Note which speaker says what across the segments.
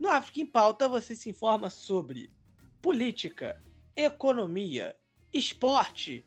Speaker 1: No África em Pauta você se informa sobre política, economia, esporte,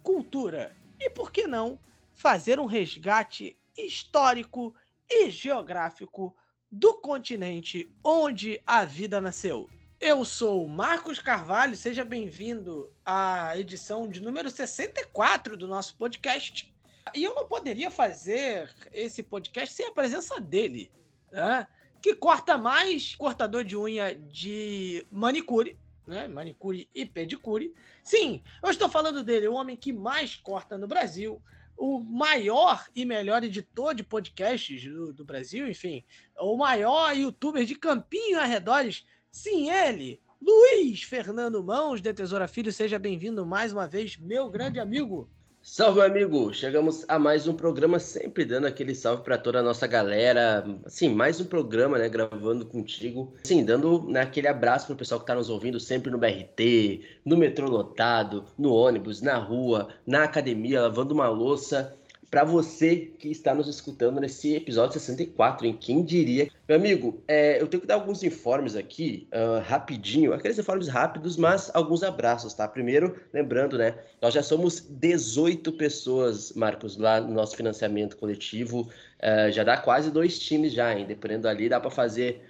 Speaker 1: cultura e, por que não, fazer um resgate histórico e geográfico do continente onde a vida nasceu. Eu sou Marcos Carvalho, seja bem-vindo à edição de número 64 do nosso podcast. E eu não poderia fazer esse podcast sem a presença dele, né? Que corta mais cortador de unha de manicure, né? Manicure e pedicure. Sim, eu estou falando dele, o homem que mais corta no Brasil, o maior e melhor editor de podcasts do, do Brasil, enfim, o maior youtuber de campinho arredores. Sim, ele, Luiz Fernando Mãos, de Tesoura Filho, seja bem-vindo mais uma vez, meu grande amigo.
Speaker 2: Salve, amigo! Chegamos a mais um programa, sempre dando aquele salve para toda a nossa galera. Assim, mais um programa, né? Gravando contigo. Assim, dando né, aquele abraço pro pessoal que tá nos ouvindo sempre no BRT, no metrô lotado, no ônibus, na rua, na academia, lavando uma louça para você que está nos escutando nesse episódio 64, em quem diria. Meu amigo, é, eu tenho que dar alguns informes aqui, uh, rapidinho, aqueles informes rápidos, mas alguns abraços, tá? Primeiro, lembrando, né, nós já somos 18 pessoas, Marcos, lá no nosso financiamento coletivo, uh, já dá quase dois times já, hein? Dependendo ali, dá para fazer,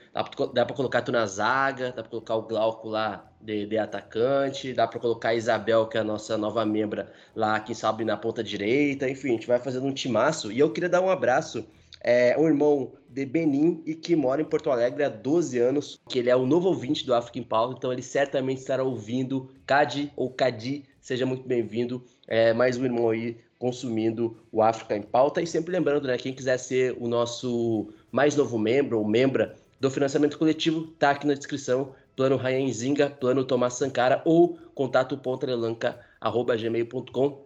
Speaker 2: dá para colocar tu na zaga, dá para colocar o Glauco lá de, de atacante, dá para colocar a Isabel, que é a nossa nova membra lá, quem sabe na ponta direita, enfim, a gente vai fazendo um timaço. E eu queria dar um abraço é um irmão de Benin e que mora em Porto Alegre há 12 anos, que ele é o novo ouvinte do African Paulo, então ele certamente estará ouvindo. Cadi ou Cadi, seja muito bem-vindo, é, mais um irmão aí consumindo o África em Pauta e sempre lembrando, né, quem quiser ser o nosso mais novo membro ou membra do financiamento coletivo, tá aqui na descrição, plano Ryan Zinga, plano Tomás Sankara ou contato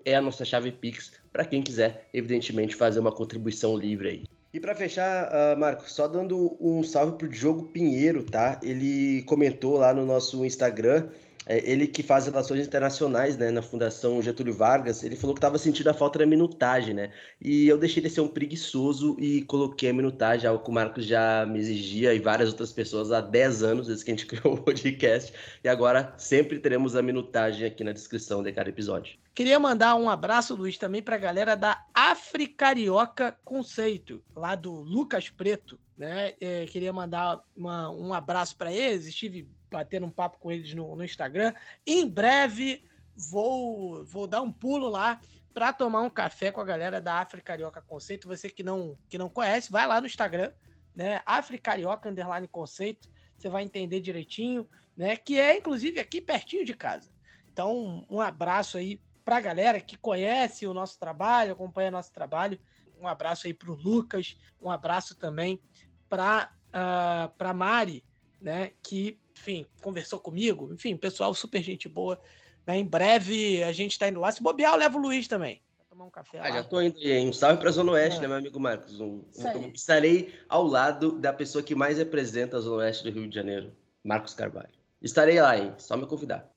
Speaker 2: é a nossa chave Pix para quem quiser, evidentemente, fazer uma contribuição livre aí. E para fechar, uh, Marco, só dando um salve pro Diogo Pinheiro, tá? Ele comentou lá no nosso Instagram ele que faz relações internacionais né, na Fundação Getúlio Vargas, ele falou que estava sentindo a falta da minutagem, né? E eu deixei de ser um preguiçoso e coloquei a minutagem, algo que o Marcos já me exigia e várias outras pessoas há 10 anos, desde que a gente criou o podcast. E agora sempre teremos a minutagem aqui na descrição de cada episódio.
Speaker 1: Queria mandar um abraço, Luiz, também para a galera da Africarioca Conceito, lá do Lucas Preto. Né? É, queria mandar uma, um abraço para eles. Estive batendo um papo com eles no, no Instagram. Em breve vou, vou dar um pulo lá para tomar um café com a galera da Africarioca Conceito. Você que não, que não conhece, vai lá no Instagram, né? Africarioca Underline Conceito. Você vai entender direitinho, né? Que é inclusive aqui pertinho de casa. Então, um abraço aí para a galera que conhece o nosso trabalho, acompanha nosso trabalho. Um abraço aí para o Lucas, um abraço também para uh, para Mari, né? Que enfim, conversou comigo. Enfim, pessoal super gente boa. Né? Em breve a gente está indo lá. Se bobear, eu levo o Luiz também.
Speaker 2: tomar um café ah, lá. Já tô indo aí. Um salve para a Zona Oeste, é. né, meu amigo Marcos? Um, um, estarei ao lado da pessoa que mais representa a Zona Oeste do Rio de Janeiro, Marcos Carvalho. Estarei lá, hein? Só me convidar.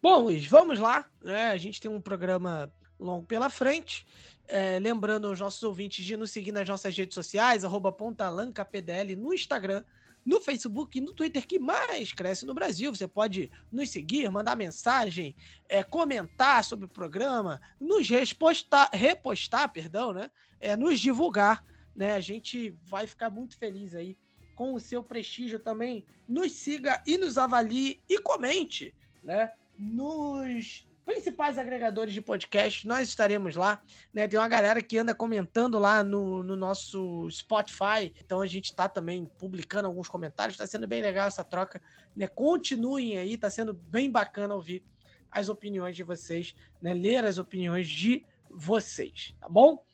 Speaker 1: Bom, Luiz, vamos lá. É, a gente tem um programa longo pela frente. É, lembrando aos nossos ouvintes de nos seguir nas nossas redes sociais, arroba PDL no Instagram, no Facebook e no Twitter que mais cresce no Brasil. Você pode nos seguir, mandar mensagem, é, comentar sobre o programa, nos repostar, repostar, perdão, né? É, nos divulgar. Né? A gente vai ficar muito feliz aí com o seu prestígio também. Nos siga e nos avalie e comente, né? Nos principais agregadores de podcast, nós estaremos lá. Né? Tem uma galera que anda comentando lá no, no nosso Spotify, então a gente está também publicando alguns comentários. Está sendo bem legal essa troca. Né? Continuem aí, está sendo bem bacana ouvir as opiniões de vocês, né? ler as opiniões de vocês, tá bom?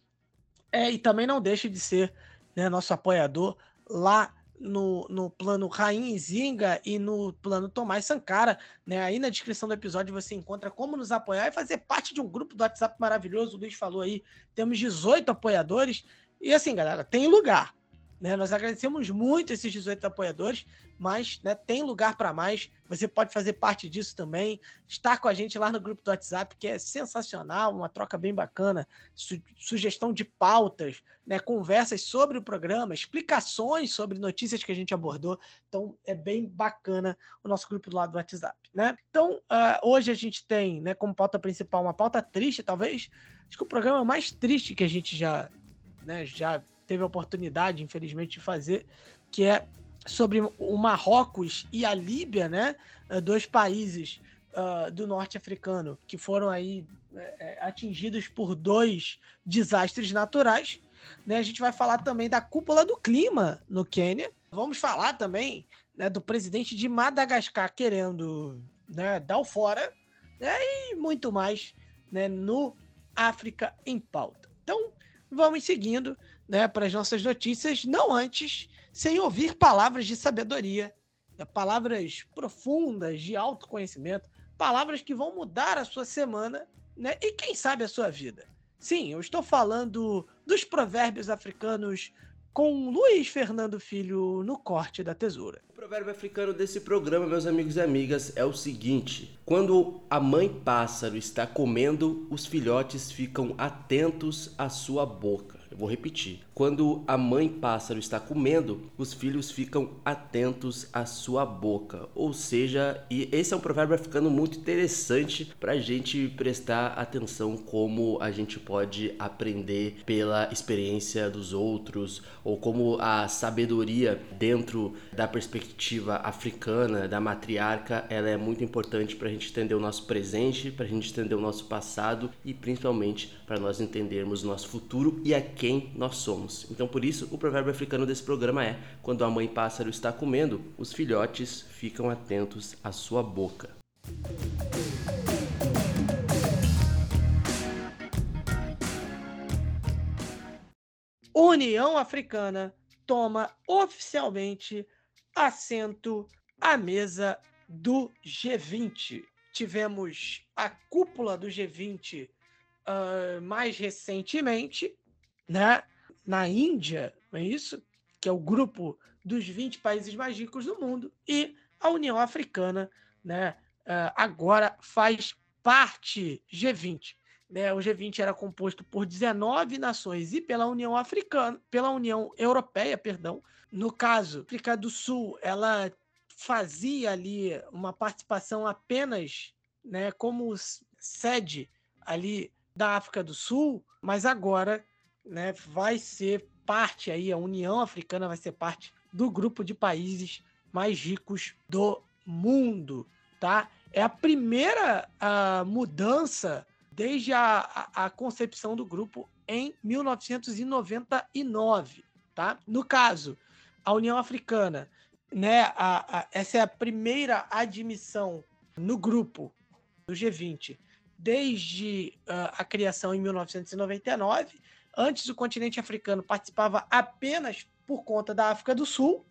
Speaker 1: É, e também não deixe de ser né, nosso apoiador lá no, no plano Rain Zinga e no plano Tomás Sankara. Né? Aí na descrição do episódio você encontra como nos apoiar e fazer parte de um grupo do WhatsApp maravilhoso. O Luiz falou aí, temos 18 apoiadores. E assim, galera, tem lugar. Né? Nós agradecemos muito esses 18 apoiadores, mas né, tem lugar para mais. Você pode fazer parte disso também. Estar com a gente lá no grupo do WhatsApp, que é sensacional, uma troca bem bacana, su sugestão de pautas, né, conversas sobre o programa, explicações sobre notícias que a gente abordou. Então é bem bacana o nosso grupo do lado do WhatsApp. Né? Então uh, hoje a gente tem né, como pauta principal uma pauta triste, talvez. Acho que o programa mais triste que a gente já, né, já teve a oportunidade, infelizmente, de fazer, que é sobre o Marrocos e a Líbia, né? Eh, dois países uh, do norte africano que foram aí é, atingidos por dois desastres naturais. Né? A gente vai falar também da cúpula do clima no Quênia. Vamos falar também né, do presidente de Madagascar querendo né, dar o fora né, e muito mais né, no África em pauta. Então, vamos seguindo né, para as nossas notícias, não antes, sem ouvir palavras de sabedoria, né, palavras profundas de autoconhecimento, palavras que vão mudar a sua semana né, e, quem sabe, a sua vida. Sim, eu estou falando dos provérbios africanos com Luiz Fernando Filho no corte da tesoura.
Speaker 2: O provérbio africano desse programa, meus amigos e amigas, é o seguinte: quando a mãe pássaro está comendo, os filhotes ficam atentos à sua boca. Eu vou repetir. Quando a mãe pássaro está comendo, os filhos ficam atentos à sua boca. Ou seja, e esse é um provérbio africano muito interessante para a gente prestar atenção como a gente pode aprender pela experiência dos outros ou como a sabedoria dentro da perspectiva africana da matriarca ela é muito importante para a gente entender o nosso presente, para a gente entender o nosso passado e principalmente para nós entendermos o nosso futuro e a quem nós somos. Então, por isso, o provérbio africano desse programa é: quando a mãe pássaro está comendo, os filhotes ficam atentos à sua boca.
Speaker 1: União Africana toma oficialmente assento à mesa do G20. Tivemos a cúpula do G20 uh, ah, mais recentemente, né? Na Índia, não é isso? Que é o grupo dos 20 países mais ricos do mundo, e a União Africana, né, ah, agora faz parte G20. Né? O G20 era composto por 19 nações e pela União Africana, pela União Europeia, perdão. No caso, a África do Sul, ela fazia ali uma participação apenas, né, como sede ali da África do Sul, mas agora né, vai ser parte aí, a União Africana vai ser parte do grupo de países mais ricos do mundo, tá? É a primeira a mudança desde a, a, a concepção do grupo em 1999, tá? No caso, a União Africana, né, a, a, essa é a primeira admissão no grupo do G20 desde uh, a criação em 1999 Antes, o continente africano participava apenas por conta da África do Sul,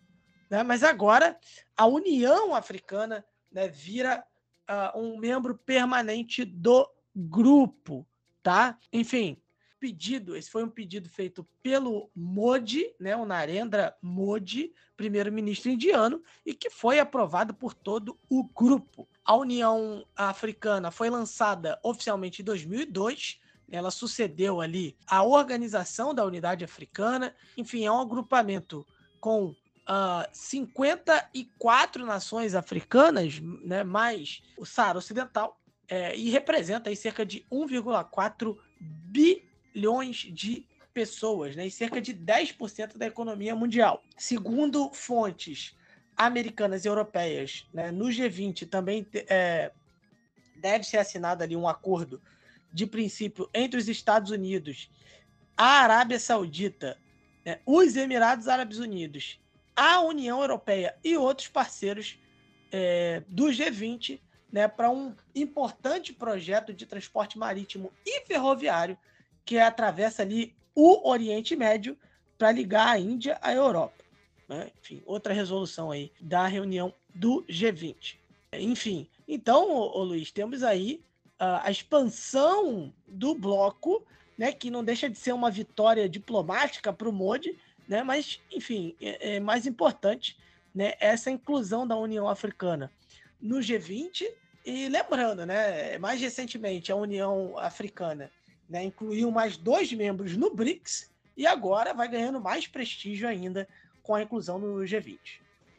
Speaker 1: né? mas agora a União Africana né, vira uh, um membro permanente do grupo. Tá? Enfim, pedido, esse foi um pedido feito pelo Modi, né, o Narendra Modi, primeiro-ministro indiano, e que foi aprovado por todo o grupo. A União Africana foi lançada oficialmente em 2002, ela sucedeu ali a organização da Unidade Africana. Enfim, é um agrupamento com uh, ah, 54 nações africanas, né, mais o Saara Ocidental, é, e representa aí cerca de 1,4 bilhões de pessoas, né, e cerca de 10% da economia mundial. Segundo fontes americanas e europeias, né, no G20 também é, deve ser assinado ali um acordo de princípio entre os Estados Unidos, a Arábia Saudita, né, os Emirados Árabes Unidos, a União Europeia e outros parceiros é, do G20 né, para um importante projeto de transporte marítimo e ferroviário que atravessa ali o Oriente Médio para ligar a Índia à Europa. Né? Enfim, outra resolução aí da reunião do G20. Enfim, então, ô, ô Luiz, temos aí uh, a expansão do bloco, né, que não deixa de ser uma vitória diplomática para o Modi, né, mas, enfim, é, é mais importante né, essa inclusão da União Africana no G20 e lembrando, né, mais recentemente a União Africana né, incluiu mais dois membros no BRICS e agora vai ganhando mais prestígio ainda com a inclusão no G20.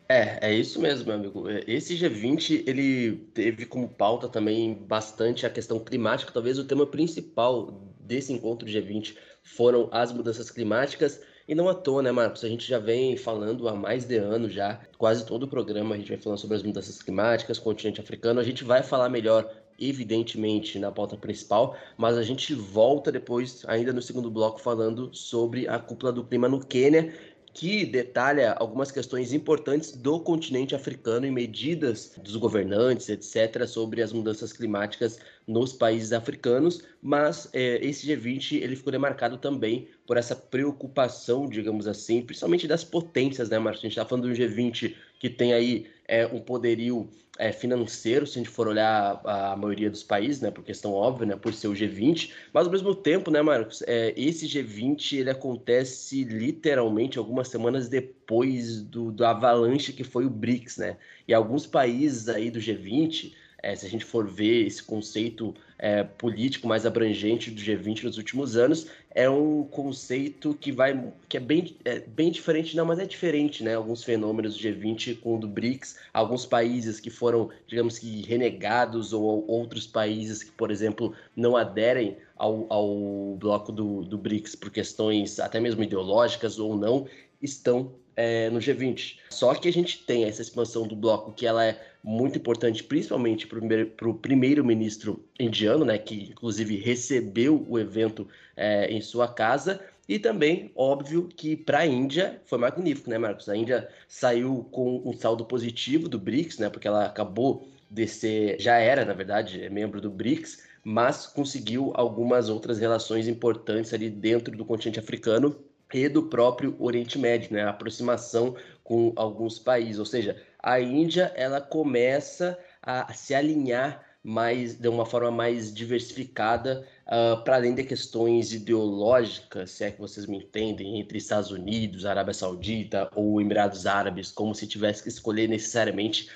Speaker 2: É, é isso mesmo, meu amigo. Esse G20 ele teve como pauta também bastante a questão climática. Talvez o tema principal desse encontro G20 foram as mudanças climáticas. E não à toa, né, Marcos? A gente já vem falando há mais de ano já, quase todo o programa a gente vem falando sobre as mudanças climáticas, continente africano. A gente vai falar melhor evidentemente na pauta principal, mas a gente volta depois, ainda no segundo bloco, falando sobre a cúpula do clima no Quênia que detalha algumas questões importantes do continente africano e medidas dos governantes, etc., sobre as mudanças climáticas nos países africanos, mas é, esse G20 ele ficou demarcado também por essa preocupação, digamos assim, principalmente das potências, né, Marcos? A gente está falando de um G20 que tem aí é, um poderio é, financeiro, se a gente for olhar a, a, maioria dos países, né, por questão óbvia, né, por ser o G20, mas ao mesmo tempo, né, Marcos, é, esse G20 ele acontece literalmente algumas semanas depois do, do avalanche que foi o BRICS, né, e alguns países aí do G20 é, se a gente for ver esse conceito é, político mais abrangente do G20 nos últimos anos, é um conceito que vai que é bem, é bem diferente, não, mas é diferente, né? Alguns fenômenos do G20 com o do BRICS, alguns países que foram, digamos que, renegados, ou outros países que, por exemplo, não aderem ao, ao bloco do, do BRICS por questões até mesmo ideológicas ou não, estão é, no G20. Só que a gente tem essa expansão do bloco que ela é muito importante, principalmente para o primeiro-ministro indiano, né, que inclusive recebeu o evento é, em sua casa. E também, óbvio, que para a Índia foi magnífico, né, Marcos? A Índia saiu com um saldo positivo do BRICS, né, porque ela acabou de ser, já era, na verdade, é membro do BRICS, mas conseguiu algumas outras relações importantes ali dentro do continente africano e do próprio Oriente Médio, né? A aproximação com alguns países, ou seja, a Índia ela começa a se alinhar mais de uma forma mais diversificada uh, para além de questões ideológicas, se é que vocês me entendem, entre Estados Unidos, Arábia Saudita ou Emirados Árabes, como se tivesse que escolher necessariamente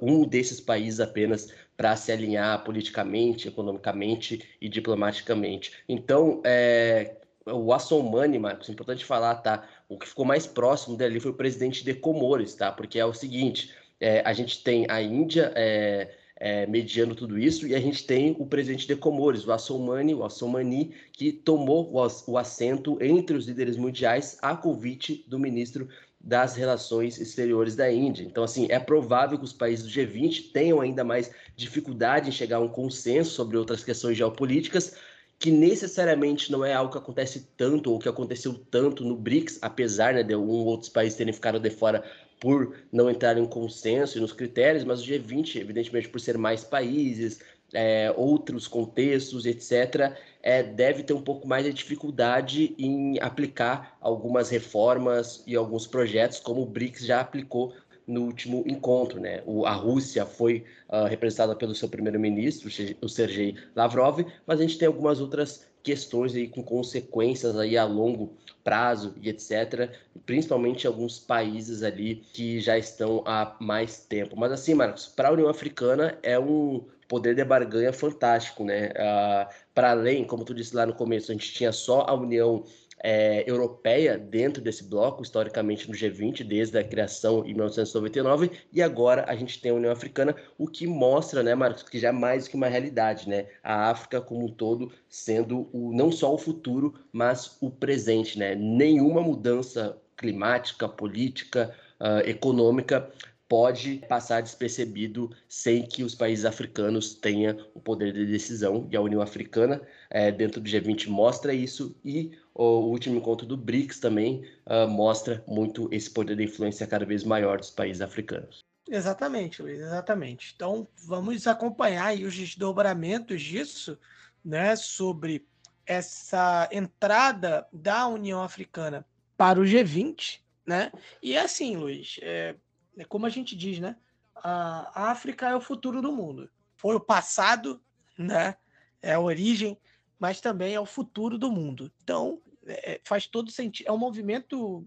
Speaker 2: um desses países apenas para se alinhar politicamente, economicamente e diplomaticamente. Então, é, o Assomani, Marcos, é importante falar, tá? O que ficou mais próximo dele foi o presidente de Comores, tá? Porque é o seguinte, é, a gente tem a Índia é, é, mediando tudo isso e a gente tem o presidente de Comores, o Assomani, o Assomani, que tomou o, o assento entre os líderes mundiais a convite do ministro das relações exteriores da Índia. Então, assim, é provável que os países do G20 tenham ainda mais dificuldade em chegar a um consenso sobre outras questões geopolíticas, que necessariamente não é algo que acontece tanto ou que aconteceu tanto no BRICS, apesar né, de um ou outros países terem ficado de fora por não entrar em consenso e nos critérios, mas o G20, evidentemente, por ser mais países, é, outros contextos, etc., é, deve ter um pouco mais de dificuldade em aplicar algumas reformas e alguns projetos, como o BRICS já aplicou no último encontro. Né? O, a Rússia foi uh, representada pelo seu primeiro-ministro, o Sergei Lavrov, mas a gente tem algumas outras questões aí com consequências aí a longo prazo e etc, principalmente alguns países ali que já estão há mais tempo. Mas assim, Marcos, para a União Africana é um poder de barganha fantástico, né? Uh, para além, como tu disse lá no começo, a gente tinha só a União é, europeia dentro desse bloco, historicamente no G20, desde a criação em 1999, e agora a gente tem a União Africana, o que mostra, né, Marcos, que já é mais que uma realidade, né? A África como um todo sendo o, não só o futuro, mas o presente, né? Nenhuma mudança climática, política, uh, econômica pode passar despercebido sem que os países africanos tenham o poder de decisão. E a União Africana, é, dentro do G20, mostra isso, e o último encontro do BRICS também uh, mostra muito esse poder de influência cada vez maior dos países africanos.
Speaker 1: Exatamente, Luiz, exatamente. Então, vamos acompanhar os desdobramentos disso, né, sobre essa entrada da União Africana para o G20 né? E é assim, Luiz, é, é como a gente diz, né? A África é o futuro do mundo. Foi o passado, né? É a origem, mas também é o futuro do mundo. Então, é, faz todo sentido. É um movimento,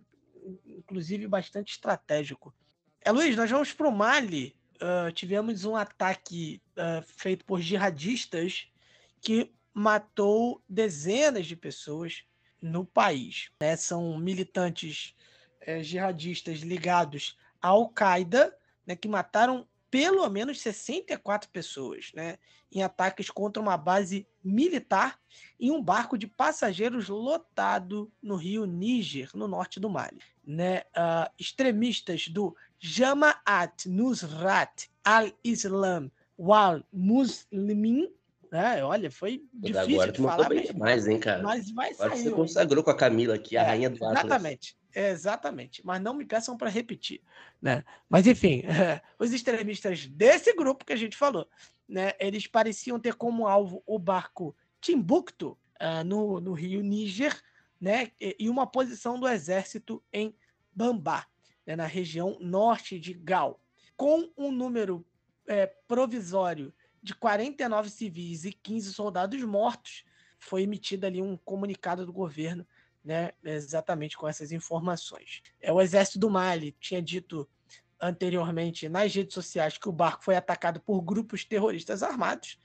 Speaker 1: inclusive, bastante estratégico. É, Luiz, nós vamos para o Mali. Uh, tivemos um ataque uh, feito por jihadistas que matou dezenas de pessoas no país. Né? São militantes é, jihadistas ligados à Al-Qaeda, né, que mataram pelo menos 64 pessoas né, em ataques contra uma base militar em um barco de passageiros lotado no rio Níger, no norte do Mali. Né? Uh, extremistas do Jamaat Nusrat al-Islam wal Muslimin é, olha, foi difícil
Speaker 2: agora
Speaker 1: de falar,
Speaker 2: bem mas, mais, hein, cara?
Speaker 1: Mas vai
Speaker 2: agora
Speaker 1: sair.
Speaker 2: Você consagrou com a Camila aqui, a é, rainha do
Speaker 1: Atlas. Exatamente, exatamente. Mas não me peçam para repetir, né? Mas enfim, é, os extremistas desse grupo que a gente falou, né? Eles pareciam ter como alvo o barco Timbuktu uh, no, no rio Níger, né? E, e, uma posição do exército em Bambá, né? na região norte de Gal, com um número é, provisório de 49 civis e 15 soldados mortos, foi emitido ali um comunicado do governo, né, exatamente com essas informações. É o exército do Mali tinha dito anteriormente nas redes sociais que o barco foi atacado por grupos terroristas armados,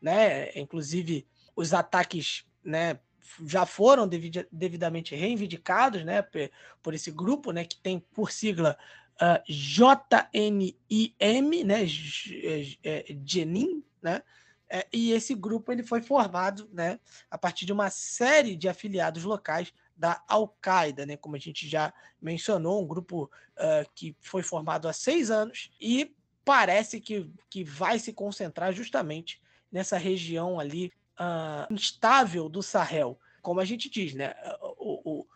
Speaker 1: né? Inclusive os ataques, né, já foram devid devidamente reivindicados, né, por esse grupo, né, que tem por sigla uh, JNIM, né, Jenin, né? É, e esse grupo ele foi formado né, a partir de uma série de afiliados locais da Al-Qaeda, né, como a gente já mencionou, um grupo uh, que foi formado há seis anos e parece que, que vai se concentrar justamente nessa região ali uh, instável do Sahel. Como a gente diz, né, o, o,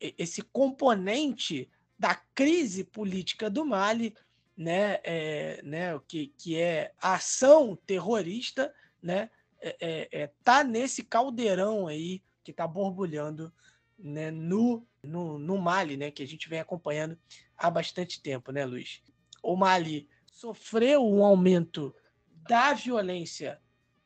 Speaker 1: esse componente da crise política do Mali né, é, né, que, que é ação terrorista, né, é, é, é, tá nesse caldeirão aí que está borbulhando né, no, no, no Mali, né, que a gente vem acompanhando há bastante tempo, né, Luiz? O Mali sofreu um aumento da violência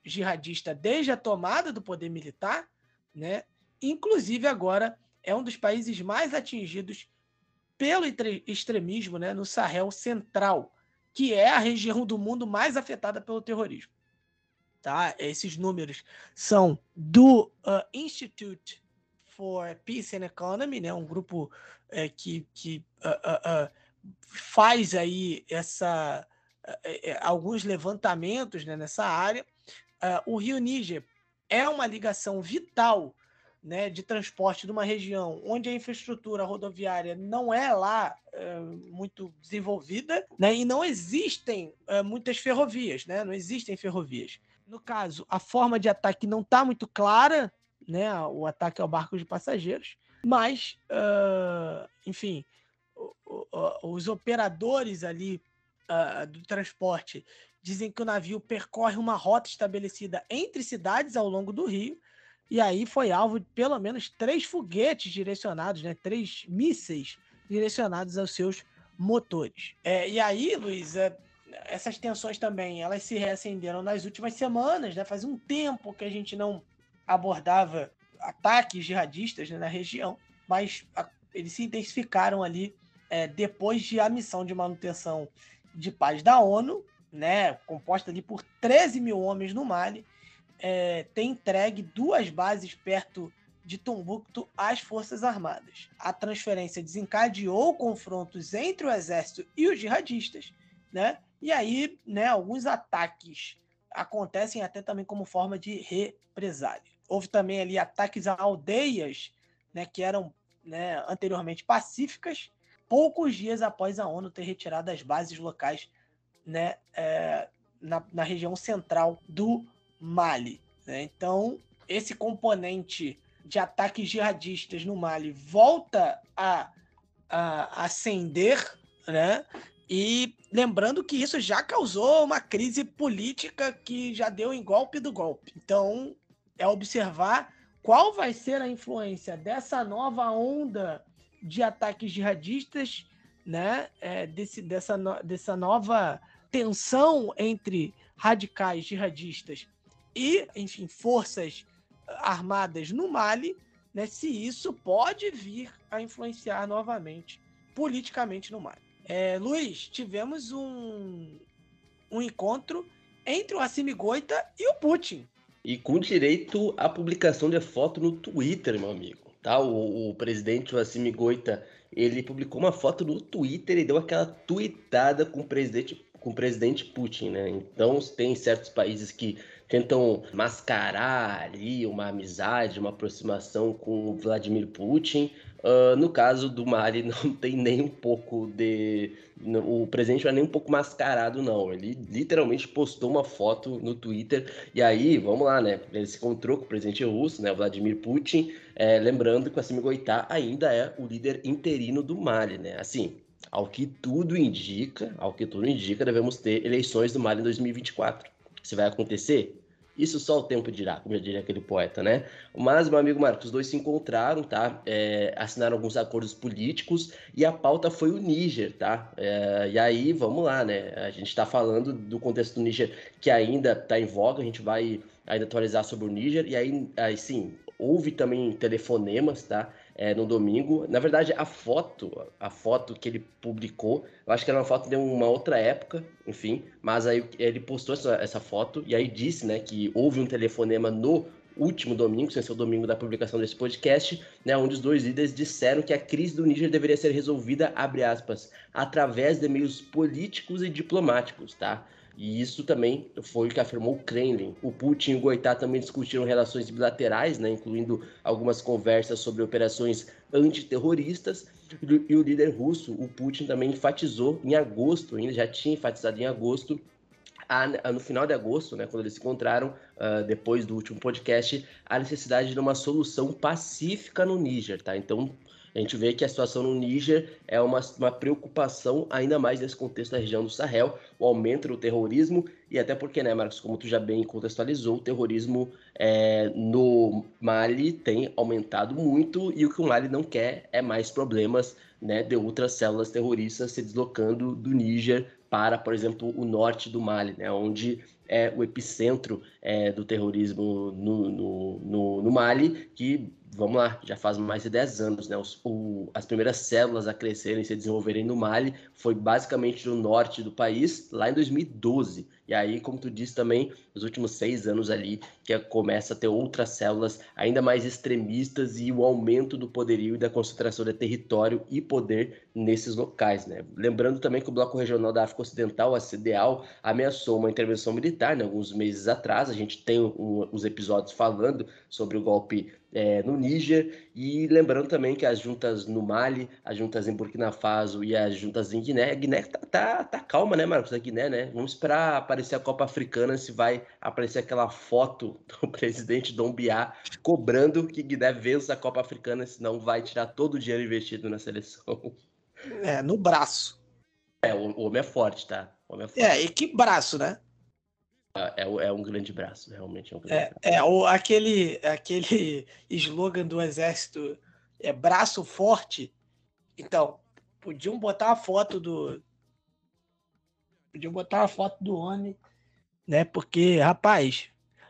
Speaker 1: jihadista desde a tomada do poder militar, né? Inclusive agora é um dos países mais atingidos pelo extremismo né, no Sahel Central, que é a região do mundo mais afetada pelo terrorismo. Tá? Esses números são do uh, Institute for Peace and Economy, né, um grupo uh, que, que uh, faz aí essa, alguns levantamentos né, nessa área. o Rio Níger é uma ligação vital né, de transporte de uma região onde a infraestrutura rodoviária não é lá é, muito desenvolvida, né, e não existem é, muitas ferrovias, né, não existem ferrovias. No caso, a forma de ataque não está muito clara, né, o ataque ao barco de passageiros, mas, uh, enfim, os operadores ali uh, do transporte dizem que o navio percorre uma rota estabelecida entre cidades ao longo do rio e aí foi alvo de pelo menos três foguetes direcionados, né? Três mísseis direcionados aos seus motores. É, e aí, Luiz, é, essas tensões também elas se reacenderam nas últimas semanas, né? Faz um tempo que a gente não abordava ataques jihadistas né, na região, mas a, eles se intensificaram ali é, depois de a missão de manutenção de paz da ONU, né, composta ali por 13 mil homens no Mali, é, tem entregue duas bases perto de Tombuctu às Forças Armadas. A transferência desencadeou confrontos entre o exército e os jihadistas, né? E aí, né, alguns ataques acontecem até também como forma de represália. Houve também ali ataques a aldeias, né, que eram né, anteriormente pacíficas, poucos dias após a ONU ter retirado as bases locais né, é, na, na região central do Mali. Né? Então, esse componente de ataques jihadistas no Mali volta a, a ascender, né? E lembrando que isso já causou uma crise política que já deu em golpe do golpe. Então, é observar qual vai ser a influência dessa nova onda de ataques jihadistas, né? É, desse, dessa, no, dessa nova tensão entre radicais jihadistas e, enfim, forças armadas no Mali, né? Se isso pode vir a influenciar novamente politicamente no Mali. É, Luiz, tivemos um, um encontro entre o Assimi Goita e o Putin.
Speaker 2: E com direito à publicação de foto no Twitter, meu amigo. Tá? O, o presidente Assimi Goita, ele publicou uma foto no Twitter e deu aquela tweetada com o presidente, com o presidente Putin, né? Então, tem certos países que tentam mascarar ali uma amizade, uma aproximação com o Vladimir Putin. Uh, no caso do Mali, não tem nem um pouco de. O presidente não é nem um pouco mascarado, não. Ele literalmente postou uma foto no Twitter. E aí, vamos lá, né? Ele se encontrou com o presidente russo, né? Vladimir Putin. É, lembrando que o Assimi Goitá ainda é o líder interino do Mali, né? Assim, ao que tudo indica, ao que tudo indica, devemos ter eleições do Mali em 2024. Se vai acontecer? Isso só o tempo dirá, como já diria aquele poeta, né? Mas, meu amigo Marcos, os dois se encontraram, tá? É, assinaram alguns acordos políticos e a pauta foi o Níger, tá? É, e aí, vamos lá, né? A gente está falando do contexto do Níger que ainda está em voga, a gente vai ainda atualizar sobre o Níger. E aí, aí sim, houve também telefonemas, tá? É, no domingo. Na verdade, a foto, a foto que ele publicou, eu acho que era uma foto de uma outra época, enfim, mas aí ele postou essa, essa foto e aí disse, né, que houve um telefonema no último domingo, sem ser o domingo da publicação desse podcast, né, onde os dois líderes disseram que a crise do Níger deveria ser resolvida, abre aspas, através de meios políticos e diplomáticos, tá? E isso também foi o que afirmou o Kremlin. O Putin e o Goitá também discutiram relações bilaterais, né, incluindo algumas conversas sobre operações antiterroristas. E o líder russo, o Putin, também enfatizou em agosto, ainda já tinha enfatizado em agosto, no final de agosto, né, quando eles se encontraram, uh, depois do último podcast, a necessidade de uma solução pacífica no Níger, tá? Então, a gente vê que a situação no Níger é uma, uma preocupação ainda mais nesse contexto da região do Sahel, o aumento do terrorismo e até porque, né, Marcos, como tu já bem contextualizou, o terrorismo é, no Mali tem aumentado muito e o que o Mali não quer é mais problemas né, de outras células terroristas se deslocando do Níger para, por exemplo, o norte do Mali, né, onde é o epicentro é, do terrorismo no, no, no, no Mali, que vamos lá, já faz mais de 10 anos, né? Os, o, as primeiras células a crescerem e se desenvolverem no Mali foi basicamente no norte do país, lá em 2012. E aí, como tu disse também, nos últimos seis anos ali, que começa a ter outras células ainda mais extremistas e o aumento do poderio e da concentração de território e poder nesses locais, né? Lembrando também que o Bloco Regional da África Ocidental, a CDAO, ameaçou uma intervenção militar, né, alguns meses atrás. A gente tem um, os episódios falando sobre o golpe é, no Níger e lembrando também que as juntas no Mali, as juntas em Burkina Faso e as juntas em Guiné, a Guiné tá, tá, tá calma, né, Marcos? A Guiné, né? Vamos esperar aparecer a Copa Africana se vai aparecer aquela foto do presidente Dom Biá cobrando que Guiné vença a Copa Africana, senão vai tirar todo o dinheiro investido na seleção.
Speaker 1: É, no braço.
Speaker 2: É, o, homem é forte, tá?
Speaker 1: É, é, e que braço, né?
Speaker 2: É, é, é, um grande braço, realmente é um grande
Speaker 1: é,
Speaker 2: braço.
Speaker 1: É, o, aquele, aquele slogan do exército é braço forte. Então, podiam botar a foto do. Podiam botar a foto do homem, né? Porque, rapaz,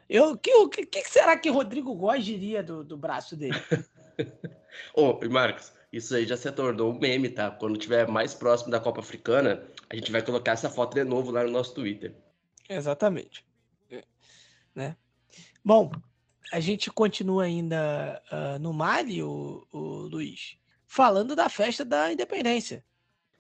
Speaker 1: eu, que, que, que será que Rodrigo Góes diria do, do braço dele?
Speaker 2: Ô, Marcos, isso aí já se tornou um meme, tá? Quando tiver mais próximo da Copa Africana, a gente vai colocar essa foto de novo lá no nosso Twitter.
Speaker 1: Exatamente. É, né? Bom, a gente continua ainda uh, no Mali, o, o Luiz, falando da festa da independência.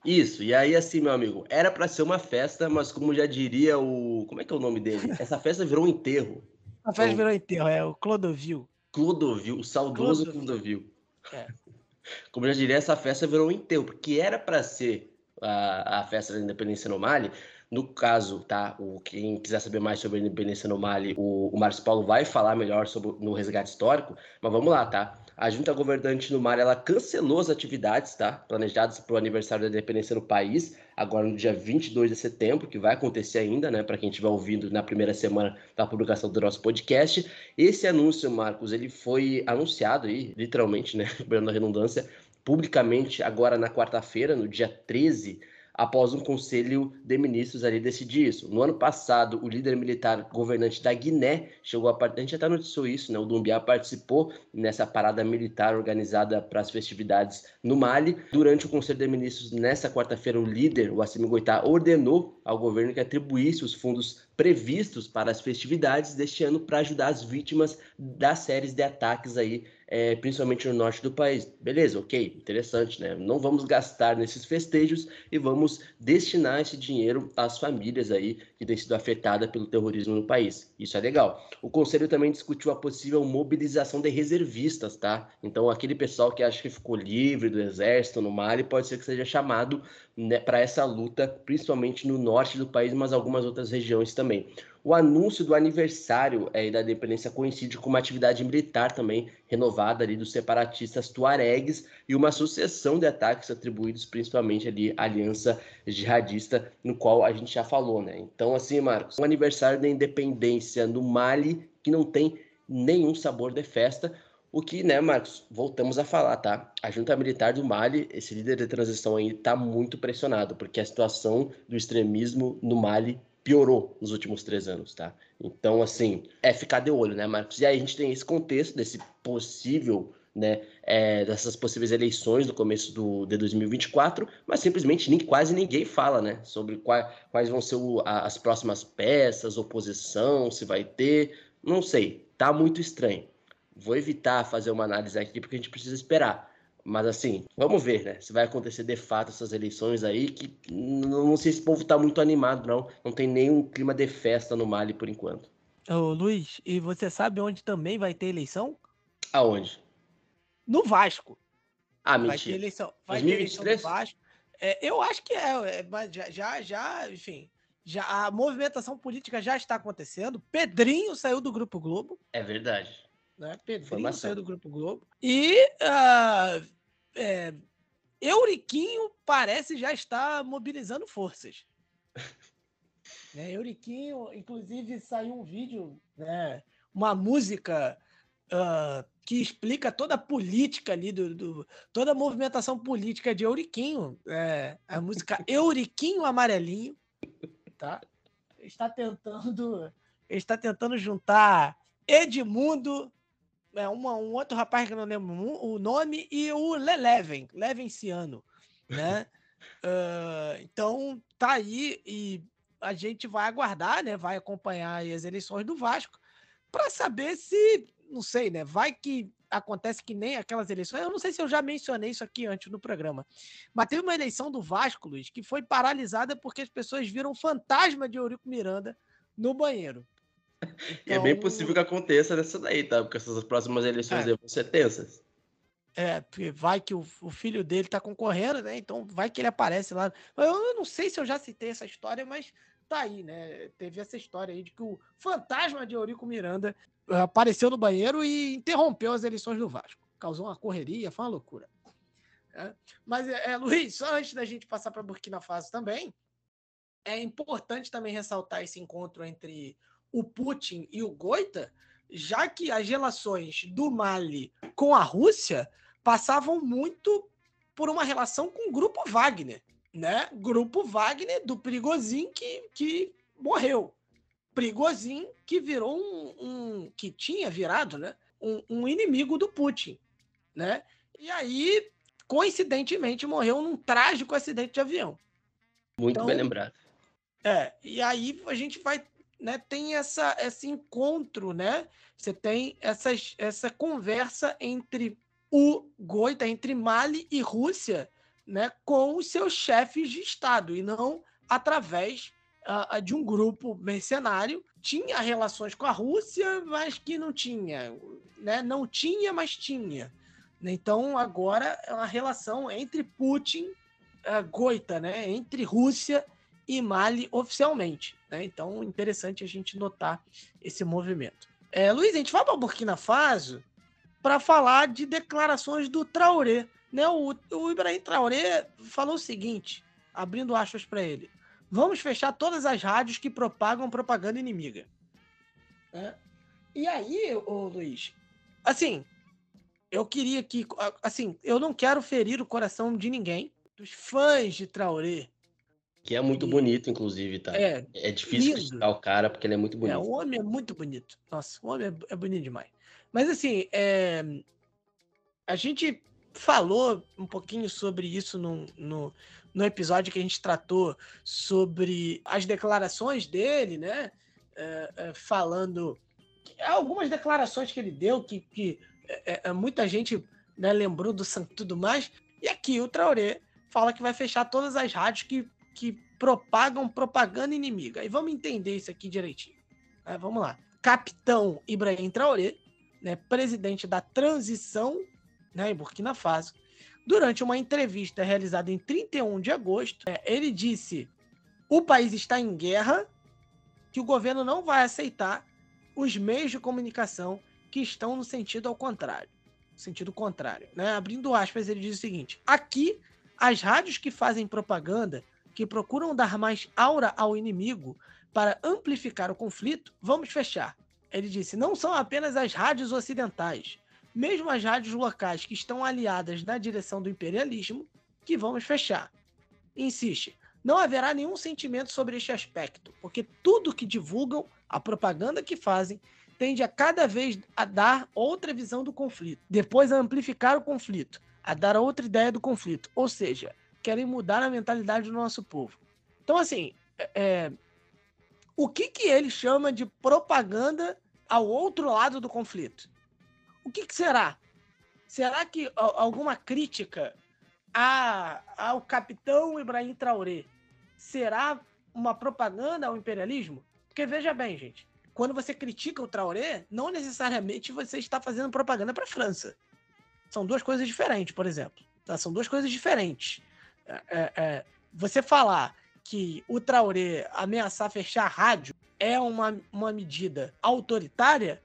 Speaker 2: Isso, e aí assim, meu amigo, era para ser uma festa, mas como já diria o. Como é que é o nome dele? Essa festa virou um enterro.
Speaker 1: A festa então, virou um enterro, é o Clodovil.
Speaker 2: Clodovil, o saudoso Clodovil. É. Como já diria, essa festa virou um enterro, porque era para ser a, a festa da independência no Mali, no caso, tá? O, quem quiser saber mais sobre a independência no Mali, o, o Márcio Paulo vai falar melhor sobre no resgate histórico, mas vamos lá, tá? A junta governante no Mali ela cancelou as atividades, tá? Planejadas para o aniversário da independência no país, agora no dia 22 de setembro, que vai acontecer ainda, né? Para quem estiver ouvindo na primeira semana da publicação do nosso podcast. Esse anúncio, Marcos, ele foi anunciado aí, literalmente, né? Perdendo a redundância, publicamente agora na quarta-feira, no dia 13, após um conselho de ministros ali decidir isso. No ano passado, o líder militar governante da Guiné chegou a a gente até noticiou isso, né? O Dumbiá participou nessa parada militar organizada para as festividades no Mali. Durante o conselho de ministros nessa quarta-feira, o líder, o Assimi Goitá, ordenou ao governo que atribuísse os fundos previstos para as festividades deste ano para ajudar as vítimas das séries de ataques aí é, principalmente no norte do país. Beleza, ok, interessante, né? Não vamos gastar nesses festejos e vamos destinar esse dinheiro às famílias aí que têm sido afetadas pelo terrorismo no país. Isso é legal. O conselho também discutiu a possível mobilização de reservistas, tá? Então, aquele pessoal que acha que ficou livre do exército no Mali pode ser que seja chamado né, para essa luta, principalmente no norte do país, mas algumas outras regiões também. O anúncio do aniversário é, da independência coincide com uma atividade militar também renovada ali dos separatistas tuaregues e uma sucessão de ataques atribuídos principalmente ali à aliança jihadista, no qual a gente já falou, né? Então, assim, Marcos, um aniversário da independência no Mali que não tem nenhum sabor de festa, o que, né, Marcos, voltamos a falar, tá? A junta militar do Mali, esse líder de transição aí, tá muito pressionado, porque a situação do extremismo no Mali piorou nos últimos três anos, tá? Então, assim, é ficar de olho, né, Marcos? E aí a gente tem esse contexto desse possível, né, é, dessas possíveis eleições no começo do, de 2024, mas simplesmente nem, quase ninguém fala, né, sobre quais, quais vão ser o, as próximas peças, oposição, se vai ter, não sei, tá muito estranho. Vou evitar fazer uma análise aqui porque a gente precisa esperar. Mas assim, vamos ver, né? Se vai acontecer de fato essas eleições aí, que não sei se o povo tá muito animado, não. Não tem nenhum clima de festa no Mali por enquanto.
Speaker 1: Ô, Luiz, e você sabe onde também vai ter eleição?
Speaker 2: Aonde?
Speaker 1: No Vasco.
Speaker 2: Ah,
Speaker 1: vai
Speaker 2: mentira.
Speaker 1: Ter eleição, vai
Speaker 2: 2023?
Speaker 1: ter eleição no Vasco. É, eu acho que é, é mas já, já, já, enfim, já, a movimentação política já está acontecendo. Pedrinho saiu do Grupo Globo.
Speaker 2: É verdade.
Speaker 1: Né? Pedrinho saiu do Grupo Globo. E uh, é, Euriquinho parece já estar mobilizando forças. né? Euriquinho, inclusive, saiu um vídeo, né? uma música uh, que explica toda a política ali, do, do, toda a movimentação política de Euriquinho. É, a música Euriquinho Amarelinho. Tá? Está tentando, está tentando juntar Edmundo é, uma, um outro rapaz que eu não lembro o nome, e o Leleven, Levenciano, né? uh, então, tá aí e a gente vai aguardar, né? Vai acompanhar as eleições do Vasco para saber se, não sei, né? Vai que acontece que nem aquelas eleições. Eu não sei se eu já mencionei isso aqui antes no programa, mas teve uma eleição do Vasco, Luiz, que foi paralisada porque as pessoas viram o fantasma de Eurico Miranda no banheiro.
Speaker 2: Então... É bem possível que aconteça nessa daí, tá? Porque essas próximas eleições é. vão ser tensas.
Speaker 1: É, porque vai que o, o, filho dele tá concorrendo, né? Então vai que ele aparece lá. Eu não sei se eu já citei essa história, mas tá aí, né? Teve essa história aí de que o fantasma de Eurico Miranda eh, apareceu no banheiro e interrompeu as eleições do Vasco. Causou uma correria, foi uma loucura. É. Mas, é, Luiz, só antes da gente passar para Burkina Faso também, é importante também ressaltar esse encontro entre o Putin e o Goita, já que as relações do Mali com a Rússia passavam muito por uma relação com o Grupo Wagner, né? Grupo Wagner do Prigozhin que, que morreu. Prigozhin que virou um, um que tinha virado, né? Um, um, inimigo do Putin, né? E aí, coincidentemente, morreu num trágico acidente de avião.
Speaker 2: Muito então, bem lembrado.
Speaker 1: É, e aí a gente vai né, tem essa, esse encontro, né? Você tem essas, essa conversa entre o Goita, entre Mali e Rússia, né, com os seus chefes de Estado, e não através uh, de um grupo mercenário. Tinha relações com a Rússia, mas que não tinha. Né? Não tinha, mas tinha. Então, agora é uma relação entre Putin, uh, Goita, né? entre Rússia e Mali oficialmente. Né? Então, interessante a gente notar esse movimento. É, Luiz, a gente vai para Burkina Faso para falar de declarações do Traoré. Né? O, o Ibrahim Traoré falou o seguinte, abrindo aspas para ele: vamos fechar todas as rádios que propagam propaganda inimiga. É. E aí, ô, Luiz, assim, eu queria que, assim, eu não quero ferir o coração de ninguém, dos fãs de Traoré.
Speaker 2: Que é muito e... bonito, inclusive, tá? É, é difícil criticar o cara porque ele é muito bonito.
Speaker 1: É, o homem é muito bonito. Nossa, o homem é, é bonito demais. Mas, assim, é... a gente falou um pouquinho sobre isso no, no, no, episódio que a gente tratou sobre as declarações dele, né? É, é, falando algumas declarações que ele deu que, que muita gente né, lembrou do santo e tudo mais. E aqui o Traoré fala que vai fechar todas as rádios que, que propagam propaganda inimiga. E vamos entender isso aqui direitinho. É, vamos lá. Capitão Ibrahim Traoré, né, presidente da transição né, em Burkina Faso, durante uma entrevista realizada em 31 de agosto, é, ele disse: o país está em guerra, que o governo não vai aceitar os meios de comunicação que estão no sentido ao contrário. Sentido contrário. Né? Abrindo aspas, ele diz o seguinte: aqui, as rádios que fazem propaganda, que procuram dar mais aura ao inimigo para amplificar o conflito, vamos fechar. Ele disse: não são apenas as rádios ocidentais, mesmo as rádios locais que estão aliadas na direção do imperialismo, que vamos fechar. Insiste: não haverá nenhum sentimento sobre este aspecto, porque tudo que divulgam, a propaganda que fazem, tende a cada vez a dar outra visão do conflito, depois a amplificar o conflito, a dar outra ideia do conflito. Ou seja, querem mudar a mentalidade do nosso povo. Então, assim, é, é, o que, que ele chama de propaganda ao outro lado do conflito? O que, que será? Será que alguma crítica a, ao capitão Ibrahim Traoré será uma propaganda ao imperialismo? Porque veja bem, gente, quando você critica o Traoré, não necessariamente você está fazendo propaganda para a França. São duas coisas diferentes, por exemplo. Tá? São duas coisas diferentes. É, é, é, você falar que o Traoré ameaçar fechar a rádio é uma, uma medida autoritária,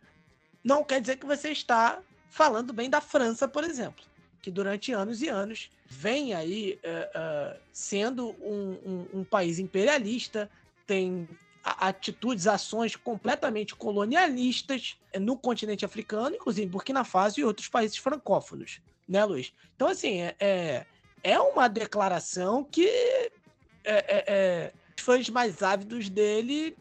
Speaker 1: não quer dizer que você está falando bem da França, por exemplo, que durante anos e anos vem aí uh, uh, sendo um, um, um país imperialista, tem atitudes, ações completamente colonialistas no continente africano, inclusive Burkina Faso e outros países francófonos, né, Luiz? Então, assim, é, é, é uma declaração que é, é, é, os fãs mais ávidos dele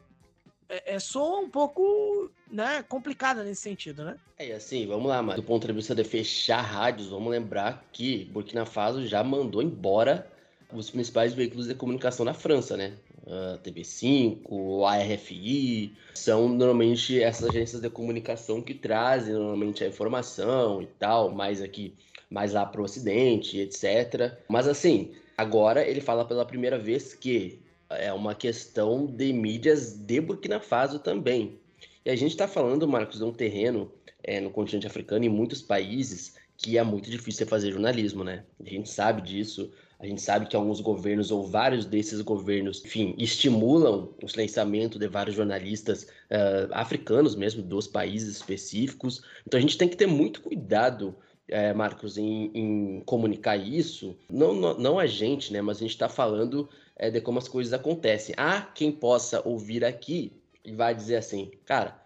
Speaker 1: é, é soa um pouco né, complicada nesse sentido, né?
Speaker 2: É, assim, vamos lá, mas do ponto de vista de fechar rádios, vamos lembrar que Burkina Faso já mandou embora os principais veículos de comunicação na França, né? uh, TV5, ARFI, são normalmente essas agências de comunicação que trazem normalmente a informação e tal, mais aqui, mais lá para o Ocidente, etc. Mas assim, agora ele fala pela primeira vez que é uma questão de mídias de Burkina Faso também. E a gente está falando, Marcos, de um terreno é, no continente africano, em muitos países, que é muito difícil fazer jornalismo, né? A gente sabe disso. A gente sabe que alguns governos, ou vários desses governos, enfim, estimulam o silenciamento de vários jornalistas uh, africanos mesmo, dos países específicos. Então a gente tem que ter muito cuidado é, Marcos, em, em, comunicar isso, não, não, não, a gente, né, mas a gente está falando é, de como as coisas acontecem. Há quem possa ouvir aqui e vai dizer assim, cara,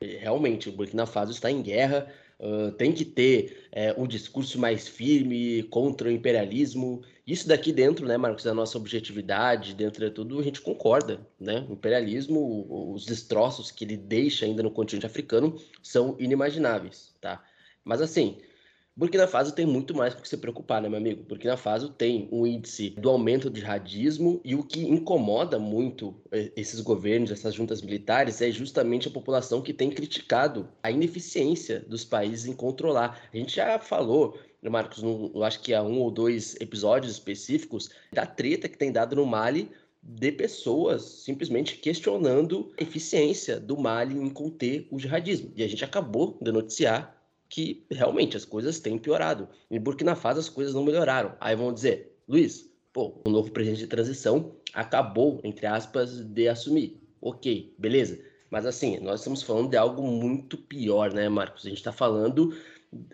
Speaker 2: realmente o Burkina Faso está em guerra, Uh, tem que ter é, um discurso mais firme contra o imperialismo. Isso daqui dentro, né, Marcos, da nossa objetividade, dentro de tudo, a gente concorda, né? O imperialismo, os destroços que ele deixa ainda no continente africano são inimagináveis, tá? Mas assim, Burkina Faso tem muito mais para se preocupar, né, meu amigo? Burkina Faso tem um índice do aumento de radismo e o que incomoda muito é, esses governos, essas juntas militares, é justamente a população que tem criticado a ineficiência dos países em controlar. A gente já falou, né, Marcos, eu acho que há um ou dois episódios específicos da treta que tem dado no Mali de pessoas simplesmente questionando a eficiência do Mali em conter o jihadismo. E a gente acabou de noticiar que realmente as coisas têm piorado. Em Burkina Faso as coisas não melhoraram. Aí vão dizer, Luiz, pô, o novo presidente de transição acabou, entre aspas, de assumir. Ok, beleza. Mas assim, nós estamos falando de algo muito pior, né, Marcos? A gente está falando.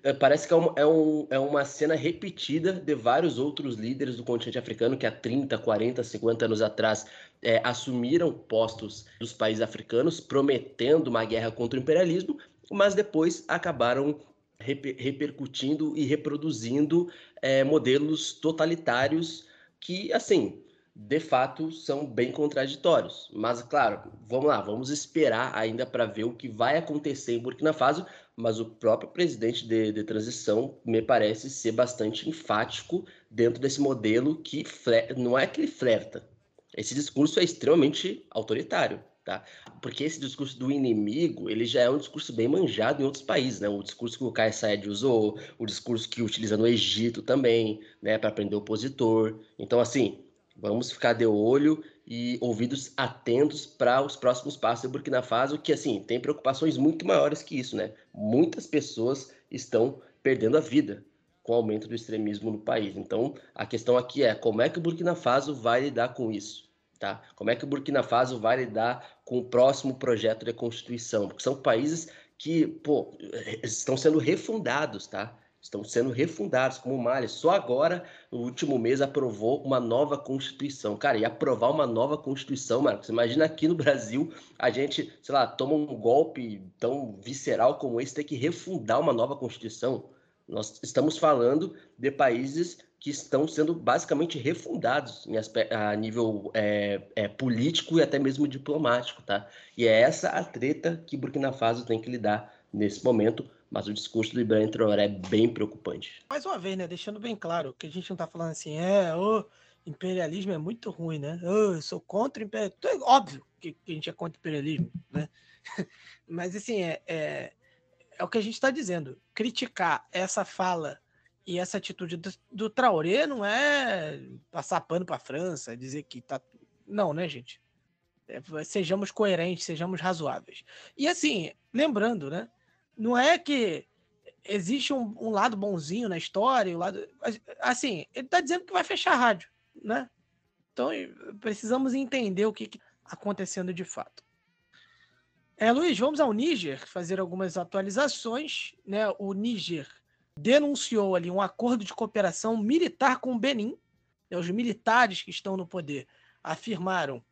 Speaker 2: Eh, parece que é uma, é, um, é uma cena repetida de vários outros líderes do continente africano que há 30, 40, 50 anos atrás é, assumiram postos dos países africanos, prometendo uma guerra contra o imperialismo, mas depois acabaram reper repercutindo e reproduzindo é, modelos totalitários que, assim, de fato são bem contraditórios. Mas, claro, vamos lá, vamos esperar ainda para ver o que vai acontecer em Burkina Faso. Mas o próprio presidente de, de transição me parece ser bastante enfático dentro desse modelo que não é que ele flerta. Esse discurso é extremamente autoritário. Tá? Porque esse discurso do inimigo, ele já é um discurso bem manjado em outros países, né? O discurso que o Kai Saed usou, o discurso que utiliza no Egito também, né, para prender o opositor. Então, assim, Vamos ficar de olho e ouvidos atentos para os próximos passos de Burkina Faso, que assim tem preocupações muito maiores que isso, né? Muitas pessoas estão perdendo a vida com o aumento do extremismo no país. Então, a questão aqui é como é que o Burkina Faso vai lidar com isso, tá? Como é que o Burkina Faso vai lidar com o próximo projeto de constituição? Porque são países que, pô, estão sendo refundados, tá? estão sendo refundados, como o Mali. Só agora, no último mês, aprovou uma nova Constituição. Cara, e aprovar uma nova Constituição, Marcos, imagina aqui no Brasil, a gente, sei lá, toma um golpe tão visceral como esse, ter que refundar uma nova Constituição. Nós estamos falando de países que estão sendo basicamente refundados a nível é, é, político e até mesmo diplomático, tá? E é essa a treta que Burkina Faso tem que lidar nesse momento mas o discurso do Ibrahim Traoré é bem preocupante.
Speaker 1: Mais uma vez, né, deixando bem claro que a gente não está falando assim, é, o imperialismo é muito ruim, né? Eu sou contra o imperialismo. É óbvio que, que, a gente é contra o imperialismo, né? mas assim, é, é, é, o que a gente está dizendo. Criticar essa fala e essa atitude do, do Traoré não é passar pano para a França, dizer que tá. Não, né, gente? É, sejamos coerentes, sejamos razoáveis. E assim, lembrando, né? não é que existe um, um, lado bonzinho na história, um lado. Assim, ele está dizendo que vai fechar a rádio, né? Então precisamos entender o que está acontecendo de fato. É, Luiz, vamos ao Níger fazer algumas atualizações. Né? O Níger denunciou ali um acordo de cooperação militar com o Benin. Né? Os militares que estão no poder afirmaram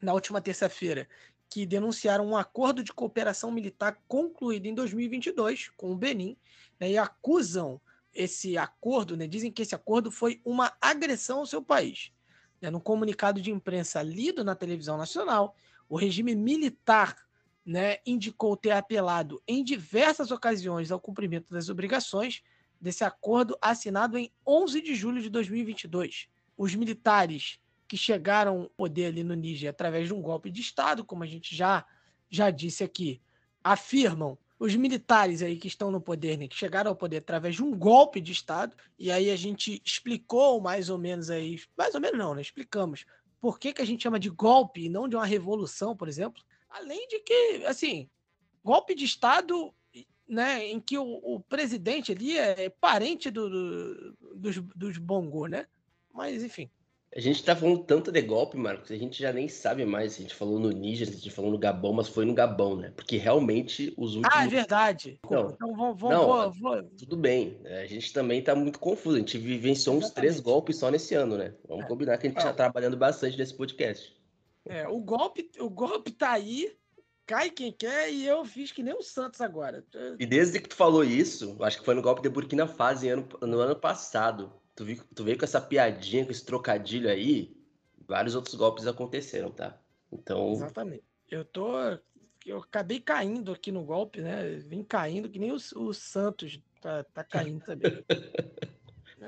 Speaker 1: na última terça-feira que denunciaram um acordo de cooperação militar concluído em 2022 com o Benin né, e acusam esse acordo, né, dizem que esse acordo foi uma agressão ao seu país. Né, no comunicado de imprensa lido na televisão nacional, o regime militar né, indicou ter apelado em diversas ocasiões ao cumprimento das obrigações desse acordo assinado em 11 de julho de 2022. Os militares que chegaram ao poder ali no Níger através de um golpe de Estado, como a gente já, já disse aqui, afirmam os militares aí que estão no poder, né, que chegaram ao poder através de um golpe de Estado, e aí a gente explicou mais ou menos aí, mais ou menos não, né? Explicamos por que, que a gente chama de golpe e não de uma revolução, por exemplo. Além de que, assim, golpe de Estado né, em que o, o presidente ali é parente do, do, dos, dos Bongo, né? Mas, enfim.
Speaker 2: A gente tá falando tanto de golpe, Marcos, a gente já nem sabe mais se a gente falou no Níger, se a gente falou no Gabão, mas foi no Gabão, né? Porque realmente os últimos.
Speaker 1: Ah, é verdade.
Speaker 2: Não, então vamos, vamos, não, vou, vou... tudo bem. A gente também tá muito confuso. A gente vivenciou uns três golpes só nesse ano, né? Vamos é. combinar que a gente está trabalhando bastante nesse podcast.
Speaker 1: É, o golpe, o golpe tá aí, cai quem quer, e eu fiz que nem o Santos agora.
Speaker 2: E desde que tu falou isso, acho que foi no golpe de Burkina Faso no ano passado tu, vi, tu veio com essa piadinha, com esse trocadilho aí, vários outros golpes aconteceram, tá? Então.
Speaker 1: Exatamente. Eu tô. Eu acabei caindo aqui no golpe, né? Vim caindo, que nem o, o Santos tá, tá caindo também.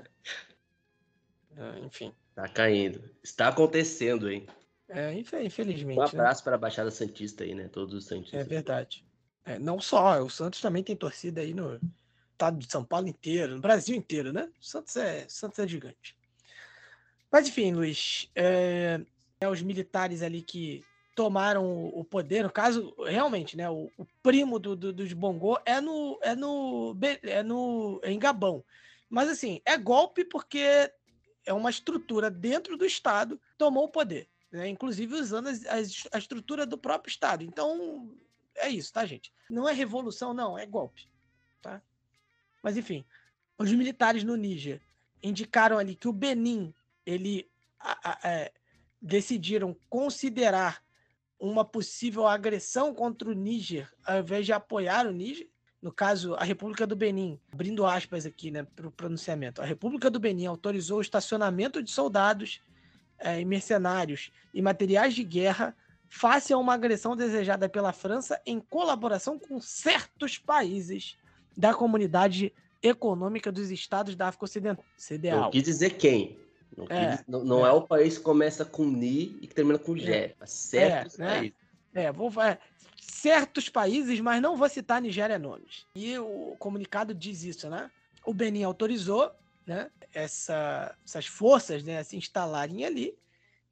Speaker 1: é, enfim.
Speaker 2: Tá caindo. Está acontecendo, hein?
Speaker 1: É, infelizmente.
Speaker 2: Um né? abraço né? para a Baixada Santista aí, né? Todos os Santistas.
Speaker 1: É verdade. É, não só, o Santos também tem torcida aí no, estado de São Paulo inteiro, no Brasil inteiro, né? Santos é, Santos é gigante. Mas enfim, Luiz, é, é os militares ali que tomaram o poder, no caso, realmente, né? O, o primo do, do, dos Bongô é no, é no, é no, é em Gabão. Mas assim, é golpe porque é uma estrutura dentro do Estado tomou o poder, né? Inclusive usando as, as, a estrutura do próprio Estado. Então é isso, tá, gente? Não é revolução, não, é golpe, tá? Mas enfim, os militares no Níger indicaram ali que o Benin ele a, a, é, decidiram considerar uma possível agressão contra o Níger ao invés de apoiar o Níger. no caso, a República do Benin, abrindo aspas aqui né, para o pronunciamento, a República do Benin autorizou o estacionamento de soldados é, e mercenários e materiais de guerra face a uma agressão desejada pela França em colaboração com certos países da comunidade econômica dos estados da África Ocidental. CDAO.
Speaker 2: Não quis dizer quem. Não, é, não, não é. é. o país que começa com Ni e que termina com G. É, certos
Speaker 1: é, países. Né? É, vou, é, certos países, mas não vou citar Nigéria nomes. E o comunicado diz isso, né? O Benin autorizou né, essa, essas forças né, se instalarem ali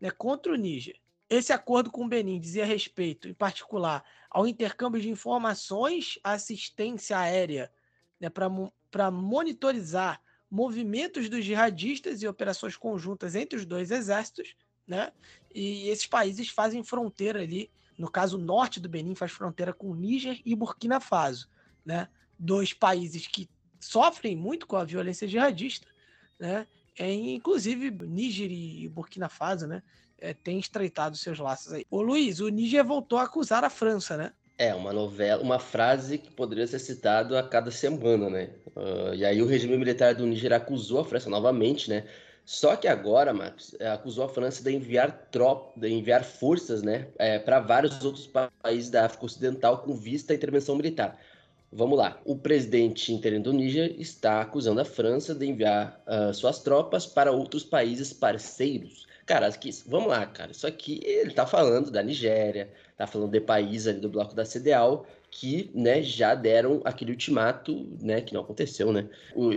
Speaker 1: né, contra o Níger. Esse acordo com o Benin dizia respeito, em particular, ao intercâmbio de informações, assistência aérea, né, para monitorizar movimentos dos jihadistas e operações conjuntas entre os dois exércitos, né? E esses países fazem fronteira ali, no caso, o norte do Benin faz fronteira com Níger e Burkina Faso, né? Dois países que sofrem muito com a violência jihadista, né? É, inclusive, Níger e Burkina Faso, né? É, tem estreitado seus laços aí. Ô Luiz, o Níger voltou a acusar a França, né?
Speaker 2: É, uma novela, uma frase que poderia ser citada a cada semana, né? Uh, e aí o regime militar do Níger acusou a França novamente, né? Só que agora, Marcos, é, acusou a França de enviar tropas, de enviar forças, né, é, para vários outros países da África Ocidental com vista à intervenção militar. Vamos lá. O presidente interino do Níger está acusando a França de enviar uh, suas tropas para outros países parceiros. Cara, aqui, vamos lá, cara. Isso aqui ele está falando da Nigéria, tá falando de países ali do bloco da CDAO que, né, já deram aquele ultimato, né, que não aconteceu, né,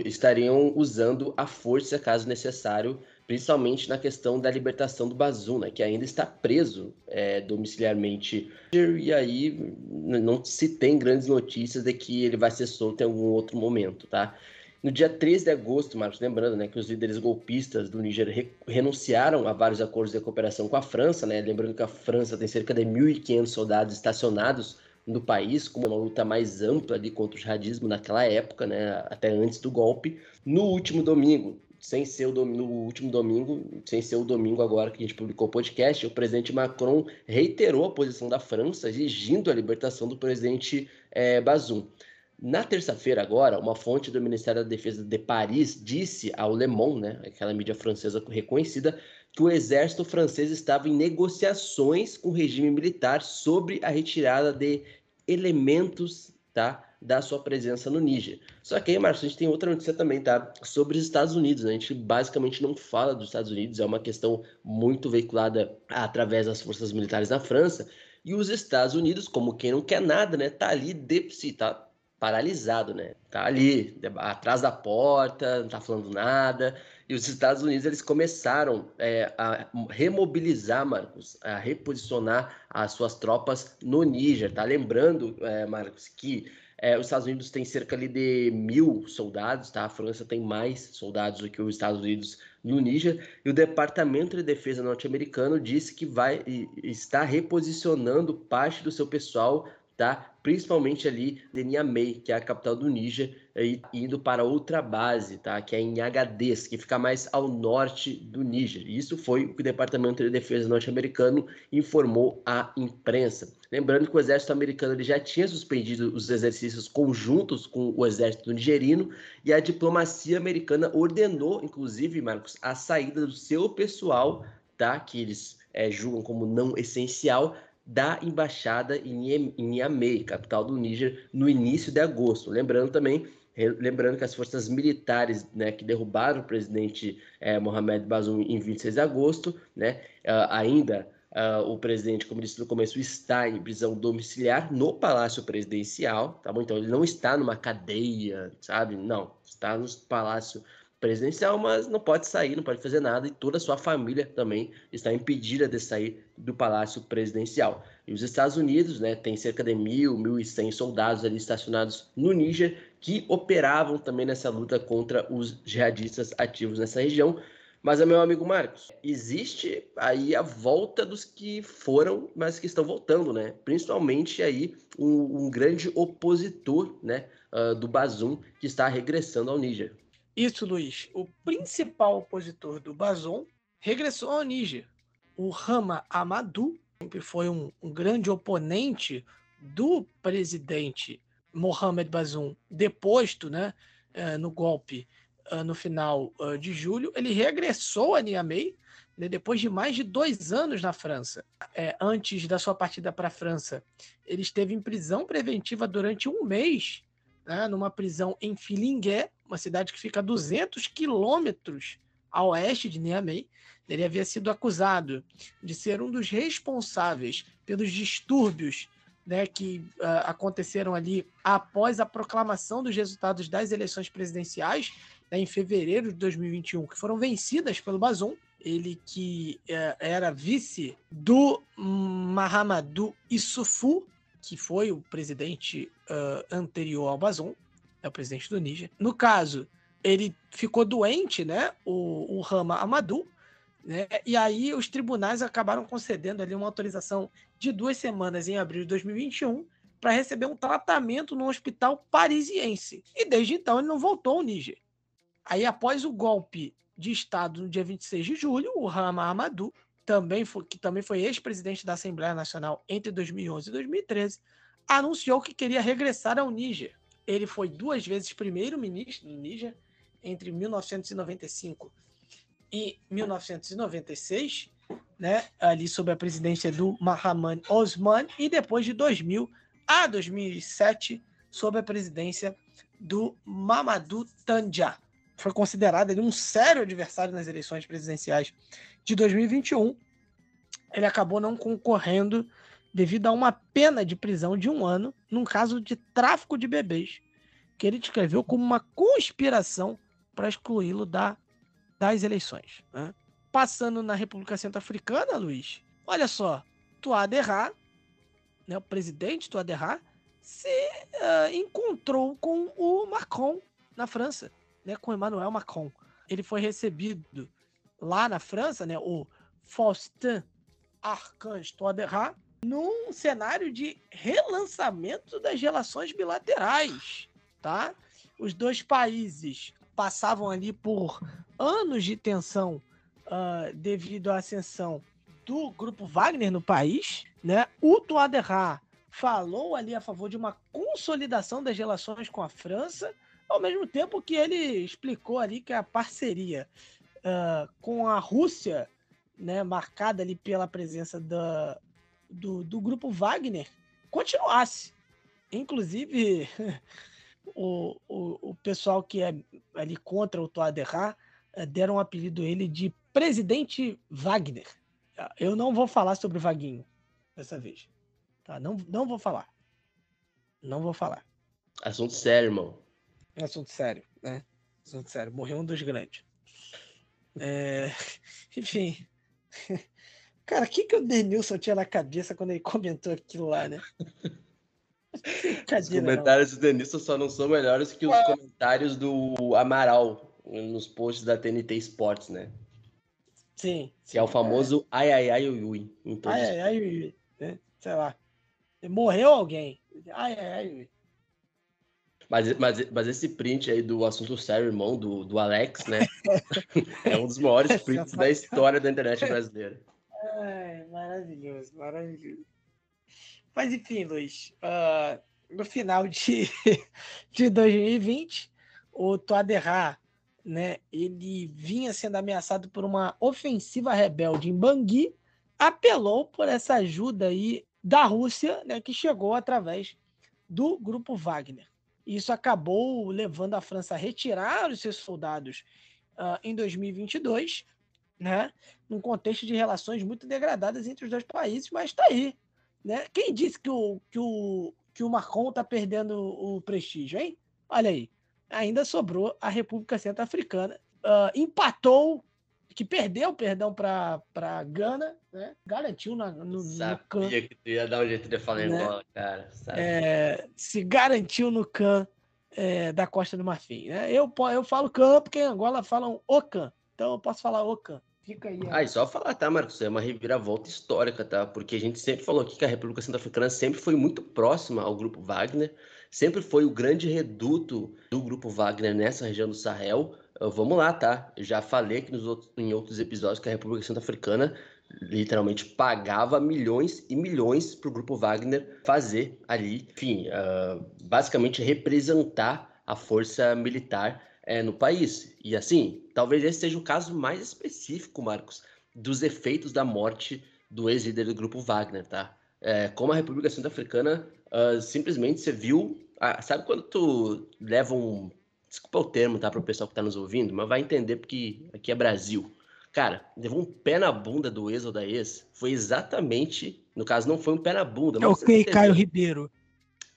Speaker 2: estariam usando a força caso necessário, principalmente na questão da libertação do Bazoum, né, que ainda está preso é, domiciliarmente. E aí não se tem grandes notícias de que ele vai ser solto em algum outro momento, tá? No dia 13 de agosto, Marcos, lembrando né, que os líderes golpistas do Níger re renunciaram a vários acordos de cooperação com a França, né, lembrando que a França tem cerca de 1.500 soldados estacionados no país, com uma luta mais ampla ali contra o jihadismo naquela época, né, até antes do golpe. No último domingo, sem ser o no último domingo, sem ser o domingo agora que a gente publicou o podcast, o presidente Macron reiterou a posição da França, exigindo a libertação do presidente é, Bazoum. Na terça-feira, agora, uma fonte do Ministério da Defesa de Paris disse ao Le Monde, né, aquela mídia francesa reconhecida, que o exército francês estava em negociações com o regime militar sobre a retirada de elementos tá, da sua presença no Níger. Só que aí, Márcio, a gente tem outra notícia também, tá? Sobre os Estados Unidos. Né? A gente basicamente não fala dos Estados Unidos, é uma questão muito veiculada através das forças militares da França. E os Estados Unidos, como quem não quer nada, né? Tá ali, de, tá paralisado, né? Tá ali, atrás da porta, não tá falando nada. E os Estados Unidos, eles começaram é, a remobilizar, Marcos, a reposicionar as suas tropas no Níger, tá? Lembrando, é, Marcos, que é, os Estados Unidos têm cerca ali de mil soldados, tá? A França tem mais soldados do que os Estados Unidos no Níger. E o Departamento de Defesa norte-americano disse que vai está reposicionando parte do seu pessoal tá? Principalmente ali em Niamey, que é a capital do Níger, indo para outra base, tá? Que é em Agadez, que fica mais ao norte do Níger. Isso foi o que o Departamento de Defesa norte-americano informou à imprensa. Lembrando que o exército americano ele já tinha suspendido os exercícios conjuntos com o exército nigerino e a diplomacia americana ordenou, inclusive, Marcos, a saída do seu pessoal, tá? Que eles é, julgam como não essencial, da embaixada em Niamey, capital do Níger, no início de agosto. Lembrando também, lembrando que as forças militares né, que derrubaram o presidente é, Mohamed Bazoum em 26 de agosto, né, uh, ainda uh, o presidente, como disse no começo, está em prisão domiciliar no Palácio Presidencial, tá bom? Então ele não está numa cadeia, sabe? Não, está no Palácio presidencial, mas não pode sair, não pode fazer nada, e toda a sua família também está impedida de sair do palácio presidencial. E os Estados Unidos, né, tem cerca de mil, mil e cem soldados ali estacionados no Níger, que operavam também nessa luta contra os jihadistas ativos nessa região. Mas, meu amigo Marcos, existe aí a volta dos que foram, mas que estão voltando, né? Principalmente aí um, um grande opositor, né, uh, do Bazum, que está regressando ao Níger.
Speaker 1: Isso, Luiz. O principal opositor do Bazon regressou ao Níger. O Rama Amadou sempre foi um, um grande oponente do presidente Mohamed Bazoum deposto, né, uh, no golpe uh, no final de julho, ele regressou a Niamey né, depois de mais de dois anos na França. É, antes da sua partida para a França, ele esteve em prisão preventiva durante um mês, né, numa prisão em Filingué, uma cidade que fica a 200 quilômetros a oeste de Niamey. Ele havia sido acusado de ser um dos responsáveis pelos distúrbios né, que uh, aconteceram ali após a proclamação dos resultados das eleições presidenciais né, em fevereiro de 2021, que foram vencidas pelo Bazoum. Ele que uh, era vice do Mahamadou Issoufou, que foi o presidente uh, anterior ao Bazoum, é o presidente do Níger. No caso, ele ficou doente, né, o, o Rama Amadou, né? E aí os tribunais acabaram concedendo ali uma autorização de duas semanas em abril de 2021 para receber um tratamento no hospital parisiense. E desde então ele não voltou ao Níger. Aí após o golpe de Estado no dia 26 de julho, o Rama Amadou, também foi, que também foi ex-presidente da Assembleia Nacional entre 2011 e 2013, anunciou que queria regressar ao Níger. Ele foi duas vezes primeiro-ministro do Níger entre 1995 e 1996, né, ali sob a presidência do Mahaman Osman, e depois de 2000 a 2007, sob a presidência do Mamadou Tandja. Foi considerado ele um sério adversário nas eleições presidenciais de 2021. Ele acabou não concorrendo devido a uma pena de prisão de um ano num caso de tráfico de bebês, que ele descreveu como uma conspiração para excluí-lo da das eleições. Né? Passando na República Centro-Africana, Luiz, olha só, Tuaderra, né, o presidente Tuaderra, se uh, encontrou com o Macron na França, né, com Emmanuel Macron. Ele foi recebido lá na França, né, o Faustin Archange Tuaderra, num cenário de relançamento das relações bilaterais, tá? Os dois países passavam ali por anos de tensão uh, devido à ascensão do grupo Wagner no país, né? O Toaderra falou ali a favor de uma consolidação das relações com a França, ao mesmo tempo que ele explicou ali que a parceria uh, com a Rússia, né, marcada ali pela presença da, do, do grupo Wagner, continuasse. Inclusive, o, o, o pessoal que é ali contra o Toaderra deram o um apelido ele de Presidente Wagner. Ah, eu não vou falar sobre o Vaguinho dessa vez. Tá? Não, não vou falar. Não vou falar.
Speaker 2: Assunto sério, irmão.
Speaker 1: Assunto sério, né? Assunto sério. Morreu um dos grandes. É... Enfim. Cara, o que, que o Denilson tinha na cabeça quando ele comentou aquilo lá, né?
Speaker 2: Os comentários não. do Denilson só não são melhores que os é. comentários do Amaral nos posts da TNT Sports, né?
Speaker 1: Sim.
Speaker 2: Que é o famoso é. ai ai ai ui ui.
Speaker 1: Ai ai ai ui, né? Sei lá. Morreu alguém. Ai ai ai ui.
Speaker 2: Mas, mas, mas esse print aí do assunto sério, irmão, do, do Alex, né? é um dos maiores prints da história da internet brasileira.
Speaker 1: Ai, maravilhoso, maravilhoso. Mas enfim, Luiz, uh, no final de, de 2020, o Toaderra né, ele vinha sendo ameaçado por uma ofensiva rebelde em Bangui, apelou por essa ajuda aí da Rússia, né, que chegou através do grupo Wagner. Isso acabou levando a França a retirar os seus soldados uh, em 2022, né, num contexto de relações muito degradadas entre os dois países, mas está aí. Né? Quem disse que o, que o, que o Macron está perdendo o prestígio, hein? Olha aí ainda sobrou a República Centro-Africana. Uh, empatou, que perdeu, perdão, para Gana, né? Garantiu na, no,
Speaker 2: Sabia no CAN. que tu ia dar um jeito de falar né? Angola, cara.
Speaker 1: É, se garantiu no CAN é, da Costa do Marfim. Né? Eu, eu falo CAN porque em Angola falam OCAN. Então eu posso falar OCAN. Fica aí.
Speaker 2: Ah, e só falar, tá, Marcos? É uma reviravolta histórica, tá? Porque a gente sempre falou aqui que a República Centro-Africana sempre foi muito próxima ao grupo Wagner sempre foi o grande reduto do grupo Wagner nessa região do Sahel. Uh, vamos lá, tá? Já falei aqui nos outros, em outros episódios que a República Centro-Africana literalmente pagava milhões e milhões para o grupo Wagner fazer ali, enfim, uh, basicamente representar a força militar é, no país. E assim, talvez esse seja o caso mais específico, Marcos, dos efeitos da morte do ex-líder do grupo Wagner, tá? É, como a República Centro-Africana uh, simplesmente você viu. Ah, sabe quando tu leva um. Desculpa o termo, tá? Para o pessoal que está nos ouvindo, mas vai entender porque aqui é Brasil. Cara, levou um pé na bunda do ex ou da ex. Foi exatamente. No caso, não foi um pé na bunda.
Speaker 1: É ok, Caio Ribeiro.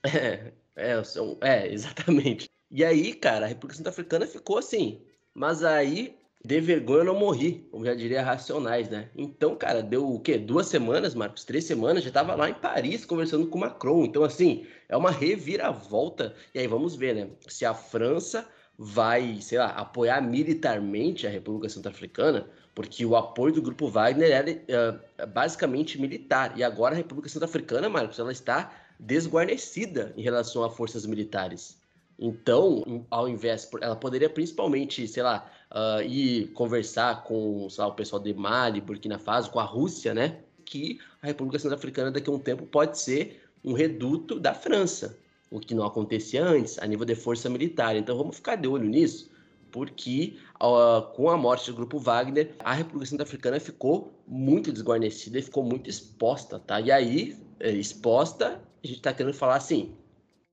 Speaker 2: É, é, é, exatamente. E aí, cara, a República Centro-Africana ficou assim. Mas aí, de vergonha eu não morri, como já diria Racionais, né? Então, cara, deu o quê? Duas semanas, Marcos? Três semanas, já tava lá em Paris conversando com Macron. Então, assim, é uma reviravolta. E aí vamos ver, né? Se a França vai, sei lá, apoiar militarmente a República Centro-Africana, porque o apoio do Grupo Wagner era uh, basicamente militar. E agora a República Centro-Africana, Marcos, ela está desguarnecida em relação a forças militares. Então, ao invés, ela poderia principalmente, sei lá, uh, ir conversar com lá, o pessoal de Mali, Burkina Faso, com a Rússia, né? Que a República Centro-Africana daqui a um tempo pode ser um reduto da França, o que não acontecia antes, a nível de força militar. Então vamos ficar de olho nisso, porque uh, com a morte do grupo Wagner, a República Centro-Africana ficou muito desguarnecida e ficou muito exposta, tá? E aí, eh, exposta, a gente está querendo falar assim,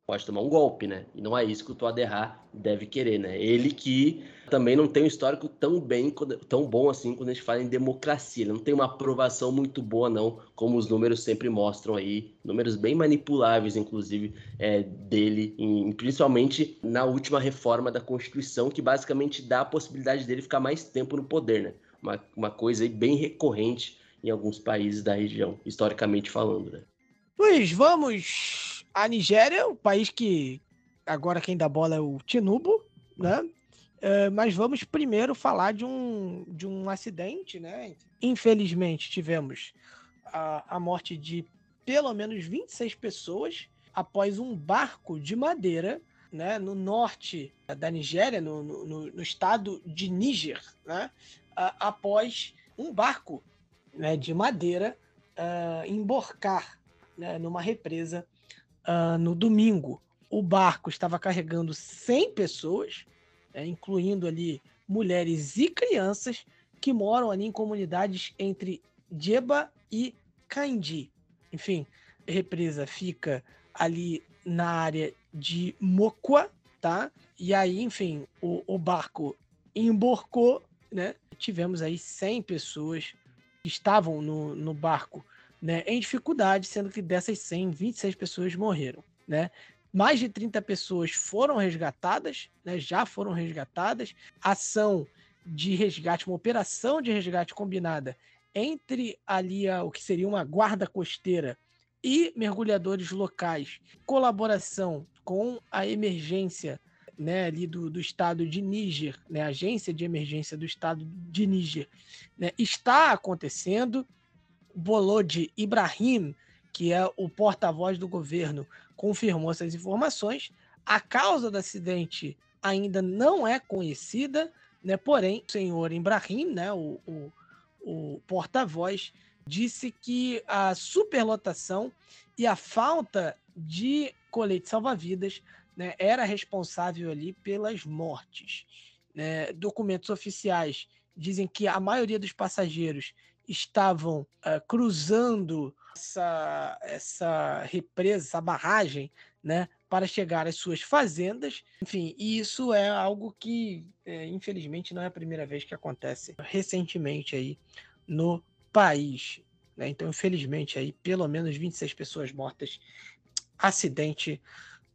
Speaker 2: pode tomar um golpe, né? E não é isso que o Toaderra deve querer, né? Ele que também não tem um histórico tão bem, tão bom assim quando a gente fala em democracia. Ele não tem uma aprovação muito boa, não, como os números sempre mostram aí. Números bem manipuláveis, inclusive, é, dele, em, principalmente na última reforma da Constituição, que basicamente dá a possibilidade dele ficar mais tempo no poder, né? Uma, uma coisa aí bem recorrente em alguns países da região, historicamente falando, né?
Speaker 1: Luiz, vamos a Nigéria, o país que agora quem dá bola é o Tinubu, né? Uh, mas vamos primeiro falar de um, de um acidente, né? Infelizmente, tivemos a, a morte de pelo menos 26 pessoas após um barco de madeira né, no norte da Nigéria, no, no, no estado de Níger, né, após um barco né, de madeira uh, emborcar né, numa represa uh, no domingo, o barco estava carregando 100 pessoas, é, incluindo ali mulheres e crianças que moram ali em comunidades entre Jeba e Kandi. Enfim, a represa fica ali na área de Mokwa, tá? E aí, enfim, o, o barco emborcou, né? Tivemos aí 100 pessoas que estavam no, no barco né, em dificuldade, sendo que dessas 100, 26 pessoas morreram. Né? Mais de 30 pessoas foram resgatadas, né, já foram resgatadas. Ação de resgate, uma operação de resgate combinada entre ali a, o que seria uma guarda costeira e mergulhadores locais, colaboração com a emergência né, ali do, do estado de Níger, né, a agência de emergência do estado de Níger, né, está acontecendo. Bolod Ibrahim, que é o porta-voz do governo, confirmou essas informações. A causa do acidente ainda não é conhecida, né? porém, o senhor Ibrahim, né? o, o, o porta-voz, disse que a superlotação e a falta de colete salva-vidas né, era responsável ali pelas mortes. Né? Documentos oficiais dizem que a maioria dos passageiros estavam uh, cruzando essa, essa represa, essa barragem, né, para chegar às suas fazendas. Enfim, e isso é algo que, é, infelizmente, não é a primeira vez que acontece recentemente aí no país. Né? Então, infelizmente, aí pelo menos 26 pessoas mortas. Acidente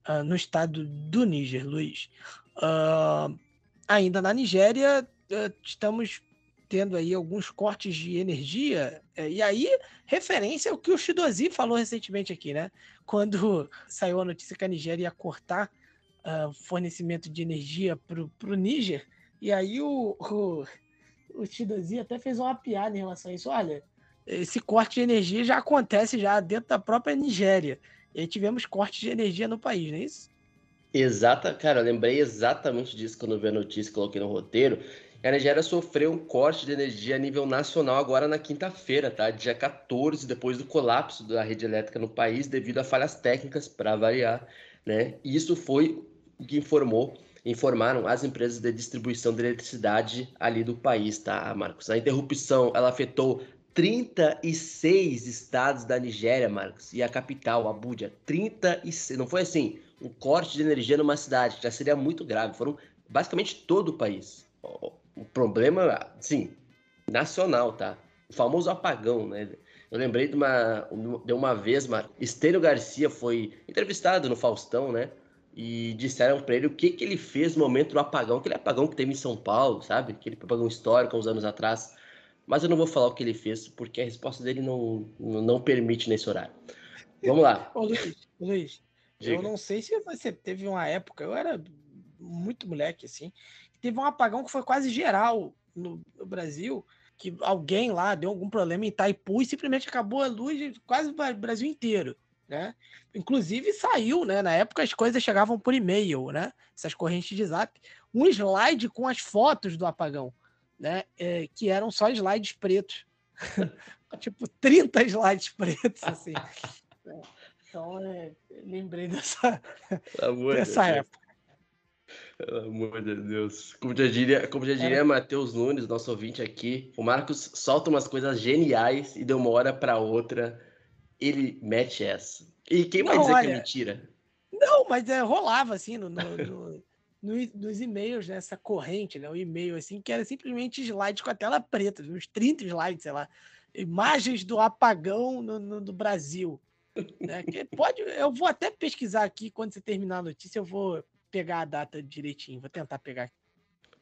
Speaker 1: uh, no estado do Níger, Luiz. Uh, ainda na Nigéria, estamos tendo aí alguns cortes de energia. É, e aí, referência ao que o Shidozi falou recentemente aqui, né? Quando saiu a notícia que a Nigéria ia cortar uh, fornecimento de energia para o Níger. E aí o, o, o Shidozi até fez uma piada em relação a isso. Olha, esse corte de energia já acontece já dentro da própria Nigéria. E aí tivemos cortes de energia no país, não é isso?
Speaker 2: Exata, cara, eu lembrei exatamente disso quando eu vi a notícia, coloquei no roteiro. A Nigéria sofreu um corte de energia a nível nacional agora na quinta-feira, tá? Dia 14, depois do colapso da rede elétrica no país devido a falhas técnicas, para variar, né? E isso foi o que informou, informaram as empresas de distribuição de eletricidade ali do país, tá, Marcos? A interrupção, ela afetou 36 estados da Nigéria, Marcos, e a capital, Abuja, 36, não foi assim, um corte de energia numa cidade, já seria muito grave, foram basicamente todo o país o problema, sim, nacional, tá? O famoso apagão, né? Eu lembrei de uma, de uma vez, Mar... Estênio Garcia foi entrevistado no Faustão, né? E disseram para ele o que, que ele fez no momento do apagão, aquele apagão que teve em São Paulo, sabe? Aquele apagão histórico uns anos atrás. Mas eu não vou falar o que ele fez, porque a resposta dele não, não permite nesse horário. Vamos lá.
Speaker 1: Ô, Luiz, Luiz eu não sei se você teve uma época, eu era muito moleque, assim, teve um apagão que foi quase geral no, no Brasil, que alguém lá deu algum problema em Itaipu e simplesmente acabou a luz quase o Brasil inteiro, né? Inclusive saiu, né? Na época as coisas chegavam por e-mail, né? Essas correntes de zap. Um slide com as fotos do apagão, né? É, que eram só slides pretos. tipo, 30 slides pretos, assim. então, é, lembrei dessa, dessa época.
Speaker 2: Pelo amor de Deus. Como já diria, como já diria é. Matheus Nunes, nosso ouvinte aqui, o Marcos solta umas coisas geniais e de uma hora para outra ele mete essa. E quem vai dizer olha, que é mentira?
Speaker 1: Não, mas é, rolava assim no, no, no, no nos e-mails, nessa né, corrente, né? O e-mail assim, que era simplesmente slides com a tela preta, uns 30 slides, sei lá. Imagens do apagão no, no, do Brasil. Né? Que pode, eu vou até pesquisar aqui quando você terminar a notícia, eu vou pegar a data direitinho. Vou tentar pegar.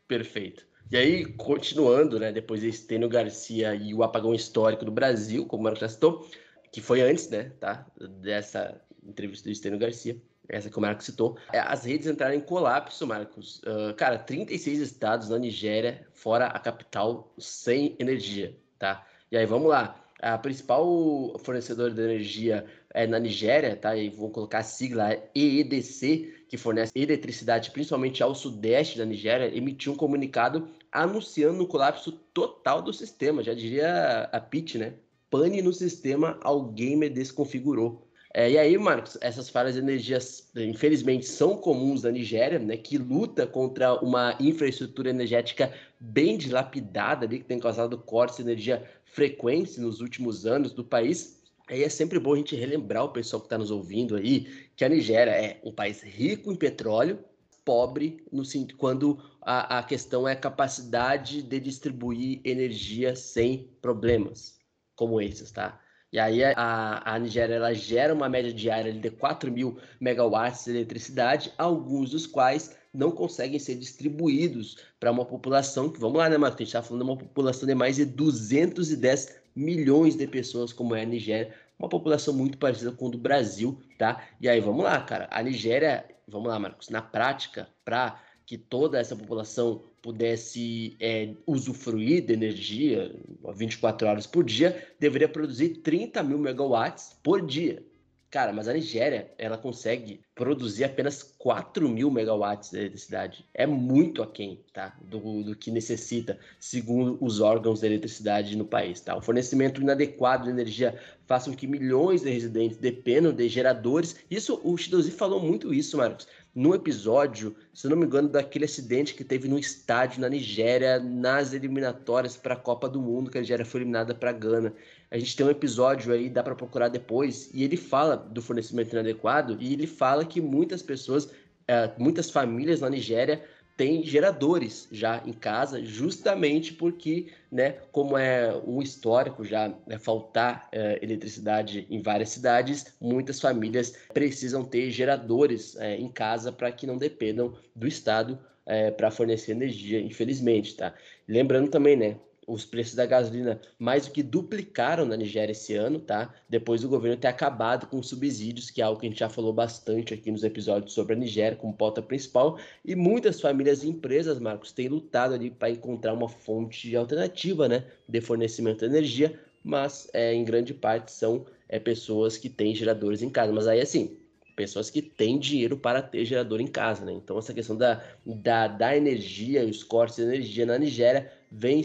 Speaker 2: Perfeito. E aí, continuando, né, depois de Estênio Garcia e o apagão histórico do Brasil, como o Marcos já citou, que foi antes, né, tá, dessa entrevista do Estênio Garcia, essa que o Marcos citou, é, as redes entraram em colapso, Marcos. Uh, cara, 36 estados na Nigéria, fora a capital, sem energia, tá? E aí, vamos lá. A principal fornecedora de energia é na Nigéria, tá? E vou colocar a sigla EEDC, que fornece eletricidade principalmente ao sudeste da Nigéria, emitiu um comunicado anunciando o colapso total do sistema. Já diria a Pitt, né? Pane no sistema, alguém me desconfigurou. É, e aí, Marcos, essas falhas de energia, infelizmente, são comuns na Nigéria, né, que luta contra uma infraestrutura energética bem dilapidada, ali, que tem causado cortes de energia frequentes nos últimos anos do país. Aí é sempre bom a gente relembrar o pessoal que está nos ouvindo aí que a Nigéria é um país rico em petróleo, pobre no quando a, a questão é a capacidade de distribuir energia sem problemas, como esses, tá? E aí a, a Nigéria ela gera uma média diária de 4 mil megawatts de eletricidade, alguns dos quais não conseguem ser distribuídos para uma população que, vamos lá, né, Marcos? A gente está falando de uma população de mais de 210 milhões de pessoas, como é a Nigéria, uma população muito parecida com o do Brasil, tá? E aí, vamos lá, cara. A Nigéria, vamos lá, Marcos, na prática, para que toda essa população pudesse é, usufruir de energia 24 horas por dia, deveria produzir 30 mil megawatts por dia. Cara, mas a Nigéria, ela consegue produzir apenas 4 mil megawatts de eletricidade. É muito aquém, tá? Do, do que necessita, segundo os órgãos de eletricidade no país, tá? O fornecimento inadequado de energia faz com que milhões de residentes dependam de geradores. Isso, o Shidozi falou muito isso, Marcos no episódio, se não me engano, daquele acidente que teve no estádio na Nigéria, nas eliminatórias para a Copa do Mundo, que a Nigéria foi eliminada para a Gana. A gente tem um episódio aí, dá para procurar depois, e ele fala do fornecimento inadequado e ele fala que muitas pessoas, é, muitas famílias na Nigéria tem geradores já em casa, justamente porque, né, como é um histórico já né, faltar é, eletricidade em várias cidades, muitas famílias precisam ter geradores é, em casa para que não dependam do Estado é, para fornecer energia, infelizmente, tá? Lembrando também, né, os preços da gasolina mais do que duplicaram na Nigéria esse ano, tá? Depois do governo ter acabado com os subsídios, que é algo que a gente já falou bastante aqui nos episódios sobre a Nigéria como pauta principal, e muitas famílias e empresas, Marcos, têm lutado ali para encontrar uma fonte alternativa, né, de fornecimento de energia, mas é, em grande parte são é, pessoas que têm geradores em casa. Mas aí, assim, pessoas que têm dinheiro para ter gerador em casa, né? Então essa questão da, da, da energia, os cortes de energia na Nigéria vem,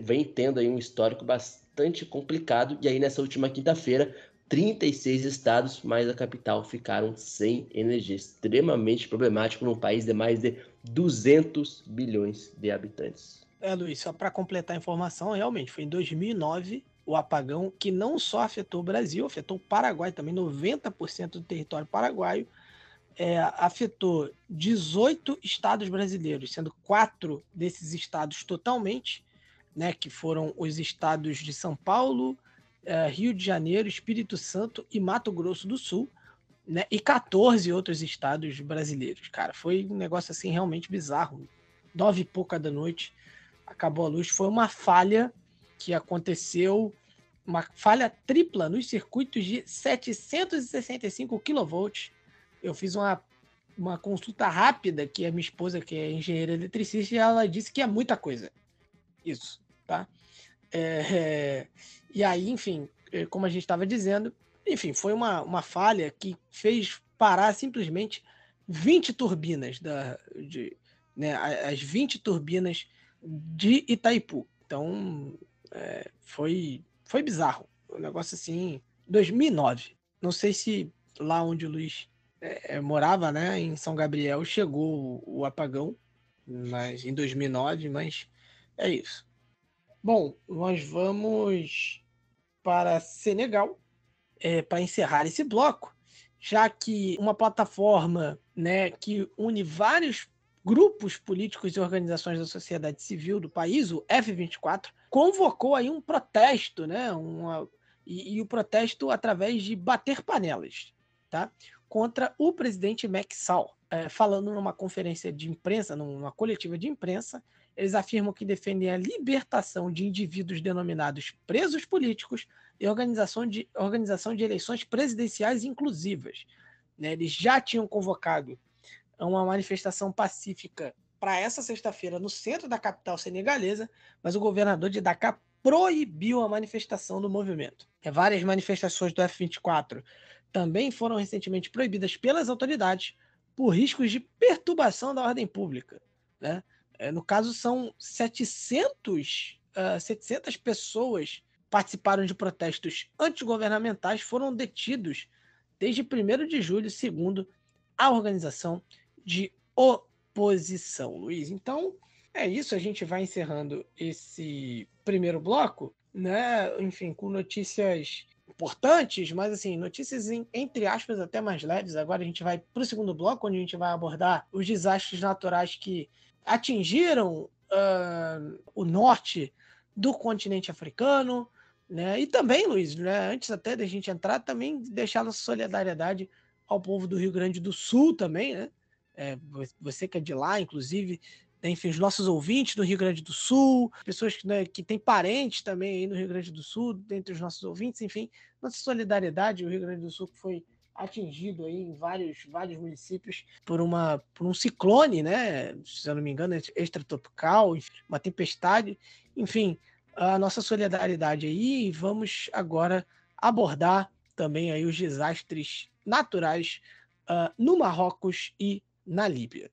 Speaker 2: vem tendo aí um histórico bastante complicado. E aí nessa última quinta-feira, 36 estados mais a capital ficaram sem energia. Extremamente problemático num país de mais de 200 bilhões de habitantes.
Speaker 1: É, Luiz, só para completar a informação, realmente foi em 2009 o apagão que não só afetou o Brasil, afetou o Paraguai também, 90% do território paraguaio, é, afetou 18 estados brasileiros, sendo quatro desses estados totalmente, né, que foram os estados de São Paulo, é, Rio de Janeiro, Espírito Santo e Mato Grosso do Sul, né, e 14 outros estados brasileiros. Cara, foi um negócio assim realmente bizarro. Nove e pouca da noite acabou a luz. Foi uma falha que aconteceu uma falha tripla nos circuitos de 765 kV. Eu fiz uma, uma consulta rápida que a minha esposa, que é engenheira eletricista, ela disse que é muita coisa. Isso, tá? É, é, e aí, enfim, é, como a gente estava dizendo, enfim, foi uma, uma falha que fez parar simplesmente 20 turbinas da, de, né, as 20 turbinas de Itaipu. Então, é, foi, foi bizarro. Um negócio assim, 2009. Não sei se lá onde o Luiz é, é, morava, né, em São Gabriel, chegou o, apagão, mas em 2009, mas é isso. Bom, nós vamos para Senegal é, para encerrar esse bloco, já que uma plataforma né, que une vários grupos políticos e organizações da sociedade civil do país, o F24, convocou aí um protesto, né? Uma, e, e o protesto através de bater panelas, tá? Contra o presidente Sall. É, falando numa conferência de imprensa, numa coletiva de imprensa, eles afirmam que defendem a libertação de indivíduos denominados presos políticos e organização de, organização de eleições presidenciais inclusivas. Né? Eles já tinham convocado uma manifestação pacífica para essa sexta-feira no centro da capital senegalesa, mas o governador de Dakar proibiu a manifestação do movimento. É, várias manifestações do F-24 também foram recentemente proibidas pelas autoridades por riscos de perturbação da ordem pública. Né? É, no caso, são 700, uh, 700 pessoas participaram de protestos antigovernamentais, foram detidos desde 1 de julho, segundo a organização de oposição, Luiz. Então, é isso, a gente vai encerrando esse primeiro bloco, né? Enfim, com notícias importantes, mas assim, notícias em, entre aspas até mais leves. Agora a gente vai para o segundo bloco, onde a gente vai abordar os desastres naturais que atingiram uh, o norte do continente africano, né? E também, Luiz, né? Antes até da gente entrar, também deixar nossa solidariedade ao povo do Rio Grande do Sul também, né? é, você que é de lá, inclusive, enfim, os nossos ouvintes do Rio Grande do Sul, pessoas que, né, que têm parentes também aí no Rio Grande do Sul, dentre os nossos ouvintes, enfim, nossa solidariedade, o Rio Grande do Sul que foi atingido aí em vários, vários municípios por, uma, por um ciclone, né, se eu não me engano, extratropical, uma tempestade, enfim, a nossa solidariedade aí, e vamos agora abordar também aí os desastres naturais uh, no Marrocos e na Líbia.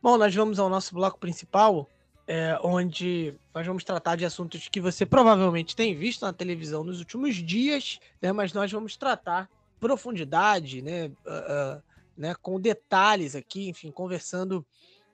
Speaker 1: Bom, nós vamos ao nosso bloco principal, é, onde nós vamos tratar de assuntos que você provavelmente tem visto na televisão nos últimos dias, né, mas nós vamos tratar profundidade, né, uh, uh, né, com detalhes aqui, enfim, conversando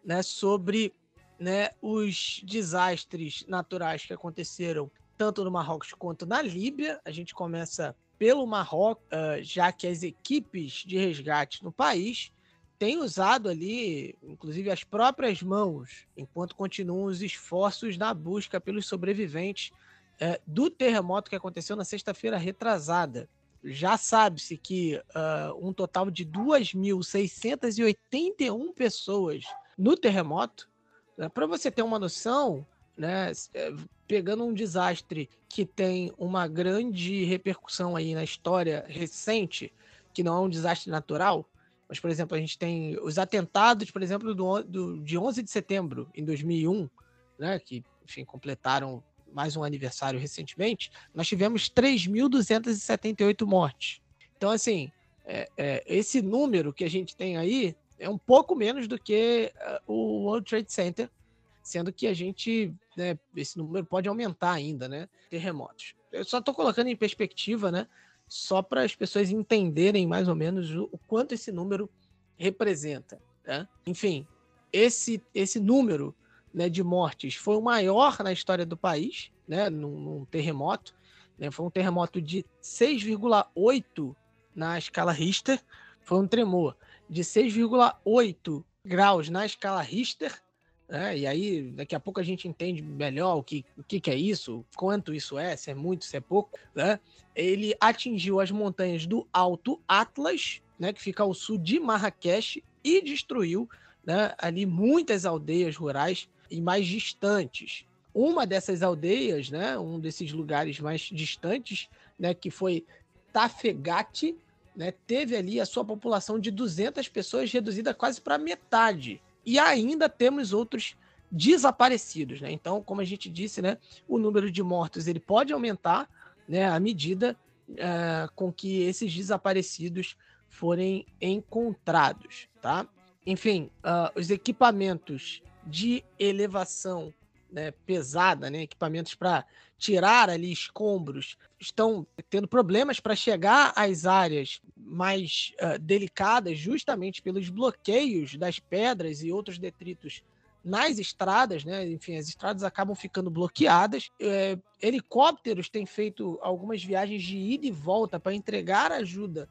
Speaker 1: né, sobre né, os desastres naturais que aconteceram tanto no Marrocos quanto na Líbia. A gente começa pelo Marrocos, uh, já que as equipes de resgate no país têm usado ali, inclusive as próprias mãos, enquanto continuam os esforços na busca pelos sobreviventes uh, do terremoto que aconteceu na sexta-feira retrasada já sabe-se que uh, um total de 2.681 pessoas no terremoto. Para você ter uma noção, né, é, pegando um desastre que tem uma grande repercussão aí na história recente, que não é um desastre natural, mas, por exemplo, a gente tem os atentados, por exemplo, do, do, de 11 de setembro, em 2001, né, que, enfim, completaram mais um aniversário recentemente, nós tivemos 3.278 mortes. Então, assim, é, é, esse número que a gente tem aí é um pouco menos do que uh, o World Trade Center, sendo que a gente, né, esse número pode aumentar ainda, né? Terremotos. Eu só estou colocando em perspectiva, né? Só para as pessoas entenderem mais ou menos o, quanto esse número representa. Né? Enfim, esse, esse número né, de mortes foi o maior na história do país, né, num, num terremoto. Né, foi um terremoto de 6,8 na escala Richter. Foi um tremor de 6,8 graus na escala Richter. Né, e aí, daqui a pouco a gente entende melhor o que, o que, que é isso, quanto isso é, se é muito, se é pouco. Né? Ele atingiu as montanhas do Alto Atlas, né, que fica ao sul de Marrakech, e destruiu né, ali muitas aldeias rurais e mais distantes. Uma dessas aldeias, né, um desses lugares mais distantes, né, que foi Tafegate, né, teve ali a sua população de 200 pessoas reduzida quase para metade. E ainda temos outros desaparecidos, né? Então, como a gente disse, né, o número de mortos ele pode aumentar, né, à medida uh, com que esses desaparecidos forem encontrados, tá? Enfim, uh, os equipamentos de elevação né, pesada, né, equipamentos para tirar ali escombros, estão tendo problemas para chegar às áreas mais uh, delicadas, justamente pelos bloqueios das pedras e outros detritos nas estradas, né? Enfim, as estradas acabam ficando bloqueadas. É, helicópteros têm feito algumas viagens de ida e volta para entregar ajuda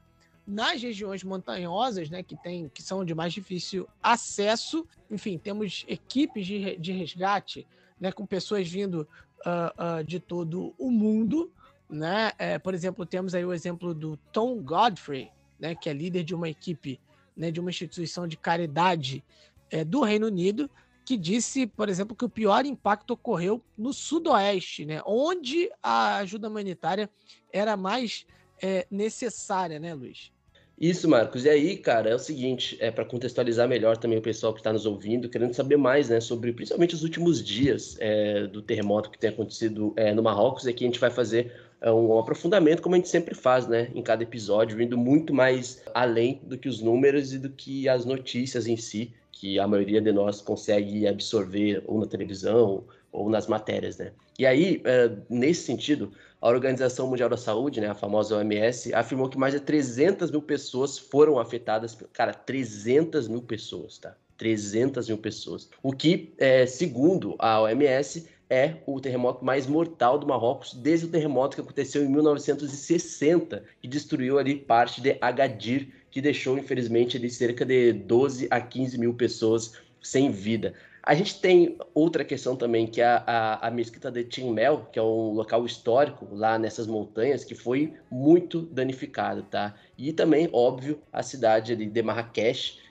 Speaker 1: nas regiões montanhosas, né, que, tem, que são de mais difícil acesso, enfim, temos equipes de, de resgate, né, com pessoas vindo uh, uh, de todo o mundo, né? É, por exemplo, temos aí o exemplo do Tom Godfrey, né, que é líder de uma equipe, né, de uma instituição de caridade é, do Reino Unido, que disse, por exemplo, que o pior impacto ocorreu no sudoeste, né, onde a ajuda humanitária era mais é, necessária, né, Luiz?
Speaker 2: Isso, Marcos. E aí, cara, é o seguinte, é para contextualizar melhor também o pessoal que está nos ouvindo, querendo saber mais, né, sobre principalmente os últimos dias é, do terremoto que tem acontecido é, no Marrocos, aqui a gente vai fazer é, um aprofundamento, como a gente sempre faz, né, em cada episódio, vindo muito mais além do que os números e do que as notícias em si, que a maioria de nós consegue absorver ou na televisão ou nas matérias, né. E aí, é, nesse sentido, a Organização Mundial da Saúde, né, a famosa OMS, afirmou que mais de 300 mil pessoas foram afetadas. Cara, 300 mil pessoas, tá? 300 mil pessoas. O que, é, segundo a OMS, é o terremoto mais mortal do Marrocos desde o terremoto que aconteceu em 1960 e destruiu ali parte de Agadir, que deixou, infelizmente, ali cerca de 12 a 15 mil pessoas sem vida. A gente tem outra questão também, que é a, a, a mesquita de Tinmel, que é um local histórico lá nessas montanhas, que foi muito danificado, tá? E também, óbvio, a cidade ali de Marrakech, que,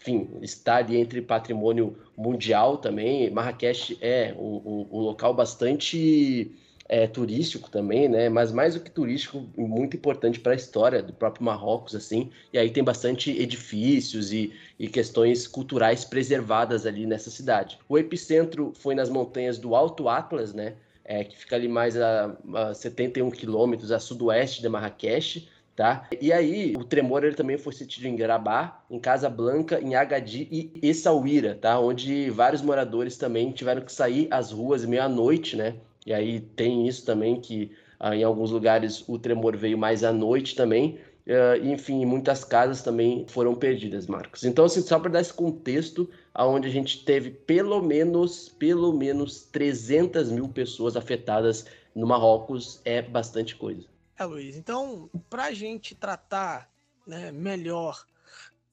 Speaker 2: enfim, está ali entre patrimônio mundial também. Marrakech é um, um, um local bastante é, turístico também, né? Mas mais do que turístico, muito importante para a história do próprio Marrocos, assim. E aí tem bastante edifícios e, e questões culturais preservadas ali nessa cidade. O epicentro foi nas montanhas do Alto Atlas, né? É, que fica ali mais a, a 71 quilômetros a sudoeste de Marrakech. Tá? E aí, o tremor ele também foi sentido em Grabá, em Casa Blanca, em Agadir e Essaouira, tá? Onde vários moradores também tiveram que sair às ruas meia-noite, né? E aí tem isso também que ah, em alguns lugares o tremor veio mais à noite também. Uh, enfim, muitas casas também foram perdidas, Marcos. Então, assim, só para dar esse contexto, aonde a gente teve pelo menos, pelo menos 300 mil pessoas afetadas no Marrocos, é bastante coisa.
Speaker 1: É, Luiz. Então, para a gente tratar né, melhor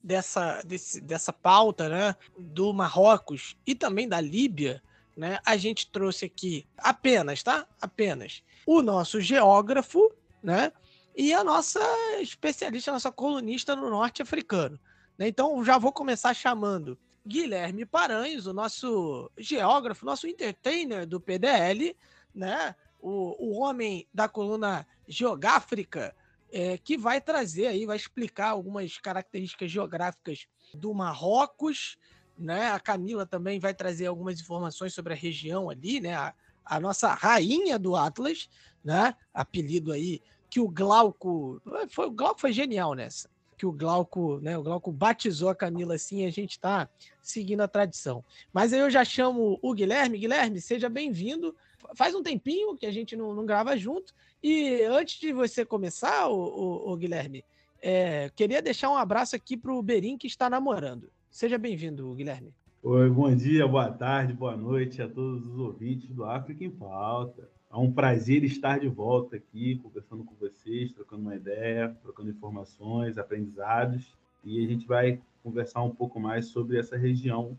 Speaker 1: dessa, desse, dessa pauta né, do Marrocos e também da Líbia, né? A gente trouxe aqui apenas, tá? Apenas o nosso geógrafo, né? E a nossa especialista, a nossa colunista no norte africano. Né? Então já vou começar chamando Guilherme Paranhos, o nosso geógrafo, nosso entertainer do PDL, né? O, o homem da coluna geográfica, é, que vai trazer aí, vai explicar algumas características geográficas do Marrocos, né? A Camila também vai trazer algumas informações sobre a região ali, né? A, a nossa rainha do Atlas, né? Apelido aí que o Glauco, foi o Glauco foi genial nessa que o Glauco, né, o Glauco batizou a Camila assim, a gente está seguindo a tradição. Mas aí eu já chamo o Guilherme. Guilherme, seja bem-vindo. Faz um tempinho que a gente não, não, grava junto. E antes de você começar, o, o, o Guilherme, é, queria deixar um abraço aqui para o Berim, que está namorando. Seja bem-vindo, Guilherme.
Speaker 3: Oi, bom dia, boa tarde, boa noite a todos os ouvintes do África em Pauta. É um prazer estar de volta aqui, conversando com vocês, trocando uma ideia, trocando informações, aprendizados. E a gente vai conversar um pouco mais sobre essa região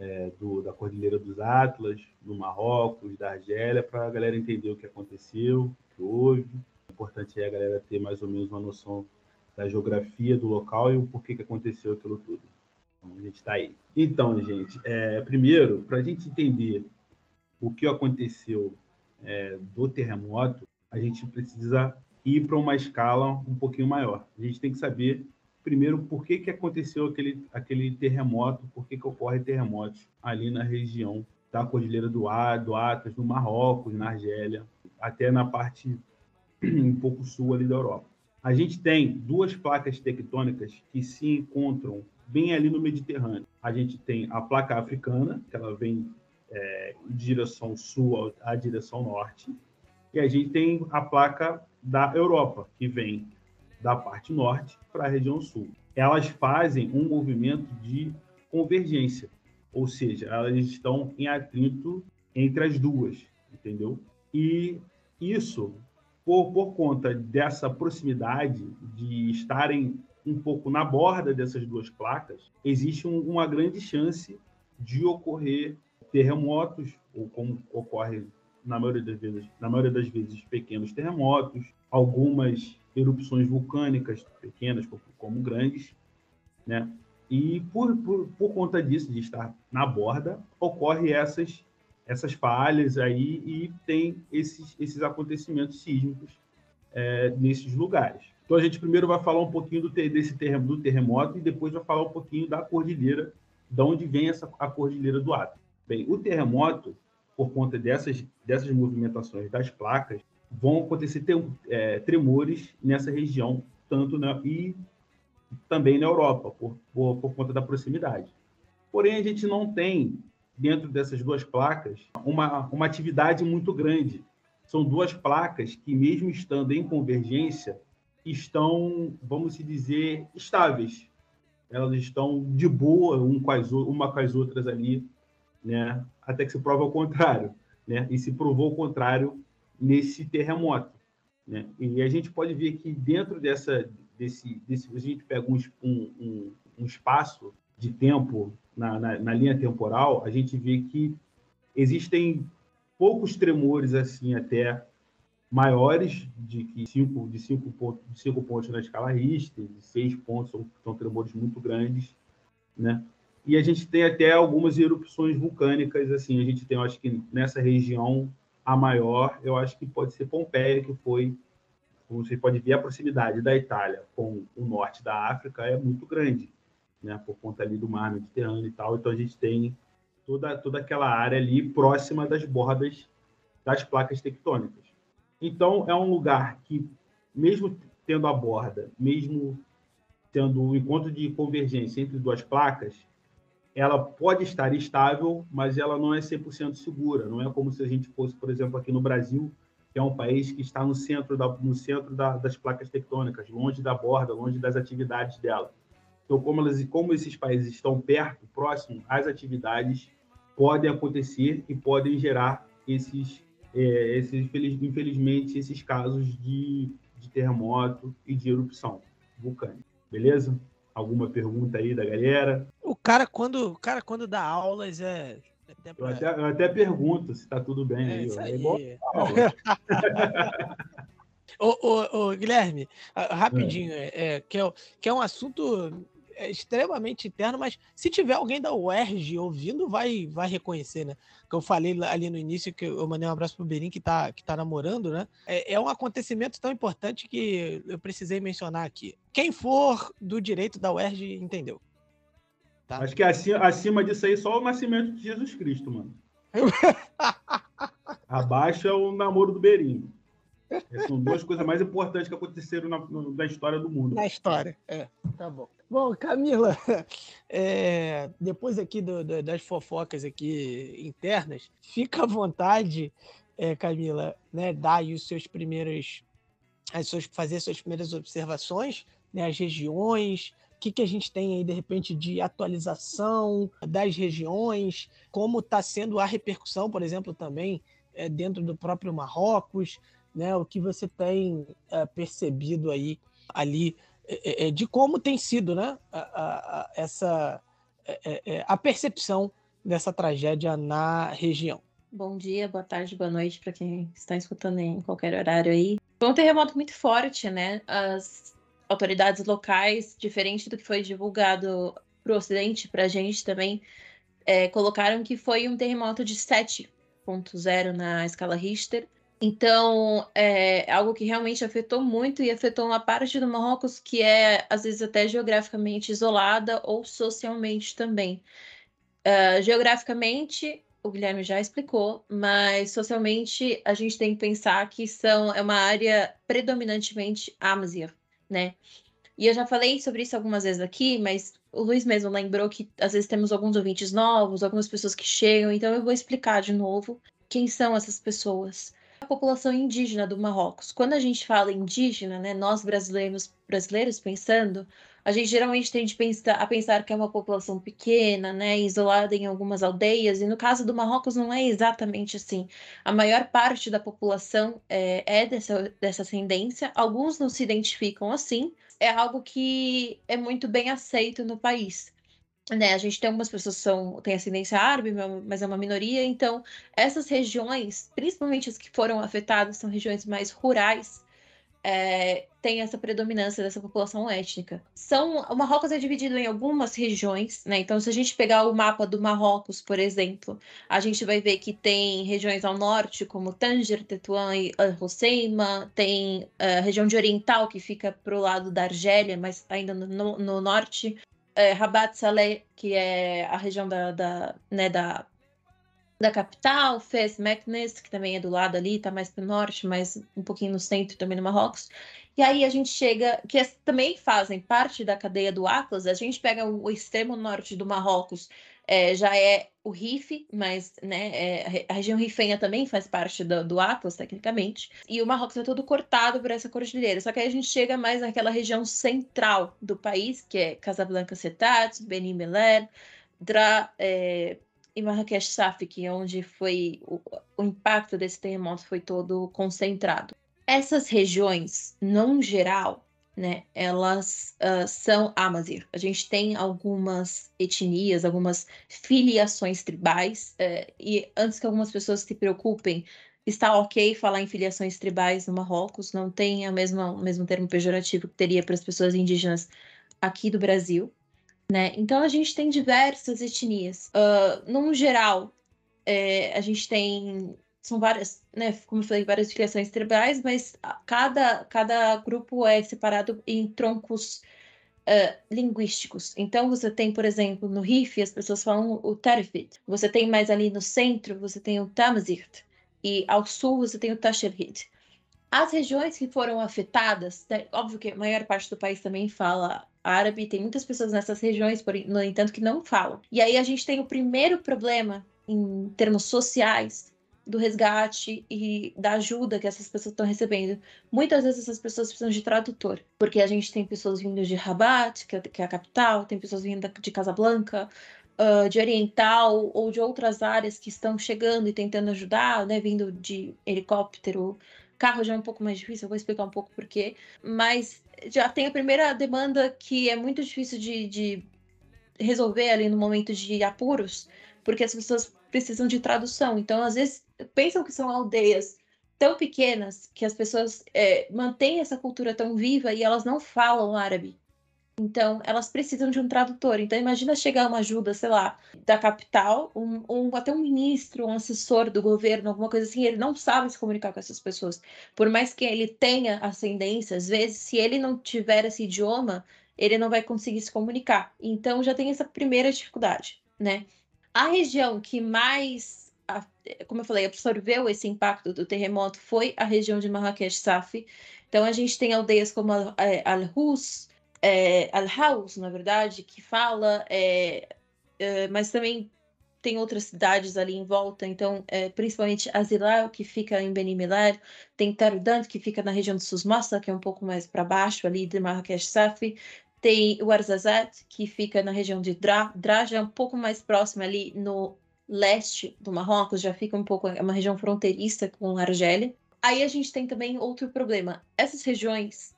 Speaker 3: é, do, da Cordilheira dos Atlas, do Marrocos, da Argélia, para a galera entender o que aconteceu, que houve. O importante é a galera ter mais ou menos uma noção da geografia do local e o porquê que aconteceu aquilo tudo. Então, a gente está aí. Então, gente, é, primeiro, para a gente entender o que aconteceu é, do terremoto, a gente precisa ir para uma escala um pouquinho maior. A gente tem que saber, primeiro, por que, que aconteceu aquele, aquele terremoto, por que, que ocorre terremotos ali na região da Cordilheira do, A, do Atlas, no Marrocos, na Argélia, até na parte um pouco sul ali da Europa. A gente tem duas placas tectônicas que se encontram bem ali no Mediterrâneo. A gente tem a placa africana, que ela vem é, direção sul à direção norte, e a gente tem a placa da Europa, que vem da parte norte para a região sul. Elas fazem um movimento de convergência, ou seja, elas estão em atrito entre as duas, entendeu? E isso, por, por conta dessa proximidade, de estarem um pouco na borda dessas duas placas, existe um, uma grande chance de ocorrer terremotos, ou como ocorre na maioria das vezes, na maioria das vezes pequenos terremotos, algumas erupções vulcânicas pequenas como grandes, né? E por, por, por conta disso, de estar na borda, ocorre essas essas falhas aí e tem esses, esses acontecimentos sísmicos é, nesses lugares. Então a gente primeiro vai falar um pouquinho do, desse terremoto, do terremoto e depois vai falar um pouquinho da cordilheira, de onde vem essa a cordilheira do Atlas. Bem, o terremoto, por conta dessas, dessas movimentações das placas, vão acontecer é, tremores nessa região, tanto na, e também na Europa, por, por, por conta da proximidade. Porém, a gente não tem, dentro dessas duas placas, uma, uma atividade muito grande. São duas placas que, mesmo estando em convergência, estão, vamos dizer, estáveis. Elas estão de boa um com as, uma com as outras ali né? Até que se prova o contrário, né? E se provou o contrário nesse terremoto, né? E a gente pode ver que dentro dessa desse, desse a gente pega um, um, um espaço de tempo na, na, na, linha temporal, a gente vê que existem poucos tremores assim até maiores de que cinco de cinco pontos de cinco pontos na escala Richter, de seis pontos são, são tremores muito grandes, né? E a gente tem até algumas erupções vulcânicas, assim, a gente tem, eu acho que nessa região, a maior, eu acho que pode ser Pompeia, que foi, você pode ver a proximidade da Itália com o norte da África é muito grande, né, por conta ali do mar Mediterrâneo e tal, então a gente tem toda, toda aquela área ali próxima das bordas das placas tectônicas. Então, é um lugar que, mesmo tendo a borda, mesmo tendo o um encontro de convergência entre duas placas, ela pode estar estável, mas ela não é 100% segura. Não é como se a gente fosse, por exemplo, aqui no Brasil, que é um país que está no centro, da, no centro da, das placas tectônicas, longe da borda, longe das atividades dela. Então, como, elas, como esses países estão perto, próximo, as atividades podem acontecer e podem gerar esses, é, esses infelizmente, esses casos de, de terremoto e de erupção vulcânica. Beleza? Alguma pergunta aí da galera?
Speaker 1: O cara, quando, o cara, quando dá aulas, é.
Speaker 3: É eu, até, eu, até, pergunto se está tudo bem
Speaker 1: é,
Speaker 3: aí.
Speaker 1: Isso aí. ô, ô, ô, Guilherme, rapidinho, é. É, que, é, que é um assunto é extremamente interno, mas se tiver alguém da UERJ ouvindo, vai, vai reconhecer, né? Que eu falei ali no início que eu mandei um abraço pro Berim que tá, que tá namorando, né? É, é um acontecimento tão importante que eu precisei mencionar aqui. Quem for do direito da UERJ entendeu.
Speaker 3: Tá? Acho que acima, acima disso aí só o nascimento de Jesus Cristo, mano. Abaixo é o namoro do Berim. Essas são duas coisas mais importantes que aconteceram na, na história do mundo.
Speaker 1: Na história, é. Tá bom. Bom, Camila, é, depois aqui do, do, das fofocas aqui internas, fica à vontade, é, Camila, né, dar aí os seus primeiros, as suas, fazer suas primeiras observações, né, as regiões, que, que a gente tem aí, de repente, de atualização das regiões, como está sendo a repercussão, por exemplo, também é, dentro do próprio Marrocos, né, o que você tem é, percebido aí ali é, é, de como tem sido né, a, a, essa é, é, a percepção dessa tragédia na região.
Speaker 4: Bom dia, boa tarde, boa noite para quem está escutando em qualquer horário aí. Foi um terremoto muito forte, né? As autoridades locais, diferente do que foi divulgado para o Ocidente, para a gente também, é, colocaram que foi um terremoto de 7.0 na escala Richter. Então, é algo que realmente afetou muito e afetou uma parte do Marrocos que é, às vezes, até geograficamente isolada ou socialmente também. Uh, geograficamente, o Guilherme já explicou, mas socialmente a gente tem que pensar que são, é uma área predominantemente Amazir, né? E eu já falei sobre isso algumas vezes aqui, mas o Luiz mesmo lembrou que às vezes temos alguns ouvintes novos, algumas pessoas que chegam, então eu vou explicar de novo quem são essas pessoas população indígena do Marrocos. Quando a gente fala indígena, né, nós brasileiros, brasileiros pensando, a gente geralmente tende a pensar, que é uma população pequena, né, isolada em algumas aldeias, e no caso do Marrocos não é exatamente assim. A maior parte da população é, é dessa, dessa ascendência, alguns não se identificam assim, é algo que é muito bem aceito no país né, a gente tem algumas pessoas que são, têm ascendência árabe, mas é uma minoria, então essas regiões, principalmente as que foram afetadas, são regiões mais rurais, é, tem essa predominância dessa população étnica. São, o Marrocos é dividido em algumas regiões, né? Então, se a gente pegar o mapa do Marrocos, por exemplo, a gente vai ver que tem regiões ao norte, como Tanger, Tetuan e Al-Hoceima, tem a região de oriental, que fica para o lado da Argélia, mas ainda no, no norte, é, Rabat Saleh, que é a região da, da, né, da, da capital, Fez Meknes, que também é do lado ali, está mais para o norte, mas um pouquinho no centro também no Marrocos. E aí a gente chega, que também fazem parte da cadeia do Atlas, a gente pega o, extremo norte do Marrocos, é, já é o Rif, mas né, é, a região rifenha também faz parte do, do, Atlas, tecnicamente. E o Marrocos é todo cortado por essa cordilheira. Só que aí a gente chega mais naquela região central do país, que é Casablanca Setat, Beni Meler, Dra é, e Marrakech Safik, é onde foi o, o impacto desse terremoto foi todo concentrado. Essas regiões, no geral, né, elas uh, são Amazir. A gente tem algumas etnias, algumas filiações tribais, uh, e antes que algumas pessoas se preocupem, está ok falar em filiações tribais no Marrocos, não tem a mesma, o mesmo termo pejorativo que teria para as pessoas indígenas aqui do Brasil. Né? Então a gente tem diversas etnias. Uh, num geral, é, a gente tem são várias, né, como eu falei, várias filiações tribais, mas cada, cada grupo é separado em troncos uh, linguísticos. Então, você tem, por exemplo, no Rif, as pessoas falam o Tarfit. Você tem mais ali no centro, você tem o Tamazirt. E ao sul, você tem o Tasherhit. As regiões que foram afetadas, né, óbvio que a maior parte do país também fala árabe, tem muitas pessoas nessas regiões, no entanto, que não falam. E aí a gente tem o primeiro problema em termos sociais, do resgate e da ajuda que essas pessoas estão recebendo. Muitas vezes essas pessoas precisam de tradutor, porque a gente tem pessoas vindo de Rabat, que é, é a capital, tem pessoas vindo de Casablanca, uh, de Oriental ou de outras áreas que estão chegando e tentando ajudar, né, vindo de helicóptero. Carro já é um pouco mais difícil, eu vou explicar um pouco porquê, mas já tem a primeira demanda que é muito difícil de, de resolver ali no momento de apuros, porque as pessoas precisam de tradução. Então, às vezes, pensam que são aldeias tão pequenas que as pessoas é, mantêm essa cultura tão viva e elas não falam árabe. Então, elas precisam de um tradutor. Então, imagina chegar uma ajuda, sei lá, da capital, um, um, até um ministro, um assessor do governo, alguma coisa assim, ele não sabe se comunicar com essas pessoas. Por mais que ele tenha ascendência, às vezes, se ele não tiver esse idioma, ele não vai conseguir se comunicar. Então, já tem essa primeira dificuldade, né? A região que mais, como eu falei, absorveu esse impacto do terremoto foi a região de Marrakech-Safi. Então, a gente tem aldeias como Al-Hus, é, Al-Haus, na verdade, que fala, é, é, mas também tem outras cidades ali em volta, então, é, principalmente Azilau, que fica em Benimilar, tem Tarudant, que fica na região de Susmassa, que é um pouco mais para baixo ali de Marrakech Safi, tem o que fica na região de Dra, Dra já é um pouco mais próximo ali no leste do Marrocos, já fica um pouco, é uma região fronteiriça com Argélia. Aí a gente tem também outro problema. Essas regiões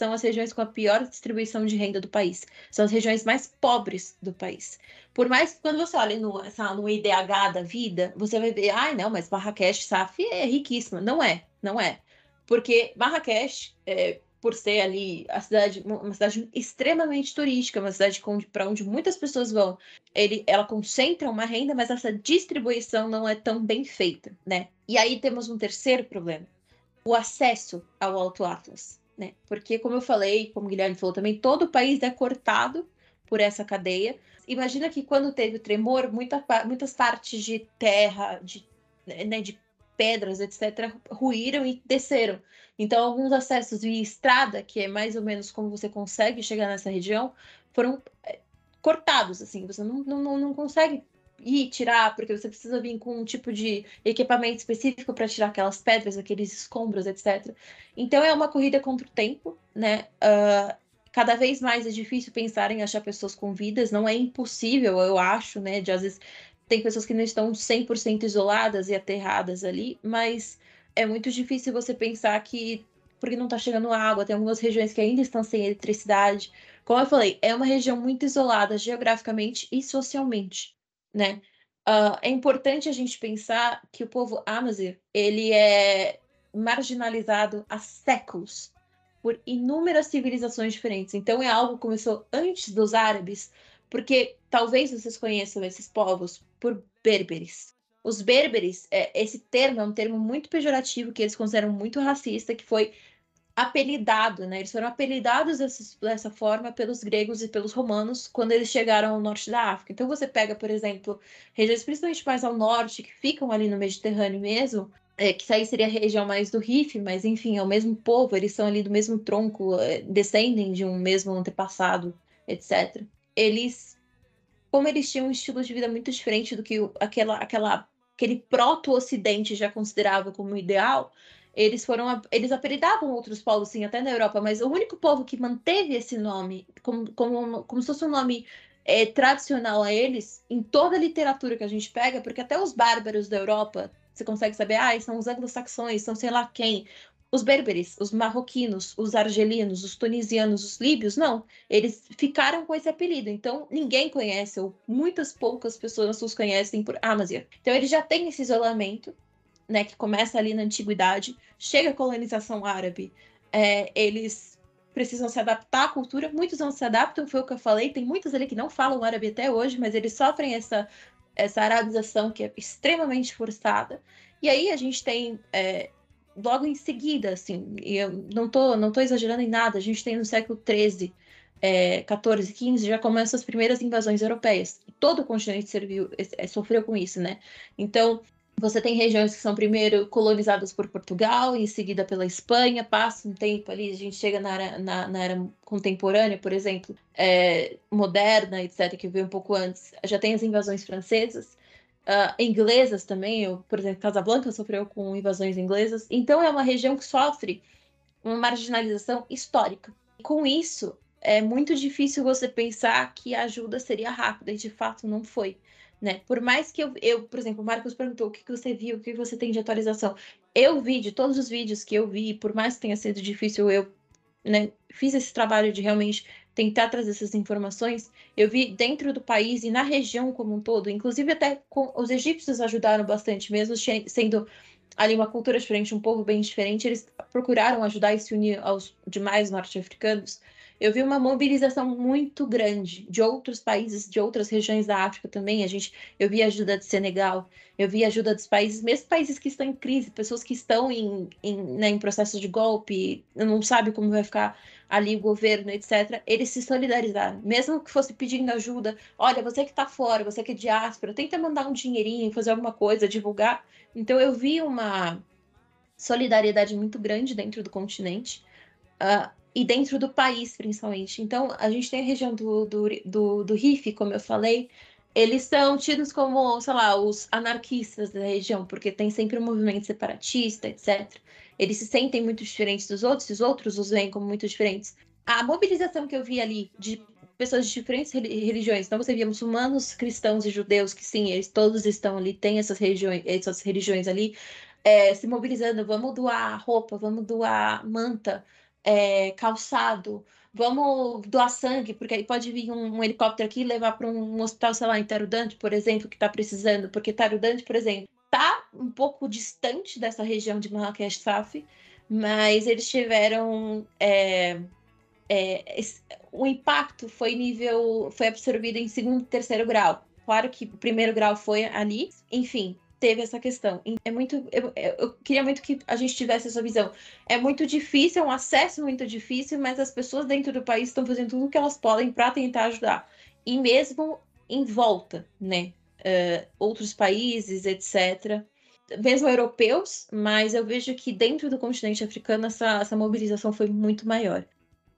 Speaker 4: são as regiões com a pior distribuição de renda do país. São as regiões mais pobres do país. Por mais que quando você olha no, no IDH da vida, você vai ver, ai, ah, não, mas Marrakech, Saf é riquíssima. Não é, não é. Porque Marrakech, é, por ser ali a cidade, uma cidade extremamente turística, uma cidade para onde muitas pessoas vão, ele, ela concentra uma renda, mas essa distribuição não é tão bem feita, né? E aí temos um terceiro problema: o acesso ao Alto Atlas né? Porque, como eu falei, como o Guilherme falou também, todo o país é cortado por essa cadeia. Imagina que quando teve o tremor, muita, muitas partes de terra, de, né, de pedras, etc., ruíram e desceram. Então, alguns acessos via estrada, que é mais ou menos como você consegue chegar nessa região, foram é, cortados, assim, você não, não, não consegue ir tirar, porque você precisa vir com um tipo de equipamento específico para tirar aquelas pedras, aqueles escombros, etc. Então é uma corrida contra o tempo, né? Uh, cada vez mais é difícil pensar em achar pessoas com vidas, não é impossível, eu acho, né? De às vezes tem pessoas que não estão 100% isoladas e aterradas ali, mas é muito difícil você pensar que porque não está chegando água, tem algumas regiões que ainda estão sem eletricidade. Como eu falei, é uma região muito isolada geograficamente e socialmente né? Uh, é importante a gente pensar que o povo Amazigh, ele é marginalizado há séculos por inúmeras civilizações diferentes. Então é algo que começou antes dos árabes, porque talvez vocês conheçam esses povos por berberes. Os berberes, é, esse termo é um termo muito pejorativo que eles consideram muito racista, que foi apelidado, né? Eles foram apelidados dessa, dessa forma pelos gregos e pelos romanos quando eles chegaram ao norte da África. Então você pega, por exemplo, regiões principalmente mais ao norte, que ficam ali no Mediterrâneo mesmo, é, que aí seria a região mais do Rif, mas enfim, é o mesmo povo, eles são ali do mesmo tronco, é, descendem de um mesmo antepassado, etc. Eles, como eles tinham um estilo de vida muito diferente do que aquela, aquela, aquele proto-ocidente já considerava como ideal, eles foram eles apelidavam outros povos sim até na Europa mas o único povo que manteve esse nome como, como, como se fosse um nome é, tradicional a eles em toda a literatura que a gente pega porque até os bárbaros da Europa você consegue saber ah são os anglo-saxões são sei lá quem os berberes, os marroquinos, os argelinos, os tunisianos, os líbios, não. Eles ficaram com esse apelido. Então, ninguém conhece, ou muitas poucas pessoas os conhecem por Amazia. Então, eles já têm esse isolamento né, que começa ali na antiguidade, chega a colonização árabe, é, eles precisam se adaptar à cultura, muitos não se adaptam, foi o que eu falei, tem muitos ali que não falam árabe até hoje, mas eles sofrem essa, essa arabização que é extremamente forçada. E aí a gente tem, é, logo em seguida, assim, e eu não tô, não tô exagerando em nada, a gente tem no século XIII, é, 14, 15, já começam as primeiras invasões europeias. Todo o continente serviu, é, sofreu com isso, né? Então, você tem regiões que são primeiro colonizadas por Portugal, em seguida pela Espanha, passa um tempo ali, a gente chega na era, na, na era contemporânea, por exemplo, é, moderna, etc., que veio um pouco antes, já tem as invasões francesas, uh, inglesas também, eu, por exemplo, Casablanca sofreu com invasões inglesas, então é uma região que sofre uma marginalização histórica. Com isso, é muito difícil você pensar que a ajuda seria rápida, e de fato não foi né? Por mais que eu, eu por exemplo, o Marcos perguntou o que, que você viu, o que você tem de atualização. Eu vi de todos os vídeos que eu vi, por mais que tenha sido difícil, eu né, fiz esse trabalho de realmente tentar trazer essas informações. Eu vi dentro do país e na região como um todo, inclusive até com, os egípcios ajudaram bastante, mesmo sendo ali uma cultura diferente, um povo bem diferente, eles procuraram ajudar e se unir aos demais norte-africanos. Eu vi uma mobilização muito grande de outros países, de outras regiões da África também. A gente, eu vi ajuda de Senegal, eu vi ajuda dos países, mesmo países que estão em crise, pessoas que estão em, em, né, em processo de golpe, não sabe como vai ficar ali o governo, etc. Eles se solidarizaram, mesmo que fosse pedindo ajuda. Olha, você que está fora, você que é diáspora, tenta mandar um dinheirinho, fazer alguma coisa, divulgar. Então eu vi uma solidariedade muito grande dentro do continente. Uh, e dentro do país, principalmente. Então, a gente tem a região do, do, do, do Rif, como eu falei, eles são tidos como, sei lá, os anarquistas da região, porque tem sempre um movimento separatista, etc. Eles se sentem muito diferentes dos outros, e os outros os veem como muito diferentes. A mobilização que eu vi ali de pessoas de diferentes religiões, então você via muçulmanos, cristãos e judeus, que sim, eles todos estão ali, tem essas, regiões, essas religiões ali, é, se mobilizando, vamos doar roupa, vamos doar manta, é, calçado, vamos doar sangue, porque aí pode vir um, um helicóptero aqui e levar para um hospital, sei lá, em Tarudante, por exemplo, que está precisando, porque Tarudante, por exemplo, está um pouco distante dessa região de Marrakech Saf, mas eles tiveram é, é, esse, o impacto foi nível foi absorvido em segundo e terceiro grau. Claro que o primeiro grau foi ali, enfim, teve essa questão. É muito. Eu, eu, queria muito que a gente tivesse essa visão. É muito difícil, é um acesso muito difícil, mas as pessoas dentro do país estão fazendo tudo o que elas podem para tentar ajudar. E mesmo em volta, né? Uh, outros países, etc. Mesmo europeus, mas eu vejo que dentro do continente africano essa, essa mobilização foi muito maior.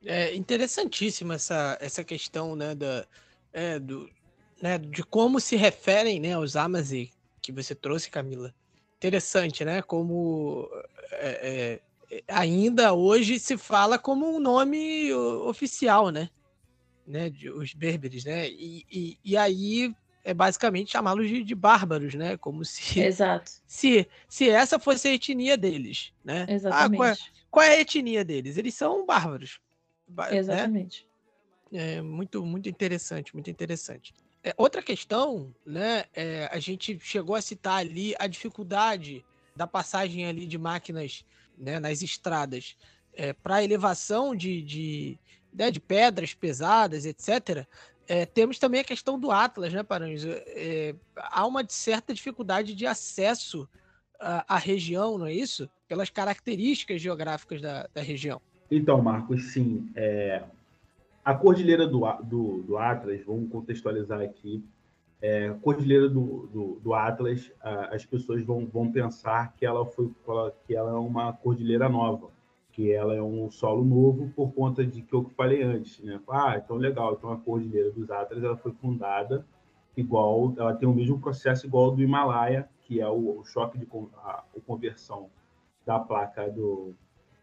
Speaker 1: É interessantíssima essa, essa questão, né, da, é, do, né, de como se referem né, aos Amazigh que você trouxe, Camila. Interessante, né? Como é, é, ainda hoje se fala como um nome oficial, né? né? De, os berberes, né? E, e, e aí é basicamente chamá-los de, de, bárbaros, né? Como se,
Speaker 4: Exato.
Speaker 1: se se essa fosse a etnia deles, né?
Speaker 4: Exatamente. Ah,
Speaker 1: qual, é, qual, é, a etnia deles? Eles são bárbaros.
Speaker 4: Né? Exatamente.
Speaker 1: Né? É muito muito interessante, muito interessante. É, outra questão, né? É, a gente chegou a citar ali a dificuldade da passagem ali de máquinas né, nas estradas é, para elevação de, de, né, de pedras pesadas, etc. É, temos também a questão do Atlas, né, Paranhos? É, há uma certa dificuldade de acesso à, à, região, não é isso? Pelas características geográficas da, da região.
Speaker 3: Então, Marcos, sim. É, a cordilheira do, do, do Atlas, vamos contextualizar aqui, é, cordilheira do, do, do Atlas, a, as pessoas vão, vão pensar que ela foi que ela é uma cordilheira nova, que ela é um solo novo por conta de que eu falei antes, né? Ah, então legal, então a cordilheira dos Atlas ela foi fundada igual, ela tem o mesmo processo igual do Himalaia, que é o, o choque de a, a conversão da placa do,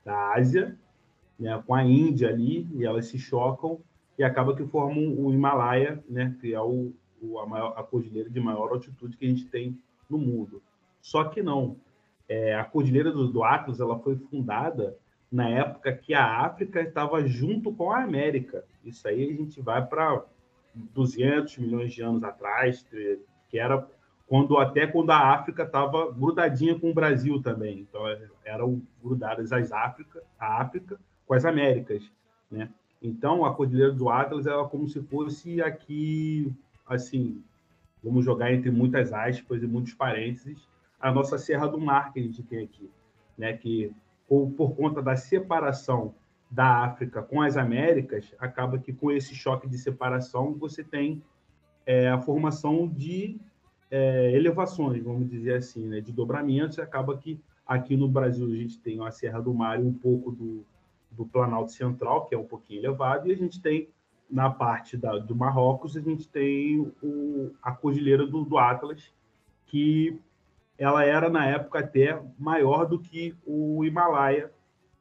Speaker 3: da Ásia né, com a Índia ali, e elas se chocam e acaba que formam o Himalaia, né, que é o, o a, maior, a cordilheira de maior altitude que a gente tem no mundo. Só que não. É, a cordilheira do, do Atlas ela foi fundada na época que a África estava junto com a América. Isso aí a gente vai para 200 milhões de anos atrás, que era quando até quando a África estava grudadinha com o Brasil também. Então eram grudadas as África, a África com as Américas, né? Então, a Cordilheira do Atlas é como se fosse aqui, assim, vamos jogar entre muitas aspas e muitos parênteses, a nossa Serra do Mar que a gente tem aqui, né? Que por, por conta da separação da África com as Américas, acaba que com esse choque de separação você tem é, a formação de é, elevações, vamos dizer assim, né? de dobramentos, acaba que aqui no Brasil a gente tem a Serra do Mar e um pouco do, do Planalto Central, que é um pouquinho elevado, e a gente tem, na parte da, do Marrocos, a gente tem o, a Cordilheira do, do Atlas, que ela era, na época, até maior do que o Himalaia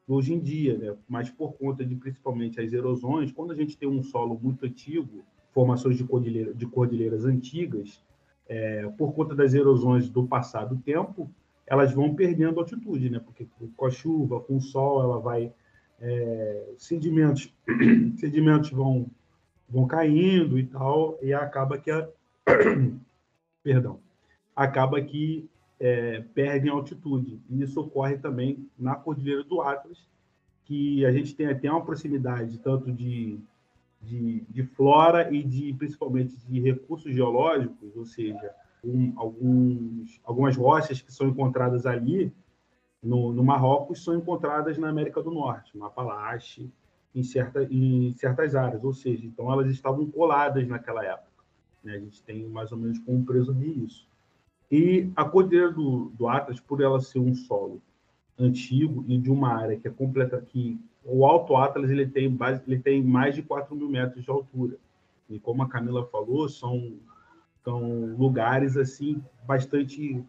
Speaker 3: hoje em dia, né? mas por conta de, principalmente, as erosões, quando a gente tem um solo muito antigo, formações de, cordilheira, de cordilheiras antigas, é, por conta das erosões do passado tempo, elas vão perdendo altitude, né? Porque com a chuva, com o sol, ela vai é, sedimentos, sedimentos vão, vão caindo e tal, e acaba que a, perdão, acaba que é, perdem altitude. E isso ocorre também na Cordilheira do Atlas, que a gente tem até uma proximidade tanto de, de, de flora e de principalmente de recursos geológicos, ou seja, um, alguns, algumas rochas que são encontradas ali no, no, Marrocos são encontradas na América do Norte, no Apalache, em, certa, em certas áreas, ou seja, então elas estavam coladas naquela época. Né? A gente tem mais ou menos como presumir isso. E a Cordilheira do, do Atlas, por ela ser um solo antigo e de uma área que é completa, que o Alto Atlas ele tem, base, ele tem mais de 4 mil metros de altura. E como a Camila falou, são, são lugares assim bastante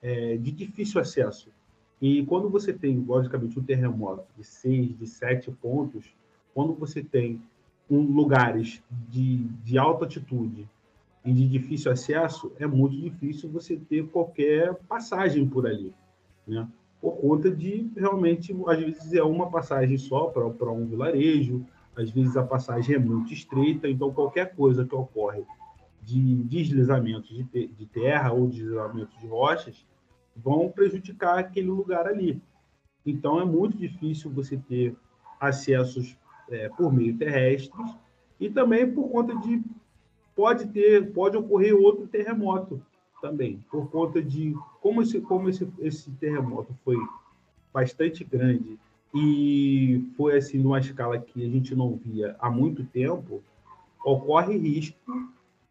Speaker 3: é, de difícil acesso. E quando você tem, logicamente, um terremoto de 6, de 7 pontos, quando você tem um, lugares de, de alta altitude e de difícil acesso, é muito difícil você ter qualquer passagem por ali, né? Por conta de, realmente, às vezes é uma passagem só para um vilarejo, às vezes a passagem é muito estreita, então qualquer coisa que ocorre de deslizamentos de, de terra ou deslizamentos de rochas vão prejudicar aquele lugar ali. Então é muito difícil você ter acessos é, por meio terrestres e também por conta de pode ter, pode ocorrer outro terremoto também, por conta de como esse, como esse, esse terremoto foi bastante grande e foi assim numa escala que a gente não via há muito tempo, ocorre risco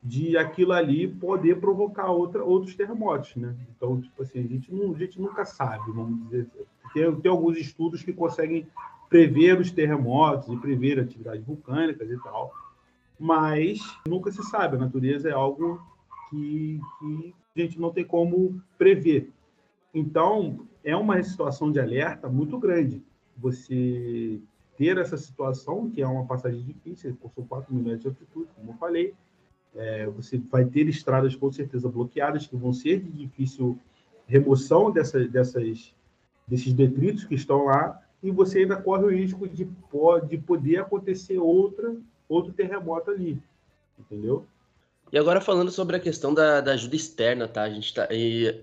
Speaker 3: de aquilo ali poder provocar outra, outros terremotos, né? Então, tipo assim, a gente, não, a gente nunca sabe, vamos dizer. Tem, tem alguns estudos que conseguem prever os terremotos e prever atividades vulcânicas e tal, mas nunca se sabe. A natureza é algo que, que a gente não tem como prever. Então, é uma situação de alerta muito grande. Você ter essa situação, que é uma passagem difícil, por 4 milhões de altitude, como eu falei, é, você vai ter estradas com certeza bloqueadas, que vão ser de difícil remoção dessa, dessas, desses detritos que estão lá, e você ainda corre o risco de, de poder acontecer outra, outro terremoto ali, entendeu?
Speaker 2: E agora falando sobre a questão da, da ajuda externa, tá? A gente tá,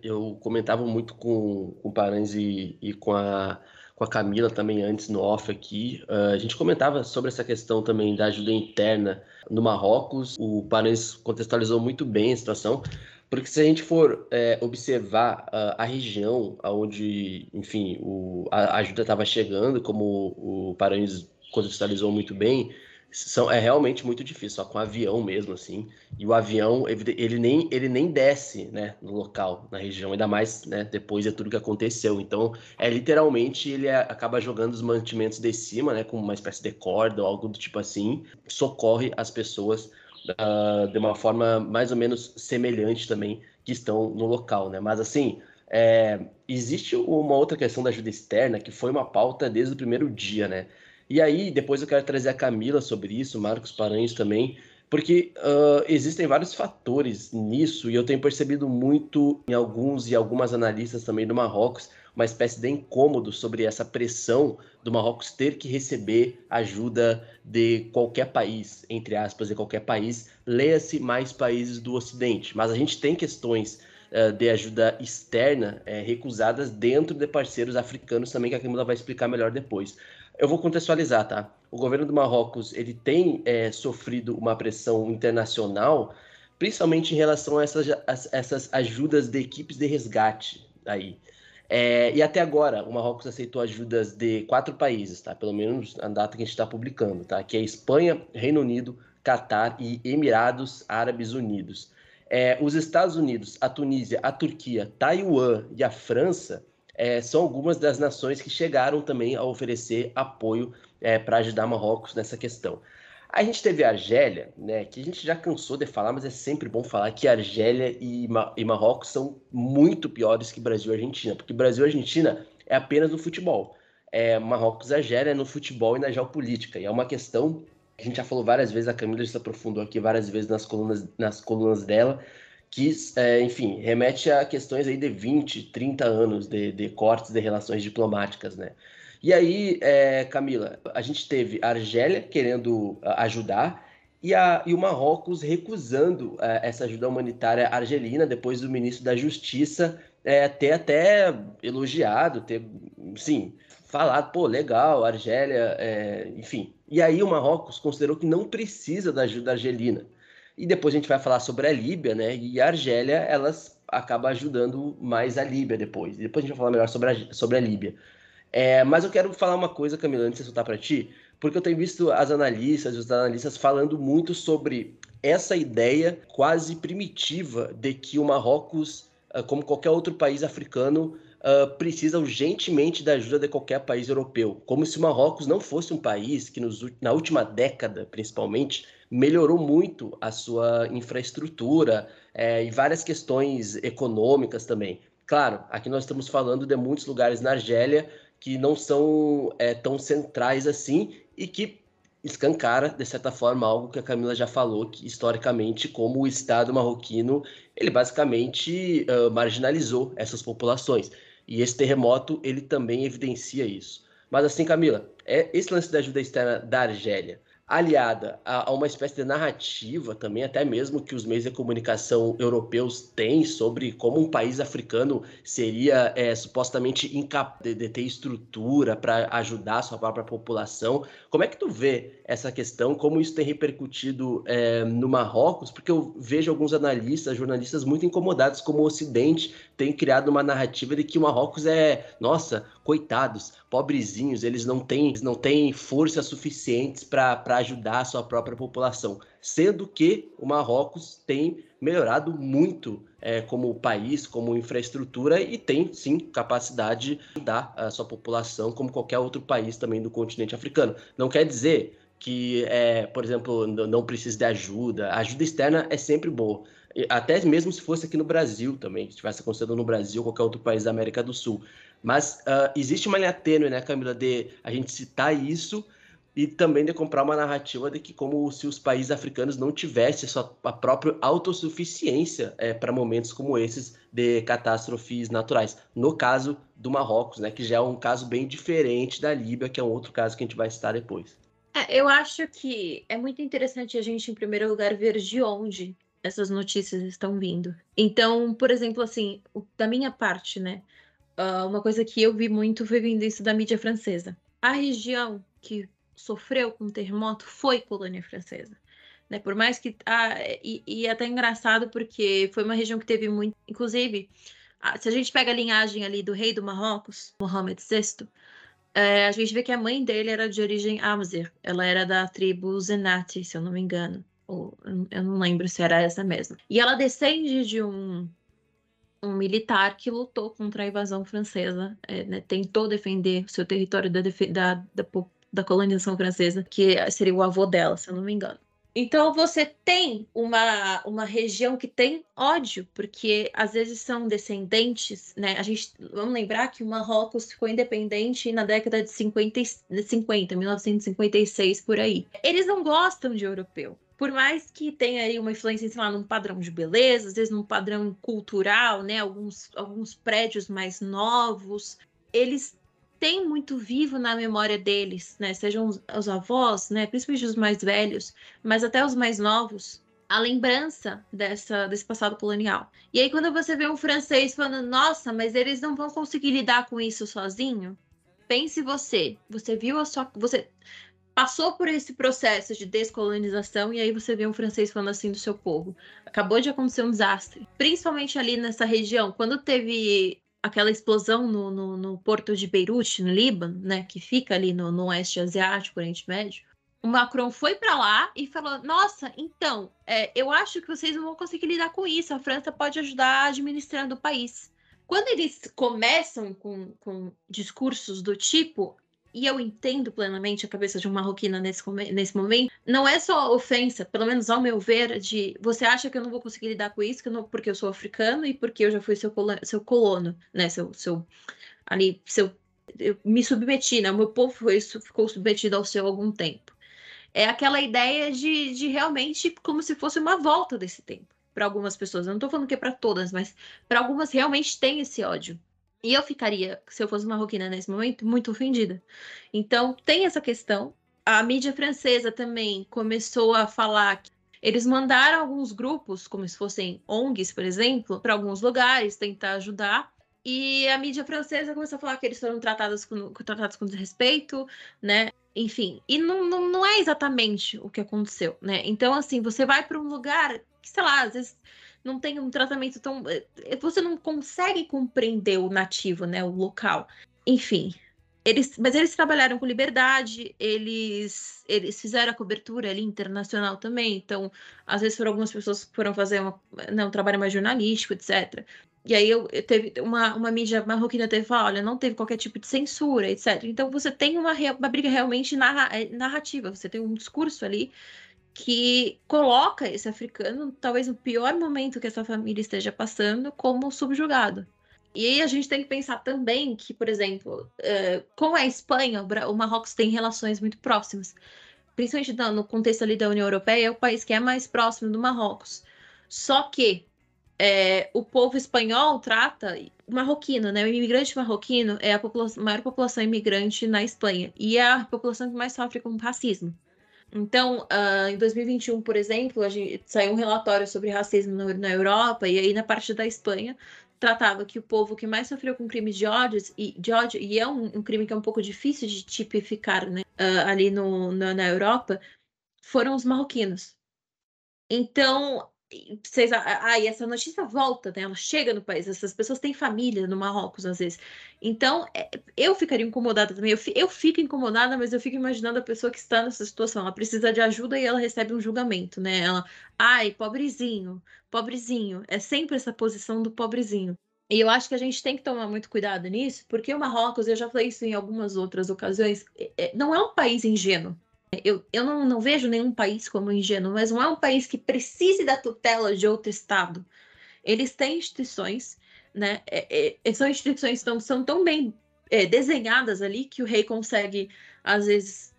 Speaker 2: eu comentava muito com, com o e, e com, a, com a Camila também antes no off aqui. Uh, a gente comentava sobre essa questão também da ajuda interna no Marrocos. O Paranhos contextualizou muito bem a situação, porque se a gente for é, observar uh, a região onde, enfim, o, a ajuda estava chegando, como o Paranhos contextualizou muito bem, são, é realmente muito difícil, só com avião mesmo, assim. E o avião, ele, nem, ele nem desce, né, no local, na região, ainda mais, né, depois de tudo que aconteceu. Então, é literalmente, ele é, acaba jogando os mantimentos de cima, né, com uma espécie de corda ou algo do tipo assim, socorre as pessoas uh, de uma forma mais ou menos semelhante também que estão no local, né. Mas, assim, é, existe uma outra questão da ajuda externa que foi uma pauta desde o primeiro dia, né? E aí, depois eu quero trazer a Camila sobre isso, Marcos Paranhos também, porque uh, existem vários fatores nisso, e eu tenho percebido muito em alguns e algumas analistas também do Marrocos, uma espécie de incômodo sobre essa pressão do Marrocos ter que receber ajuda de qualquer país, entre aspas, de qualquer país, leia-se mais países do Ocidente. Mas a gente tem questões de ajuda externa recusadas dentro de parceiros africanos também, que a Camila vai explicar melhor depois. Eu vou contextualizar, tá? O governo do Marrocos ele tem é, sofrido uma pressão internacional, principalmente em relação a essas, a, essas ajudas de equipes de resgate aí. É, e até agora, o Marrocos aceitou ajudas de quatro países, tá? Pelo menos a data que a gente está publicando, tá? Que é Espanha, Reino Unido, Catar e Emirados Árabes Unidos. É, os Estados Unidos, a Tunísia, a Turquia, Taiwan e a França é, são algumas das nações que chegaram também a oferecer apoio é, para ajudar Marrocos nessa questão. A gente teve a Argélia, né, que a gente já cansou de falar, mas é sempre bom falar que Argélia e, Mar e Marrocos são muito piores que Brasil e Argentina, porque Brasil e Argentina é apenas no futebol. É, Marrocos e Argélia é no futebol e na geopolítica, e é uma questão que a gente já falou várias vezes, a Camila já se aprofundou aqui várias vezes nas colunas, nas colunas dela, que, é, enfim, remete a questões aí de 20, 30 anos de, de cortes de relações diplomáticas, né? E aí, é, Camila, a gente teve a Argélia querendo ajudar e, a, e o Marrocos recusando é, essa ajuda humanitária argelina, depois do ministro da Justiça é, ter até elogiado, ter, sim, falado, pô, legal, Argélia, é, enfim. E aí o Marrocos considerou que não precisa da ajuda argelina. E depois a gente vai falar sobre a Líbia, né? E a Argélia, elas acaba ajudando mais a Líbia depois. Depois a gente vai falar melhor sobre a, sobre a Líbia. É, mas eu quero falar uma coisa, Camila, antes de soltar para ti, porque eu tenho visto as analistas, os analistas falando muito sobre essa ideia quase primitiva de que o Marrocos, ah, como qualquer outro país africano, uh, precisa urgentemente da ajuda de qualquer país europeu. Como se o Marrocos não fosse um país que, nos, na última década, principalmente, melhorou muito a sua infraestrutura é, e várias questões econômicas também. Claro, aqui nós estamos falando de muitos lugares na Argélia que não são é, tão centrais assim e que escancara, de certa forma, algo que a Camila já falou, que historicamente, como o Estado marroquino, ele basicamente uh, marginalizou essas populações. E esse terremoto, ele também evidencia isso. Mas assim, Camila, é esse lance da ajuda externa da Argélia, aliada a, a, uma espécie de narrativa também, até mesmo que os meios de comunicação europeus têm sobre como um país africano seria é, supostamente incapaz de, ter estrutura para ajudar a sua própria população. Como é que tu vê essa questão, como isso tem repercutido é, no Marrocos? Porque eu vejo alguns analistas, jornalistas muito incomodados como o Ocidente tem criado uma narrativa de que o Marrocos é, nossa, coitados, pobrezinhos, eles não têm, não têm forças suficientes para ajudar a sua própria população. Sendo que o Marrocos tem melhorado muito é, como país, como infraestrutura e tem sim capacidade de ajudar a sua população, como qualquer outro país também do continente africano. Não quer dizer que, é, por exemplo, não precisa de ajuda. A ajuda externa é sempre boa. Até mesmo se fosse aqui no Brasil também, se estivesse acontecendo no Brasil ou qualquer outro país da América do Sul. Mas uh, existe uma linha tênue, né, Camila, de a gente citar isso e também de comprar uma narrativa de que como se os países africanos não tivessem a, própria autossuficiência é, para momentos como esses de catástrofes naturais. No caso do Marrocos, né, que já é um caso bem diferente da Líbia, que é um outro caso que a gente vai citar depois.
Speaker 4: É, eu acho que é muito interessante a gente, em primeiro lugar, ver de onde essas notícias estão vindo. Então, por exemplo, assim, da minha parte, né, uh, uma coisa que eu vi muito foi vindo isso da mídia francesa. A região que sofreu com o terremoto foi colônia francesa. Né? Por mais que. Ah, e, e é até engraçado, porque foi uma região que teve muito. Inclusive, ah, se a gente pega a linhagem ali do rei do Marrocos, Mohamed VI, é, a gente vê que a mãe dele era de origem Amzer. Ela era da tribo Zenati, se eu não me engano. Ou, eu não lembro se era essa mesmo. E ela descende de um um militar que lutou contra a invasão francesa, é, né, tentou defender o seu território da, da, da, da, colonização francesa, que seria o avô dela, se eu não me engano. Então você tem uma, uma região que tem ódio, porque às vezes são descendentes, né? A gente vamos lembrar que o Marrocos ficou independente na década de 50, 50 1956 por aí. Eles não gostam de europeu por mais que tenha aí uma influência, sei lá, num padrão de beleza, às vezes num padrão cultural, né? Alguns, alguns prédios mais novos, eles têm muito vivo na memória deles, né? Sejam os, os avós, né? Principalmente os mais velhos, mas até os mais novos, a lembrança dessa, desse passado colonial. E aí, quando você vê um francês falando, nossa, mas eles não vão conseguir lidar com isso sozinho, pense você, você viu a sua. Você passou por esse processo de descolonização e aí você vê um francês falando assim do seu povo. Acabou de acontecer um desastre, principalmente ali nessa região, quando teve aquela explosão no, no, no porto de Beirute, no Líbano, né, que fica ali no, no oeste asiático, Oriente Médio. O Macron foi para lá e falou: Nossa, então, é, eu acho que vocês não vão conseguir lidar com isso. A França pode ajudar administrando o país. Quando eles começam com, com discursos do tipo, e eu entendo plenamente a cabeça de uma marroquina nesse, nesse momento, não é só ofensa, pelo menos ao meu ver, de você acha que eu não vou conseguir lidar com isso, eu não, porque eu sou africano e porque eu já fui seu colono, seu colono né? Seu, seu ali, seu, eu me submeti, né? O meu povo foi, ficou submetido ao seu há algum tempo. É aquela ideia de, de realmente como se fosse uma volta desse tempo para algumas pessoas. Eu não estou falando que é para todas, mas para algumas realmente tem esse ódio. E eu ficaria, se eu fosse marroquina nesse momento, muito ofendida. Então, tem essa questão. A mídia francesa também começou a falar que eles mandaram alguns grupos, como se fossem ONGs, por exemplo, para alguns lugares tentar ajudar. e a mídia francesa começou a falar que eles foram tratados com, tratados com desrespeito, né? Enfim, e não, não, não é exatamente o que aconteceu, né? Então, assim, você vai para um lugar que, sei lá, às vezes não tem um tratamento tão. Eh, você não consegue compreender o nativo, né? O local. Enfim, eles, mas eles trabalharam com liberdade, eles, eles fizeram a cobertura ali internacional também, então, às vezes, foram algumas pessoas que foram fazer uma, né, um trabalho mais jornalístico, etc. E aí eu, eu teve uma, uma mídia marroquina teve falar, olha, não teve qualquer tipo de censura, etc. Então você tem uma, uma briga realmente narra, é, narrativa, você tem um discurso ali que coloca esse africano, talvez no pior momento que essa família esteja passando, como subjugado. E aí a gente tem que pensar também que, por exemplo, uh, com a Espanha, o Marrocos tem relações muito próximas. Principalmente no contexto ali da União Europeia, é o país que é mais próximo do Marrocos. Só que é, o povo espanhol trata o marroquino, né? O imigrante marroquino é a população, maior população imigrante na Espanha e é a população que mais sofre com racismo. Então, uh, em 2021, por exemplo, a gente saiu um relatório sobre racismo na, na Europa e aí na parte da Espanha tratava que o povo que mais sofreu com crimes de ódio, e, de ódio, e é um, um crime que é um pouco difícil de tipificar né, uh, ali no, na Europa, foram os marroquinos. Então, vocês, ah, essa notícia volta, né? Ela chega no país. Essas pessoas têm família no Marrocos, às vezes. Então, é, eu ficaria incomodada também. Eu, eu fico incomodada, mas eu fico imaginando a pessoa que está nessa situação. Ela precisa de ajuda e ela recebe um julgamento, né? Ela, ai, pobrezinho, pobrezinho. É sempre essa posição do pobrezinho. E eu acho que a gente tem que tomar muito cuidado nisso, porque o Marrocos, eu já falei isso em algumas outras ocasiões, é, é não é um país ingênuo. Eu, eu não, não vejo nenhum país como ingênuo, mas não é um país que precise da tutela de outro Estado. Eles têm instituições, né? É, é, são instituições que são, são tão bem é, desenhadas ali que o rei consegue, às vezes,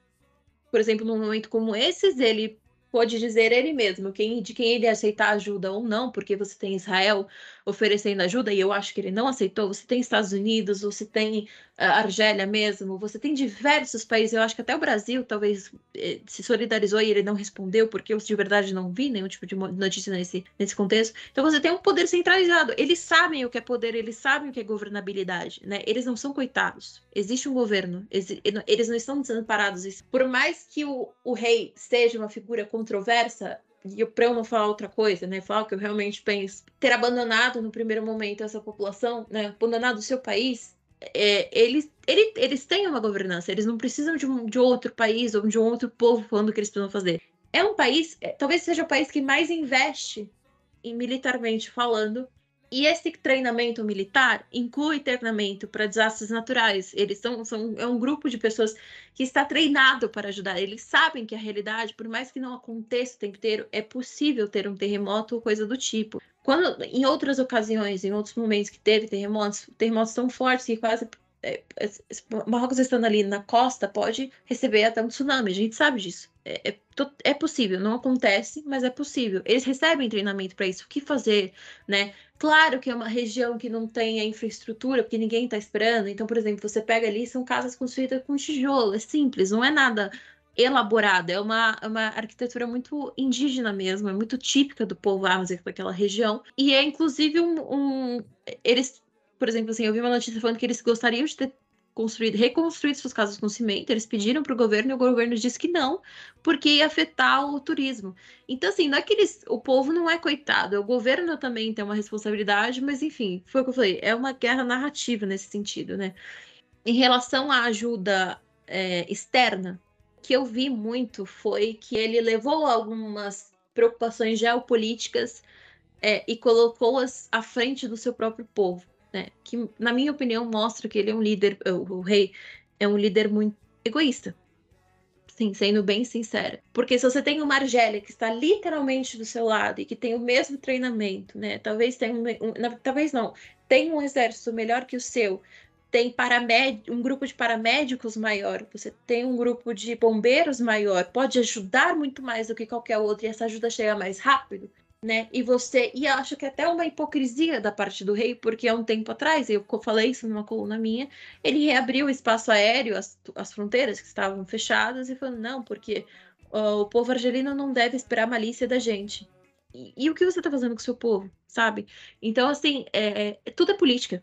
Speaker 4: por exemplo, num momento como esses, ele pode dizer ele mesmo quem, de quem ele aceitar ajuda ou não, porque você tem Israel oferecendo ajuda, e eu acho que ele não aceitou, você tem Estados Unidos, você tem uh, Argélia mesmo, você tem diversos países, eu acho que até o Brasil talvez eh, se solidarizou e ele não respondeu, porque eu de verdade não vi nenhum tipo de notícia nesse, nesse contexto. Então você tem um poder centralizado, eles sabem o que é poder, eles sabem o que é governabilidade, né? Eles não são coitados, existe um governo, eles não estão desamparados. Por mais que o, o rei seja uma figura controversa, e para eu não falar outra coisa, né, falar o que eu realmente penso, ter abandonado no primeiro momento essa população, né, abandonado o seu país, é, eles, ele, eles têm uma governança, eles não precisam de, um, de outro país ou de um outro povo falando o que eles precisam fazer. É um país, é, talvez seja o país que mais investe em militarmente falando e esse treinamento militar inclui treinamento para desastres naturais. Eles são, são é um grupo de pessoas que está treinado para ajudar. Eles sabem que a realidade, por mais que não aconteça o tempo inteiro, é possível ter um terremoto ou coisa do tipo. Quando, em outras ocasiões, em outros momentos que teve terremotos, terremotos tão fortes que quase Marrocos estando ali na costa pode receber até um tsunami, a gente sabe disso. É, é, é possível, não acontece, mas é possível. Eles recebem treinamento para isso, o que fazer, né? Claro que é uma região que não tem a infraestrutura, porque ninguém está esperando. Então, por exemplo, você pega ali, são casas construídas com tijolo, é simples, não é nada elaborado, é uma, uma arquitetura muito indígena mesmo, é muito típica do povo Amazigh daquela região. E é inclusive um, um. Eles, por exemplo, assim, eu vi uma notícia falando que eles gostariam de ter construído, reconstruído suas casas com cimento. Eles pediram para o governo e o governo disse que não, porque ia afetar o turismo. Então, assim, não é que eles, o povo não é coitado, o governo também tem uma responsabilidade, mas enfim, foi o que eu falei, é uma guerra narrativa nesse sentido, né? Em relação à ajuda é, externa, que eu vi muito foi que ele levou algumas preocupações geopolíticas é, e colocou-as à frente do seu próprio povo né? Que, na minha opinião, mostra que ele é um líder, o, rei é um líder muito egoísta. Sim, sendo bem sincera. Porque se você tem uma Argélia que está literalmente do seu lado e que tem o mesmo treinamento, né? Talvez tenha um, um talvez não, tem um exército melhor que o seu, tem um grupo de paramédicos maior, você tem um grupo de bombeiros maior, pode ajudar muito mais do que qualquer outro e essa ajuda chega mais rápido né? E você, e acho que até uma hipocrisia da parte do rei, porque há um tempo atrás, eu falei isso numa coluna minha, ele reabriu o espaço aéreo, as, as fronteiras que estavam fechadas, e falou: não, porque o povo argelino não deve esperar a malícia da gente. E, e o que você está fazendo com o seu povo, sabe? Então, assim, é, é, tudo é política.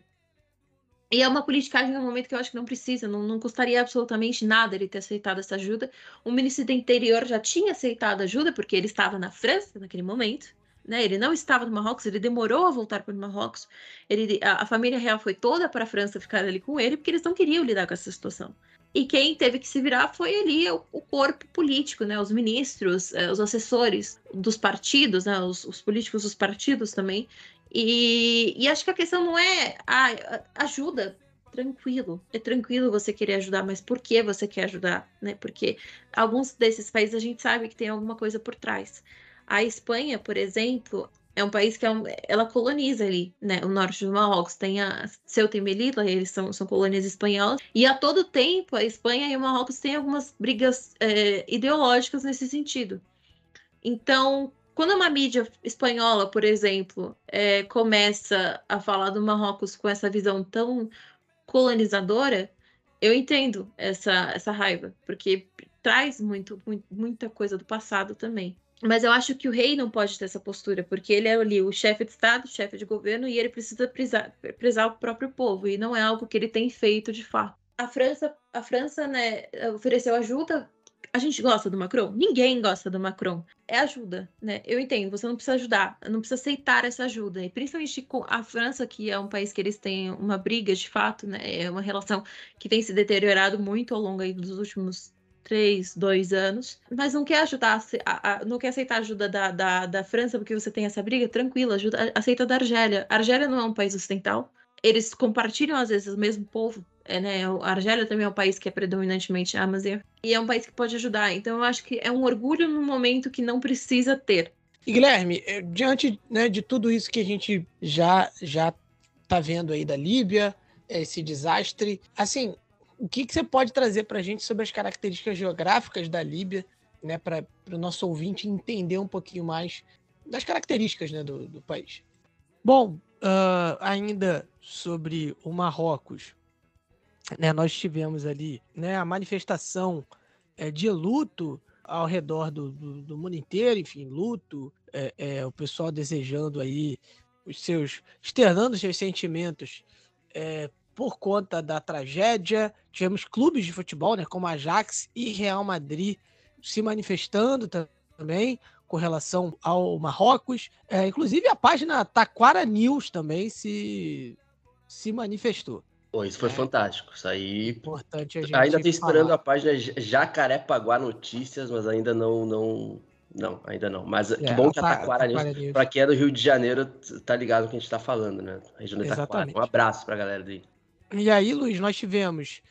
Speaker 4: E é uma politicagem no momento que eu acho que não precisa, não, não custaria absolutamente nada ele ter aceitado essa ajuda. O ministro do Interior já tinha aceitado ajuda, porque ele estava na França naquele momento. Né? Ele não estava no Marrocos, ele demorou a voltar para o Marrocos. Ele, a, a, família real foi toda para a França ficar ali com ele, porque eles não queriam lidar com essa situação. E quem teve que se virar foi ali o, o corpo político, né? os ministros, eh, os assessores dos partidos, né? os, os políticos dos partidos também. E, e, acho que a questão não é ah, ajuda, tranquilo. É tranquilo você querer ajudar, mas por que você quer ajudar? Né? Porque alguns desses países a gente sabe que tem alguma coisa por trás. A Espanha, por exemplo, é um país que é um, ela coloniza ali, né? O norte do Marrocos tem a Ceuta e Melilla, eles são, são colônias espanholas, e a todo tempo a Espanha e o Marrocos têm algumas brigas é, ideológicas nesse sentido. Então, quando uma mídia espanhola, por exemplo, é, começa a falar do Marrocos com essa visão tão colonizadora, eu entendo essa, essa raiva, porque traz muito, muito, muita coisa do passado também. Mas eu acho que o rei não pode ter essa postura, porque ele é ali o chefe de Estado, chefe de governo, e ele precisa prezar, prezar o próprio povo, e não é algo que ele tem feito de fato. A França, a França né, ofereceu ajuda. A gente gosta do Macron? Ninguém gosta do Macron. É ajuda, né? Eu entendo, você não precisa ajudar, não precisa aceitar essa ajuda. E principalmente com a França, que é um país que eles têm uma briga de fato, né? É uma relação que tem se deteriorado muito ao longo dos últimos três, dois anos, mas não quer ajudar, a, a, não quer aceitar a ajuda da, da, da, França porque você tem essa briga, tranquilo, ajuda, aceita da Argélia. A Argélia não é um país ocidental, eles compartilham às vezes o mesmo povo, é, né? A Argélia também é um país que é predominantemente Amazigh, e é um país que pode ajudar. Então eu acho que é um orgulho no momento que não precisa ter.
Speaker 1: E Guilherme, eh, diante né, de tudo isso que a gente já já tá vendo aí da Líbia, esse desastre, assim, o que, que você pode trazer para a gente sobre as características geográficas da Líbia, né, para o nosso ouvinte entender um pouquinho mais das características né, do, do país? Bom, uh, ainda sobre o Marrocos, né, nós tivemos ali né, a manifestação é, de luto ao redor do, do, do, mundo inteiro, enfim, luto, é, é, o pessoal desejando aí os seus, externando os seus sentimentos por conta da tragédia. Tivemos clubes de futebol, né, como Ajax e Real Madrid, se manifestando também com relação ao Marrocos. É, inclusive a página Taquara News também se, se manifestou.
Speaker 2: Pô, isso foi é. fantástico. Isso aí.
Speaker 1: Importante a gente
Speaker 2: Ainda estou esperando a página Jacarepaguá Notícias, mas ainda não, não, não, ainda não. Mas é, que bom que a Taquara, Taquara News, para quem é do Rio de Janeiro, tá ligado com o que a gente está falando, né? A região da Taquara. Um abraço para a galera daí.
Speaker 1: E aí, Luiz, nós tivemos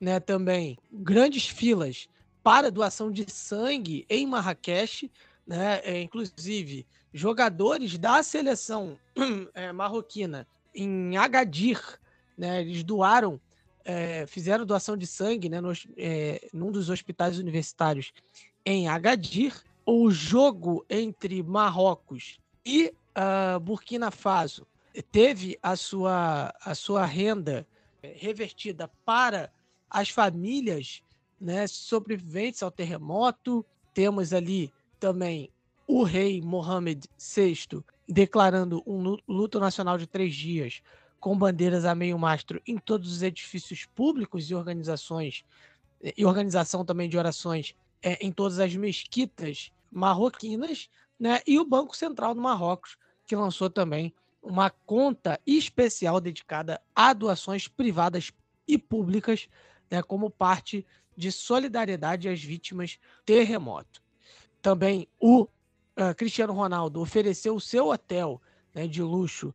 Speaker 1: né, também grandes filas para doação de sangue em Marrakech, né, é, inclusive jogadores da seleção é, marroquina em Agadir, né, eles doaram, é, fizeram doação de sangue né, nos, é, num dos hospitais universitários em Agadir. O jogo entre Marrocos e uh, Burkina Faso teve a sua, a sua renda revertida para as famílias né, sobreviventes ao terremoto. Temos ali também o rei Mohammed VI declarando um luto nacional de três dias com bandeiras a meio mastro em todos os edifícios públicos e organizações e organização também de orações é, em todas as mesquitas marroquinas, né? E o Banco Central do Marrocos que lançou também uma conta especial dedicada a doações privadas e públicas, né, como parte de solidariedade às vítimas terremoto. Também o uh, Cristiano Ronaldo ofereceu o seu hotel né, de luxo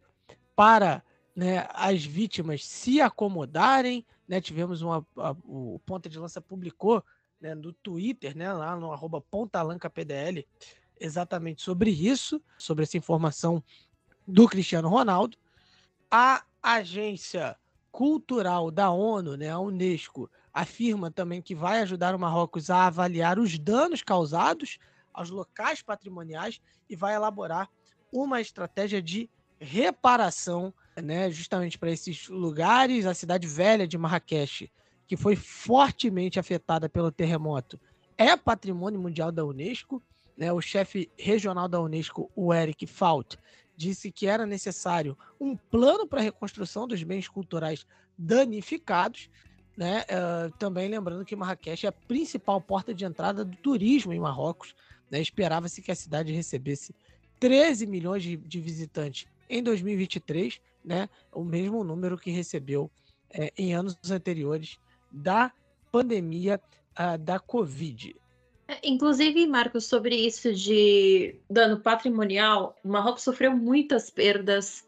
Speaker 1: para né, as vítimas se acomodarem. Né, tivemos uma, a, o Ponta de Lança publicou né, no Twitter, né, lá no arroba PontaLancaPDL, exatamente sobre isso, sobre essa informação do Cristiano Ronaldo. A agência cultural da ONU, né, a Unesco, afirma também que vai ajudar o Marrocos a avaliar os danos causados aos locais patrimoniais e vai elaborar uma estratégia de reparação, né, justamente para esses lugares. A cidade velha de Marrakech, que foi fortemente afetada pelo terremoto, é patrimônio mundial da Unesco. Né, o chefe regional da Unesco, o Eric Faut, disse que era necessário um plano para a reconstrução dos bens culturais danificados. Né? Uh, também lembrando que Marrakech é a principal porta de entrada do turismo em Marrocos. Né? Esperava-se que a cidade recebesse 13 milhões de, de, visitantes em 2023, né? o mesmo número que recebeu é, em anos anteriores da pandemia uh, da Covid.
Speaker 4: Inclusive, Marcos, sobre isso de dano patrimonial, o Marrocos sofreu muitas perdas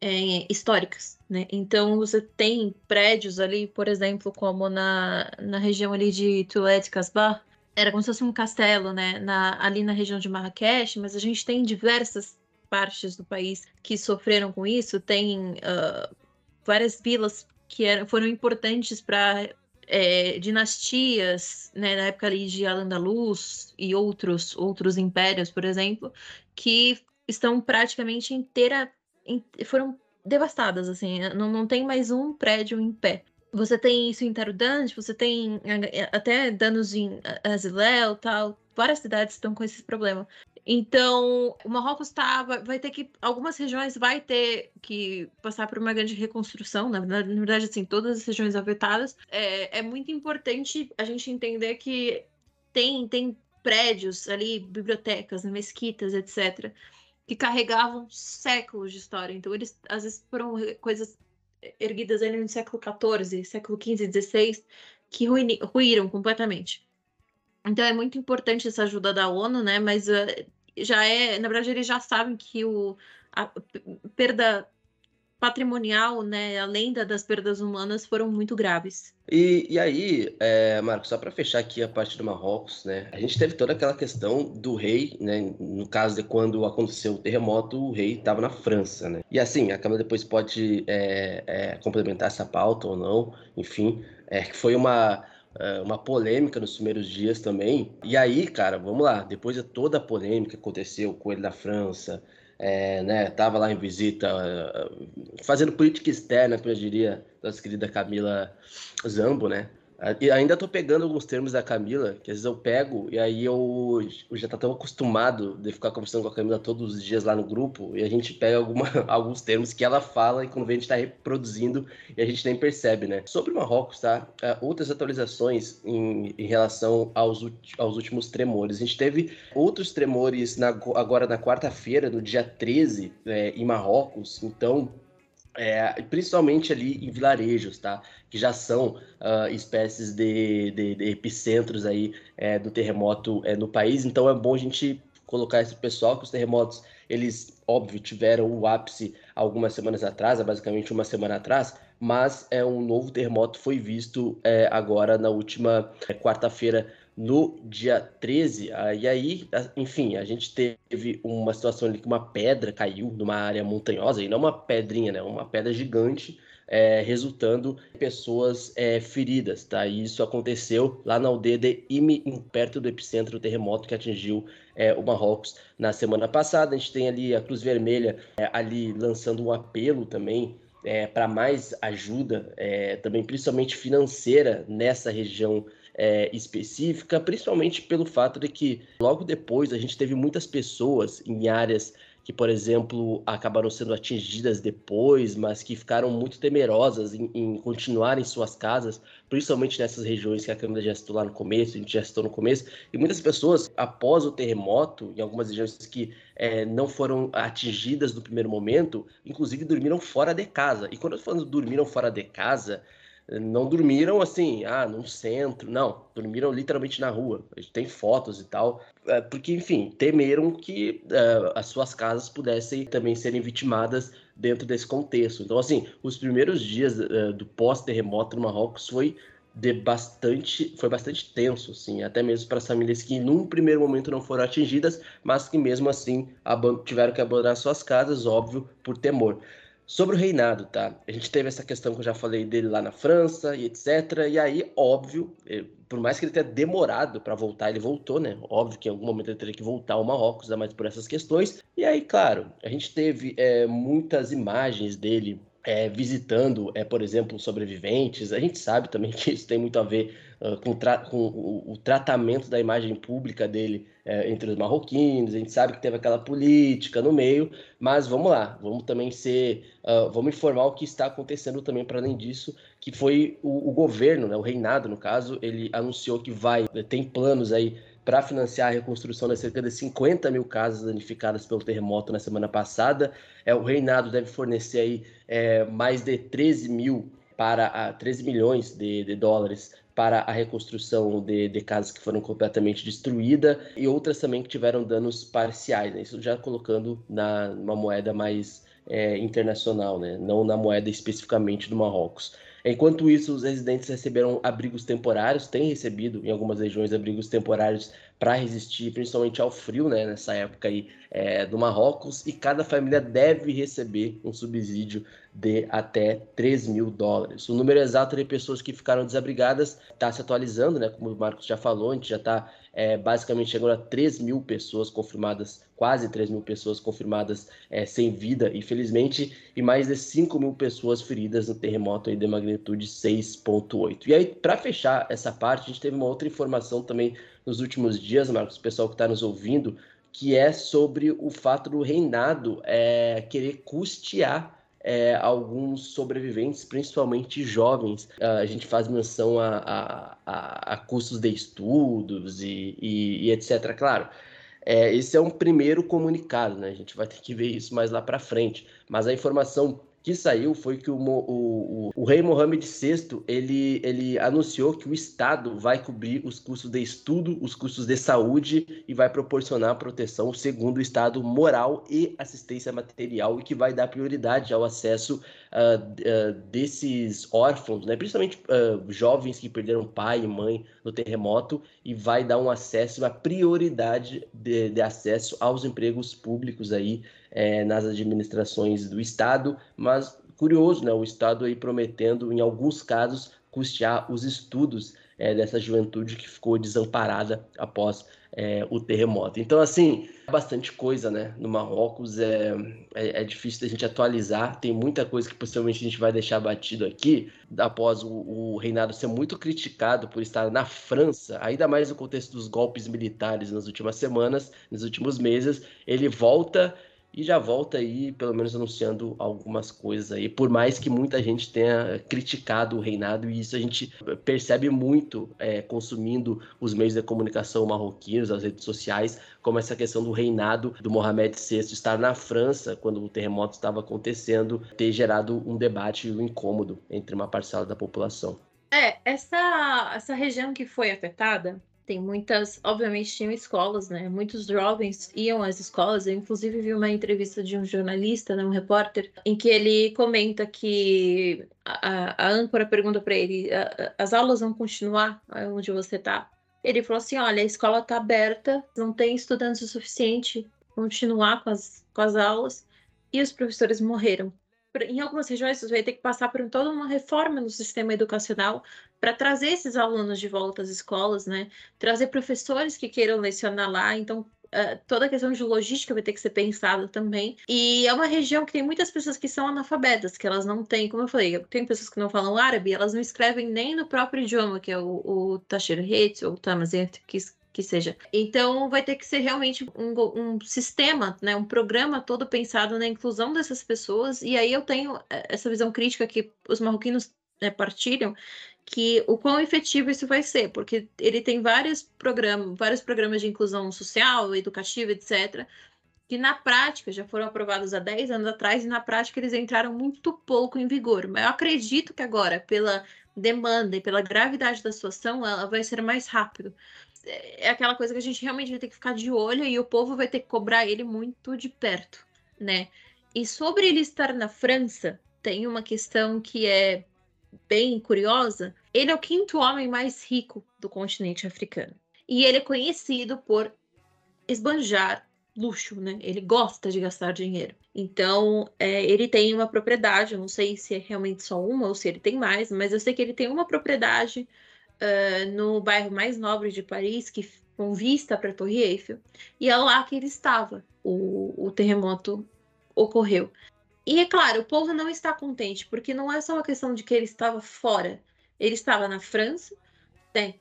Speaker 4: é, históricas, né? Então você tem prédios ali, por exemplo, como na, na região ali de Tulet Casbah, era como se fosse um castelo, né? Na, ali na região de Marrakech, mas a gente tem diversas partes do país que sofreram com isso. Tem uh, várias vilas que eram, foram importantes para é, dinastias, né, na época ali de Al-Andalus e outros, outros impérios, por exemplo, que estão praticamente inteira, foram devastadas, assim, não, não tem mais um prédio em pé. Você tem isso em Tarudante, você tem até danos em Aziléu, tal, várias cidades estão com esse problema. Então, o Marrocos tá, vai, ter que. Algumas regiões vai ter que passar por uma grande reconstrução. Na verdade, na verdade assim, todas as regiões afetadas. É, é muito importante a gente entender que tem, tem prédios ali, bibliotecas, mesquitas, etc., que carregavam séculos de história. Então, eles às vezes foram coisas erguidas ali no século XIV, século XV, XVI, que ruíram completamente. Então é muito importante essa ajuda da ONU, né? Mas uh, já é, na verdade, eles já sabem que o, a perda patrimonial, né, além das perdas humanas, foram muito graves.
Speaker 2: E, e aí, é, Marcos, só para fechar aqui a parte do Marrocos, né, a gente teve toda aquela questão do rei, né, no caso de quando aconteceu o terremoto, o rei estava na França, né, e assim, a Câmara depois pode é, é, complementar essa pauta ou não, enfim, é, que foi uma uma polêmica nos primeiros dias também. E aí, cara, vamos lá, depois de toda a polêmica que aconteceu com ele da França, é, né, tava lá em visita, é, fazendo política externa, como eu diria, nossa querida Camila Zambo, né? E ainda tô pegando alguns termos da Camila, que às vezes eu pego e aí eu, eu já tá tão acostumado de ficar conversando com a Camila todos os dias lá no grupo, e a gente pega alguma, alguns termos que ela fala e quando vem a gente tá reproduzindo e a gente nem percebe, né? Sobre Marrocos, tá? Uh, outras atualizações em, em relação aos, aos últimos tremores. A gente teve outros tremores na, agora na quarta-feira, no dia 13, é, em Marrocos, então é, principalmente ali em vilarejos, tá? Que já são uh, espécies de, de, de, epicentros aí é, do terremoto é, no país. Então é bom a gente colocar esse pessoal que os terremotos, eles, óbvio, tiveram o ápice algumas semanas atrás, basicamente uma semana atrás, mas é um novo terremoto foi visto é, agora na última é, quarta-feira no dia 13. Ah, e aí, enfim, a gente teve uma situação ali que uma pedra caiu numa área montanhosa, e não uma pedrinha, né? Uma pedra gigante, é, resultando em pessoas é, feridas, tá? E isso aconteceu lá na aldeia de Imi, perto do epicentro do terremoto que atingiu é, o Marrocos na semana passada. A gente tem ali a Cruz Vermelha é, ali lançando um apelo também é, para mais ajuda, é, também principalmente financeira nessa região é, específica, principalmente pelo fato de que logo depois a gente teve muitas pessoas em áreas que, por exemplo, acabaram sendo atingidas depois, mas que ficaram muito temerosas em, em continuar em suas casas, principalmente nessas regiões que a Câmara já citou lá no começo, a gente já citou no começo, e muitas pessoas, após o terremoto, em algumas regiões que é, não foram atingidas no primeiro momento, inclusive dormiram fora de casa. E quando eu falando dormiram fora de casa, não dormiram assim, ah, num centro, não, dormiram literalmente na rua. A gente tem fotos e tal, é, porque, enfim, temeram que uh, as suas casas pudessem também serem vitimadas dentro desse contexto. Então, assim, os primeiros dias uh, do pós-terremoto no Marrocos foi de bastante, foi bastante tenso, assim, até mesmo para as famílias que num primeiro momento não foram atingidas, mas que mesmo assim tiveram que abandonar suas casas, óbvio, por temor. Sobre o reinado, tá? A gente teve essa questão que eu já falei dele lá na França e etc. E aí, óbvio, eh, por mais que ele tenha demorado para voltar, ele voltou, né? Óbvio que em algum momento ele teria que voltar ao Marrocos, ainda mais por essas questões. E aí, claro, a gente teve é, muitas imagens dele é, visitando, é, por exemplo, sobreviventes. A gente sabe também que isso tem muito a ver uh, com, com o, o, tratamento da imagem pública dele é, entre os marroquinos. A gente sabe que teve aquela política no meio, mas vamos lá, vamos também ser, uh, vamos informar o que está acontecendo também para além disso, que foi o, o governo, né, o reinado no caso, ele anunciou que vai, tem planos aí para financiar a reconstrução das cerca de 50 mil casas danificadas pelo terremoto na semana passada. É, o Reinado deve fornecer aí, é, mais de 13 mil para a, 13 milhões de, de dólares para a reconstrução de, de, casas que foram completamente destruídas e outras também que tiveram danos parciais, né? isso já colocando na uma moeda mais é, internacional, né? não na moeda especificamente do Marrocos. Enquanto isso, os residentes receberam abrigos temporários, têm recebido em algumas regiões abrigos temporários para resistir principalmente ao frio, né, nessa época aí é, do Marrocos, e cada família deve receber um subsídio de até 3 mil dólares. O número exato de pessoas que ficaram desabrigadas está se atualizando, né, como o Marcos já falou, a gente já está é, basicamente chegando a 3 mil pessoas confirmadas, quase 3 mil pessoas confirmadas é, sem vida, infelizmente, e mais de 5 mil pessoas feridas no terremoto aí de magnitude 6.8. E aí, para fechar essa parte, a gente teve uma outra informação também nos últimos dias, Marcos, o pessoal que está nos ouvindo, que é sobre o fato do reinado é, querer custear é, alguns sobreviventes, principalmente jovens. a gente faz menção a, a, a, a custos de estudos e, e, e etc. Claro, é, esse é um primeiro comunicado, né? A gente vai ter que ver isso mais lá para frente. Mas a informação que saiu foi que o, o, o, rei Mohammed VI ele, ele anunciou que o Estado vai cobrir os custos de estudo, os custos de saúde e vai proporcionar proteção segundo o Estado moral e assistência material e que vai dar prioridade ao acesso uh, uh, desses órfãos, né, principalmente uh, jovens que perderam pai e mãe no terremoto e vai dar um acesso, uma prioridade de, de acesso aos empregos públicos aí é, nas administrações do Estado, mas curioso, né? O Estado aí prometendo, em alguns casos, custear os estudos é, dessa juventude que ficou desamparada após é, o terremoto. Então, assim, bastante coisa, né? No Marrocos é, é, é, difícil da gente atualizar, tem muita coisa que possivelmente a gente vai deixar batido aqui, após o, o reinado ser muito criticado por estar na França, ainda mais no contexto dos golpes militares nas últimas semanas, nos últimos meses, ele volta e já volta aí, pelo menos anunciando algumas coisas aí. Por mais que muita gente tenha criticado o reinado, e isso a gente percebe muito é, consumindo os meios de comunicação marroquinos, as redes sociais, como essa questão do reinado do Mohamed VI estar na França quando o terremoto estava acontecendo, ter gerado um debate e um incômodo entre uma parcela da população.
Speaker 4: É, essa, essa região que foi afetada, tem muitas, obviamente tinham escolas, né? Muitos jovens iam às escolas. Eu, inclusive, vi uma entrevista de um jornalista, né, um repórter, em que ele comenta que a, a âncora pergunta para ele: as aulas vão continuar onde você está? Ele falou assim: olha, a escola está aberta, não tem estudantes o suficiente continuar com as, com as aulas e os professores morreram em algumas regiões você vai ter que passar por toda uma reforma no sistema educacional para trazer esses alunos de volta às escolas, né? Trazer professores que queiram lecionar lá, então Uh, toda a questão de logística vai ter que ser pensada também. E é uma região que tem muitas pessoas que são analfabetas, que elas não têm, como eu falei, tem pessoas que não falam árabe, elas não escrevem nem no próprio idioma, que é o, o Tashir Het ou Tamazet, que que seja. Então, vai ter que ser realmente um, um, sistema, né, um programa todo pensado na inclusão dessas pessoas. E aí eu tenho é, essa visão crítica que os marroquinos né, partilham, que o quão efetivo isso vai ser, porque ele tem vários programas, vários programas de inclusão social, educativa, etc., que na prática já foram aprovados há 10 anos atrás e na prática eles entraram muito pouco em vigor. Mas eu acredito que agora, pela demanda e pela gravidade da situação, ela vai ser mais rápido é aquela coisa que a gente realmente vai ter que ficar de olho e o povo vai ter que cobrar ele muito de perto, né? E sobre ele estar na França, tem uma questão que é bem curiosa. Ele é o quinto homem mais rico do continente africano. E ele é conhecido por esbanjar luxo, né? Ele gosta de gastar dinheiro. Então, é, ele tem uma propriedade, eu não sei se é realmente só uma ou se ele tem mais, mas eu sei que ele tem uma propriedade uh, no bairro mais nobre de Paris, que com vista para a Torre Eiffel, e é lá que ele estava. O, o terremoto ocorreu. E é claro, o povo não está contente, porque não é só uma questão de que ele estava fora. Ele estava na França, né?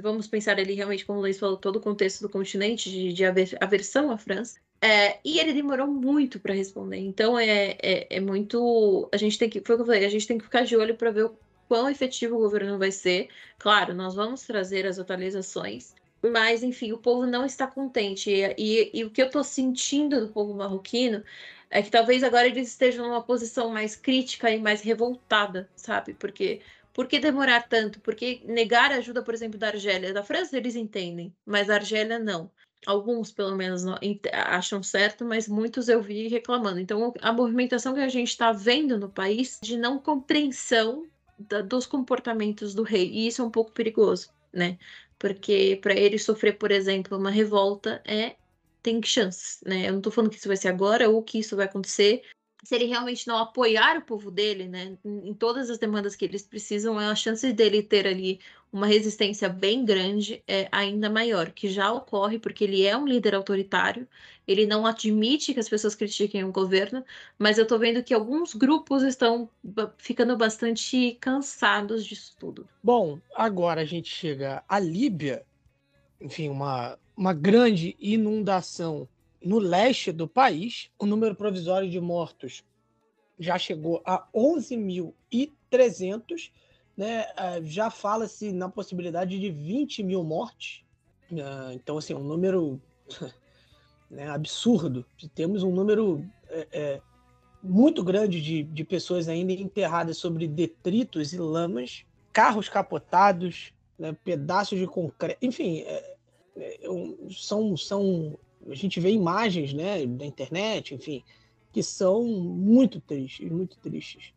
Speaker 4: Vamos pensar ali realmente, como o Luiz falou, todo o contexto do continente de, de aversão à França. É, e ele demorou muito para responder. Então é, é, é, muito. A gente tem que. Foi o que eu falei, a gente tem que ficar de olho para ver o quão efetivo o governo vai ser. Claro, nós vamos trazer as atualizações, mas enfim, o povo não está contente. E, e, e o que eu estou sentindo do povo marroquino é que talvez agora eles estejam numa posição mais crítica e mais revoltada, sabe? Porque por que demorar tanto? Porque negar ajuda, por exemplo, da Argélia, da França, eles entendem, mas a Argélia não. Alguns, pelo menos, acham certo, mas muitos eu vi reclamando. Então, a movimentação que a gente está vendo no país de não compreensão da, dos comportamentos do rei, e isso é um pouco perigoso, né? Porque para ele sofrer, por exemplo, uma revolta é tem chances, né? Eu não estou falando que isso vai ser agora ou que isso vai acontecer. Se ele realmente não apoiar o povo dele, né, em todas as demandas que eles precisam, a chance dele ter ali uma resistência bem grande é ainda maior, que já ocorre porque ele é um líder autoritário, ele não admite que as pessoas critiquem o governo, mas eu estou vendo que alguns grupos estão ficando bastante cansados disso tudo.
Speaker 1: Bom, agora a gente chega à Líbia, enfim, uma uma grande inundação no leste do país. O número provisório de mortos já chegou a 11.300. Né? Ah, já fala-se na possibilidade de 20 mil mortes. Ah, então, assim, um número né, absurdo. Temos um número é, é, muito grande de, de pessoas ainda enterradas sobre detritos e lamas, carros capotados, né, pedaços de concreto, enfim, é, é, são, são a gente vê imagens né, da internet, enfim, que são muito tristes, muito tristes.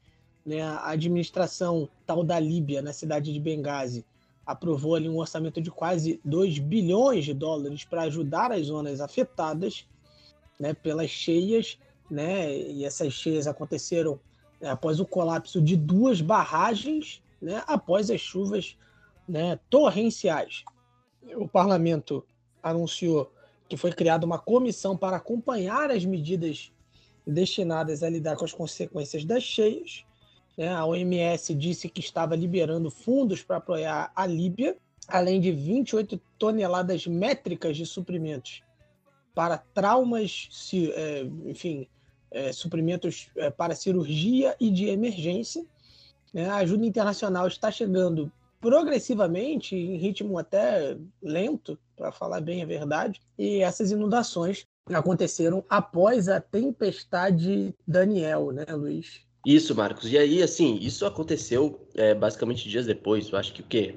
Speaker 1: Né? A administração tal da Líbia, na cidade de Benghazi, aprovou ali um orçamento de quase 2 bilhões de dólares para ajudar as zonas afetadas né, pelas cheias, né? E essas cheias aconteceram né, após o colapso de duas barragens, né, após as chuvas né, torrenciais o parlamento anunciou que foi criada uma comissão para acompanhar as medidas destinadas a lidar com as consequências das cheias. Né? A OMS disse que estava liberando fundos para apoiar a Líbia, além de 28 toneladas métricas de suprimentos para traumas, é, enfim, é, suprimentos é, para cirurgia e de emergência. Né? A ajuda internacional está chegando progressivamente, em ritmo até lento, para falar bem a verdade, e essas inundações aconteceram após a tempestade Daniel, né, Luiz?
Speaker 2: Isso, Marcos. E aí, assim, isso aconteceu é, basicamente dias depois. Eu acho que o quê?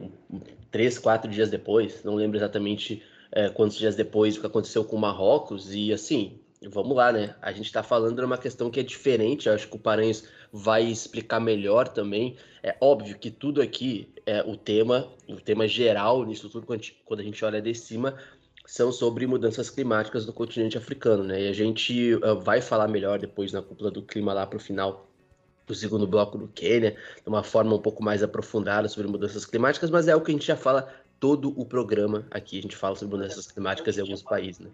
Speaker 2: Três, quatro dias depois. Não lembro exatamente é, quantos dias depois o que aconteceu com Marrocos. E assim, vamos lá, né? A gente está falando de uma questão que é diferente. Acho que o Paranhos vai explicar melhor também. É óbvio que tudo aqui, é, o tema, o tema geral nisso tudo, quando a, gente, olha de cima, são sobre mudanças climáticas no continente africano, né? E a gente uh, vai falar melhor depois na cúpula do clima lá para o final do segundo bloco do Quênia, de uma forma um pouco mais aprofundada sobre mudanças climáticas, mas é o que a gente já fala todo o programa aqui, a gente fala sobre mudanças climáticas em alguns países, né?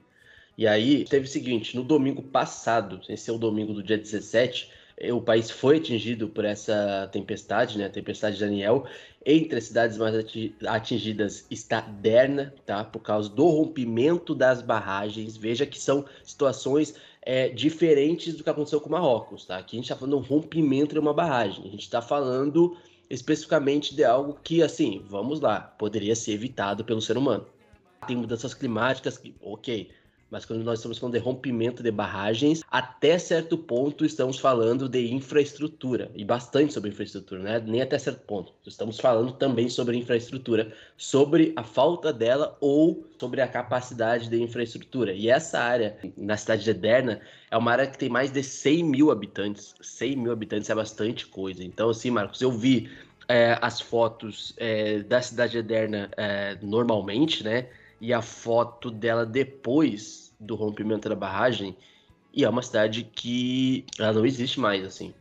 Speaker 2: E aí teve o seguinte, no domingo passado, esse é o domingo do dia 17, o país foi atingido por essa tempestade, né? A tempestade Daniel. Entre as cidades mais atingidas está Derna, tá? Por causa do rompimento das barragens. Veja que são situações é, diferentes do que aconteceu com Marrocos, tá? Aqui a gente está falando de um rompimento de uma barragem. A gente está falando especificamente de algo que, assim, vamos lá, poderia ser evitado pelo ser humano. Tem mudanças climáticas que, ok, mas quando nós estamos falando de rompimento de barragens, até certo ponto estamos falando de infraestrutura, e bastante sobre infraestrutura, né? Nem até certo ponto. Estamos falando também sobre infraestrutura, sobre a falta dela ou sobre a capacidade de infraestrutura. E essa área, na cidade de Ederna, é uma área que tem mais de 100 mil habitantes. 100 mil habitantes é bastante coisa. Então, assim, Marcos, eu vi é, as fotos é, da cidade de Ederna é, normalmente, né? E a foto dela depois do rompimento da barragem e é uma cidade que ela não existe mais, assim.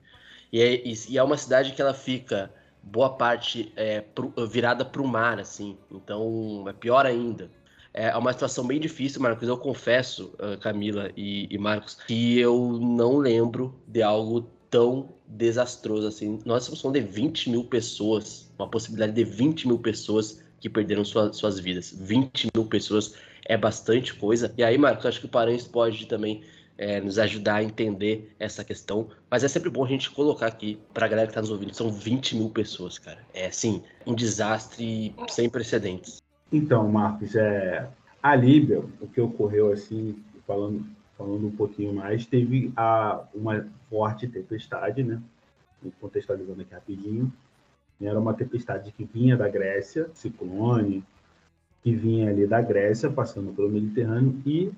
Speaker 2: E é, e é uma cidade que ela fica boa parte é, pro, virada para o mar, assim. Então é pior ainda. É uma situação bem difícil, Marcos. Eu confesso, ah, Camila e, e Marcos, que eu não lembro de algo tão desastroso assim. Nós estamos falando de 20 mil pessoas, uma possibilidade de 20 mil pessoas que perderam sua, suas vidas. 20 mil pessoas é bastante coisa. E aí, Marcos, acho que o Paranhos pode também é, nos ajudar a entender essa questão. Mas é sempre bom a gente colocar aqui para a galera que está nos ouvindo: são 20 mil pessoas, cara. É assim, um desastre sem precedentes.
Speaker 3: Então, Marcos, é, a Líbia, o que ocorreu assim, falando, falando um pouquinho mais, teve a, uma forte tempestade, né? Contextualizando aqui rapidinho. Era uma tempestade que vinha da Grécia, ciclone, que vinha ali da Grécia, passando pelo Mediterrâneo, e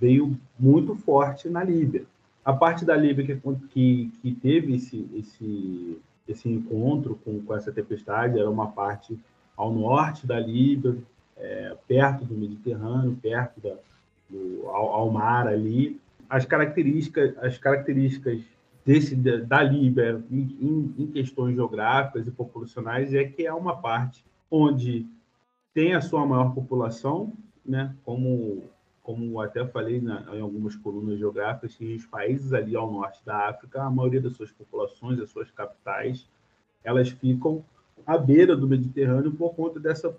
Speaker 3: veio muito forte na Líbia. A parte da Líbia que, que, que teve esse, esse, esse encontro com, com essa tempestade era uma parte ao norte da Líbia, é, perto do Mediterrâneo, perto da, do, ao, ao, mar ali. As características, as características desse, da Líbia em, em questões geográficas e populacionais é que é uma parte onde tem a sua maior população, né, como como até falei na, em algumas colunas geográficas, que os países ali ao norte da África, a maioria das suas populações, das suas capitais, elas ficam à beira do Mediterrâneo por conta dessa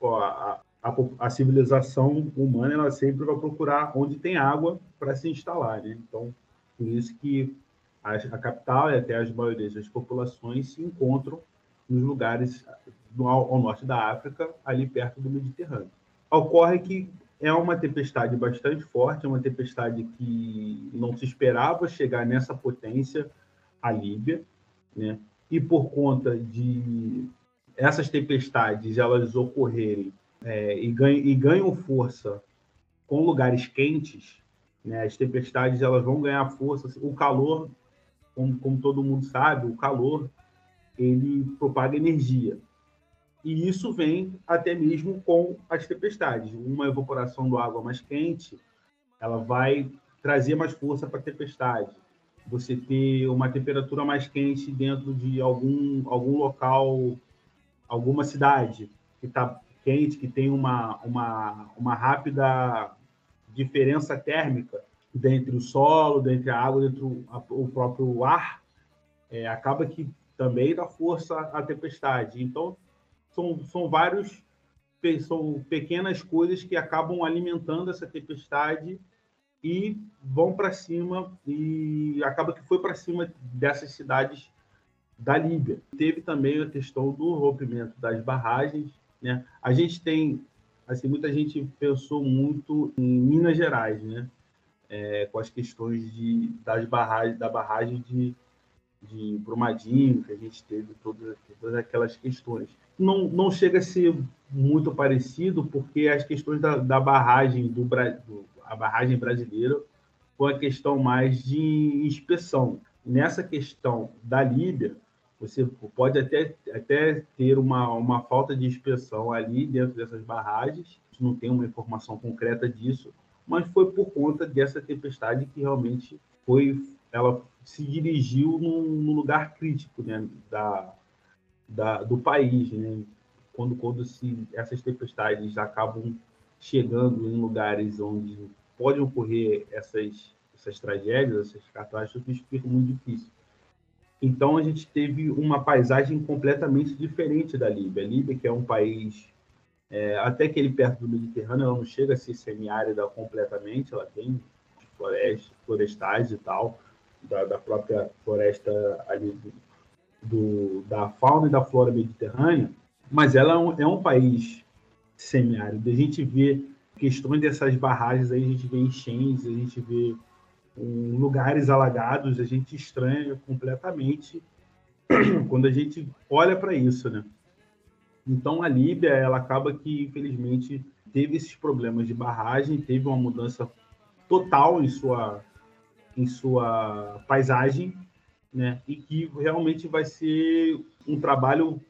Speaker 3: ó, a, a, a, civilização humana ela sempre vai procurar onde tem água para se instalar, né? Então, por isso que a, a, capital e até as maiorias das populações se encontram nos lugares ao, ao norte da África, ali perto do Mediterrâneo. Ocorre que é uma tempestade bastante forte, é uma tempestade que não se esperava chegar nessa potência a Líbia, né? E por conta de essas tempestades elas ocorrerem é, e, ganham, e ganham força com lugares quentes, né? As tempestades elas vão ganhar força, o calor, como, como todo mundo sabe, o calor ele propaga energia. E isso vem até mesmo com as tempestades. Uma evaporação do água mais quente, ela vai trazer mais força para a tempestade. Você ter uma temperatura mais quente dentro de algum, algum local, alguma cidade que está quente, que tem uma, uma, uma rápida diferença térmica dentre o solo, dentre a água, dentro o próprio ar, é, acaba que também dá força à tempestade. Então, são, são vários são pequenas coisas que acabam alimentando essa tempestade e vão para cima e acaba que foi para cima dessas cidades da Líbia. Teve também a questão do rompimento das barragens, né? A gente tem assim muita gente pensou muito em Minas Gerais, né? É, com as questões de das barragens da barragem de de Brumadinho, que a gente teve todas, todas aquelas questões. Não, não chega a ser muito parecido, porque as questões da, da barragem, do, do, a barragem brasileira, foi a questão mais de inspeção. Nessa questão da Líbia, você pode até, até ter uma, uma falta de inspeção ali dentro dessas barragens, não tem uma informação concreta disso, mas foi por conta dessa tempestade que realmente foi ela se dirigiu num, lugar crítico né, da, da, do país. Né? Quando, quando se, essas tempestades acabam chegando em lugares onde podem ocorrer essas, essas tragédias, essas catástrofes, fica muito difícil. Então, a gente teve uma paisagem completamente diferente da Líbia. A Líbia, que é um país, é, até que ele perto do Mediterrâneo, ela não chega a ser semiárida completamente, ela tem florestas, florestais e tal, da, da própria floresta ali do, do, da fauna e da flora mediterrânea, mas ela é um, é um país semiárido. A gente vê questões dessas barragens aí, a gente vê enchentes, a gente vê um, lugares alagados, a gente estranha completamente quando a gente olha para isso, né? Então a Líbia, ela acaba que infelizmente teve esses problemas de barragem, teve uma mudança total em sua em sua paisagem, né? E que realmente vai ser um trabalho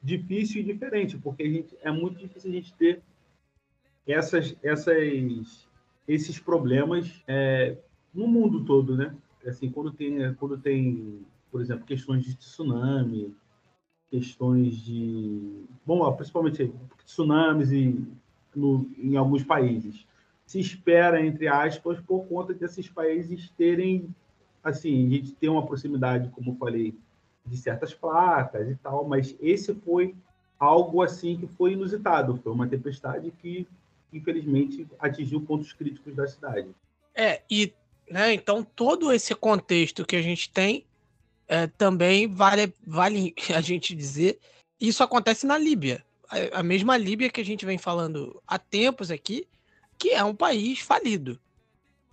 Speaker 3: difícil e diferente, porque a gente, é muito difícil a gente ter essas, essas, esses problemas é, no mundo todo, né? Assim, quando tem, quando tem, por exemplo, questões de tsunami, questões de, bom, principalmente tsunamis e no, em alguns países. Se espera, entre aspas, por conta desses países terem, assim, a gente tem uma proximidade, como falei, de certas placas e tal, mas esse foi algo assim que foi inusitado, foi uma tempestade que infelizmente atingiu pontos críticos da cidade.
Speaker 1: É, e né, então todo esse contexto que a gente tem é, também vale, vale a gente dizer, isso acontece na Líbia. A, a mesma Líbia que a gente vem falando há tempos aqui, que é um país falido.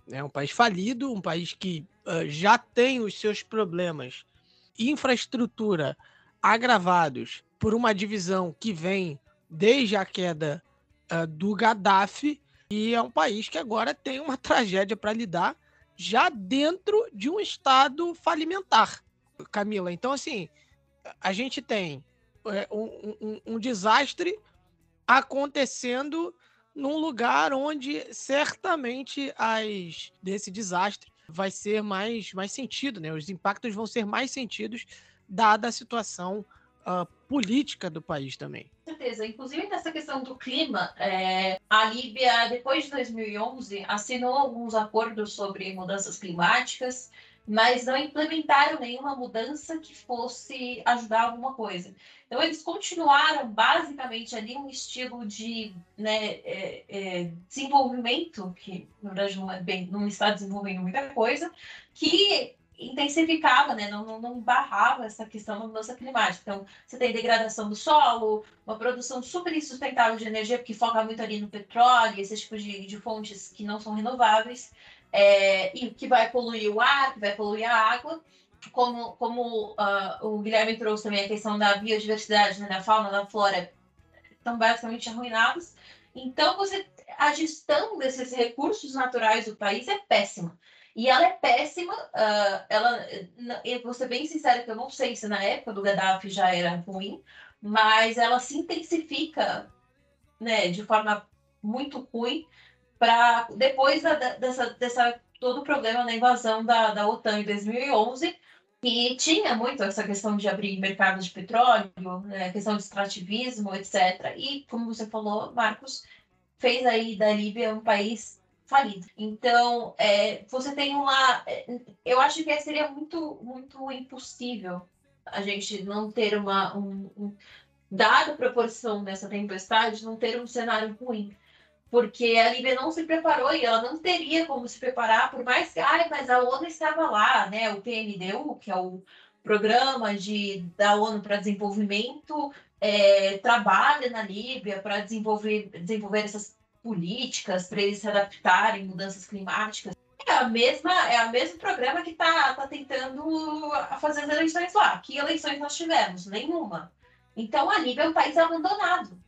Speaker 1: É um país falido, um país que uh, já tem os seus problemas, infraestrutura agravados por uma divisão que vem desde a queda uh, do Gaddafi, e é um país que agora tem uma tragédia para lidar já dentro de um estado falimentar, Camila. Então, assim, a gente tem é, um, um, um desastre acontecendo num lugar onde certamente as desse desastre vai ser mais, mais sentido, né? Os impactos vão ser mais sentidos dada a situação uh, política do país também.
Speaker 4: Com certeza. Inclusive, nessa questão do clima, é, a Líbia, depois de 2011, assinou alguns acordos sobre mudanças climáticas, mas não implementaram nenhuma mudança que fosse ajudar alguma coisa. Então, eles continuaram basicamente ali um estilo de né, é, é, desenvolvimento, que na verdade não, é bem, não está desenvolvendo muita coisa, que intensificava, né? não, não, barrava essa questão da mudança climática. Então, você tem degradação do solo, uma produção super insustentável de energia, porque foca muito ali no petróleo, esses tipos de, de fontes que não são renováveis, é, e que vai poluir o ar, que vai poluir a água. Como, como uh, o Guilherme trouxe também a questão da biodiversidade, né, da fauna, da flora, estão basicamente arruinados. Então, você, a gestão desses recursos naturais do país é péssima. E ela é péssima. Uh, ela, eu vou ser bem sincera que eu não sei se na época do Gaddafi já era ruim, mas ela se intensifica, né, de forma muito ruim para depois da, dessa, dessa todo o problema da invasão da, da OTAN em 2011 e tinha muito essa questão de abrir mercado de petróleo, né, questão de extrativismo, etc. E, como você falou, Marcos, fez aí da Líbia um país falido. Então, é, você tem uma. É, eu acho que seria muito, muito impossível a gente não ter uma. Um, um, dada a proporção dessa tempestade, não ter um cenário ruim. Porque a Líbia não se preparou e ela não teria como se preparar, por mais que. Ai, mas a ONU estava lá, né? O PNDU, que é o programa de, da ONU para desenvolvimento, é, trabalha na Líbia para desenvolver, desenvolver essas políticas para eles se adaptarem mudanças climáticas. É a mesma, é o mesmo programa que está tá tentando fazer as eleições lá. Que eleições nós tivemos? Nenhuma. Então a Líbia é um país abandonado.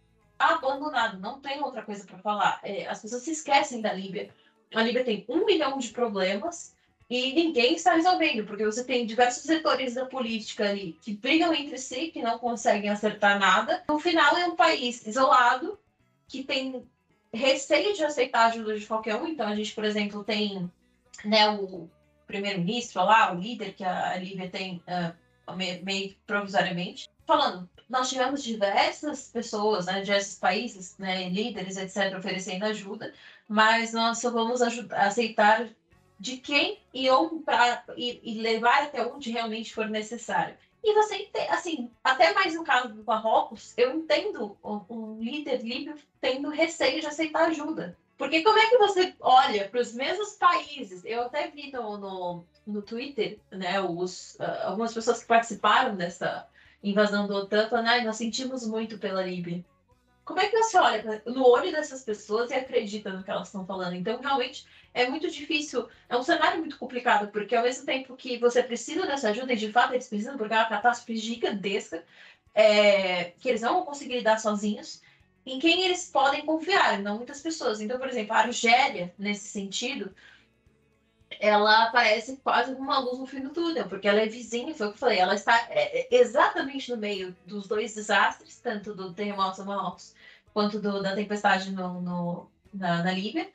Speaker 4: Abandonado, não tem outra coisa para falar. É, as pessoas se esquecem da Líbia. A Líbia tem um milhão de problemas e ninguém está resolvendo, porque você tem diversos setores da política ali que brigam entre si, que não conseguem acertar nada. No final, é um país isolado, que tem receio de aceitar a ajuda de qualquer um. Então, a gente, por exemplo, tem né, o primeiro-ministro lá, o líder que a Lívia tem uh, meio provisoriamente, falando. Nós tivemos diversas pessoas, né, diversos países, né, líderes, etc., oferecendo ajuda, mas nós só vamos ajudar, aceitar de quem e, pra, e, e levar até onde realmente for necessário. E você, assim, até mais no caso do Marrocos, eu entendo um líder líbio tendo receio de aceitar ajuda. Porque como é que você olha para os mesmos países? Eu até vi no, no, no Twitter, né, os, uh, algumas pessoas que participaram dessa invasão do OTAN falando, nós sentimos muito pela Líbia. Como é que você olha no olho dessas pessoas e acredita no que elas estão falando? Então, realmente, é muito difícil, é um cenário muito complicado, porque ao mesmo tempo que você precisa dessa ajuda, e de fato eles precisam, porque é uma catástrofe gigantesca, é, que eles não vão conseguir lidar sozinhos, em quem eles podem confiar, não muitas pessoas. Então, por exemplo, a Argélia, nesse sentido, ela aparece quase como uma luz no fim do túnel, porque ela é vizinha, foi o que eu falei, ela está é, é, exatamente no meio dos dois desastres, tanto do terremoto no Marrocos quanto do, da tempestade no, no na, na Líbia.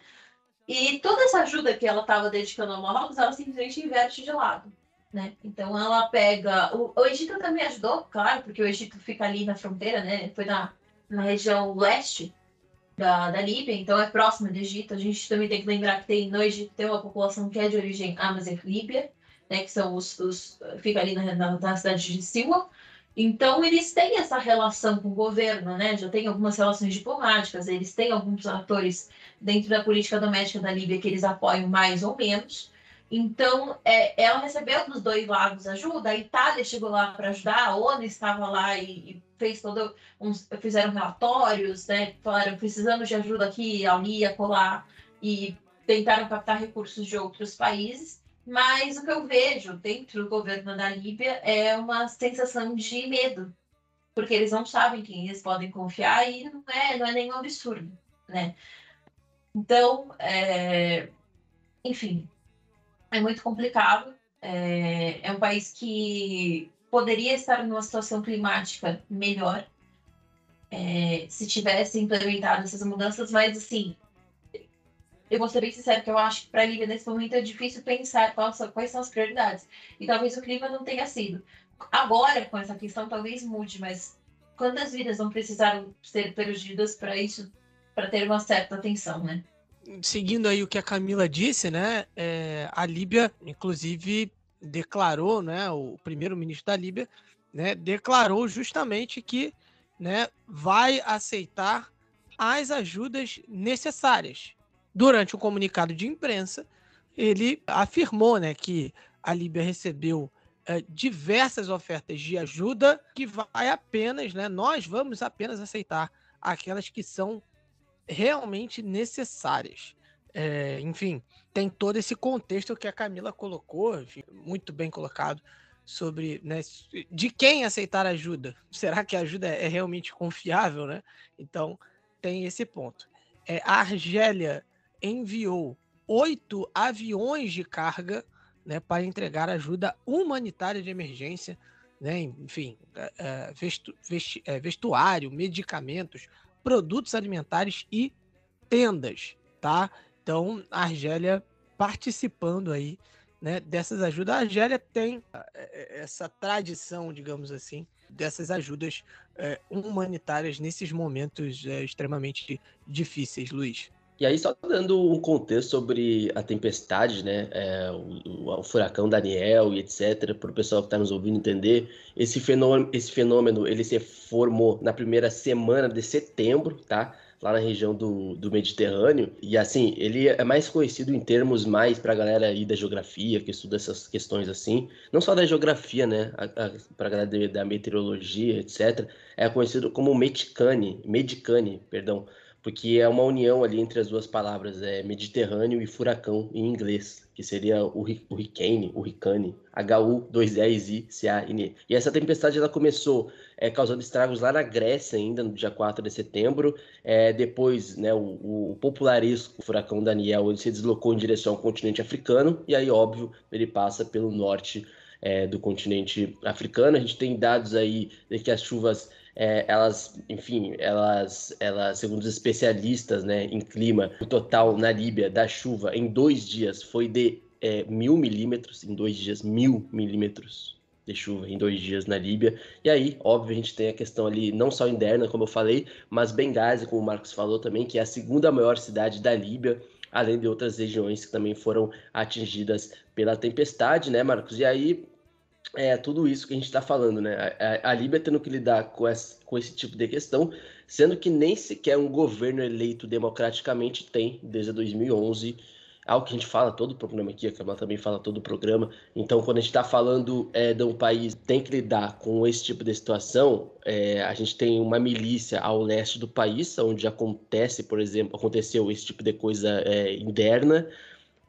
Speaker 4: E toda essa ajuda que ela estava dedicando ao Marrocos, ela simplesmente inverte de lado. Né? Então ela pega. O, o, Egito também ajudou, claro, porque o Egito fica ali na fronteira, né? Foi na, na região leste da, da Líbia, então é próximo do Egito. A gente também tem que lembrar que tem no Egito tem uma população que é de origem Amazigh Líbia, né, que são os, os fica ali na, na, na cidade de Siwa. Então eles têm essa relação com o governo, né? Já tem algumas relações diplomáticas, eles têm alguns atores dentro da política doméstica da Líbia que eles apoiam mais ou menos. Então, é, ela recebeu dos dois lados ajuda. A Itália chegou lá para ajudar, a ONU estava lá e, e fez todo uns, fizeram relatórios, né? Falaram precisamos de ajuda aqui, ali, acolá, e tentaram captar recursos de outros países. Mas o que eu vejo dentro do governo da Líbia é uma sensação de medo, porque eles não sabem quem eles podem confiar e não é, não é nenhum absurdo, né? Então, é... enfim, é muito complicado. É, é um país que poderia estar numa situação climática melhor é, se tivesse implementado essas mudanças, mas assim, eu vou ser bem sincero que eu acho que para a Líbia nesse momento é difícil pensar quais, quais são as prioridades. E talvez o clima não tenha sido. Agora, com essa questão, talvez mude, mas quantas vidas não precisaram ser perdidas para isso, para ter uma certa atenção, né?
Speaker 1: Seguindo aí o que a Camila disse, né, é, a Líbia, inclusive, declarou, né, o primeiro-ministro da Líbia, né, declarou justamente que, né, vai aceitar as ajudas necessárias. Durante o um comunicado de imprensa, ele afirmou, né, que a Líbia recebeu é, diversas ofertas de ajuda que vai apenas, né, nós vamos apenas aceitar aquelas que são realmente necessárias. É, enfim, tem todo esse contexto que a Camila colocou, enfim, muito bem colocado, sobre né, de quem aceitar ajuda. Será que a ajuda é realmente confiável, né? Então, tem esse ponto. É, a Argélia enviou oito aviões de carga né, para entregar ajuda humanitária de emergência, né, enfim, é, é vestu, vesti, é, vestuário, medicamentos, produtos alimentares e tendas, tá? Então, a Argélia participando aí né, dessas ajudas. A Argélia tem é, é, essa tradição, digamos assim, dessas ajudas é, humanitárias nesses momentos é, extremamente difíceis, Luiz.
Speaker 2: E aí, só dando um contexto sobre a tempestade, né, é, o, o, furacão Daniel e etc., para o pessoal que está nos ouvindo entender, esse fenômeno, esse fenômeno ele se formou na primeira semana de setembro, tá? Lá na região do, do Mediterrâneo. E assim, ele é mais conhecido em termos mais para a galera aí da geografia, que estuda essas questões assim. Não só da geografia, né? Para a galera da meteorologia, etc. É conhecido como Medicane, Medicane, perdão porque é uma união ali entre as duas palavras, é Mediterrâneo e furacão em inglês, que seria o hurricane, hurricane, H-U-2-R-I-C-A-N-E. E essa tempestade ela começou é, causando estragos lá na Grécia ainda, no dia 4 de setembro. É, depois, né, o, o popularesco furacão Daniel ele se deslocou em direção ao continente africano, e aí, óbvio, ele passa pelo norte é, do continente africano. A gente tem dados aí de que as chuvas é, elas, enfim, elas, elas, segundo os especialistas né, em clima, o total na Líbia da chuva em dois dias foi de é, mil milímetros, em dois dias, mil milímetros de chuva em dois dias na Líbia. E aí, óbvio, a gente tem a questão ali, não só interna, como eu falei, mas Benghazi, como o Marcos falou também, que é a segunda maior cidade da Líbia, além de outras regiões que também foram atingidas pela tempestade, né, Marcos? E aí, é tudo isso que a gente está falando, né? A, a, Líbia tendo que lidar com esse, com esse tipo de questão, sendo que nem sequer um governo eleito democraticamente tem desde 2011. Algo que a gente fala todo o programa aqui, a Camila também fala todo o programa. Então, quando a gente está falando é, de um país que tem que lidar com esse tipo de situação, é, a gente tem uma milícia ao leste do país, onde acontece, por exemplo, aconteceu esse tipo de coisa é, interna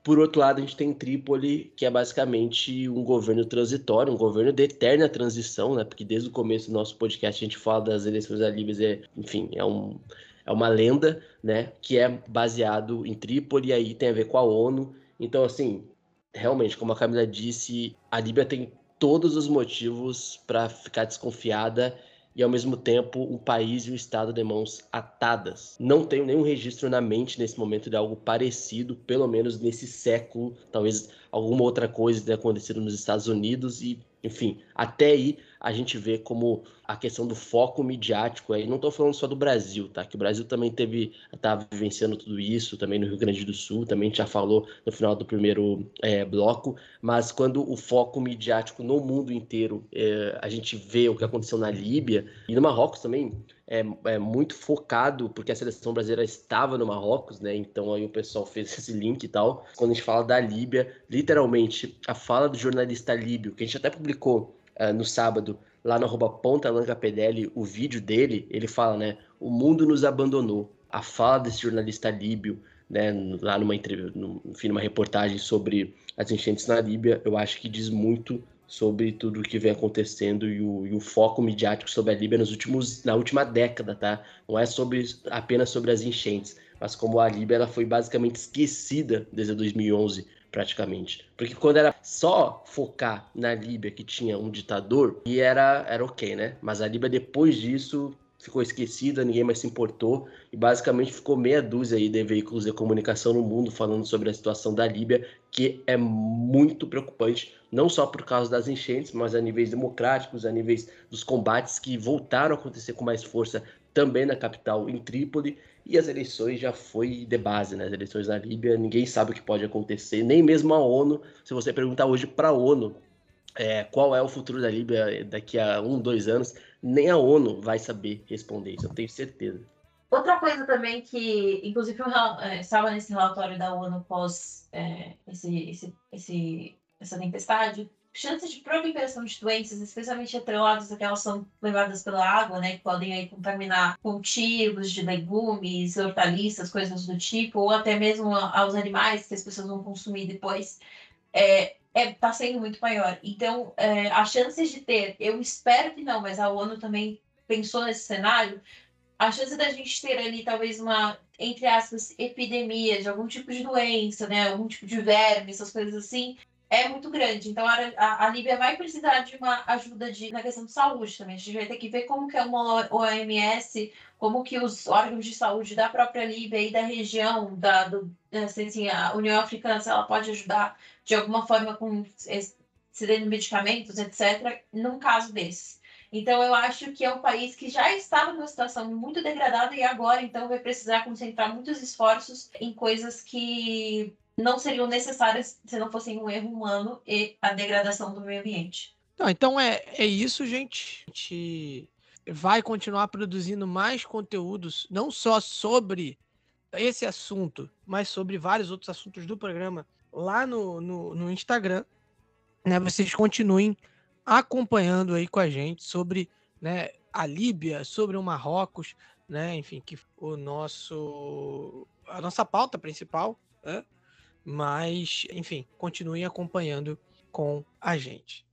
Speaker 2: por outro lado, a gente tem Trípoli, que é basicamente um governo transitório, um governo de eterna transição, né? Porque desde o começo do nosso podcast a gente fala das eleições da Líbia, é, enfim, é, um, é uma lenda, né? Que é baseado em Trípoli, e aí tem a ver com a ONU. Então, assim, realmente, como a Camila disse, a Líbia tem todos os motivos para ficar desconfiada e ao mesmo tempo um país e um Estado de mãos atadas. Não tenho nenhum registro na mente nesse momento de algo parecido, pelo menos nesse século. Talvez alguma outra coisa tenha acontecido nos Estados Unidos e, enfim, até aí a gente vê como a questão do foco midiático aí, não estou falando só do Brasil, tá? Que o Brasil também teve, tá vivenciando tudo isso, também no Rio Grande do Sul, também já falou no final do primeiro é, bloco, mas quando o foco midiático no mundo inteiro, é, a gente vê o que aconteceu na Líbia e no Marrocos também, é, é, muito focado, porque a seleção brasileira estava no Marrocos, né? Então aí o pessoal fez esse link e tal. Quando a gente fala da Líbia, literalmente, a fala do jornalista líbio, que a gente até publicou uh, no sábado, lá no arroba PDL, o vídeo dele, ele fala, né? O mundo nos abandonou. A fala desse jornalista líbio, né? Lá numa entrevista, enfim, numa reportagem sobre as enchentes na Líbia, eu acho que diz muito sobre tudo o que vem acontecendo e o, e o, foco midiático sobre a Líbia nos últimos, na última década, tá? Não é sobre apenas sobre as enchentes, mas como a Líbia ela foi basicamente esquecida desde 2011, praticamente. Porque quando era só focar na Líbia que tinha um ditador, e era, era ok, né? Mas a Líbia depois disso ficou esquecida, ninguém mais se importou e basicamente ficou meia dúzia aí de veículos de comunicação no mundo falando sobre a situação da Líbia, que é muito preocupante, não só por causa das enchentes, mas a níveis democráticos, a níveis dos combates que voltaram a acontecer com mais força também na capital, em Trípoli, e as eleições já foi de base, né? As eleições na Líbia, ninguém sabe o que pode acontecer, nem mesmo a ONU. Se você perguntar hoje para a ONU é, qual é o futuro da Líbia daqui a um, dois anos, nem a ONU vai saber responder isso, eu tenho certeza.
Speaker 4: Outra coisa também que, inclusive, é, estava nesse relatório da ONU pós é, esse, esse, esse, essa tempestade, chances de proliferação de doenças, especialmente atreladas àquelas são levadas pela água, né, que podem aí contaminar cultivos de legumes, hortaliças, coisas do tipo, ou até mesmo aos animais que as pessoas vão consumir depois, é, é, tá sendo muito maior. Então, é, as chances de ter, eu espero que não, mas a ONU também pensou nesse cenário, a chance da gente ter ali talvez uma, entre aspas, epidemia de algum tipo de doença, né, algum tipo de verme, essas coisas assim, é muito grande. Então, a, a, Líbia vai precisar de uma ajuda de, na questão de saúde também. A gente vai ter que ver como que é uma OMS, como que os órgãos de saúde da própria Líbia e da região, da, do, assim, assim, a União Africana, se ela pode ajudar de alguma forma com cedendo medicamentos, etc., num caso desses. Então, eu acho que é um país que já estava numa situação muito degradada e agora, então, vai precisar concentrar muitos esforços em coisas que não seriam necessárias se não fossem um erro humano e a degradação do meio ambiente.
Speaker 1: Não, então é, é isso, gente. A gente vai continuar produzindo mais conteúdos, não só sobre esse assunto, mas sobre vários outros assuntos do programa lá no, no, no Instagram. Né, vocês continuem acompanhando aí com a gente sobre né, a Líbia, sobre o Marrocos, né, enfim, que o nosso a nossa pauta principal, né? Mas, enfim, continuem acompanhando com a gente.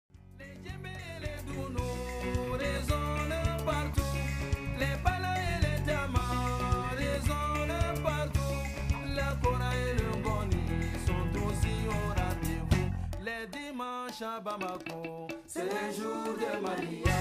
Speaker 1: Bamako, c'est jour de mariage.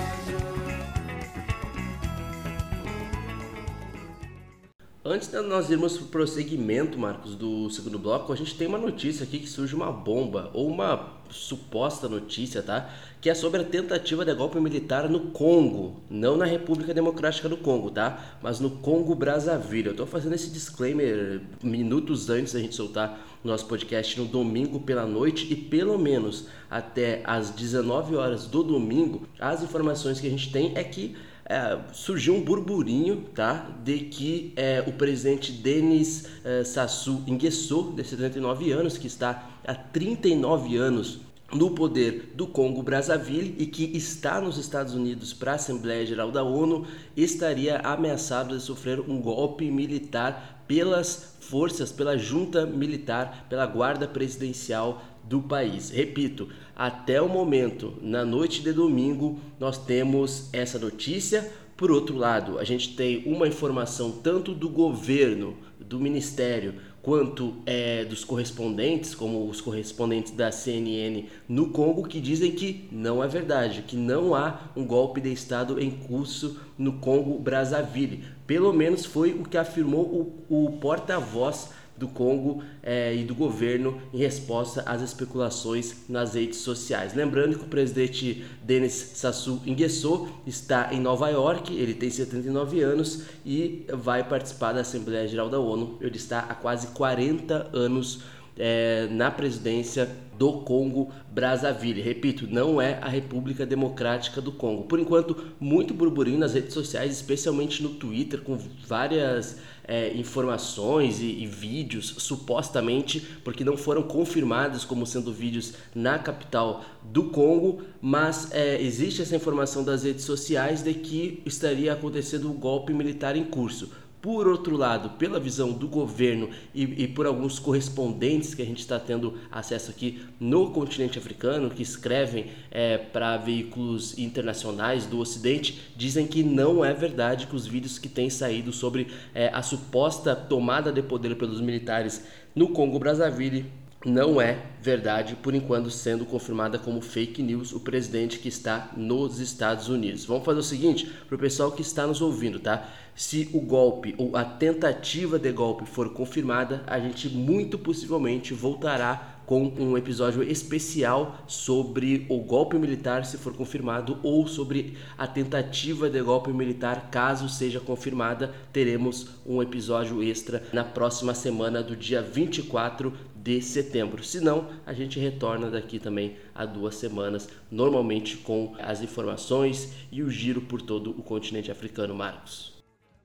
Speaker 2: Antes de nós irmos para o prosseguimento, Marcos, do segundo bloco, a gente tem uma notícia aqui que surge uma bomba, ou uma suposta notícia, tá? Que é sobre a tentativa de golpe militar no Congo, não na República Democrática do Congo, tá? Mas no Congo Brazzaville. Eu tô fazendo esse disclaimer minutos antes da gente soltar nosso podcast no domingo pela noite e pelo menos até às 19 horas do domingo, as informações que a gente tem é que é, surgiu um burburinho tá, de que é, o presidente Denis é, Sassou Nguesso, de 79 anos, que está há 39 anos no poder do Congo Brazzaville e que está nos Estados Unidos para a Assembleia Geral da ONU, estaria ameaçado de sofrer um golpe militar pelas forças, pela junta militar, pela guarda presidencial do país. Repito, até o momento, na noite de domingo, nós temos essa notícia. Por outro lado, a gente tem uma informação tanto do governo, do ministério, quanto é, dos correspondentes, como os correspondentes da CNN no Congo, que dizem que não é verdade, que não há um golpe de Estado em curso no Congo Brazzaville. Pelo menos foi o que afirmou o, o porta-voz do Congo é, e do governo em resposta às especulações nas redes sociais. Lembrando que o presidente Denis Sassou Nguesso está em Nova York, ele tem 79 anos e vai participar da Assembleia Geral da ONU. Ele está há quase 40 anos é, na presidência do Congo Brazzaville. Repito, não é a República Democrática do Congo. Por enquanto, muito burburinho nas redes sociais, especialmente no Twitter, com várias é, informações e, e, vídeos, supostamente, porque não foram confirmados como sendo vídeos na capital do Congo, mas é, existe essa informação das redes sociais de que estaria acontecendo um golpe militar em curso. Por outro lado, pela visão do governo e, e por alguns correspondentes que a gente está tendo acesso aqui no continente africano, que escrevem é, para veículos internacionais do Ocidente, dizem que não é verdade que os vídeos que têm saído sobre é, a suposta tomada de poder pelos militares no Congo Brazzaville não é verdade, por enquanto sendo confirmada como fake news o presidente que está nos Estados Unidos. Vamos fazer o seguinte, para o pessoal que está nos ouvindo, tá? Se o golpe ou a tentativa de golpe for confirmada, a gente muito possivelmente voltará com um episódio especial sobre o golpe militar, se for confirmado, ou sobre a tentativa de golpe militar, caso seja confirmada. Teremos um episódio extra na próxima semana, do dia 24 de setembro. Se não, a gente retorna daqui também a duas semanas, normalmente com as informações e o giro por todo o continente africano, Marcos.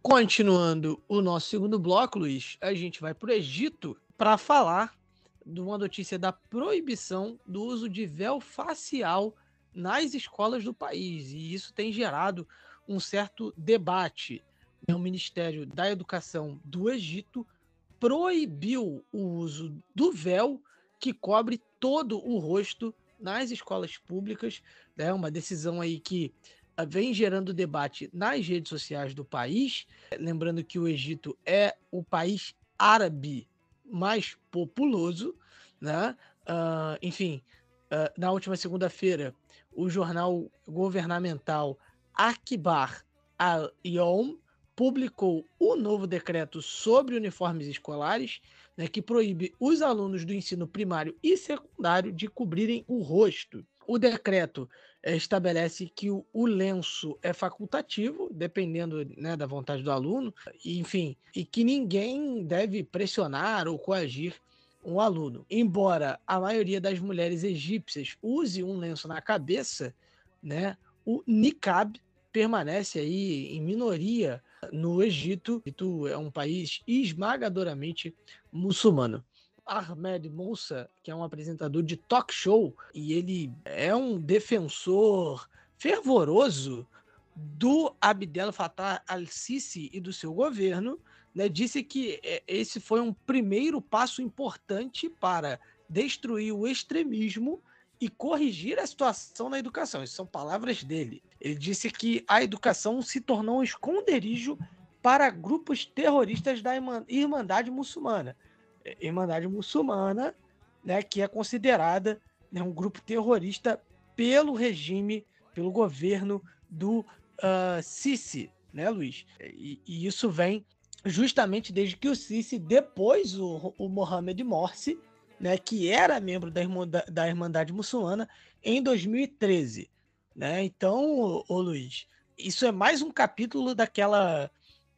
Speaker 1: Continuando o nosso segundo bloco, Luiz, a gente vai para o Egito para falar de uma notícia da proibição do uso de véu facial nas escolas do país. E isso tem gerado um certo debate. O Ministério da Educação do Egito proibiu o uso do véu que cobre todo o rosto nas escolas públicas. É né? uma decisão aí que vem gerando debate nas redes sociais do país. Lembrando que o Egito é o país árabe mais populoso, né? Uh, enfim, uh, na última segunda-feira, o jornal governamental Akbar al-Yom publicou o novo decreto sobre uniformes escolares, né, que proíbe os alunos do ensino primário e secundário de cobrirem o rosto. O decreto estabelece que o, o, lenço é facultativo, dependendo né, da vontade do aluno, enfim, e que ninguém deve pressionar ou coagir um aluno. Embora a maioria das mulheres egípcias use um lenço na cabeça, né, o niqab permanece aí em minoria no Egito. O Egito é um país esmagadoramente muçulmano. Ahmed Moussa, que é um apresentador de talk show, e ele é um defensor fervoroso do Abdel Fattah al-Sisi e do seu governo, né, disse que é, esse foi um primeiro passo importante para destruir o extremismo e corrigir a situação na educação. Essas são palavras dele. Ele disse que a educação se tornou um esconderijo para grupos terroristas da Irmandade Muçulmana. Irmandade Muçulmana, né, que é considerada né, um grupo terrorista pelo regime, pelo governo do uh, Sisi, né, Luiz? E, e, isso vem justamente desde que o Sisi, depois o, o Mohamed Morsi, né, que era membro da, Irmandade, da Irmandade Muçulmana em 2013. Né? Então, ô, ô Luiz, isso é mais um capítulo daquela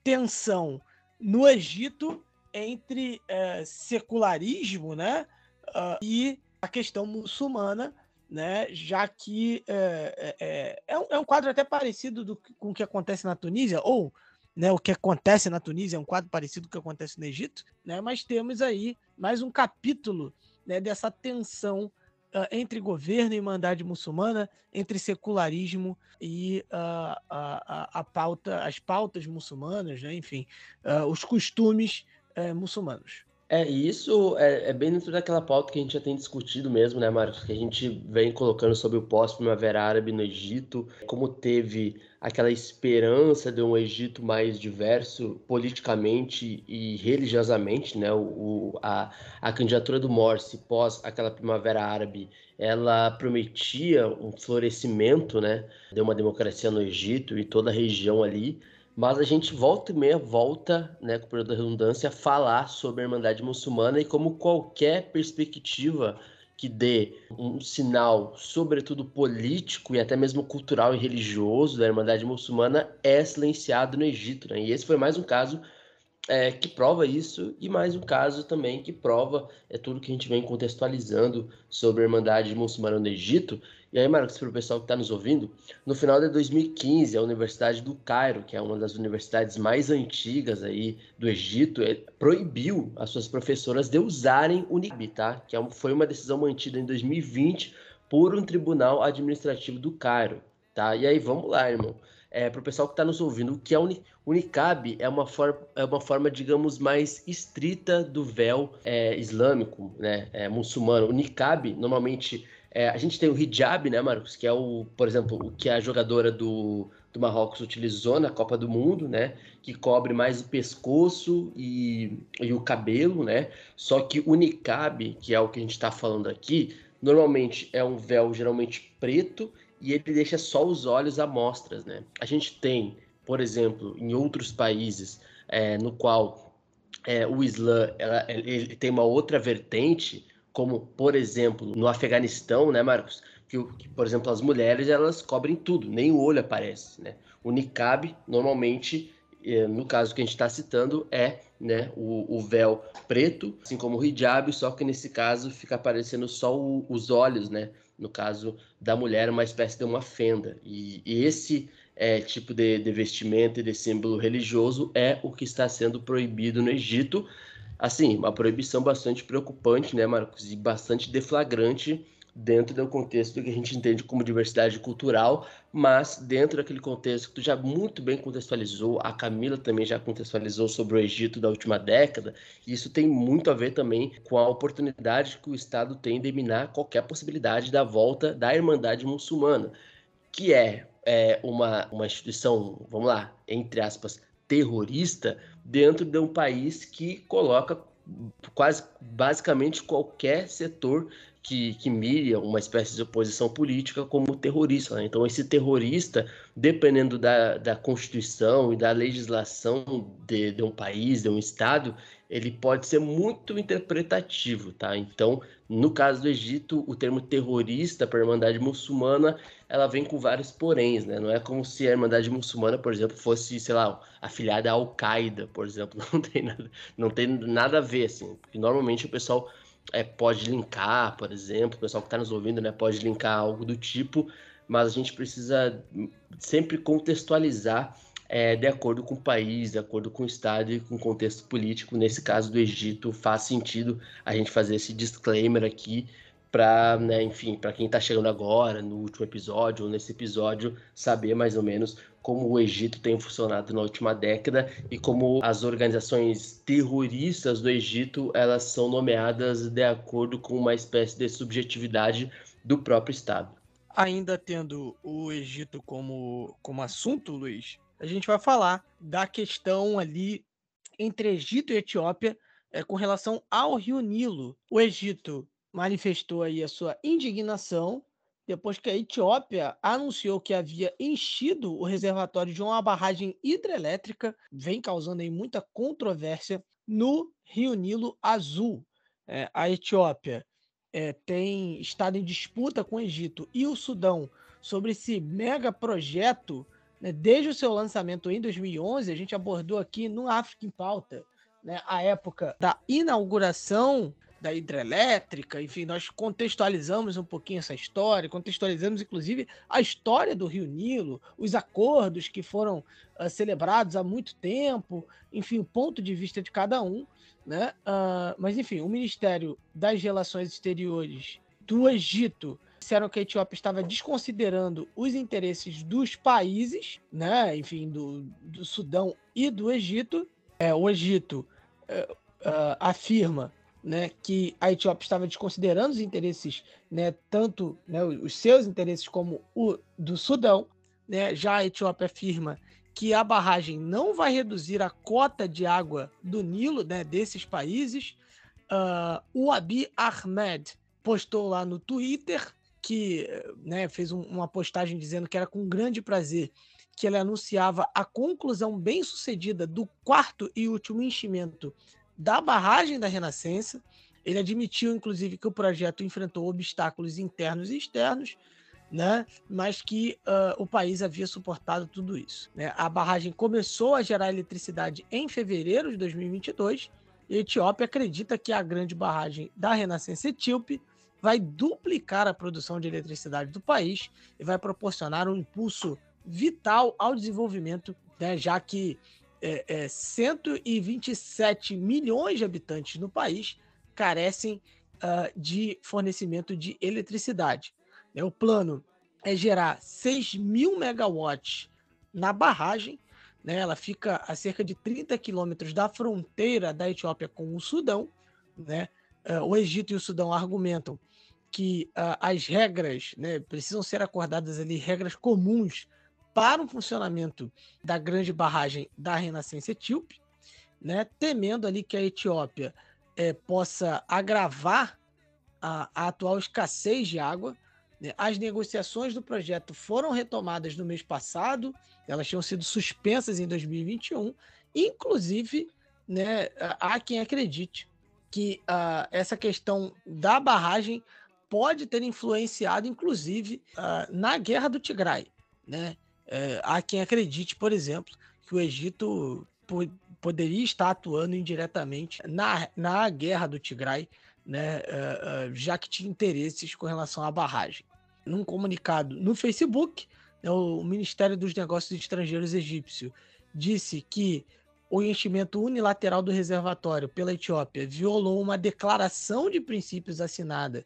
Speaker 1: tensão no Egito entre é, secularismo né, uh, e a questão muçulmana, né, já que é, é, é, um, é um quadro até parecido do, com o que acontece na Tunísia, ou né, o que acontece na Tunísia é um quadro parecido com o que acontece no Egito, né, mas temos aí mais um capítulo né, dessa tensão uh, entre governo e irmandade muçulmana, entre secularismo e uh, a, a, pauta, as pautas muçulmanas, né, enfim, uh, os costumes eh, muçulmanos.
Speaker 2: É, isso é, é, bem dentro daquela pauta que a gente já tem discutido mesmo, né, Marcos? Que a gente vem colocando sobre o pós-primavera árabe no Egito, como teve aquela esperança de um Egito mais diverso politicamente e religiosamente, né? O, a, a candidatura do Morsi pós aquela primavera árabe, ela prometia um florescimento, né, de uma democracia no Egito e toda a região ali Mas a gente volta e meia volta, né, com o da redundância, a falar sobre a Irmandade Muçulmana e como qualquer perspectiva que dê um sinal, sobretudo político e até mesmo cultural e religioso da Irmandade Muçulmana é silenciado no Egito. Né? E esse foi mais um caso é, que prova isso, e mais um caso também que prova é tudo que a gente vem contextualizando sobre a Irmandade Muçulmana no Egito. E aí, Marcos, para o pessoal que está nos ouvindo, no final de 2015, a Universidade do Cairo, que é uma das universidades mais antigas aí do Egito, proibiu as suas professoras de usarem o niqab, tá? Que é foi uma decisão mantida em 2020 por um tribunal administrativo do Cairo, tá? E aí, vamos lá, irmão é, para o pessoal que está nos ouvindo, o que é o niqab é uma, for, é uma forma, digamos, mais estrita do véu é, islâmico, né, é, muçulmano. O niqab, normalmente, é, a gente tem o hijab, né, Marcos, que é o, por exemplo, o que a jogadora do, do Marrocos utilizou na Copa do Mundo, né, que cobre mais o pescoço e, e o cabelo, né, só que o niqab, que é o que a gente está falando aqui, normalmente é um véu geralmente preto e ele deixa só os olhos à mostras, né? A gente tem, por exemplo, em outros países, é, no qual é, o Islã ela, ele tem uma outra vertente, como por exemplo no Afeganistão, né, Marcos? Que, que, por exemplo, as mulheres elas cobrem tudo, nem o olho aparece, né? O niqab normalmente, é, no caso que a gente está citando, é né, o, o, véu preto, assim como o hijab, só que nesse caso fica aparecendo só o, os olhos, né? no caso da mulher, uma espécie de uma fenda. E, e esse é, tipo de, de vestimenta e de símbolo religioso é o que está sendo proibido no Egito. Assim, uma proibição bastante preocupante, né, Marcos? E bastante deflagrante dentro do contexto que a gente entende como diversidade cultural, mas dentro daquele contexto que tu já muito bem contextualizou, a Camila também já contextualizou sobre o Egito da última década, e isso tem muito a ver também com a oportunidade que o Estado tem de minar qualquer possibilidade da volta da Irmandade Muçulmana, que é, é uma, uma instituição, vamos lá, entre aspas, terrorista, dentro de um país que coloca quase basicamente qualquer setor que, que uma espécie de oposição política como terrorista. Né? Então, esse terrorista, dependendo da, da Constituição e da legislação de, de um país, de um Estado, ele pode ser muito interpretativo, tá? Então, no caso do Egito, o termo terrorista para a Irmandade Muçulmana, ela vem com vários poréns, né? Não é como se a Irmandade Muçulmana, por exemplo, fosse, sei lá, afiliada à Al-Qaeda, por exemplo. Não tem nada, não tem nada a ver, assim. Porque normalmente o pessoal é, pode linkar, por exemplo, o pessoal que está nos ouvindo né, pode linkar algo do tipo, mas a gente precisa sempre contextualizar é, de acordo com o país, de acordo com o estado e com o contexto político. Nesse caso do Egito, faz sentido a gente fazer esse disclaimer aqui para, né, enfim, para quem está chegando agora, no último episódio ou nesse episódio, saber mais ou menos como o Egito tem funcionado na última década e como as organizações terroristas do Egito elas são nomeadas de acordo com uma espécie de subjetividade do próprio Estado.
Speaker 1: Ainda tendo o Egito como, como assunto, Luiz, a gente vai falar da questão ali entre Egito e Etiópia é, com relação ao Rio Nilo. O Egito manifestou aí a sua indignação depois que a Etiópia anunciou que havia enchido o reservatório de uma barragem hidrelétrica, vem causando aí muita controvérsia no Rio Nilo Azul. É, a Etiópia é, tem estado em disputa com o Egito e o Sudão sobre esse mega projeto né, desde o seu lançamento em 2011. A gente abordou aqui no África em Pauta né, a época da inauguração da hidrelétrica, enfim, nós contextualizamos um pouquinho essa história, contextualizamos inclusive a história do Rio Nilo, os acordos que foram uh, celebrados há muito tempo, enfim, o ponto de vista de cada um, né? Uh, mas enfim, o Ministério das Relações Exteriores do Egito disseram que a Etiópia estava desconsiderando os interesses dos países, né? Enfim, do, do Sudão e do Egito. É, o Egito uh, afirma né, que a Etiópia estava desconsiderando os interesses, né, tanto né, os seus interesses como o do Sudão. Né, já a Etiópia afirma que a barragem não vai reduzir a cota de água do Nilo né, desses países. Uh, o Abiy Ahmed postou lá no Twitter que né, fez um, uma postagem dizendo que era com grande prazer que ele anunciava a conclusão bem sucedida do quarto e último enchimento da barragem da Renascença. Ele admitiu, inclusive, que o projeto enfrentou obstáculos internos e externos, né? mas que uh, o país havia suportado tudo isso. Né? A barragem começou a gerar eletricidade em fevereiro de 2022 e a Etiópia acredita que a grande barragem da Renascença Etíope vai duplicar a produção de eletricidade do país e vai proporcionar um impulso vital ao desenvolvimento, né? já que é, é, 127 milhões de habitantes no país carecem uh, de fornecimento de eletricidade. Né? O plano é gerar 6 mil megawatts na barragem, né? ela fica a cerca de 30 quilômetros da fronteira da Etiópia com o Sudão. Né? Uh, o Egito e o Sudão argumentam que uh, as regras né, precisam ser acordadas ali, regras comuns para o funcionamento da grande barragem da Renascença Etíope, né, temendo ali que a Etiópia é, possa agravar a, a, atual escassez de água. Né. As negociações do projeto foram retomadas no mês passado, elas tinham sido suspensas em 2021, inclusive né, há quem acredite que uh, essa questão da barragem pode ter influenciado, inclusive, uh, na guerra do Tigray. Né? É, há quem acredite, por exemplo, que o Egito poderia estar atuando indiretamente na, na guerra do Tigray, né, uh, uh, já que tinha interesses com relação à barragem. Num comunicado no Facebook, né, o Ministério dos Negócios Estrangeiros egípcio disse que o enchimento unilateral do reservatório pela Etiópia violou uma declaração de princípios assinada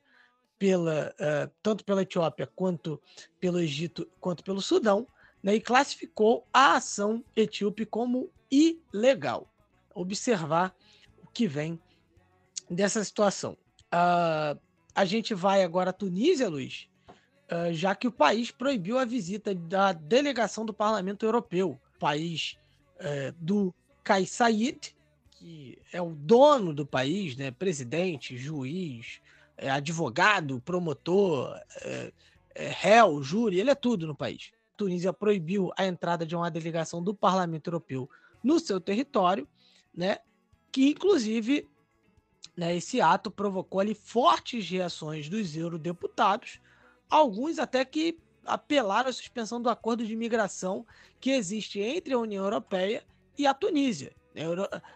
Speaker 1: pela, uh, tanto pela Etiópia quanto pelo Egito quanto pelo Sudão né, e classificou a ação etíope como ilegal. Observar o que vem dessa situação. Uh, a gente vai agora à Tunísia, Luiz, uh, já que o país proibiu a visita da delegação do Parlamento Europeu, país uh, do Kais Saied, que é o dono do país, né, presidente, juiz, é, advogado, promotor, é, réu, júri, ele é tudo no país. Tunísia proibiu a entrada de uma delegação do Parlamento Europeu no seu território, né? Que inclusive né, esse ato provocou ali fortes reações dos eurodeputados, alguns até que apelaram à suspensão do acordo de imigração que existe entre a União Europeia e a Tunísia.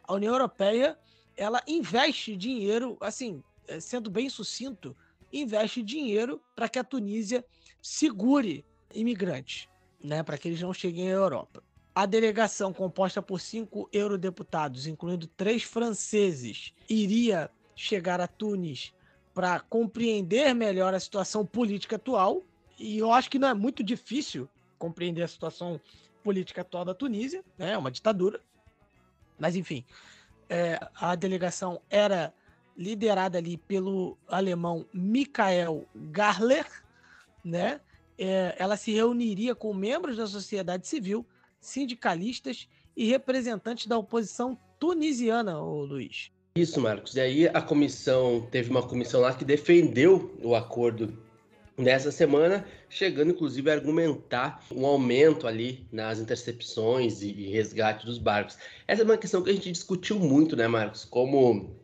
Speaker 1: A União Europeia ela investe dinheiro, assim, eh, sendo bem sucinto, investe dinheiro para que a Tunísia segure imigrantes né, para que eles não cheguem à Europa. A delegação, composta por cinco eurodeputados, incluindo três franceses, iria chegar a Tunis para compreender melhor a situação política atual. E eu acho que não é muito difícil compreender a situação política atual da Tunísia, né? É uma ditadura. Mas, enfim, é, a delegação era liderada ali pelo alemão Michael Garler, né? É, ela se reuniria com membros da sociedade civil, sindicalistas e representantes da oposição tunisiana, ô Luiz.
Speaker 2: Isso, Marcos. E aí a comissão, teve uma comissão lá que defendeu o acordo nessa semana, chegando inclusive a argumentar um aumento ali nas intercepções e resgate dos barcos. Essa é uma questão que a gente discutiu muito, né, Marcos? Como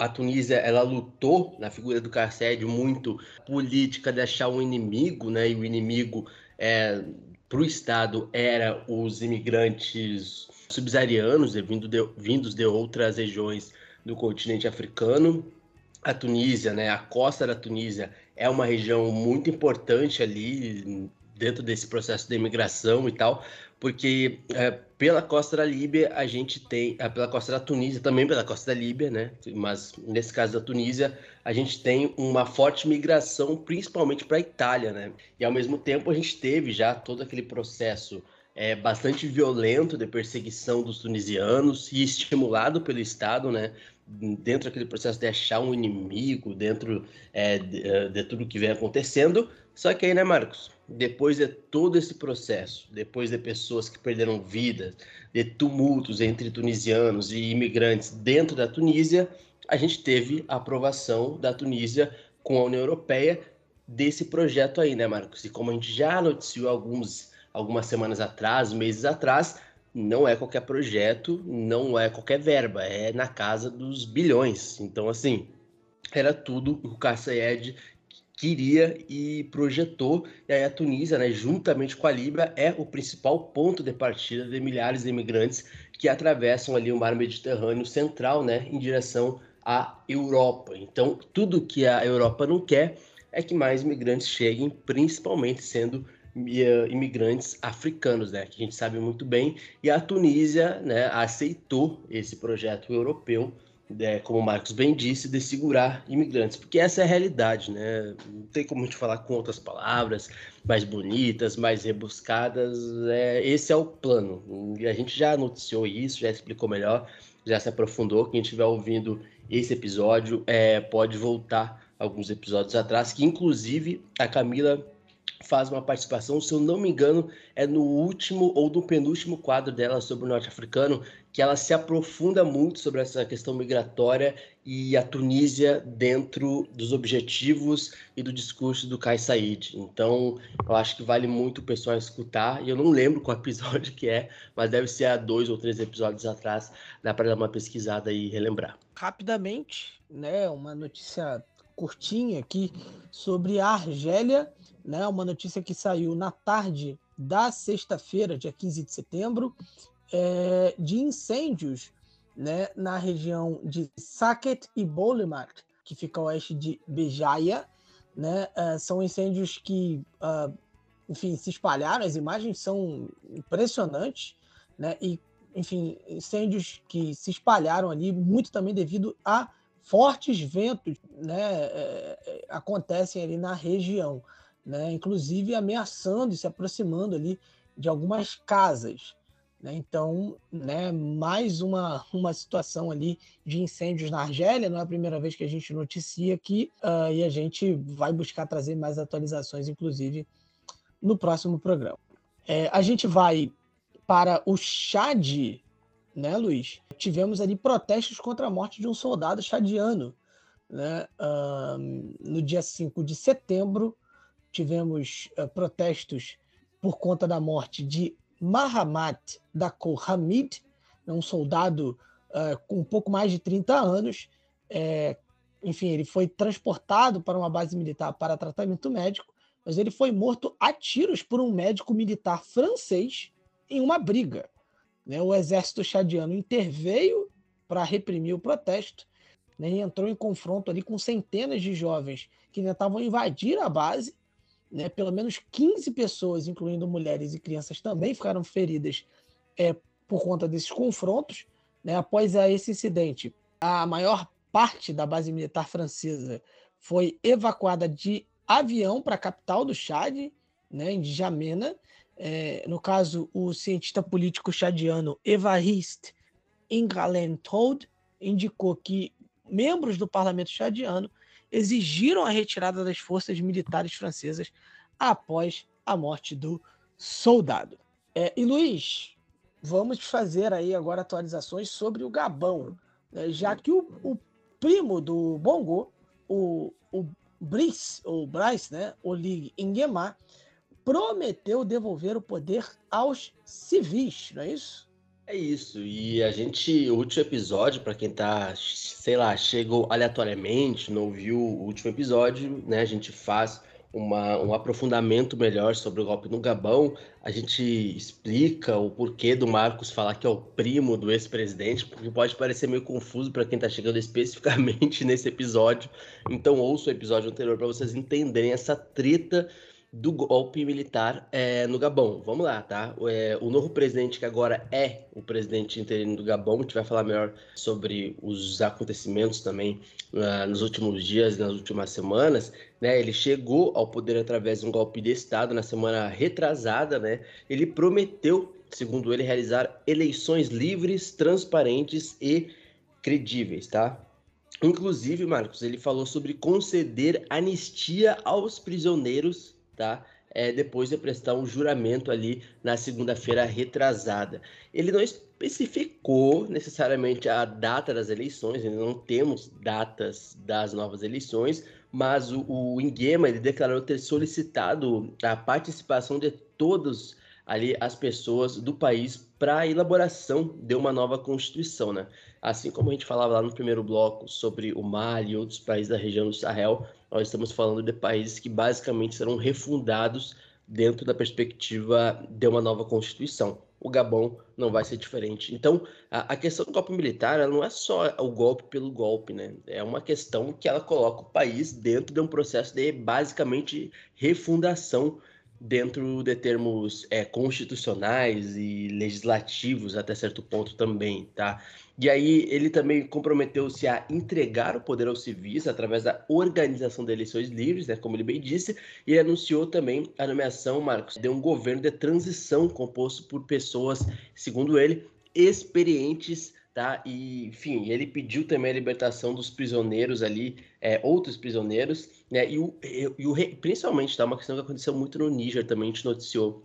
Speaker 2: a Tunísia ela lutou na figura do Carcédio muito política de achar um inimigo, né? E o inimigo é, para o Estado era os imigrantes subsaarianos, né, vindo de, vindos de outras regiões do continente africano. A Tunísia, né, a costa da Tunísia é uma região muito importante ali dentro desse processo de imigração e tal, porque é, pela costa da Líbia a gente tem, é, pela costa da Tunísia, também pela costa da Líbia, né? Mas nesse caso da Tunísia, a gente tem uma forte migração, principalmente para a Itália, né? E ao mesmo tempo a gente teve já todo aquele processo é, bastante violento de perseguição dos tunisianos e estimulado pelo Estado, né? Dentro daquele processo de achar um inimigo, dentro é, de, é, de tudo que vem acontecendo. Só que aí, né, Marcos? Depois de todo esse processo, depois de pessoas que perderam vidas, de tumultos entre tunisianos e imigrantes dentro da Tunísia, a gente teve a aprovação da Tunísia com a União Europeia desse projeto aí, né, Marcos? E como a gente já noticiou alguns, algumas semanas atrás, meses atrás, não é qualquer projeto, não é qualquer verba, é na casa dos bilhões. Então, assim, era tudo o que o Sayed queria e projetou. E aí a Tunísia, né, juntamente com a Líbia, é o principal ponto de partida de milhares de imigrantes que atravessam ali o mar Mediterrâneo central, né, em direção à Europa. Então, tudo que a Europa não quer é que mais imigrantes cheguem, principalmente sendo imigrantes africanos, né, que a gente sabe muito bem, e a Tunísia, né, aceitou esse projeto europeu, né, como o Marcos bem disse, de segurar imigrantes, porque essa é a realidade, né, não tem como a gente falar com outras palavras mais bonitas, mais rebuscadas, é, esse é o plano, e a gente já noticiou isso, já explicou melhor, já se aprofundou, quem estiver ouvindo esse episódio é, pode voltar alguns episódios atrás, que inclusive a Camila faz uma participação, se eu não me engano, é no último ou no penúltimo quadro dela sobre o norte-africano, que ela se aprofunda muito sobre essa questão migratória e a Tunísia dentro dos objetivos e do discurso do Kai Said. Então, eu acho que vale muito o pessoal escutar, e eu não lembro qual episódio que é, mas deve ser há dois ou três episódios atrás, dá para dar uma pesquisada e relembrar.
Speaker 1: Rapidamente, né, uma notícia curtinha aqui sobre a Argélia né? Uma notícia que saiu na tarde da sexta-feira, dia 15 de setembro, é, de incêndios né, na região de Saket e Bolemak, que fica a oeste de Bejaia. Né? Uh, são incêndios que, uh, enfim, se espalharam, as imagens são impressionantes, né? e, enfim, incêndios que se espalharam ali, muito também devido a fortes ventos né, é, é, acontecem ali na região né? inclusive ameaçando e se aproximando ali de algumas casas. Né? Então, né, mais uma, uma situação ali de incêndios na Argélia, não é a primeira vez que a gente noticia aqui, uh, e a gente vai buscar trazer mais atualizações, inclusive, no próximo programa. É, a gente vai para o Chad, né, Luiz? Tivemos ali protestos contra a morte de um soldado chadiano, né, uh, no dia 5 de setembro, tivemos uh, protestos por conta da morte de Mahamat Dakor Hamid, né, um soldado uh, com um pouco mais de 30 anos. É, enfim, ele foi transportado para uma base militar para tratamento médico, mas ele foi morto a tiros por um médico militar francês em uma briga. Né? O exército chadiano interveio para reprimir o protesto né? e entrou em confronto ali com centenas de jovens que tentavam invadir a base né, pelo menos 15 pessoas, incluindo mulheres e crianças, também ficaram feridas é, por conta desses confrontos. Né? Após esse incidente, a maior parte da base militar francesa foi evacuada de avião para a capital do Chad, né, em Djamena. É, no caso, o cientista político chadiano Evariste Ingalen Toad indicou que membros do parlamento chadiano exigiram a retirada das forças militares francesas após a morte do soldado. É, e Luiz, vamos fazer aí agora atualizações sobre o Gabão, né, já que o, o, primo do Bongo, o, o Brice, ou Bryce, né, Olig Nguema, prometeu devolver o poder aos civis, não é isso?
Speaker 2: É isso, e a gente, o último episódio, para quem tá, sei lá, chegou aleatoriamente, não viu o último episódio, né? A gente faz uma, um aprofundamento melhor sobre o golpe no Gabão. A gente explica o porquê do Marcos falar que é o primo do ex-presidente, porque pode parecer meio confuso para quem está chegando especificamente nesse episódio. Então ouça o episódio anterior para vocês entenderem essa treta do golpe militar é, no Gabão. Vamos lá, tá? É, o novo presidente, que agora é o presidente interino do Gabão, a gente vai falar melhor sobre os acontecimentos também uh, nos últimos dias, nas últimas semanas. Né? Ele chegou ao poder através de um golpe de Estado na semana retrasada. Né? Ele prometeu, segundo ele, realizar eleições livres, transparentes e credíveis, tá? Inclusive, Marcos, ele falou sobre conceder anistia aos prisioneiros tá? É, depois de prestar um juramento ali na segunda-feira retrasada. Ele não especificou necessariamente a data das eleições, ainda não temos datas das novas eleições, mas o, o ele declarou ter solicitado a participação de todos ali as pessoas do país para a elaboração de uma nova constituição, né? Assim como a gente falava lá no primeiro bloco sobre o Mali e outros países da região do Sahel, nós estamos falando de países que basicamente serão refundados dentro da perspectiva de uma nova constituição. O Gabão não vai ser diferente. Então, a, a questão do golpe militar não é só o golpe pelo golpe, né? É uma questão que ela coloca o país dentro de um processo de basicamente refundação dentro de termos é, constitucionais e legislativos até certo ponto também, tá? E aí ele também comprometeu-se a entregar o poder aos civis através da organização de eleições livres, né, como ele bem disse, e anunciou também a nomeação, Marcos, de um governo de transição composto por pessoas, segundo ele, experientes tá? E, enfim, ele pediu também a libertação dos prisioneiros ali, é, outros prisioneiros, né? E, o, e o, principalmente, tá? Uma questão que aconteceu muito no Níger também, a gente noticiou,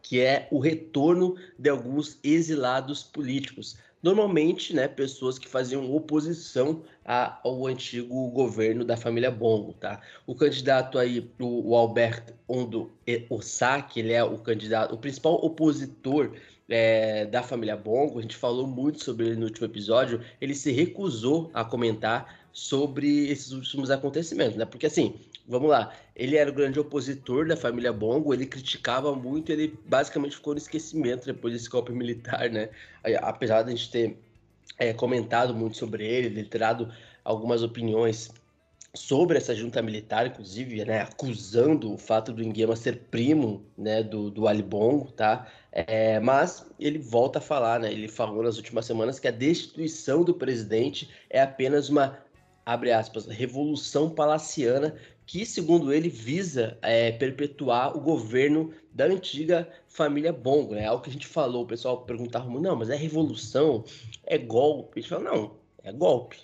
Speaker 2: que é o retorno de alguns exilados políticos. Normalmente, né, pessoas que faziam oposição ao antigo governo da família Bongo, tá? O candidato aí, o, o Albert Ondo Osaki, ele é o candidato, o principal opositor é, da família Bongo, a gente falou muito sobre ele no último episódio, ele se recusou a comentar sobre esses últimos acontecimentos, né? Porque assim, vamos lá, ele era o grande opositor da família Bongo, ele criticava muito, ele basicamente ficou no esquecimento depois desse golpe militar, né? Apesar de a gente ter é, comentado muito sobre ele, ele ter dado algumas opiniões sobre essa junta militar, inclusive, né, acusando o fato do Nguema ser primo, né, do, do Ali Bongo, tá? É, mas ele volta a falar, né, ele falou nas últimas semanas que a destituição do presidente é apenas uma, abre aspas, revolução palaciana que, segundo ele, visa é, perpetuar o governo da antiga família Bongo, né? Algo que a gente falou, o pessoal perguntava, não, mas é revolução? É golpe? A gente fala, não, é golpe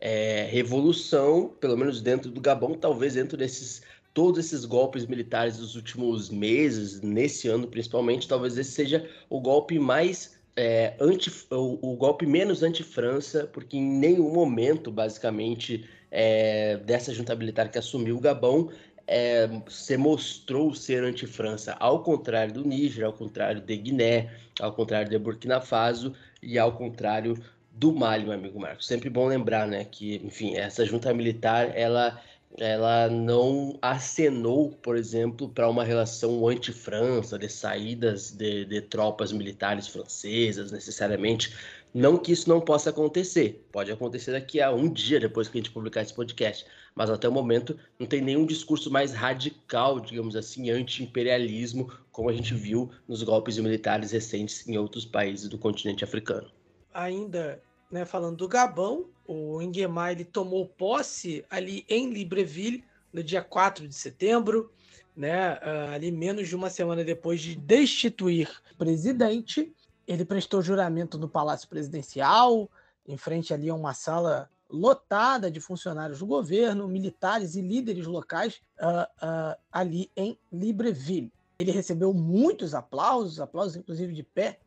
Speaker 2: é, revolução, pelo menos dentro do Gabão, talvez dentro desses todos esses golpes militares dos últimos meses, nesse ano principalmente, talvez esse seja o golpe mais é, anti, o, o, golpe menos anti-França, porque em nenhum momento, basicamente, é, dessa junta militar que assumiu o Gabão, é, se mostrou ser anti-França, ao contrário do Níger, ao contrário de Guiné, ao contrário de Burkina Faso e ao contrário do Mali, meu amigo Marcos. Sempre bom lembrar, né, que, enfim, essa junta militar, ela, ela não acenou, por exemplo, para uma relação anti-França, de saídas de, de tropas militares francesas, necessariamente. Não que isso não possa acontecer. Pode acontecer daqui a um dia depois que a gente publicar esse podcast. Mas até o momento não tem nenhum discurso mais radical, digamos assim, anti-imperialismo, como a gente viu nos golpes militares recentes em outros países do continente africano.
Speaker 1: Ainda né, falando do Gabão, o Nguema ele tomou posse ali em Libreville no dia 4 de setembro, né, ah, ali menos de uma semana depois de destituir o presidente. Ele prestou juramento no Palácio Presidencial, em frente ali a uma sala lotada de funcionários do governo, militares e líderes locais uh, uh, ali em Libreville. Ele recebeu muitos aplausos, aplausos inclusive de pé,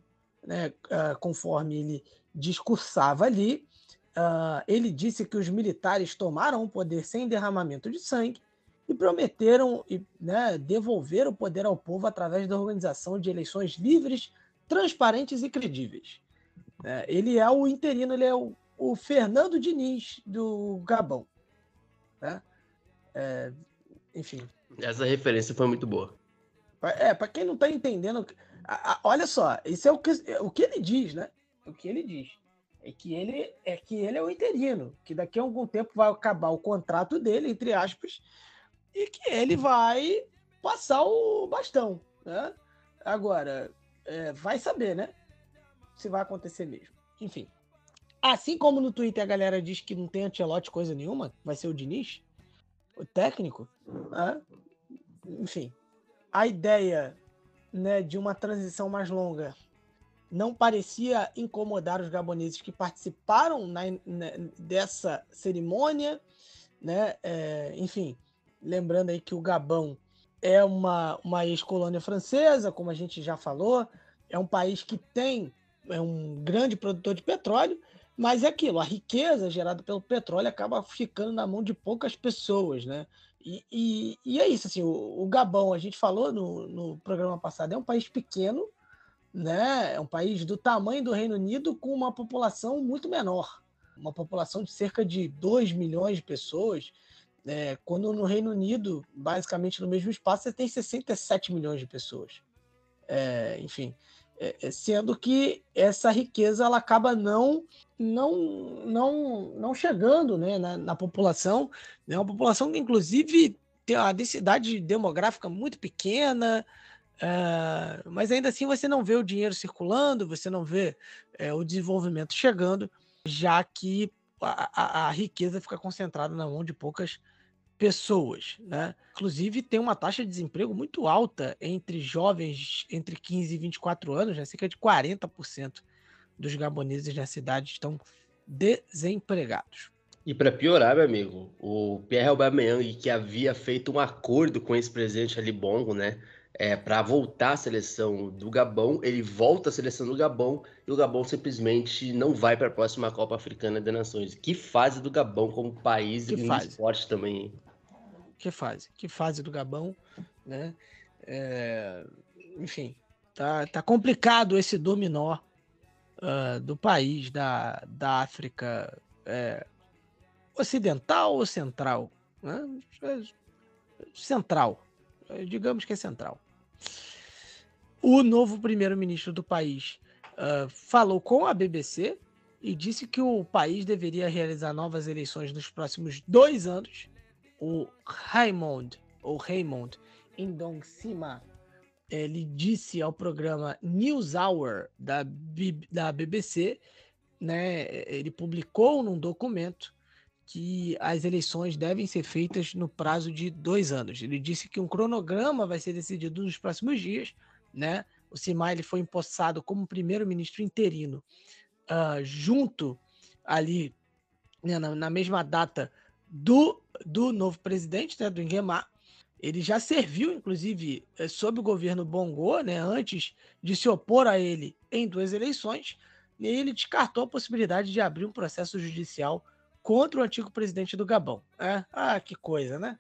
Speaker 1: né, uh, conforme ele discursava ali, uh, ele disse que os militares tomaram o poder sem derramamento de sangue e prometeram né, devolver o poder ao povo através da organização de eleições livres, transparentes e credíveis. É, ele é o interino, ele é o, o Fernando Diniz do Gabão. Né? É, enfim.
Speaker 2: Essa referência foi muito boa.
Speaker 1: É, para quem não está entendendo, a, a, olha só, isso é o que, é o que ele diz, né? O que ele diz é que ele é que ele é o interino, que daqui a algum tempo vai acabar o contrato dele, entre aspas, e que ele vai passar o bastão, né? Agora, é, vai saber, né? Se vai acontecer mesmo. Enfim. Assim como no Twitter a galera diz que não tem Antelote coisa nenhuma, vai ser o Diniz, o técnico, né? enfim. A ideia né, de uma transição mais longa não parecia incomodar os gaboneses que participaram na, na, dessa cerimônia, né? É, enfim, lembrando aí que o Gabão é uma, uma ex-colônia francesa, como a gente já falou, é um país que tem é um grande produtor de petróleo, Mas é aquilo, a riqueza gerada pelo petróleo acaba ficando na mão de poucas pessoas, né? E, e, e é isso, assim, o, o, Gabão, a gente falou no, no programa passado, é um país pequeno, né? É um país do tamanho do Reino Unido com uma população muito menor, uma população de cerca de 2 milhões de pessoas, é, quando no Reino Unido, basicamente no mesmo espaço, você tem 67 milhões de pessoas. É, enfim, é, é, sendo que essa riqueza ela acaba não não não não chegando né, na, na população, né, uma população que inclusive tem uma densidade demográfica muito pequena, é, mas ainda assim você não vê o dinheiro circulando, você não vê é, o desenvolvimento chegando, já que a, a, a riqueza fica concentrada na mão de poucas pessoas, né? Inclusive tem uma taxa de desemprego muito alta entre jovens entre 15 e 24 anos, né? cerca de 40% dos gaboneses na cidade estão desempregados.
Speaker 2: E para piorar, meu amigo, o Pierre Aubameyang, que havia feito um acordo com esse presidente Ali Bongo, né, é, para voltar à seleção do Gabão, ele volta à seleção do Gabão e o Gabão simplesmente não vai para a próxima Copa Africana de Nações. Que fase do Gabão como país que e fase. esporte também
Speaker 1: que fase, que fase do Gabão, né? É, enfim, tá, tá complicado esse dominó uh, do país da, da África é, ocidental ou central, né? Central, digamos que é central. O novo primeiro-ministro do país uh, falou com a BBC e disse que o país deveria realizar novas eleições nos próximos dois anos. O Raymond, ou Raymond Indong-Sima, ele disse ao programa News Hour da, da BBC, né, ele publicou num documento que as eleições devem ser feitas no prazo de dois anos. Ele disse que um cronograma vai ser decidido nos próximos dias, né? O Sima ele foi empossado como primeiro-ministro interino, uh, junto ali né, na, na mesma data do, do novo presidente, né, do Nguema. Ele já serviu, inclusive, eh, sob o governo Bongo, né, antes de se opor a ele em duas eleições, e ele descartou a possibilidade de abrir um processo judicial contra o antigo presidente do Gabão. É? Ah, que coisa, né?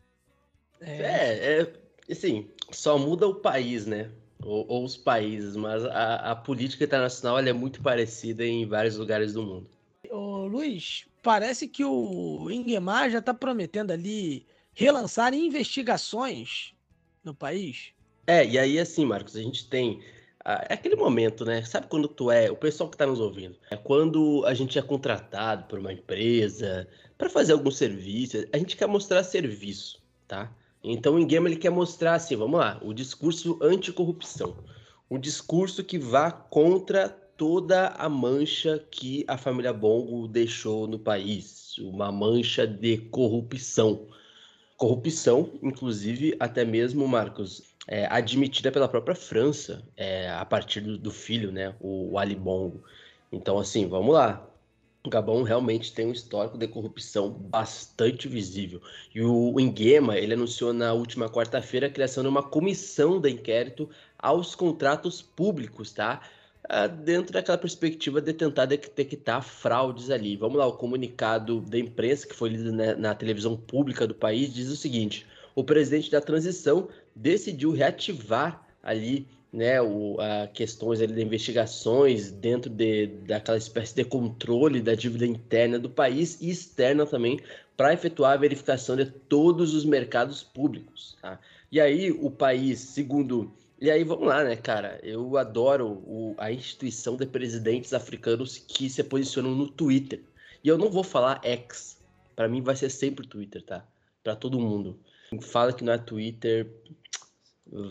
Speaker 2: É, é, é assim, só muda o país, né? Ou, ou os países, mas a, a política internacional é muito parecida em vários lugares do mundo.
Speaker 1: Ô, Luiz, parece que o Ingemar já está prometendo ali relançar investigações no país.
Speaker 2: É, e aí assim, Marcos, a gente tem é aquele momento, né? Sabe quando tu é, o pessoal que está nos ouvindo, é quando a gente é contratado por uma empresa para fazer algum serviço, a gente quer mostrar serviço, tá? Então o Ingema ele quer mostrar assim, vamos lá, o discurso anticorrupção, um discurso que vá contra toda a mancha que a família Bongo deixou no país, uma mancha de corrupção. Corrupção, inclusive, até mesmo, Marcos, é, admitida pela própria França, é, a partir do, do, filho, né, o, o Ali Bongo. Então, assim, vamos lá. O Gabão realmente tem um histórico de corrupção bastante visível. E o Nguema, ele anunciou na última quarta-feira a criação de uma comissão de inquérito aos contratos públicos, tá? Ah, dentro daquela perspectiva de tentar detectar fraudes ali. Vamos lá, o comunicado da imprensa que foi lido na, na televisão pública do país diz o seguinte: o presidente da transição decidiu reativar ali né, o, a questões ali de investigações dentro de, daquela espécie de controle da dívida interna do país e externa também para efetuar a verificação de todos os mercados públicos. Tá? E aí o país, segundo e aí vamos lá, né, cara? Eu adoro o, a instituição de presidentes africanos que se posicionam no Twitter. E eu não vou falar X. Para mim vai ser sempre Twitter, tá? Para todo mundo. Fala que não é Twitter,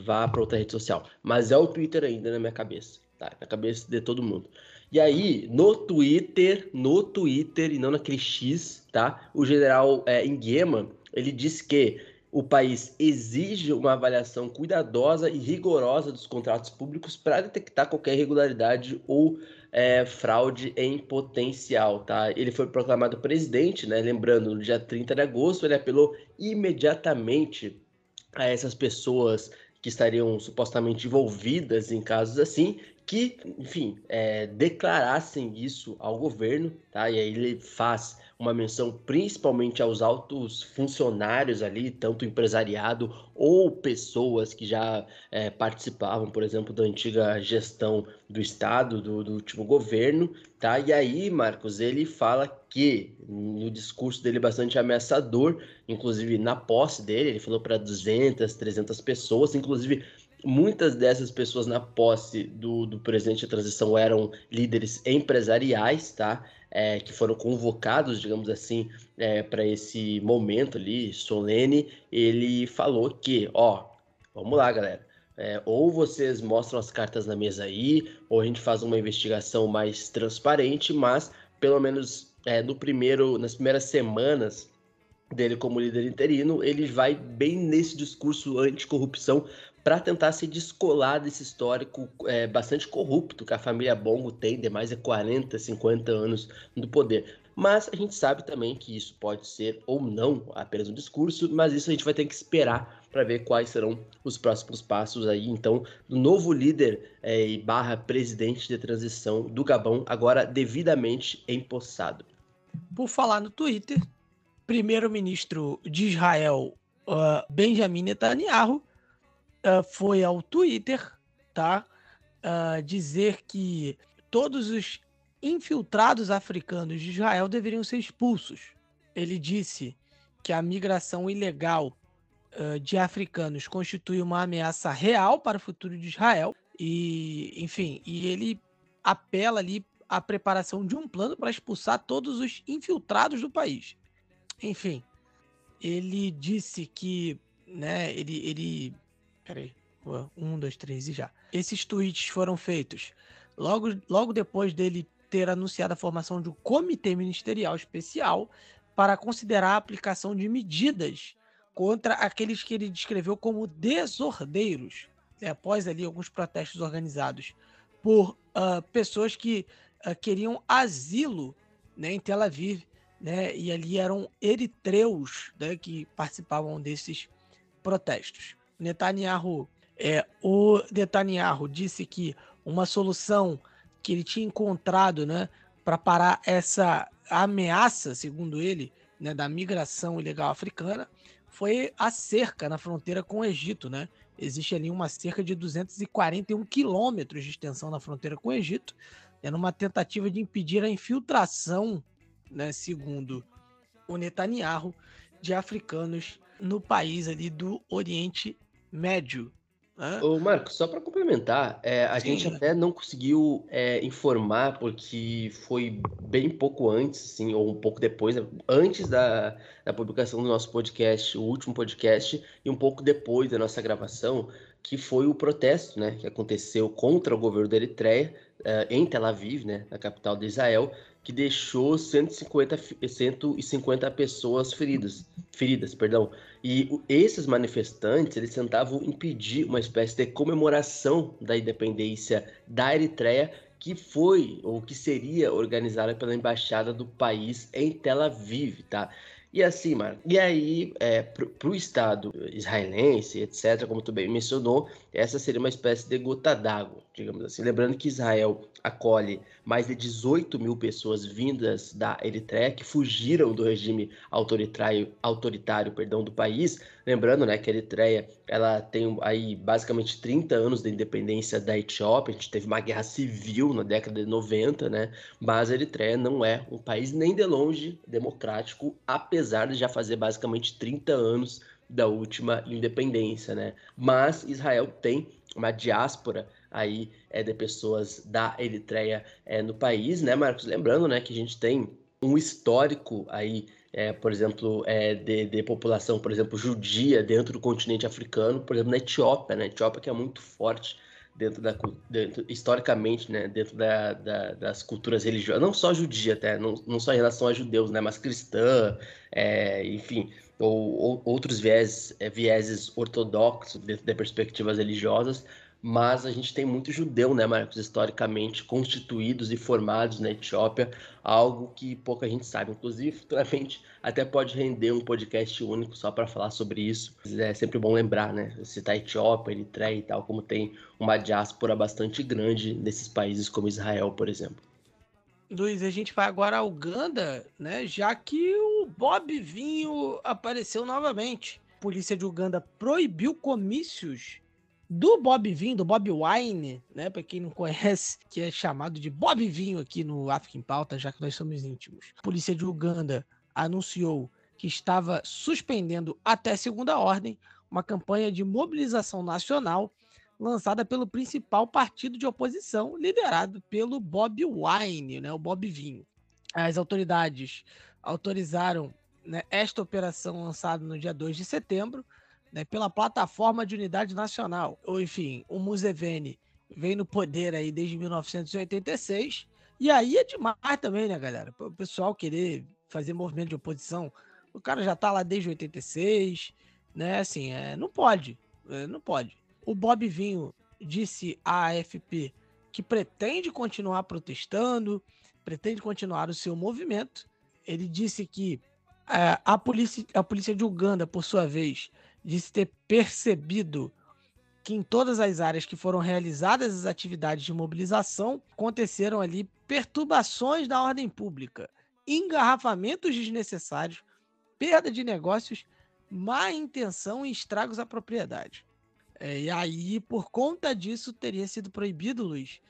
Speaker 2: vá para outra rede social. Mas é o Twitter ainda na minha cabeça, tá? Na cabeça de todo mundo. E aí, no Twitter, no Twitter e não naquele X, tá? O general é, ele disse que o país exige uma avaliação cuidadosa e rigorosa dos contratos públicos para detectar qualquer irregularidade ou é, fraude em potencial, tá? Ele foi proclamado presidente, né? Lembrando, no dia 30 de agosto, ele apelou imediatamente a essas pessoas que estariam supostamente envolvidas em casos assim, que, enfim, é, declarassem isso ao governo, tá? E aí ele faz uma menção principalmente aos altos funcionários ali, tanto empresariado ou pessoas que já é, participavam, por exemplo, da antiga gestão do Estado, do, do, último governo, tá? E aí, Marcos, ele fala que, no discurso dele bastante ameaçador, inclusive na posse dele, ele falou para 200, 300 pessoas, inclusive muitas dessas pessoas na posse do, do presidente da transição eram líderes empresariais, tá? É, que foram convocados, digamos assim, é, para esse momento ali solene. Ele falou que, ó, vamos lá, galera. É, ou vocês mostram as cartas na mesa aí, ou a gente faz uma investigação mais transparente, mas pelo menos é, no primeiro, nas primeiras semanas dele como líder interino, ele vai bem nesse discurso anticorrupção para tentar se descolar desse histórico é, bastante corrupto que a família Bongo tem de mais de 40, 50 anos no poder. Mas a gente sabe também que isso pode ser ou não apenas um discurso, mas isso a gente vai ter que esperar para ver quais serão os próximos passos aí, então, do novo líder é, e barra presidente de transição do Gabão, agora devidamente empossado.
Speaker 1: Por falar no Twitter, primeiro-ministro de Israel, uh, Benjamin Netanyahu, uh, foi ao Twitter, tá? Uh, dizer que todos os infiltrados africanos de Israel deveriam ser expulsos. Ele disse que a migração ilegal uh, de africanos constitui uma ameaça real para o futuro de Israel e, enfim, e ele apela ali à preparação de um plano para expulsar todos os infiltrados do país. Enfim, ele disse que, né, ele, ele Peraí. Um, dois, três e já. Esses tweets foram feitos logo, logo depois dele ter anunciado a formação de um comitê ministerial especial para considerar a aplicação de medidas contra aqueles que ele descreveu como desordeiros, né, após ali alguns protestos organizados por uh, pessoas que uh, queriam asilo né, em Tel Aviv, né, e ali eram eritreus né, que participavam desses protestos. Netanyahu, é, o Netanyahu disse que uma solução que ele tinha encontrado, né, para parar essa ameaça, segundo ele, né, da migração ilegal africana, foi a cerca na fronteira com o Egito, né? Existe ali uma cerca de 241 quilômetros de extensão na fronteira com o Egito, é numa tentativa de impedir a infiltração, né, segundo o Netanyahu, de africanos no país ali do Oriente médio. Né?
Speaker 2: Ô, Marco, só para complementar, é, a Sim. gente até não conseguiu é, informar, porque foi bem pouco antes, assim, ou um pouco depois, né? antes da, da publicação do nosso podcast, o último podcast, e um pouco depois da nossa gravação, que foi o protesto né, que aconteceu contra o governo da Eritreia, uh, em Tel Aviv, né, na capital de Israel, que deixou 150, 150 pessoas feridas, feridas, perdão. E esses manifestantes, eles tentavam impedir uma espécie de comemoração da independência da Eritreia, que foi ou que seria organizada pela embaixada do país em Tel Aviv, tá? E assim, mano, e aí, é, para o Estado israelense, etc., como tu bem mencionou, essa seria uma espécie de gota d'água, digamos assim. Lembrando que Israel acolhe mais de 18 mil pessoas vindas da Eritreia que fugiram do regime autoritário, autoritário perdão, do país. Lembrando né, que a Eritreia ela tem aí basicamente 30 anos de independência da Etiópia, a gente teve uma guerra civil na década de 90, né? mas a Eritreia não é um país nem de longe democrático, apesar de já fazer basicamente 30 anos da última independência, né? Mas Israel tem uma diáspora aí é, de pessoas da Eritreia é, no país, né, Marcos? Lembrando, né, que a gente tem um histórico aí, é, por exemplo, é, de, de, população, por exemplo, judia dentro do continente africano, por exemplo, na Etiópia, né? Etiópia que é muito forte dentro da dentro, historicamente, né, dentro da, da, das culturas religiosas, não só judia, até, não, não só em relação a judeus, né, mas cristã, é, enfim, ou, ou outros viés, é, vieses ortodoxos dentro de perspectivas religiosas, mas a gente tem muito judeu, né, Marcos, historicamente constituídos e formados na Etiópia, algo que pouca gente sabe. Inclusive, futuramente até pode render um podcast único só para falar sobre isso. É sempre bom lembrar, né? Citar Etiópia, Eritreia e tal, como tem uma diáspora bastante grande nesses países como Israel, por exemplo.
Speaker 1: Luiz, a gente vai agora a Uganda, né? Já que o Bob Vinho apareceu novamente. A polícia de Uganda proibiu comícios do Bob Vinho, do Bob Wine, né? Para quem não conhece, que é chamado de Bob Vinho aqui no África em Pauta, já que nós somos íntimos. A polícia de Uganda anunciou que estava suspendendo até segunda ordem uma campanha de mobilização nacional lançada pelo principal partido de oposição, liderado pelo Bob Wine, né, o Bob Vinho. As autoridades autorizaram né, esta operação lançada no dia 2 de setembro né, pela Plataforma de Unidade Nacional. Ou, enfim, o Museveni vem no poder aí desde 1986. E aí é demais também, né, galera? O pessoal querer fazer movimento de oposição. O cara já tá lá desde 86, né? Assim, é, não pode. É, não pode. O Bob Vinho disse à AFP que pretende continuar protestando, pretende continuar o seu movimento. Ele disse que é, a, polícia, a polícia de Uganda, por sua vez, disse ter percebido que em todas as áreas que foram realizadas as atividades de mobilização aconteceram ali perturbações da ordem pública, engarrafamentos desnecessários, perda de negócios, má intenção e estragos à propriedade. É, e aí, por conta disso, teria sido proibido, Luiz,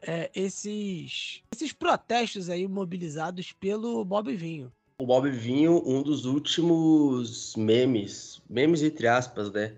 Speaker 1: é, esses, esses protestos aí mobilizados pelo Bob Vinho.
Speaker 2: O Bob Vinho, um dos últimos memes, memes entre aspas, né?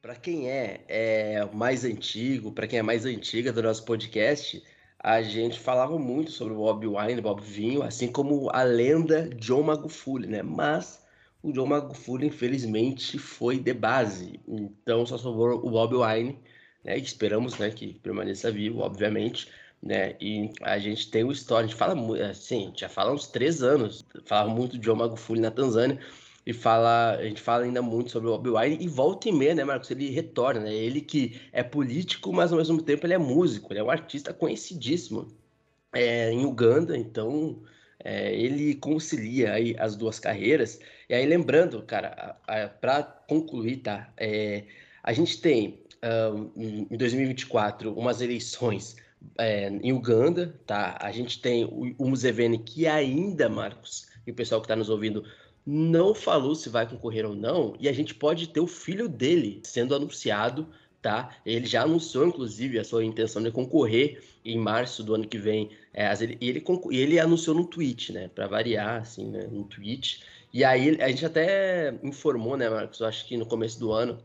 Speaker 2: Para quem é, é mais antigo, para quem é mais antiga do nosso podcast, a gente falava muito sobre o Bob Wine, Bob Vinho, assim como a lenda John Magufuli, né? Mas o John Magufuli, infelizmente, foi de base. Então só sobrou o Bob Wine, né? Esperamos né, que permaneça vivo, obviamente. Né? E a gente tem o história, a gente fala muito, assim, já fala uns três anos, falava muito de Magufuli na Tanzânia, e fala, a gente fala ainda muito sobre o Bob Wine, e volta e meia, né, Marcos, ele retorna, né? Ele que é político, mas ao mesmo tempo ele é músico, ele é um artista conhecidíssimo é, em Uganda, então é, ele concilia aí as duas carreiras. E aí, lembrando, cara, para concluir, tá? É, a gente tem um, em 2024 umas eleições é, em Uganda, tá? A gente tem o, o Museveni que ainda, Marcos, e o pessoal que está nos ouvindo não falou se vai concorrer ou não, e a gente pode ter o filho dele sendo anunciado tá? Ele já anunciou, inclusive, a sua intenção de concorrer em março do ano que vem. É, ele, ele, ele anunciou no tweet, né? Para variar, assim, né? no tweet. E aí a gente até informou, né, Marcos? Eu acho que no começo do ano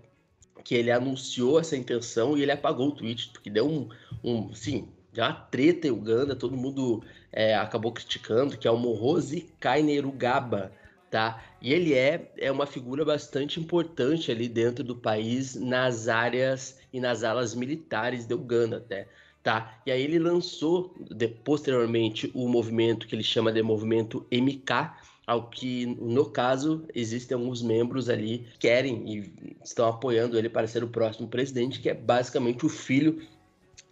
Speaker 2: que ele anunciou essa intenção e ele apagou o tweet, porque deu um, um sim, já uma treta em Uganda, todo mundo é, acabou criticando, que é o Morose Kainerugaba, tá? E ele é, é uma figura bastante importante ali dentro do país nas áreas e nas alas militares de Uganda até, tá? E aí ele lançou de, posteriormente o movimento que ele chama de movimento MK, ao que no caso existem alguns membros ali que querem e estão apoiando ele para ser o próximo presidente, que é basicamente o filho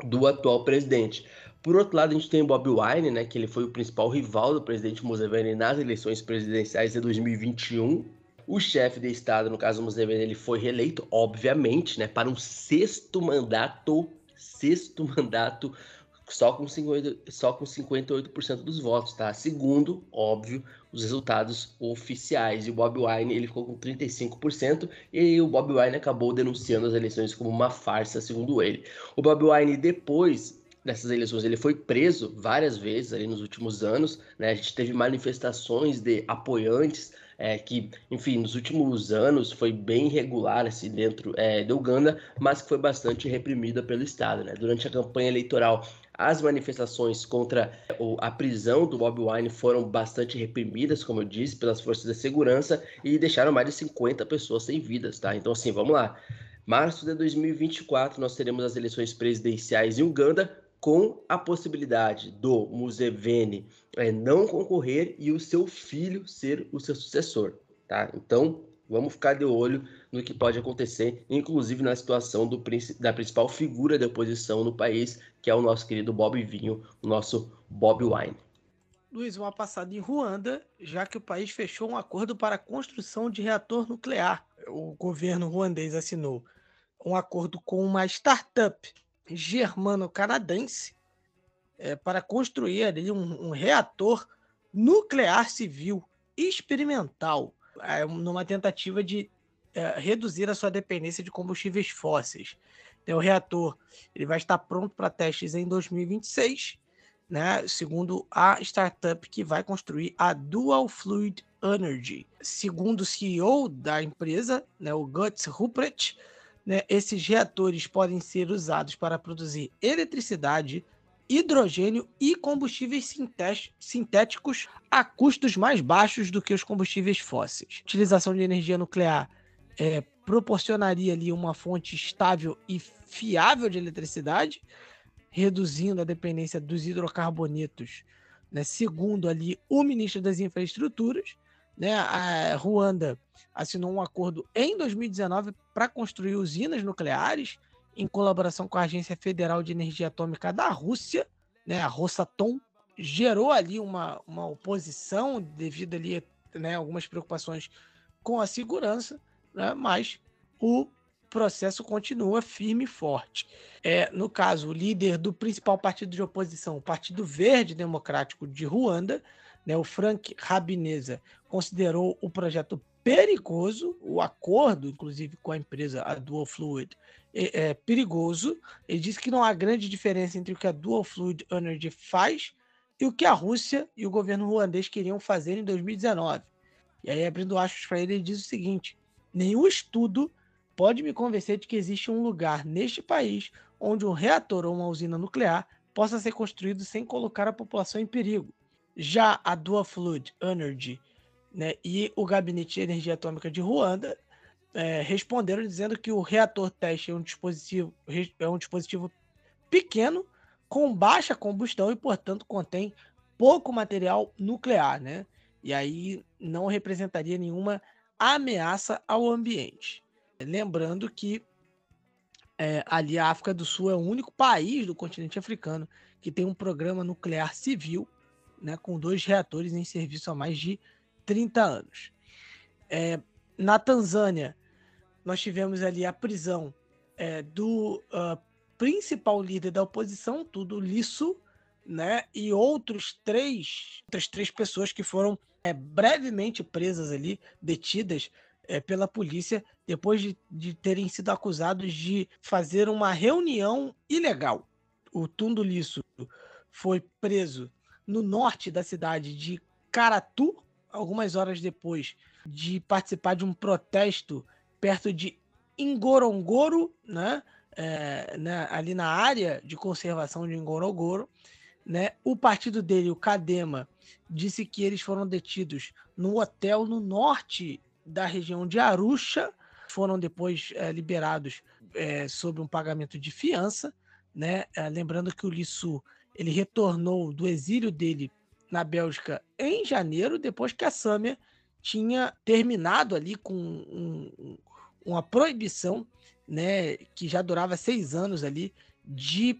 Speaker 2: do atual presidente. Por outro lado, a gente tem o Bob Wine, né, que ele foi o principal rival do presidente Museveni nas eleições presidenciais de 2021. O chefe de Estado, no caso Museveni, ele foi reeleito, obviamente, né, para um sexto mandato, sexto mandato só com, 50, só com 58% dos votos, tá? Segundo, óbvio, os resultados oficiais. E o Bob Wine ele ficou com 35% e o Bob Wine acabou denunciando as eleições como uma farsa, segundo ele. O Bob Wine depois dessas eleições. Ele foi preso várias vezes ali nos últimos anos, né? A gente teve manifestações de apoiantes é, que, enfim, nos últimos anos foi bem irregular assim, dentro é, de Uganda, mas que foi bastante reprimida pelo Estado. Né? Durante a campanha eleitoral, as manifestações contra a prisão do Bob Wine foram bastante reprimidas, como eu disse, pelas forças de segurança e deixaram mais de 50 pessoas sem vidas, tá? Então, assim, vamos lá. Março de 2024, nós teremos as eleições presidenciais em Uganda, com a possibilidade do Museveni é, não concorrer e o seu filho ser o seu sucessor, tá? Então, Vamos ficar de olho no que pode acontecer, inclusive na situação do, da principal figura da oposição no país, que é o nosso querido Bob Vinho, o nosso Bob Wine.
Speaker 1: Luiz, uma passada em Ruanda, já que o país fechou um acordo para a construção de reator nuclear. O governo ruandês assinou um acordo com uma startup germano-canadense é, para construir ali um, um, reator nuclear civil experimental, é, numa tentativa de é, reduzir a sua dependência de combustíveis fósseis. Então, o reator ele vai estar pronto para testes em 2026 né, segundo a startup que vai construir a Dual Fluid Energy. Segundo o CEO da empresa, né, o Guts Ruprecht, né, esses reatores podem ser usados para produzir eletricidade, hidrogênio e combustíveis sintéticos a custos mais baixos do que os combustíveis fósseis. Utilização de energia nuclear é, proporcionaria ali uma fonte estável e fiável de eletricidade, reduzindo a dependência dos hidrocarbonetos, né? segundo ali o ministro das Infraestruturas, né? A Ruanda assinou um acordo em 2019 para construir usinas nucleares em colaboração com a Agência Federal de Energia Atômica da Rússia, né? A Rosatom gerou ali uma, uma oposição devido ali né, algumas preocupações com a segurança, né? mas o processo continua firme e forte. É, no caso, o líder do principal partido de oposição, o Partido Verde Democrático de Ruanda, né, o Frank Rabineza, considerou o projeto perigoso, o acordo, inclusive, com a empresa, a Dual Fluid, é, é, perigoso. Ele disse que não há grande diferença entre o que a Dual Fluid Energy faz e o que a Rússia e o governo ruandês queriam fazer em 2019. E aí, abrindo aspas para ele, ele diz o seguinte: nenhum estudo pode me convencer de que existe um lugar neste país onde um reator ou uma usina nuclear possa ser construído sem colocar a população em perigo. Já a Dual Fluid Energy né, e o Gabinete de Energia Atômica de Ruanda é, responderam dizendo que o reator teste é um dispositivo, é um dispositivo pequeno, com baixa combustão e, portanto, contém pouco material nuclear, né? E aí não representaria nenhuma ameaça ao ambiente. Lembrando que é, ali a África do Sul é o único país do continente africano que tem um programa nuclear civil, né, com dois reatores em serviço há mais de 30 anos. É, na Tanzânia, nós tivemos ali a prisão é, do uh, principal líder da oposição, tudo Lisso, né, e outros três, outras três pessoas que foram é, brevemente presas ali, detidas é, pela polícia depois de, de terem sido acusados de fazer uma reunião ilegal. O Tundo Lisso foi preso no norte da cidade de Caratu, algumas horas depois de participar de um protesto perto de Ngorongoro, né? É, né, ali na área de conservação de Ngorongoro, né? O partido dele, o Cadema, disse que eles foram detidos no hotel no norte da região de Arusha, foram depois é, liberados é, sob um pagamento de fiança, né? É, lembrando que o Lissu ele retornou do exílio dele na Bélgica em janeiro, depois que a Sâmia tinha terminado ali com um, uma proibição, né, que já durava seis anos ali de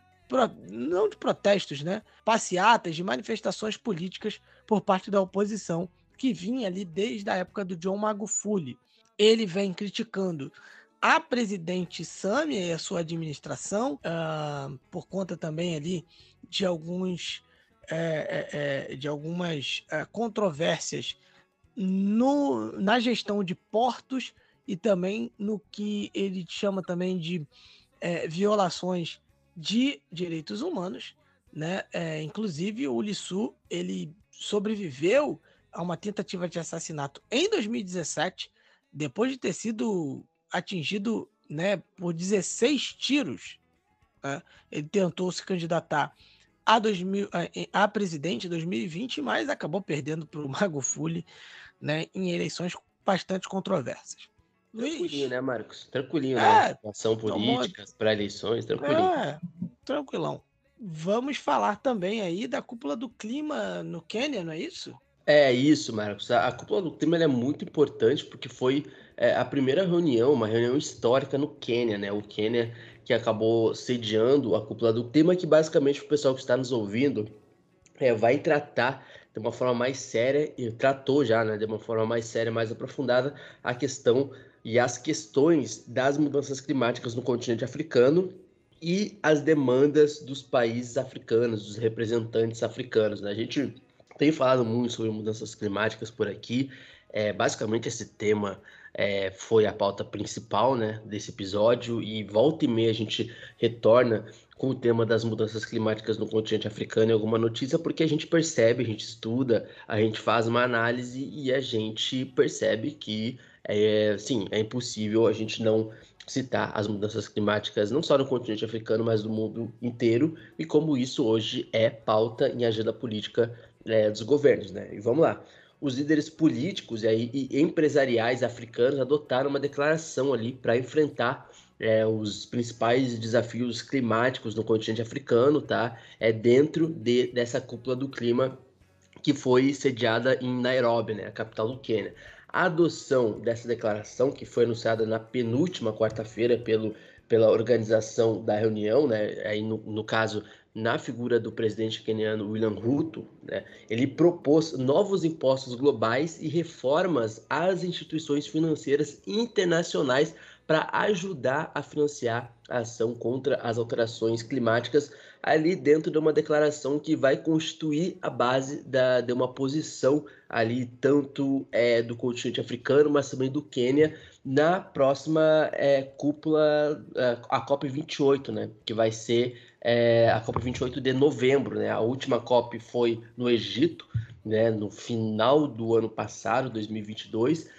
Speaker 1: não de protestos, né, passeatas, de manifestações políticas por parte da oposição que vinha ali desde a época do John Magufuli. Ele vem criticando a presidente Samia e a sua administração, uh, por conta também ali de alguns é, é, de algumas é, controvérsias no, na gestão de portos e também no que ele chama também de é, violações de direitos humanos, né? É, inclusive o Lissu ele sobreviveu a uma tentativa de assassinato em 2017, depois de ter sido atingido né, por 16 tiros. Né? Ele tentou se candidatar a, 2000, a, a presidente em 2020, mas acabou perdendo para o Magufuli né, em eleições bastante controversas.
Speaker 2: Tranquilinho, né, Marcos? Tranquilinho, né? é, né? Situação política, para eleições, tranquilinho. É,
Speaker 1: tranquilão. Vamos falar também aí da cúpula do clima no Quênia, não é isso?
Speaker 2: É isso, Marcos. A, a cúpula do clima é muito importante porque foi é, a primeira reunião, uma reunião histórica no Quênia, né? O Quênia que acabou sediando a cúpula do tema, que basicamente o pessoal que está nos ouvindo é, vai tratar de uma forma mais séria, e tratou já, né, de uma forma mais séria, mais aprofundada, a questão e as questões das mudanças climáticas no continente africano e as demandas dos países africanos, dos representantes africanos. Né? A gente tem falado muito sobre mudanças climáticas por aqui. É, basicamente, esse tema é, foi a pauta principal né, desse episódio e volta e meia a gente retorna com o tema das mudanças climáticas no continente africano em alguma notícia, porque a gente percebe, a gente estuda, a gente faz uma análise e a gente percebe que, é, sim, é impossível a gente não citar as mudanças climáticas não só no continente africano, mas no mundo inteiro, e como isso hoje é pauta em agenda política é, dos governos, né? E vamos lá. Os líderes políticos e, e empresariais africanos adotaram uma declaração ali para enfrentar é, os principais desafios climáticos no continente africano, tá? É dentro de, dessa cúpula do clima que foi sediada em Nairobi, né, a capital do Quênia. A adoção dessa declaração, que foi anunciada na penúltima quarta-feira pelo, pela organização da reunião, né, aí no, no caso na figura do presidente queniano William Ruto, né, ele propôs novos impostos globais e reformas às instituições financeiras internacionais para ajudar a financiar a ação contra as alterações climáticas, ali dentro de uma declaração que vai constituir a base da, de uma posição ali, tanto é, do continente africano, mas também do Quênia, na próxima é, cúpula, é, a COP28, né, que vai ser é, a COP28 de novembro. Né, a última COP foi no Egito, né, no final do ano passado, 2022,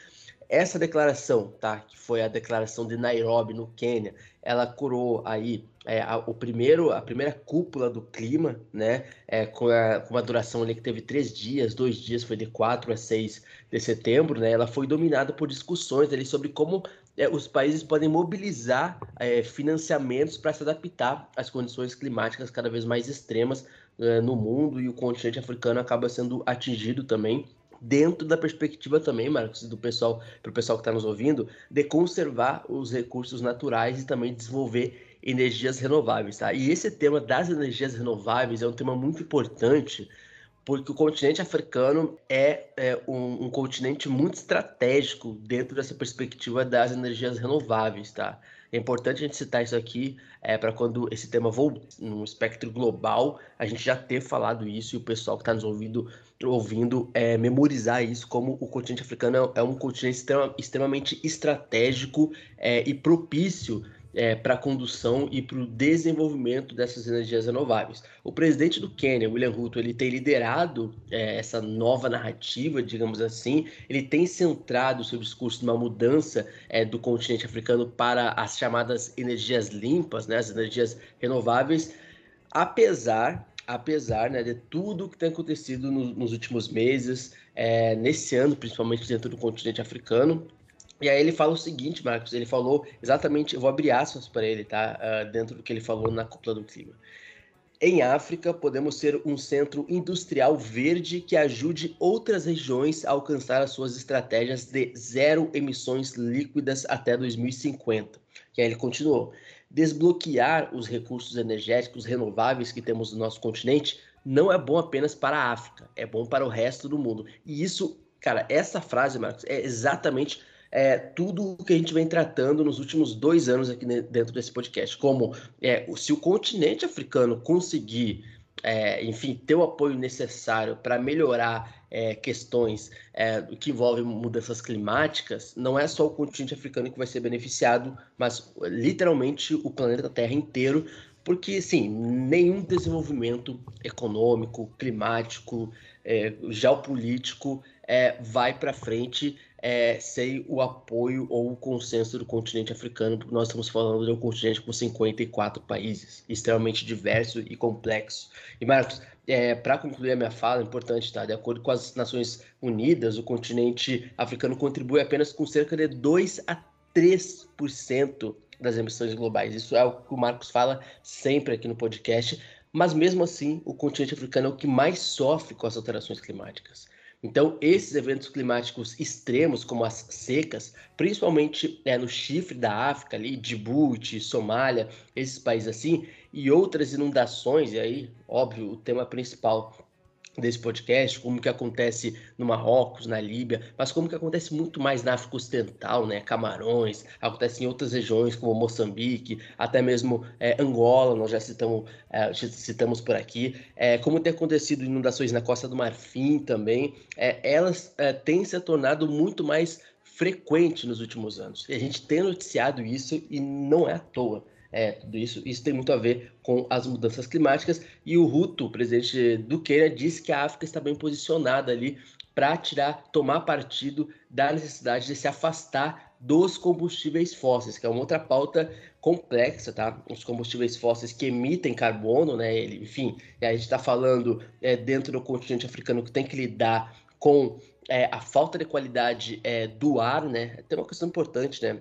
Speaker 2: essa declaração, tá, que foi a declaração de Nairobi no Quênia, ela curou aí é, a, o primeiro, a primeira cúpula do clima, né, é, com, a, com, uma duração ali que teve três dias, dois dias foi de 4 a 6 de setembro, né, ela foi dominada por discussões ali sobre como é, os países podem mobilizar é, financiamentos para se adaptar às condições climáticas cada vez mais extremas é, no mundo e o continente africano acaba sendo atingido também dentro da perspectiva também, Marcos, do pessoal, para o pessoal que está nos ouvindo, de conservar os recursos naturais e também desenvolver energias renováveis, tá? E esse tema das energias renováveis é um tema muito importante, porque o continente africano é, é um, um, continente muito estratégico dentro dessa perspectiva das energias renováveis, tá? É importante a gente citar isso aqui é, para quando esse tema voltar no espectro global, a gente já ter falado isso e o pessoal que está nos ouvindo, ouvindo é, memorizar isso como o continente africano é, é um continente extrema, extremamente estratégico é, e propício é, para a condução e para o desenvolvimento dessas energias renováveis. O presidente do Quênia, William Ruto, ele tem liderado é, essa nova narrativa, digamos assim, ele tem centrado seu discurso numa mudança é, do continente africano para as chamadas energias limpas, né, as energias renováveis, apesar apesar né, de tudo que tem acontecido no, nos últimos meses, é, nesse ano, principalmente dentro do continente africano, e aí ele fala o seguinte, Marcos, ele falou exatamente, eu vou abrir aspas para ele, tá? Uh, dentro do que ele falou na cúpula do clima. Em África, podemos ser um centro industrial verde que ajude outras regiões a alcançar as suas estratégias de zero emissões líquidas até 2050. E aí ele continuou: desbloquear os recursos energéticos renováveis que temos no nosso continente não é bom apenas para a África, é bom para o resto do mundo. E isso, cara, essa frase, Marcos, é exatamente é, tudo o que a gente vem tratando nos últimos dois anos aqui dentro desse podcast. Como é, se o continente africano conseguir, é, enfim, ter o apoio necessário para melhorar é, questões é, que envolvem mudanças climáticas, não é só o continente africano que vai ser beneficiado, mas literalmente o planeta Terra inteiro porque sim, nenhum desenvolvimento econômico, climático, é, geopolítico é, vai para frente é, sem o apoio ou o consenso do continente africano, porque nós estamos falando de um continente com 54 países, extremamente diverso e complexo. E Marcos, é, para concluir a minha fala, é importante, tá? De acordo com as Nações Unidas, o continente africano contribui apenas com cerca de 2 a 3% das emissões globais. Isso é o que o Marcos fala sempre aqui no podcast. Mas mesmo assim, o continente africano é o que mais sofre com as alterações climáticas. Então, esses eventos climáticos extremos, como as secas, principalmente é, no chifre da África, ali, Djibouti, Somália, esses países assim, e outras inundações, e aí, óbvio, o tema principal desse podcast, como que acontece no Marrocos, na Líbia, mas como que acontece muito mais na África Ocidental, né? Camarões, acontece em outras regiões como Moçambique, até mesmo é, Angola, nós já citamos, é, citamos por aqui, é, como tem acontecido inundações na Costa do Marfim também, é, elas é, têm se tornado muito mais frequente nos últimos anos. E a gente tem noticiado isso e não é à toa é, tudo isso. Isso tem muito a ver com as mudanças climáticas. E o Ruto, presidente do Quênia, disse que a África está bem posicionada ali para tirar, tomar partido da necessidade de se afastar dos combustíveis fósseis, que é uma outra pauta complexa, tá? Os combustíveis fósseis que emitem carbono, né? Ele, enfim, a gente está falando é, dentro do continente africano que tem que lidar com é, a falta de qualidade é, do ar, né? Tem uma questão importante, né?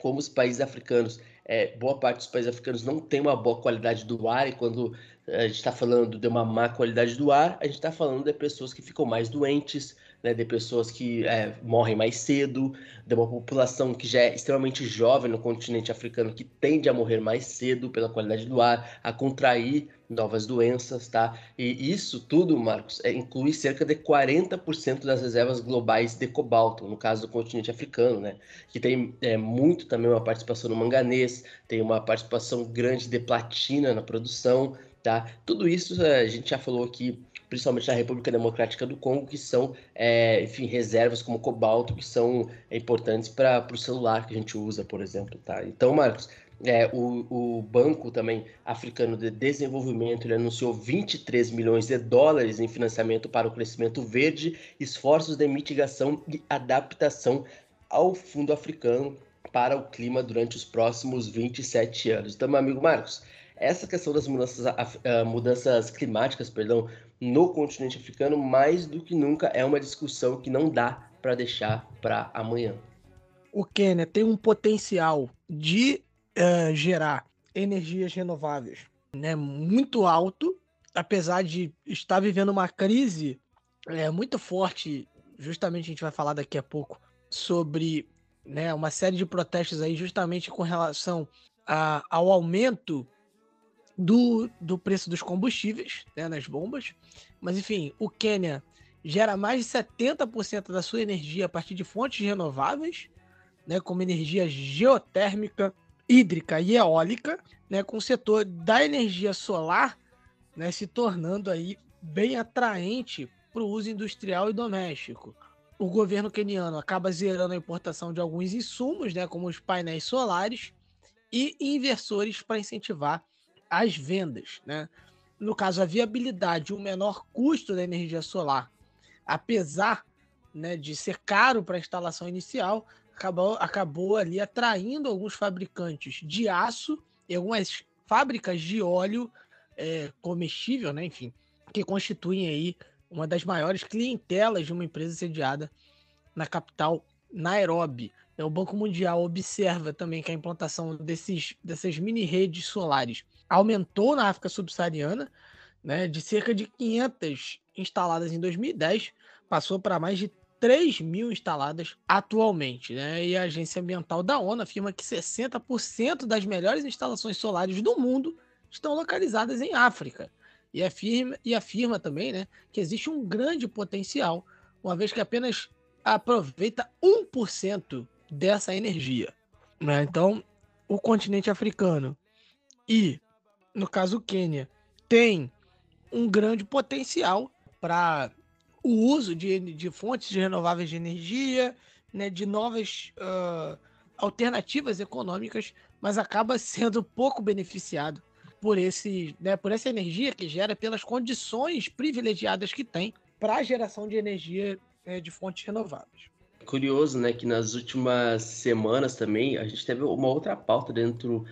Speaker 2: Como os países africanos é, boa parte dos países africanos não tem uma boa qualidade do ar, e quando a gente está falando de uma má qualidade do ar, a gente está falando de pessoas que ficam mais doentes, né, de pessoas que é, morrem mais cedo, de uma população que já é extremamente jovem no continente africano, que tende a morrer mais cedo pela qualidade do ar, a contrair novas doenças, tá? E isso tudo, Marcos, é, inclui cerca de 40% das reservas globais de cobalto, no caso do continente africano, né? Que tem é, muito também uma participação no manganês, tem uma participação grande de platina na produção, tá? Tudo isso é, a gente já falou aqui principalmente na República Democrática do Congo, que são, é, enfim, reservas como cobalto, que são importantes para o celular que a gente usa, por exemplo. Tá? Então, Marcos, é, o, o, Banco também Africano de Desenvolvimento ele anunciou 23 milhões de dólares em financiamento para o crescimento verde, esforços de mitigação e adaptação ao Fundo Africano para o clima durante os próximos 27 anos. Então, meu amigo Marcos, essa questão das mudanças, uh, mudanças climáticas, perdão, no continente africano, mais do que nunca é uma discussão que não dá para deixar para amanhã.
Speaker 1: O Quênia tem um potencial de uh, gerar energias renováveis né, muito alto, apesar de estar vivendo uma crise é, muito forte. Justamente a gente vai falar daqui a pouco sobre né, uma série de protestos aí, justamente com relação a, ao aumento do, do preço dos combustíveis né, nas bombas. Mas, enfim, o Quênia gera mais de 70% da sua energia a partir de fontes renováveis, né, como energia geotérmica, hídrica e eólica, né, com o setor da energia solar né, se tornando aí bem atraente para o uso industrial e doméstico. O governo queniano acaba zerando a importação de alguns insumos, né, como os painéis solares, e inversores para incentivar as vendas, né? No caso, a viabilidade o menor custo da energia solar, apesar né, de ser caro para a instalação inicial, acabou, acabou ali atraindo alguns fabricantes de aço e algumas fábricas de óleo é, comestível, né, enfim, que constituem aí uma das maiores clientelas de uma empresa sediada na capital Nairobi. É, o Banco Mundial observa também que a implantação desses, dessas mini redes solares aumentou na África subsaariana, né, de cerca de 500 instaladas em 2010, passou para mais de 3 mil instaladas atualmente. Né? E a Agência Ambiental da ONU afirma que 60% das melhores instalações solares do mundo estão localizadas em África. E afirma, e afirma também né, que existe um grande potencial, uma vez que apenas aproveita 1% dessa energia. Né? Então, o continente africano e, no caso, o Quênia, tem um grande potencial para o uso de, de fontes renováveis de energia, né, de novas uh, alternativas econômicas, mas acaba sendo pouco beneficiado por esse, né, por essa energia que gera pelas condições privilegiadas que tem para a geração de energia é, de fontes renováveis.
Speaker 2: Curioso, né, que nas últimas semanas também a gente teve uma outra pauta dentro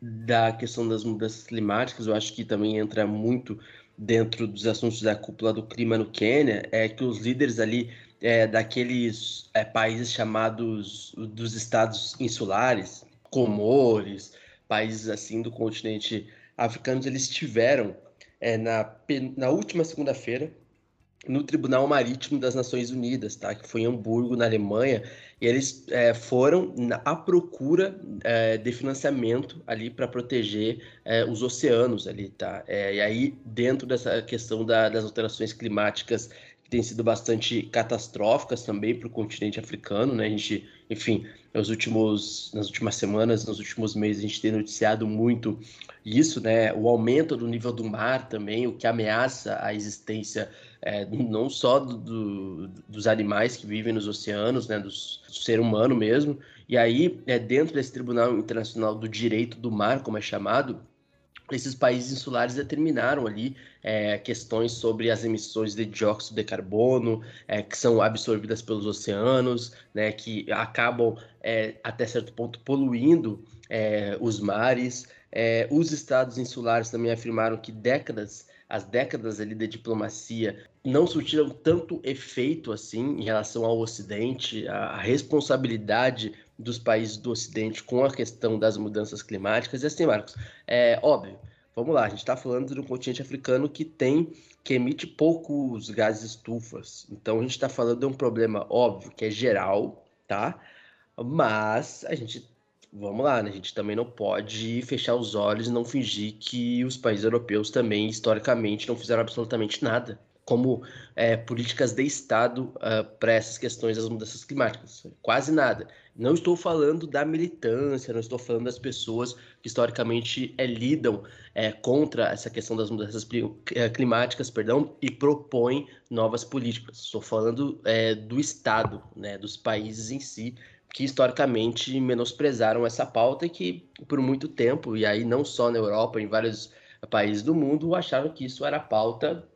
Speaker 2: da questão das mudanças climáticas. Eu acho que também entra muito dentro dos assuntos da cúpula do clima no Quênia, é que os líderes ali é, daqueles é, países chamados dos estados insulares, Comores, países assim do continente africano, eles tiveram é, na, na última segunda-feira no Tribunal Marítimo das Nações Unidas, tá? Que foi em Hamburgo, na Alemanha, e eles é, foram à procura é, de financiamento ali para proteger é, os oceanos ali, tá? É, e aí, dentro dessa questão da, das alterações climáticas que têm sido bastante catastróficas também para o continente africano, né? A gente, enfim, nos últimos, nas últimas semanas, nos últimos meses, a gente tem noticiado muito isso, né? O aumento do nível do mar também, o que ameaça a existência é, não só do, do, dos animais que vivem nos oceanos, né, do, do ser humano mesmo. E aí, é, dentro desse Tribunal Internacional do Direito do Mar, como é chamado, esses países insulares determinaram ali é, questões sobre as emissões de dióxido de carbono é, que são absorvidas pelos oceanos, né, que acabam é, até certo ponto poluindo é, os mares. É, os estados insulares também afirmaram que décadas as décadas ali da diplomacia não surtiram tanto efeito assim em relação ao Ocidente, a, a responsabilidade dos países do Ocidente com a questão das mudanças climáticas. E assim, Marcos, é óbvio, vamos lá, a gente está falando de um continente africano que tem, que emite poucos gases estufas. Então a gente está falando de um problema óbvio, que é geral, tá? Mas a gente vamos lá, né? A gente também não pode fechar os olhos e não fingir que os países europeus também, historicamente, não fizeram absolutamente nada como é, políticas de Estado uh, ah, para essas questões das mudanças climáticas. Quase nada. Não estou falando da militância, não estou falando das pessoas que historicamente é, lidam é, contra essa questão das mudanças é, climáticas, perdão, e propõem novas políticas. Estou falando é, do Estado, né, dos países em si, que historicamente menosprezaram essa pauta e que por muito tempo, e aí não só na Europa, em vários países do mundo, acharam que isso era pauta,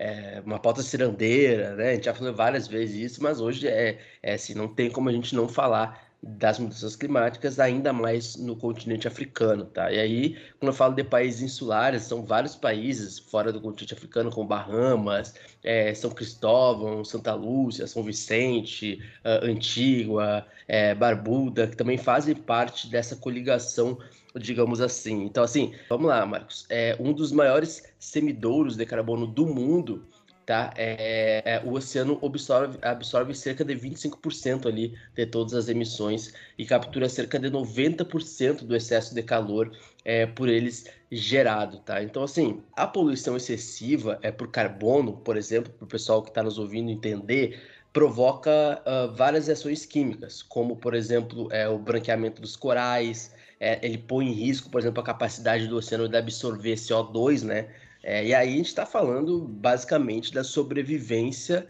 Speaker 2: é, uma pauta cirandeira, né? A gente já falou várias vezes isso, mas hoje é, é assim, não tem como a gente não falar das mudanças climáticas, ainda mais no continente africano, tá? E aí, quando eu falo de países insulares, são vários países fora do continente africano, como Bahamas, é, São Cristóvão, Santa Lúcia, São Vicente, uh, Antígua, é, Barbuda, que também fazem parte dessa coligação digamos assim. Então, assim, vamos lá, Marcos. É um dos maiores semidouros de carbono do mundo tá? É, é, o oceano absorve, absorve cerca de 25% ali de todas as emissões e captura cerca de 90% do excesso de calor é, por eles gerado, tá? Então, assim, a poluição excessiva é por carbono, por exemplo, para o pessoal que está nos ouvindo entender, provoca uh, várias reações químicas, como, por exemplo, é, o branqueamento dos corais, é, ele põe em risco, por exemplo, a capacidade do oceano de absorver CO2, né? É, e aí a gente está falando basicamente da sobrevivência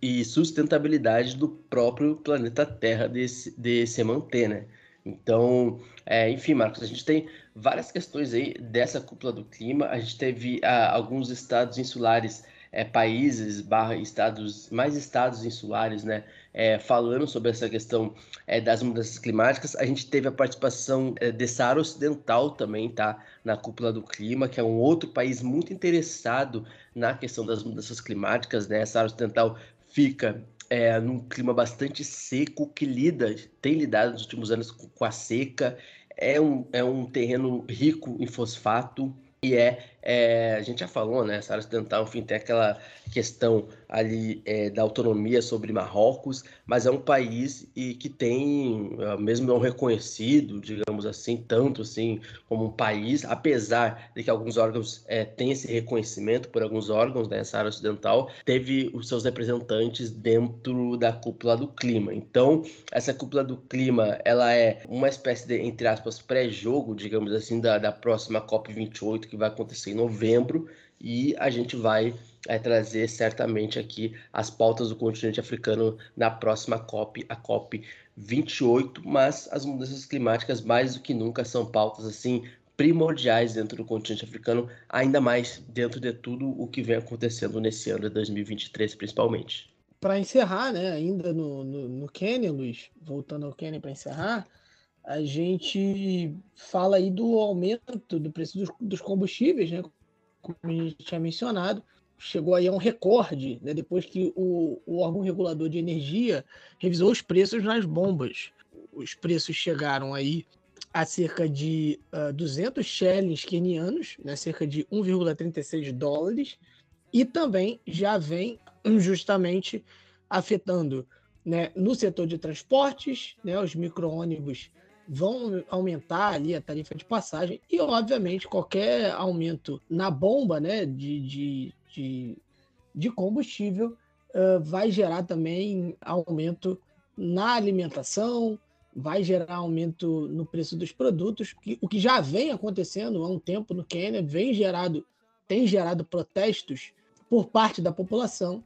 Speaker 2: e sustentabilidade do próprio planeta Terra de, de se manter, né? Então, é, enfim, Marcos, a gente tem várias questões aí dessa cúpula do clima. A gente teve ah, alguns estados insulares é, países barra estados, mais estados insulares, né, é, falando sobre essa questão é, das mudanças climáticas. A gente teve a participação é, de Saara Ocidental também, tá, na cúpula do clima, que é um outro país muito interessado na questão das mudanças climáticas, né. Saara Ocidental fica é, num clima bastante seco que lida, tem lidado nos últimos anos com, com a seca. É um, é um terreno rico em fosfato e é é, a gente já falou, né? Essa ocidental, enfim, tem aquela questão ali é, da autonomia sobre Marrocos, mas é um país e que tem, é, mesmo não reconhecido, digamos assim, tanto assim como um país, apesar de que alguns órgãos é, têm esse reconhecimento por alguns órgãos nessa né, área ocidental, teve os seus representantes dentro da cúpula do clima. Então, essa cúpula do clima, ela é uma espécie de, entre aspas, pré-jogo, digamos assim, da, da próxima COP28 que vai acontecer em novembro e a gente vai é, trazer certamente aqui as pautas do continente africano na próxima COP, a COP 28, mas as mudanças climáticas mais do que nunca são pautas assim primordiais dentro do continente africano, ainda mais dentro de tudo o que vem acontecendo nesse ano de 2023, principalmente.
Speaker 1: Para encerrar, né, ainda no, no, no Quênia, Luiz, voltando ao Quênia para encerrar, a gente fala aí do aumento do preço dos, dos combustíveis, né, como a gente tinha mencionado, chegou aí a um recorde, né, depois que o, o órgão regulador de energia revisou os preços nas bombas. Os preços chegaram aí a cerca de uh, 200 shillings quenianos, né, cerca de 1,36 dólares, e também já vem justamente afetando né, no setor de transportes, né, os micro-ônibus vão aumentar ali a tarifa de passagem e, obviamente, qualquer aumento na bomba né, de, de, de, de combustível uh, vai gerar também aumento na alimentação, vai gerar aumento no preço dos produtos, que, o que já vem acontecendo há um tempo no Quênia, vem gerado, tem gerado protestos por parte da população,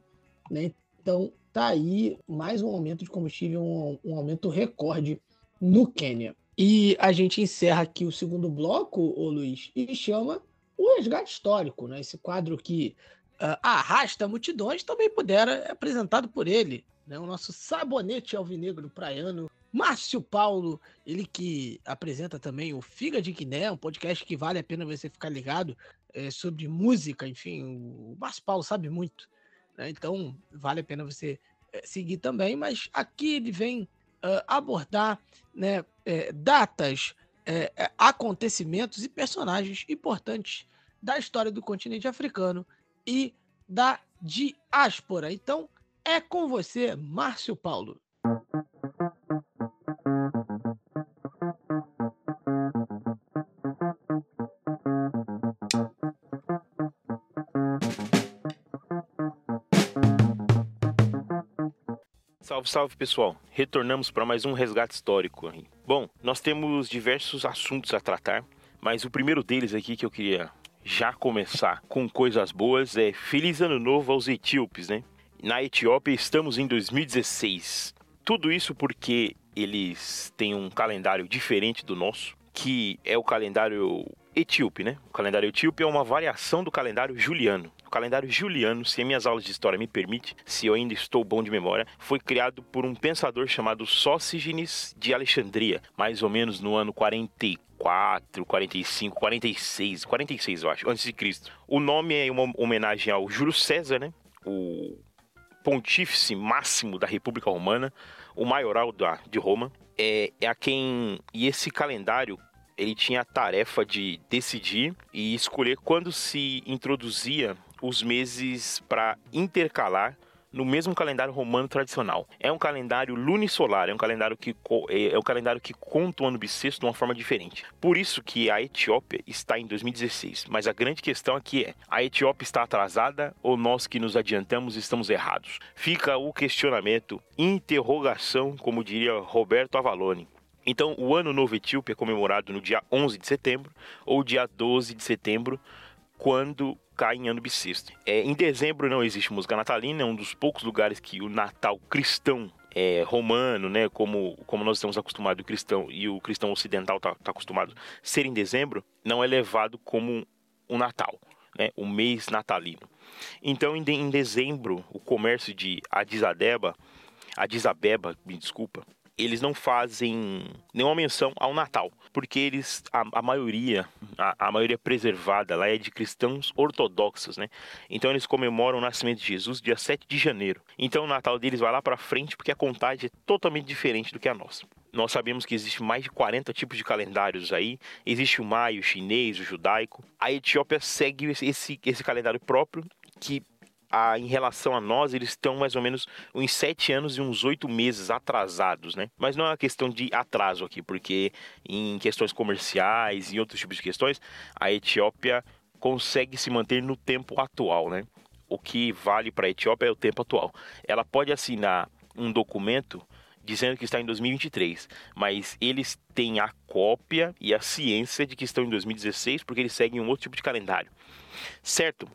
Speaker 1: né? Então tá aí mais um aumento de combustível, um, um aumento recorde no Quênia. E a gente encerra aqui o segundo bloco, ô Luiz, e chama o resgate histórico, né? Esse quadro que uh, arrasta multidões, também pudera é apresentado por ele, né? O nosso sabonete alvinegro praiano, Márcio Paulo, ele que apresenta também o Figa de Guiné, um podcast que vale a pena você ficar ligado é, sobre música, enfim, o Márcio Paulo sabe muito, né? então vale a pena você é, seguir também, mas aqui ele vem uh, abordar né, é, datas, acontecimentos e personagens importantes da história do continente africano e da diáspora. Então, é com você, Márcio Paulo.
Speaker 5: Salve, salve pessoal! Retornamos para mais um resgate histórico. Bom, nós temos diversos assuntos a tratar, mas o primeiro deles aqui que eu queria já começar com coisas boas é Feliz Ano Novo aos etíopes, né? Na Etiópia estamos em 2016. Tudo isso porque eles têm um calendário diferente do nosso, que é o calendário etíope, né? O calendário etíope é uma variação do calendário juliano. Calendário juliano, se minhas aulas de história me permitem, se eu ainda estou bom de memória, foi criado por um pensador chamado Sócigenes de Alexandria, mais ou menos no ano 44, 45, 46, 46 eu acho, antes de Cristo. O nome é uma homenagem ao Júlio César, né? O pontífice máximo da República Romana, o maioral da, de Roma. É, é a quem e esse calendário ele tinha a tarefa de decidir e escolher quando se introduzia os meses para intercalar no mesmo calendário romano tradicional. É um calendário lunisolar, é um calendário que é, é um calendário que conta o ano bissexto de uma forma diferente. Por isso que a Etiópia está em 2016. Mas a grande questão aqui é: a Etiópia está atrasada ou nós que nos adiantamos estamos errados? Fica o questionamento, interrogação, como diria Roberto Avalone. Então, o Ano Novo Etíope é comemorado no dia 11 de setembro ou dia 12 de setembro, quando cai em ano bissexto. É, em dezembro não existe música natalina, é um dos poucos lugares que o Natal cristão é, romano, né, como, como nós estamos acostumados, o cristão e o cristão ocidental está tá acostumado a ser em dezembro, não é levado como um Natal, né, o mês natalino. Então, em, de, em dezembro, o comércio de Addis Abeba, Addis Abeba, me desculpa, eles não fazem nenhuma menção ao Natal, porque eles, a, a maioria, a, a, maioria preservada lá é de cristãos ortodoxos, né? Então eles comemoram o nascimento de Jesus dia 7 de janeiro. Então o Natal deles vai lá para frente porque a contagem é totalmente diferente do que a nossa. Nós sabemos que existe mais de 40 tipos de calendários aí. Existe o maio, o chinês, o judaico. A Etiópia segue esse, esse calendário próprio que a, em relação a nós, eles estão mais ou menos uns sete anos e uns oito meses atrasados, né? Mas não é uma questão de atraso aqui, porque em questões comerciais e outros tipos de questões, a Etiópia consegue se manter no tempo atual, né? O que vale para a Etiópia é o tempo atual. Ela pode assinar um documento dizendo que está em 2023, mas eles têm a cópia e a ciência de que estão em 2016 porque eles seguem um outro tipo de calendário. Certo?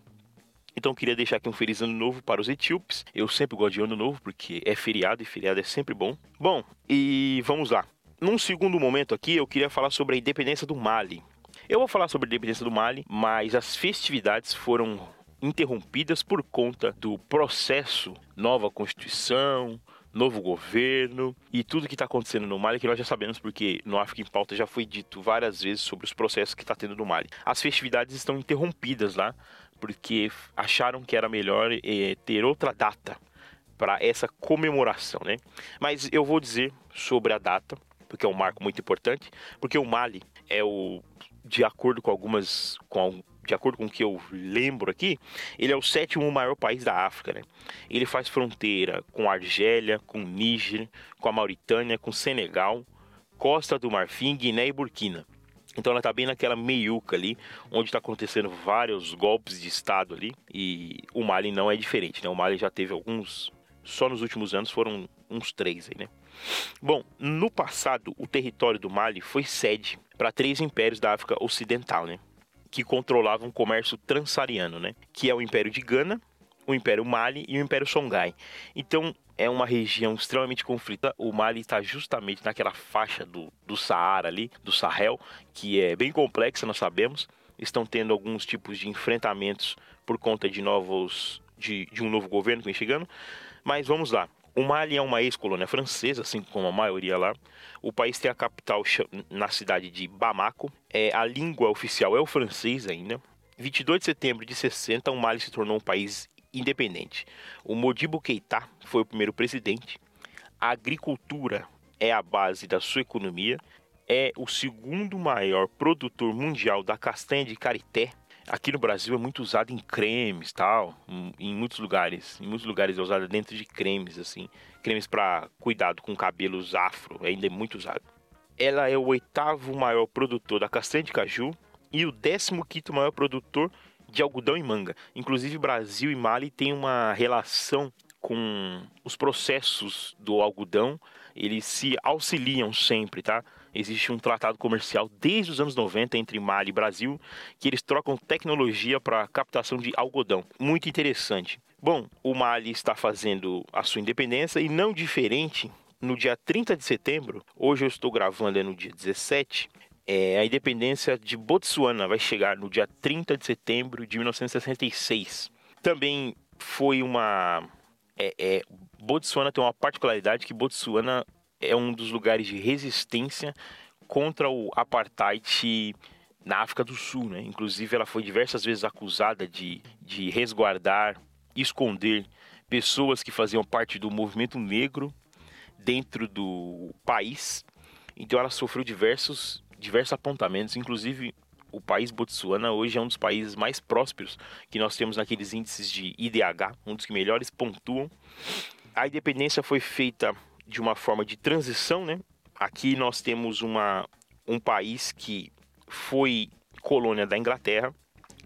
Speaker 5: Então queria deixar aqui um feliz ano novo para os etíopes. Eu sempre gosto de ano novo porque é feriado e feriado é sempre bom. Bom, e vamos lá. Num segundo momento aqui, eu queria falar sobre a independência do Mali. Eu vou falar sobre a independência do Mali, mas as festividades foram interrompidas por conta do processo nova constituição, novo governo e tudo que está acontecendo no Mali, que nós já sabemos porque no África em Pauta já foi dito várias vezes sobre os processos que está tendo no Mali. As festividades estão interrompidas lá porque acharam que era melhor é, ter outra data para essa comemoração, né? Mas eu vou dizer sobre a data, porque é um marco muito importante, porque o Mali é o de acordo com algumas com, de acordo com o que eu lembro aqui, ele é o sétimo maior país da África, né? Ele faz fronteira com a Argélia, com Níger, com a Mauritânia, com Senegal, Costa do Marfim, Guiné e Burkina. Então ela está bem naquela meiuca ali, onde está acontecendo vários golpes de Estado ali, e o Mali não é diferente, né? O Mali já teve alguns, só nos últimos anos foram uns três aí, né? Bom, no passado o território do Mali foi sede para três impérios da África Ocidental, né? Que controlavam o comércio transsaariano, né? Que é o Império de Gana, o Império Mali e o Império Songhai. Então é uma região extremamente conflita. O Mali está justamente naquela faixa do, do Saara ali, do Sahel, que é bem complexa, nós sabemos. Estão tendo alguns tipos de enfrentamentos por conta de novos de, de um novo governo que vem chegando. Mas vamos lá. O Mali é uma ex-colônia francesa, assim como a maioria lá. O país tem a capital na cidade de Bamako. É, a língua oficial é o francês ainda. 22 de setembro de 60, o Mali se tornou um país independente. O Modibo Keita foi o primeiro presidente. A agricultura é a base da sua economia. É o segundo maior produtor mundial da castanha de carité. Aqui no Brasil é muito usado em cremes, tal, em muitos lugares. Em muitos lugares é usado dentro de cremes, assim, cremes para cuidado com cabelos afro, ainda é muito usado. Ela é o oitavo maior produtor da castanha de caju e o décimo quinto maior produtor de algodão e manga. Inclusive, Brasil e Mali têm uma relação com os processos do algodão, eles se auxiliam sempre, tá? Existe um tratado comercial desde os anos 90 entre Mali e Brasil, que eles trocam tecnologia para captação de algodão. Muito interessante. Bom, o Mali está fazendo a sua independência e não diferente no dia 30 de setembro, hoje eu estou gravando é no dia 17, é, a independência de Botsuana vai chegar no dia 30 de setembro de 1966. Também foi uma. É, é, Botsuana tem uma particularidade que Botsuana é um dos lugares de resistência contra o apartheid na África do Sul, né? Inclusive, ela foi diversas vezes acusada de, de resguardar, esconder pessoas que faziam parte do movimento negro dentro do país. Então, ela sofreu diversos diversos apontamentos, inclusive o país Botsuana hoje é um dos países mais prósperos que nós temos naqueles índices de IDH, um dos que melhores pontuam. A independência foi feita de uma forma de transição, né? Aqui nós temos uma, um país que foi colônia da Inglaterra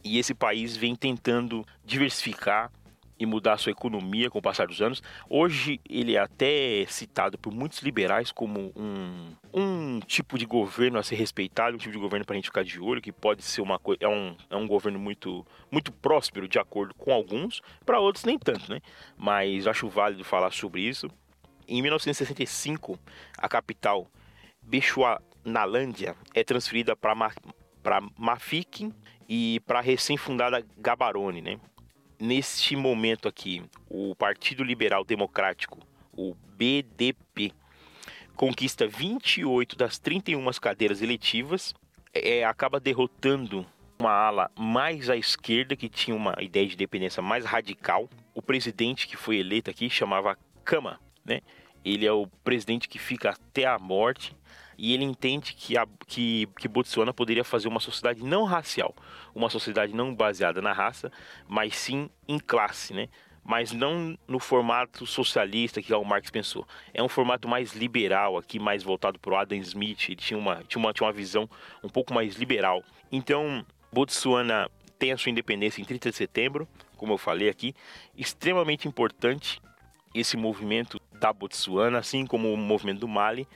Speaker 5: e esse país vem tentando diversificar e mudar sua economia com o passar dos anos. Hoje ele é até citado por muitos liberais como um, um tipo de governo a ser respeitado, um tipo de governo para a gente ficar de olho, que pode ser uma coisa. É um, é um governo muito, muito próspero, de acordo com alguns, para outros nem tanto, né? Mas acho válido falar sobre isso. Em 1965, a capital Bechuanalândia é transferida para Ma Mafique e para a recém-fundada Gabarone, né? Neste momento aqui, o Partido Liberal Democrático, o BDP, conquista 28 das 31 cadeiras eletivas, é, acaba derrotando uma ala mais à esquerda, que tinha uma ideia de independência mais radical. O presidente que foi eleito aqui chamava Kama, né? Ele é o presidente que fica até a morte e ele entende que, a, que, que Botsuana poderia fazer uma sociedade não racial, uma sociedade não baseada na raça, mas sim em classe, né? mas não no formato socialista que o Marx pensou. É um formato mais liberal aqui, mais voltado para o Adam Smith. Ele tinha uma, tinha, uma, tinha uma visão um pouco mais liberal. Então, Botsuana tem a sua independência em 30 de setembro, como eu falei aqui. Extremamente importante esse movimento da Botsuana, assim como o movimento do Mali,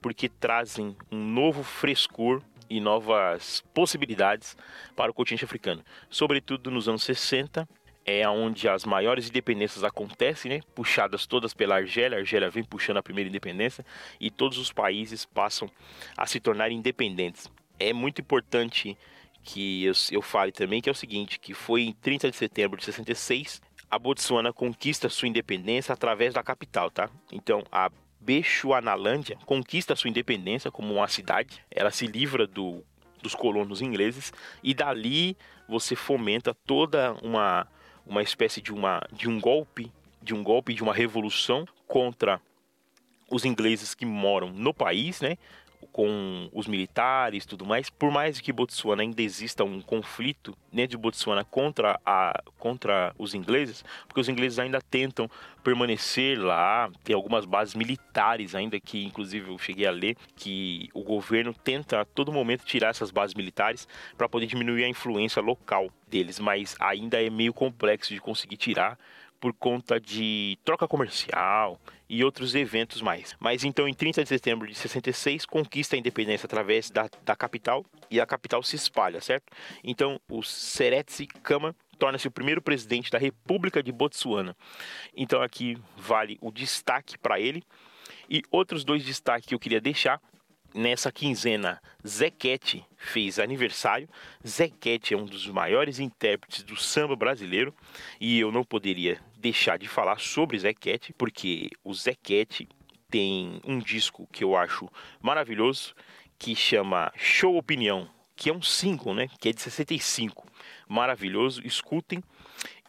Speaker 5: porque trazem um novo frescor e novas possibilidades para o continente africano. Sobretudo nos anos 60, é onde as maiores independências acontecem, né? puxadas todas pela Argélia. A Argélia vem puxando a primeira independência e todos os países passam a se tornar independentes. É muito importante que eu, eu fale também que é o seguinte, que foi em 30 de setembro de 66 a Botsuana conquista sua independência através da capital, tá? Então a Bechuanalândia conquista sua independência como uma cidade, ela se livra do, dos colonos ingleses e dali você fomenta toda uma, uma espécie de, uma, de um golpe, de um golpe de uma revolução contra os ingleses que moram no país, né? Com os militares tudo mais, por mais que Botsuana ainda exista um conflito dentro de Botsuana contra, a, contra os ingleses, porque os ingleses ainda tentam permanecer lá, tem algumas bases militares ainda que inclusive eu cheguei a ler que o governo tenta a todo momento tirar essas bases militares para poder diminuir a influência local deles, mas ainda é meio complexo de conseguir tirar por conta de troca comercial e outros eventos mais. Mas então, em 30 de setembro de 66, conquista a independência através da, da capital e a capital se espalha, certo? Então, o Seretse Kama torna-se o primeiro presidente da República de Botsuana. Então, aqui vale o destaque para ele. E outros dois destaques que eu queria deixar nessa quinzena, Zequete fez aniversário. Zequete é um dos maiores intérpretes do samba brasileiro e eu não poderia deixar de falar sobre Zequete, porque o Zequete tem um disco que eu acho maravilhoso que chama Show Opinião, que é um single, né? Que é de 65. Maravilhoso, escutem.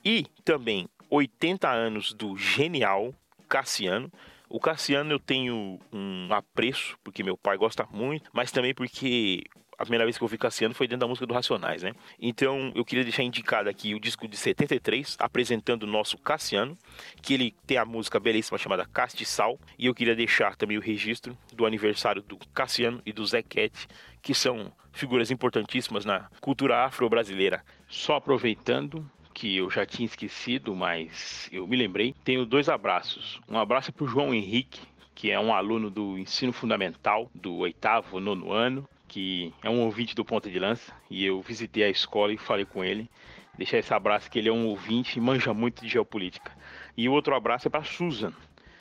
Speaker 5: E também 80 anos do genial Cassiano, o Cassiano eu tenho um apreço, porque meu pai gosta muito, mas também porque a primeira vez que eu ouvi Cassiano foi dentro da música do Racionais, né? Então eu queria deixar indicado aqui o disco de 73, apresentando o nosso Cassiano, que ele tem a música belíssima chamada Castiçal, e eu queria deixar também o registro do aniversário do Cassiano e do Zequete, que são figuras importantíssimas na cultura afro-brasileira. Só aproveitando, que eu já tinha esquecido, mas eu me lembrei. Tenho dois abraços. Um abraço para o João Henrique, que é um aluno do ensino fundamental do oitavo, nono ano, que é um ouvinte do Ponta de Lança, e eu visitei a escola e falei com ele. Deixar esse abraço que ele é um ouvinte e manja muito de geopolítica. E o outro abraço é para Susan.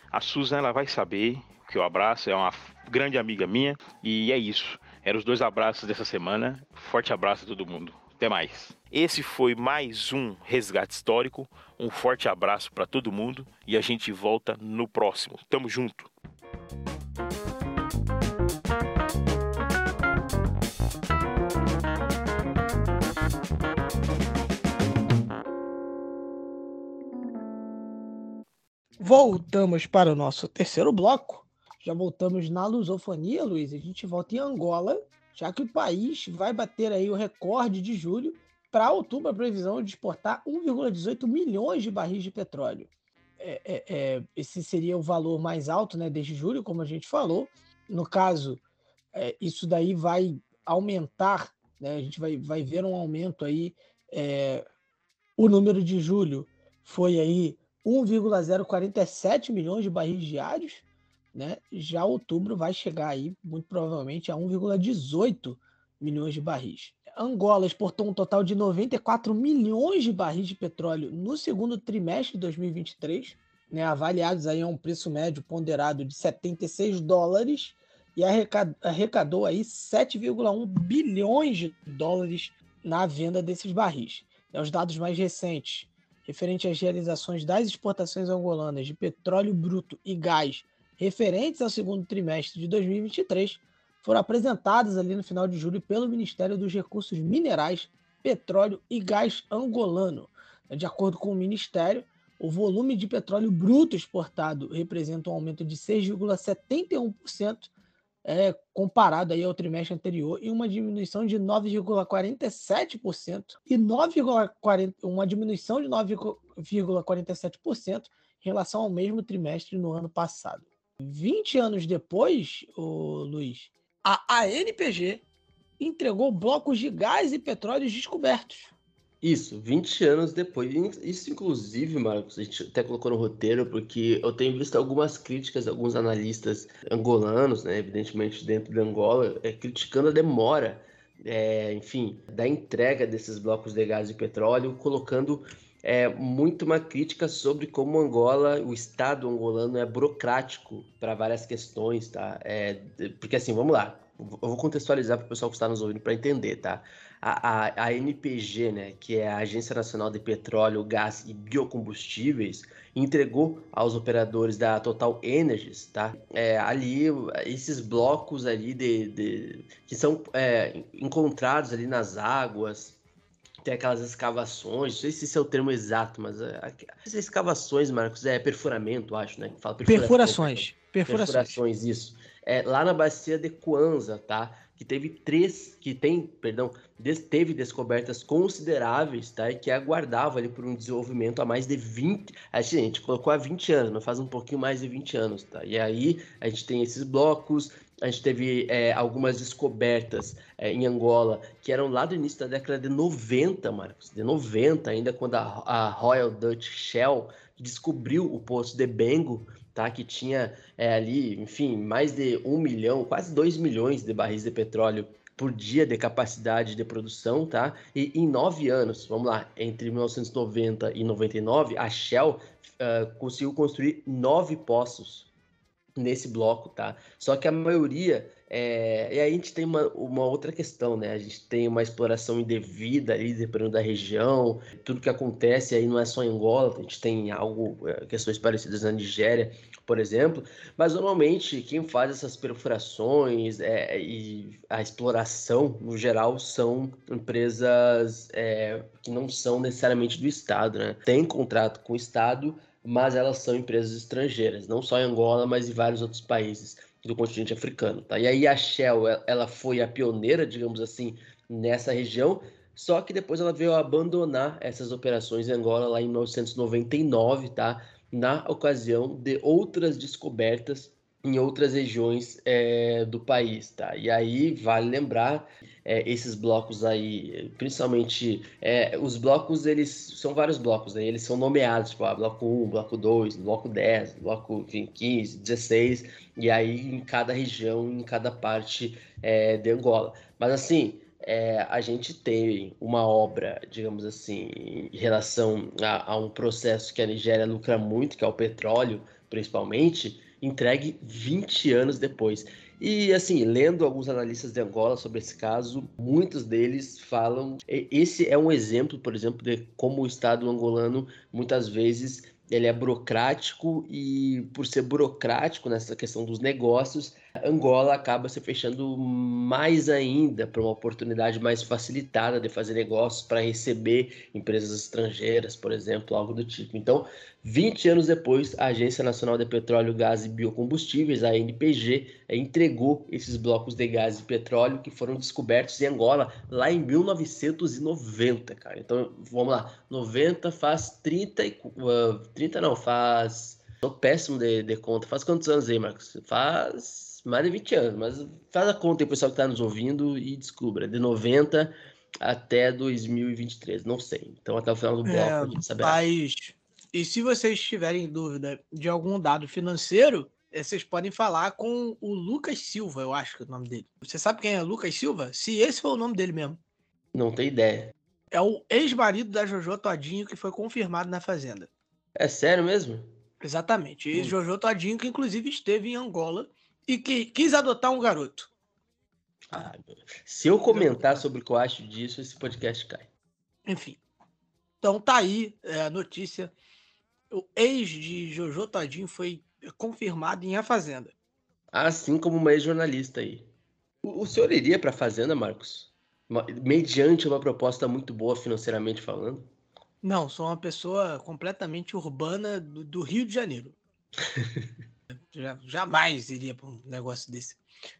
Speaker 5: A Susan ela vai saber que o abraço é uma grande amiga minha e é isso. Eram os dois abraços dessa semana. Forte abraço a todo mundo. Até mais. Esse foi mais um resgate histórico. Um forte abraço para todo mundo e a gente volta no próximo. Tamo junto.
Speaker 1: Voltamos para o nosso terceiro bloco. Já voltamos na lusofonia, Luiz. A gente volta em Angola já que o país vai bater aí o recorde de julho. Para outubro, a previsão é de exportar 1,18 milhões de barris de petróleo. É, é, é, esse seria o valor mais alto né, desde julho, como a gente falou. No caso, é, isso daí vai aumentar, né, a gente vai, vai ver um aumento aí. É, o número de julho foi aí 1,047 milhões de barris diários, né? Já outubro vai chegar aí, muito provavelmente, a 1,18 milhões de barris. Angola exportou um total de 94 milhões de barris de petróleo no segundo trimestre de 2023, né, avaliados aí a um preço médio ponderado de 76 dólares e arrecadou aí 7,1 bilhões de dólares na venda desses barris. É, os dados mais recentes, referente às realizações das exportações angolanas de petróleo bruto e gás referentes ao segundo trimestre de 2023 foram apresentadas ali no final de julho pelo Ministério dos Recursos Minerais, Petróleo e Gás angolano. De acordo com o Ministério, o volume de petróleo bruto exportado representa um aumento de 6,71% é, comparado aí ao trimestre anterior e uma diminuição de 9,47% e 9,40, uma diminuição de 9,47% em relação ao mesmo trimestre no ano passado. 20 anos depois, o Luiz, a ANPG entregou blocos de gás e petróleo descobertos.
Speaker 2: Isso, 20 anos depois. Isso, inclusive, Marcos, a gente até colocou no roteiro, porque eu tenho visto algumas críticas, alguns analistas angolanos, né, evidentemente dentro de Angola, é, criticando a demora, é, enfim, da entrega desses blocos de gás e petróleo, colocando é muito uma crítica sobre como Angola, o Estado angolano é burocrático para várias questões, tá? É, porque assim, vamos lá, eu vou contextualizar para o pessoal que está nos ouvindo para entender, tá? A, a, a, NPG, né, que é a Agência Nacional de Petróleo, Gás e Biocombustíveis, entregou aos operadores da Total Energies, tá? É, ali, esses blocos ali de, de que são é, encontrados ali nas águas, tem aquelas escavações, não sei se esse é o termo exato, mas é, as escavações, Marcos, é perfuramento, acho, né?
Speaker 1: Fala perfurações. Perfurações.
Speaker 2: Perfurações, isso. é, lá na bacia de Kwanza, tá? Que teve três, que tem, perdão, des, teve descobertas consideráveis, tá? E que aguardava ali por um desenvolvimento há mais de 20, a gente colocou há 20 anos, mas faz um pouquinho mais de 20 anos, tá? E aí a gente tem esses blocos, a gente teve é, algumas descobertas é, em Angola que eram lá do início da década de 90, Marcos, de 90, ainda quando a, a Royal Dutch Shell descobriu o poço de Bengo, tá? Que tinha é, ali, enfim, mais de um milhão, quase dois milhões de barris de petróleo por dia de capacidade de produção, tá? E em nove anos, vamos lá, entre 1990 e 99, a Shell uh, conseguiu construir nove poços nesse bloco, tá? Só que a maioria é... e aí a gente tem uma, uma outra questão, né? A gente tem uma exploração indevida ali, dependendo da região, tudo que acontece aí não é só em Angola, a gente tem algo, é, questões parecidas na Nigéria, por exemplo, mas normalmente quem faz essas perfurações é, e a exploração, no geral, são empresas é, que não são necessariamente do Estado, né? Tem contrato com o Estado, mas elas são empresas estrangeiras, não só em Angola, mas em vários outros países do continente africano. Tá? E aí a Shell ela foi a pioneira, digamos assim, nessa região, só que depois ela veio abandonar essas operações em Angola lá em 1999, tá? na ocasião de outras descobertas em outras regiões é, do país, tá? E aí vale lembrar é, esses blocos aí, principalmente é, os blocos, eles são vários blocos, né? Eles são nomeados, tipo, ah, bloco 1, bloco 2, bloco 10, bloco enfim, 15, 16, e aí em cada região, em cada parte é, de Angola. Mas assim, é, a gente tem uma obra, digamos assim, em relação a, a um processo que a Nigéria lucra muito, que é o petróleo, principalmente, entregue 20 anos depois. E assim, lendo alguns analistas de Angola sobre esse caso, muitos deles falam. Esse é um exemplo, por exemplo, de como o Estado angolano muitas vezes ele é burocrático e por ser burocrático nessa questão dos negócios, Angola acaba se fechando mais ainda para uma oportunidade mais facilitada de fazer negócios para receber empresas estrangeiras, por exemplo, algo do tipo. Então, 20 anos depois, a Agência Nacional de Petróleo, Gás e Biocombustíveis, a ANPG, entregou esses blocos de gás e petróleo que foram descobertos em Angola lá em 1990, cara. Então, vamos lá, 90 faz 30 e uh, 30 não, faz Tô péssimo de, de conta. Faz quantos anos aí, Marcos? Faz mais de 20 anos, mas faz a conta aí, pessoal que está nos ouvindo e descubra. De 90 até 2023, não sei. Então até o final do bloco é, a gente saberá.
Speaker 1: Mas, e se vocês tiverem dúvida de algum dado financeiro, eh, vocês podem falar com o Lucas Silva, eu acho que é o nome dele. Você sabe quem é Lucas Silva? Se esse foi o nome dele mesmo.
Speaker 2: Não tem ideia.
Speaker 1: É o ex-marido da Jojo Todinho que foi confirmado na Fazenda.
Speaker 2: É sério mesmo?
Speaker 1: Exatamente. E hum. Jojo Todinho, que inclusive esteve em Angola e que quis adotar um garoto.
Speaker 2: Ah, se eu comentar sobre o que eu acho disso, esse podcast cai.
Speaker 1: Enfim. Então tá aí é, a notícia. O ex de Jojo Tadinho foi confirmado em A Fazenda.
Speaker 2: Assim como uma ex-jornalista aí. O, o senhor iria para a Fazenda, Marcos? Mediante uma proposta muito boa financeiramente falando?
Speaker 1: Não, sou uma pessoa completamente urbana do, do Rio de Janeiro. Já, jamais iria para um negócio desse.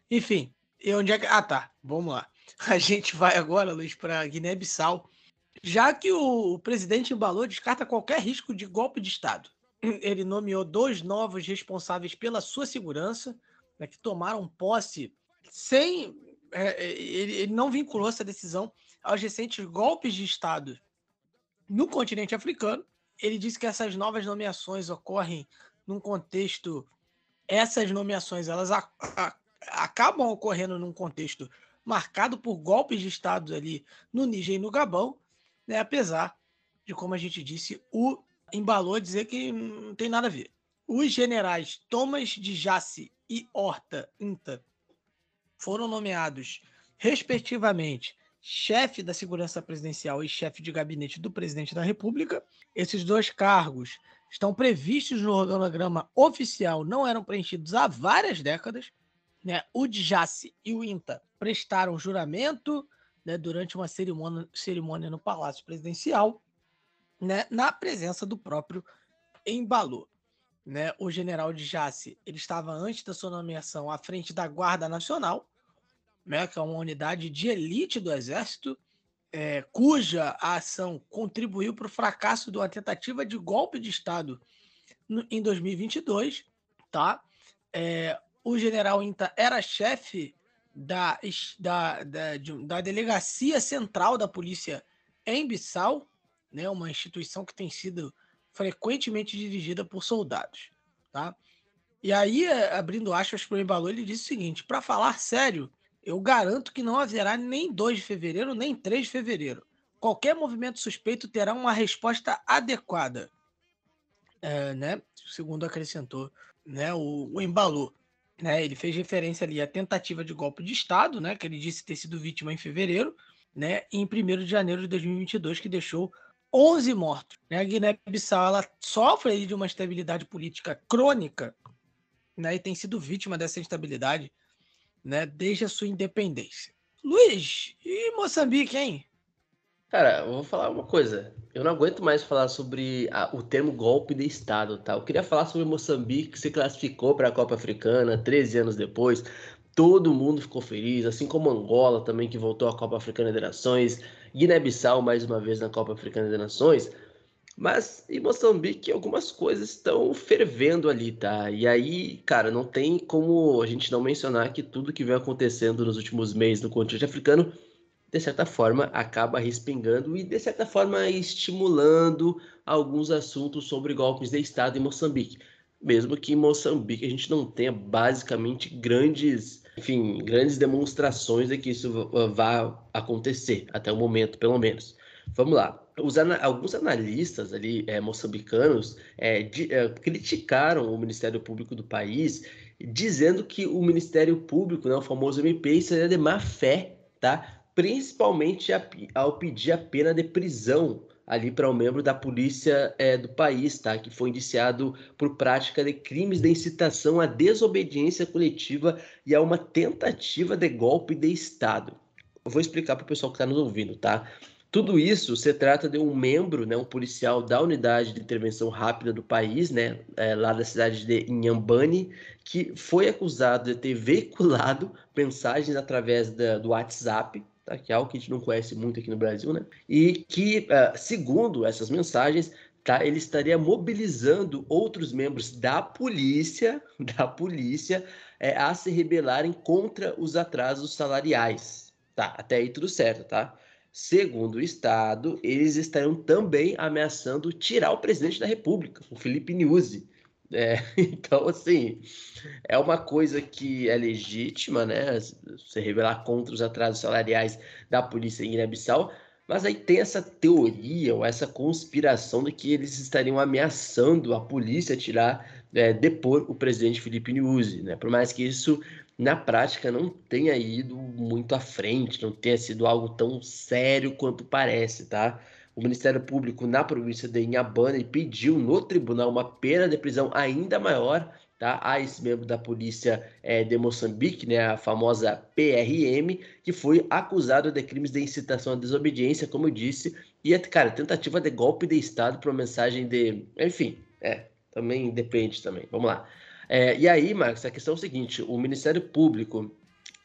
Speaker 1: Enfim, e onde é que. Ah, tá. Vamos lá. A gente vai agora, Luiz, para Guiné-Bissau. Já que o presidente embalou descarta qualquer risco de golpe de Estado. Ele nomeou dois novos responsáveis pela sua segurança, né, que tomaram posse sem. É, é, ele, ele não vinculou essa decisão aos recentes golpes de Estado no continente africano. Ele disse que essas novas nomeações ocorrem num contexto essas nomeações elas a, a, acabam ocorrendo num contexto marcado por golpes de Estado ali no Níger e no Gabão, né, apesar de, como a gente disse, o embalou dizer que não tem nada a ver. Os generais Thomas de Jasse e Horta Inta foram nomeados, respectivamente, chefe da segurança presidencial e chefe de gabinete do presidente da República. Esses dois cargos estão previstos no organograma oficial, não eram preenchidos há várias décadas. Né? O Djasse e o INTA prestaram juramento né, durante uma cerimônia, cerimônia no Palácio Presidencial, né, na presença do próprio Embalou. né, o general de Jace, ele estava antes da sua nomeação à frente da Guarda Nacional, né, que é uma unidade de elite do Exército, é, cuja ação contribuiu para o fracasso de uma tentativa de golpe de Estado no, em 2022, tá? É, o general Inta era chefe da, da, da, de, da Delegacia Central da Polícia em Bissau, né, uma instituição que tem sido frequentemente dirigida por soldados. Tá? E aí, eh, abrindo aspas para o Embalou, ele disse o seguinte: para falar sério, eu garanto que não haverá nem 2 de fevereiro, nem 3 de fevereiro. Qualquer movimento suspeito terá uma resposta adequada. É, né? Segundo acrescentou né, o, o Embalou. Né, ele fez referência ali à tentativa de golpe de Estado, né, que ele disse ter sido vítima em fevereiro, né, em 1 de janeiro de 2022, que deixou 11 mortos. Né? A Guiné-Bissau ela sofre de uma instabilidade política crônica né, e tem sido vítima dessa instabilidade né, desde a sua independência. Luiz, e Moçambique, hein?
Speaker 2: Cara, eu vou falar uma coisa. Eu não aguento mais falar sobre a, o termo golpe de Estado, tá? Eu queria falar sobre Moçambique, que se classificou para a Copa Africana 13 anos depois. Todo mundo ficou feliz, assim como Angola também, que voltou à Copa Africana de Nações. Guiné-Bissau, mais uma vez, na Copa Africana de Nações. Mas em Moçambique algumas coisas estão fervendo ali, tá? E aí, cara, não tem como a gente não mencionar que tudo que vem acontecendo nos últimos meses no continente africano de certa forma, acaba respingando e, de certa forma, estimulando alguns assuntos sobre golpes de Estado em Moçambique. Mesmo que em Moçambique a gente não tenha basicamente grandes, enfim, grandes demonstrações de que isso vá acontecer, até o momento, pelo menos. Vamos lá. Os, alguns analistas ali é, moçambicanos é, de, é, criticaram o Ministério Público do país, dizendo que o Ministério Público, né, o famoso MP, seria de má fé, tá? principalmente ao pedir a pena de prisão ali para um membro da polícia é, do país, tá? Que foi indiciado por prática de crimes de incitação à desobediência coletiva e a uma tentativa de golpe de Estado. Eu vou explicar para o pessoal que está nos ouvindo, tá? Tudo isso se trata de um membro, né, um policial da unidade de intervenção rápida do país, né, é, lá da cidade de Inhambane, que foi acusado de ter veiculado mensagens através da, do WhatsApp tá? que é algo que a gente não conhece muito aqui no Brasil, né? E que, uh, segundo essas mensagens, tá? Ele estaria mobilizando outros membros da polícia, da polícia, é, a se rebelarem contra os atrasos salariais, tá? Até aí tudo certo, tá? Segundo o Estado, eles estariam também ameaçando tirar o presidente da República, o Felipe Nyusi, é, então, assim, é uma coisa que é legítima, né? Você revelar contra os atrasos salariais da polícia em Guiné-Bissau, mas aí tem essa teoria ou essa conspiração de que eles estariam ameaçando a polícia tirar, é, depor o presidente Felipe Nyusi, né? Por mais que isso, na prática, não tenha ido muito à frente, não tenha sido algo tão sério quanto parece, tá? O Ministério Público na província de Inhambane pediu no tribunal uma pena de prisão ainda maior tá, a esse membro da polícia é, de Moçambique, né, a famosa PRM, que foi acusado de crimes de incitação à desobediência, como eu disse, e, cara, tentativa de golpe de Estado por mensagem de. Enfim, é, também depende também. Vamos lá. É, e aí, Marcos, a questão é o seguinte: o Ministério Público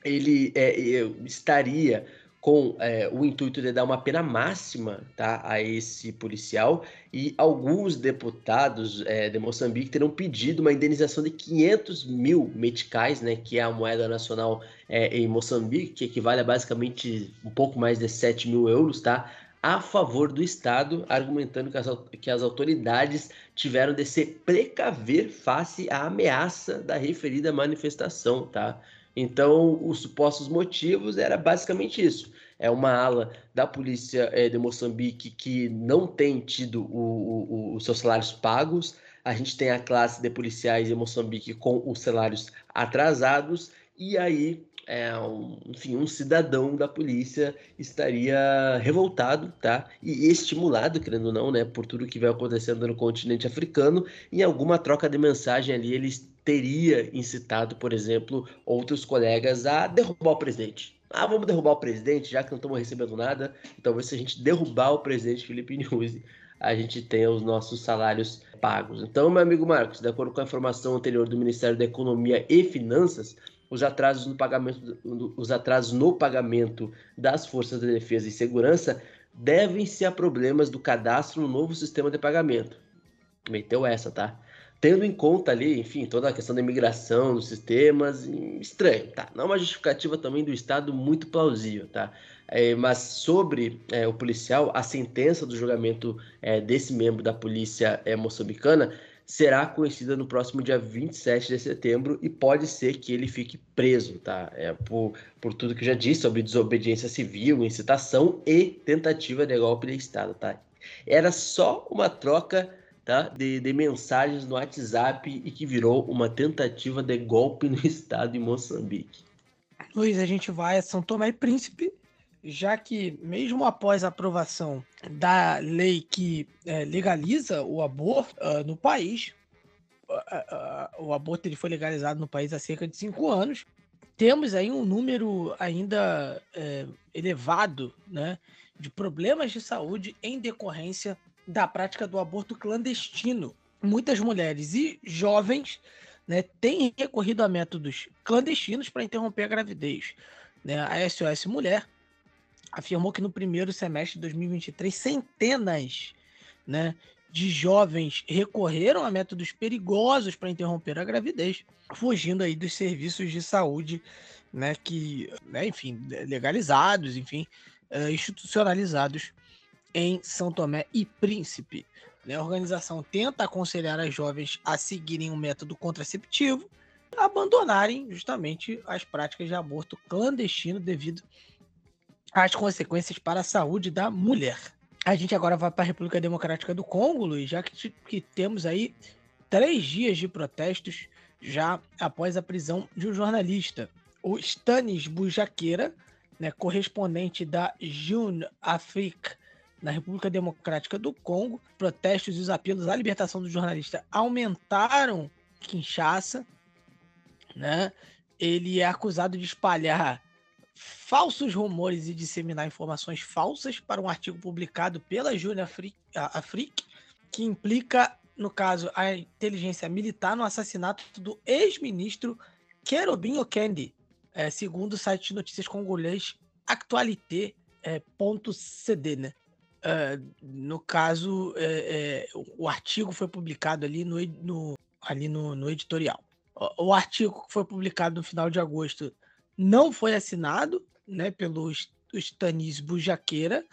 Speaker 2: ele é, estaria com é, o intuito de dar uma pena máxima tá, a esse policial e alguns deputados é, de Moçambique terão pedido uma indenização de 500 mil meticais, né, que é a moeda nacional é, em Moçambique, que equivale a basicamente um pouco mais de 7 mil euros, tá, a favor do Estado, argumentando que as, que as autoridades tiveram de se precaver face à ameaça da referida manifestação, tá? Então, os supostos motivos era basicamente isso. É uma ala da polícia é, de Moçambique que não tem tido o, o, os seus salários pagos. A gente tem a classe de policiais em Moçambique com os salários atrasados. E aí, é, um, enfim, um cidadão da polícia estaria revoltado, tá? E estimulado, querendo ou não, né, por tudo que vem acontecendo no continente africano. Em alguma troca de mensagem ali, eles teria incitado, por exemplo, outros colegas a derrubar o presidente. Ah, vamos derrubar o presidente, já que não estamos recebendo nada. Então, se a gente derrubar o presidente Felipe Nyusi, a gente tenha os nossos salários pagos. Então, meu amigo Marcos, de acordo com a informação anterior do Ministério da Economia e Finanças, os atrasos no pagamento, os atrasos no pagamento das forças de defesa e segurança devem-se a problemas do cadastro no novo sistema de pagamento. Meteu essa, tá? Tendo em conta ali, enfim, toda a questão da imigração dos sistemas, estranho, tá? Não é uma justificativa também do Estado muito plausível, tá? É, mas sobre é, o policial, a sentença do julgamento é, desse membro da polícia é, moçambicana será conhecida no próximo dia 27 de setembro e pode ser que ele fique preso, tá? É, por, por tudo que eu já disse sobre desobediência civil, incitação e tentativa de golpe de Estado, tá? Era só uma troca tá, de, de mensagens no WhatsApp e que virou uma tentativa de golpe no Estado em Moçambique.
Speaker 1: Luiz, a gente vai a São Tomé e Príncipe já que, mesmo após a aprovação da lei que é, legaliza o aborto uh, no país, uh, uh, o aborto ele foi legalizado no país há cerca de cinco anos, temos aí um número ainda é, elevado né, de problemas de saúde em decorrência da prática do aborto clandestino. Muitas mulheres e jovens né, têm recorrido a métodos clandestinos para interromper a gravidez. Né? A SOS Mulher afirmou que no primeiro semestre de 2023, centenas né, de jovens recorreram a métodos perigosos para interromper a gravidez, fugindo aí dos serviços de saúde, né, que, né, enfim, legalizados, enfim, uh, institucionalizados em São Tomé e Príncipe. Né? A organização tenta aconselhar as jovens a seguirem um método contraceptivo, abandonarem justamente as práticas de aborto clandestino devido as consequências para a saúde da mulher. A gente agora vai para a República Democrática do Congo, Luiz, já que, que temos aí três dias de protestos já após a prisão de um jornalista. O Stanis Bujaqueira, né, correspondente da Jeune Afrique na República Democrática do Congo, protestos e os apelos à libertação do jornalista aumentaram Kinshasa. Né? Ele é acusado de espalhar falsos rumores e disseminar informações falsas para um artigo publicado pela Júlia Afrique, que implica, no caso, a inteligência militar no assassinato do ex-ministro Kerobin Okendi, é, segundo o site de notícias congolês Actualité.cd, é, né? É, no caso, é, é, o artigo foi publicado ali no, no ali no, no editorial. O, o artigo que foi publicado no final de agosto não foi assinado né, pelo Stanis Bujaqueira,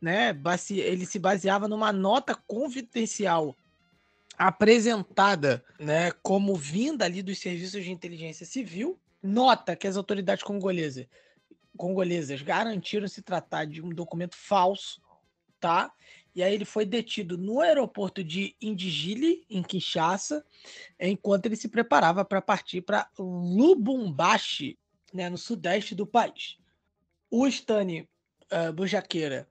Speaker 1: né, ele se baseava numa nota confidencial apresentada né, como vinda ali dos serviços de inteligência civil, nota que as autoridades congolesas, congolesas garantiram se tratar de um documento falso, tá? E aí ele foi detido no aeroporto de Indigile, em Kinshasa, enquanto ele se preparava para partir para Lubumbashi, né, no sudeste do país. O Stani uh, Bujaqueira,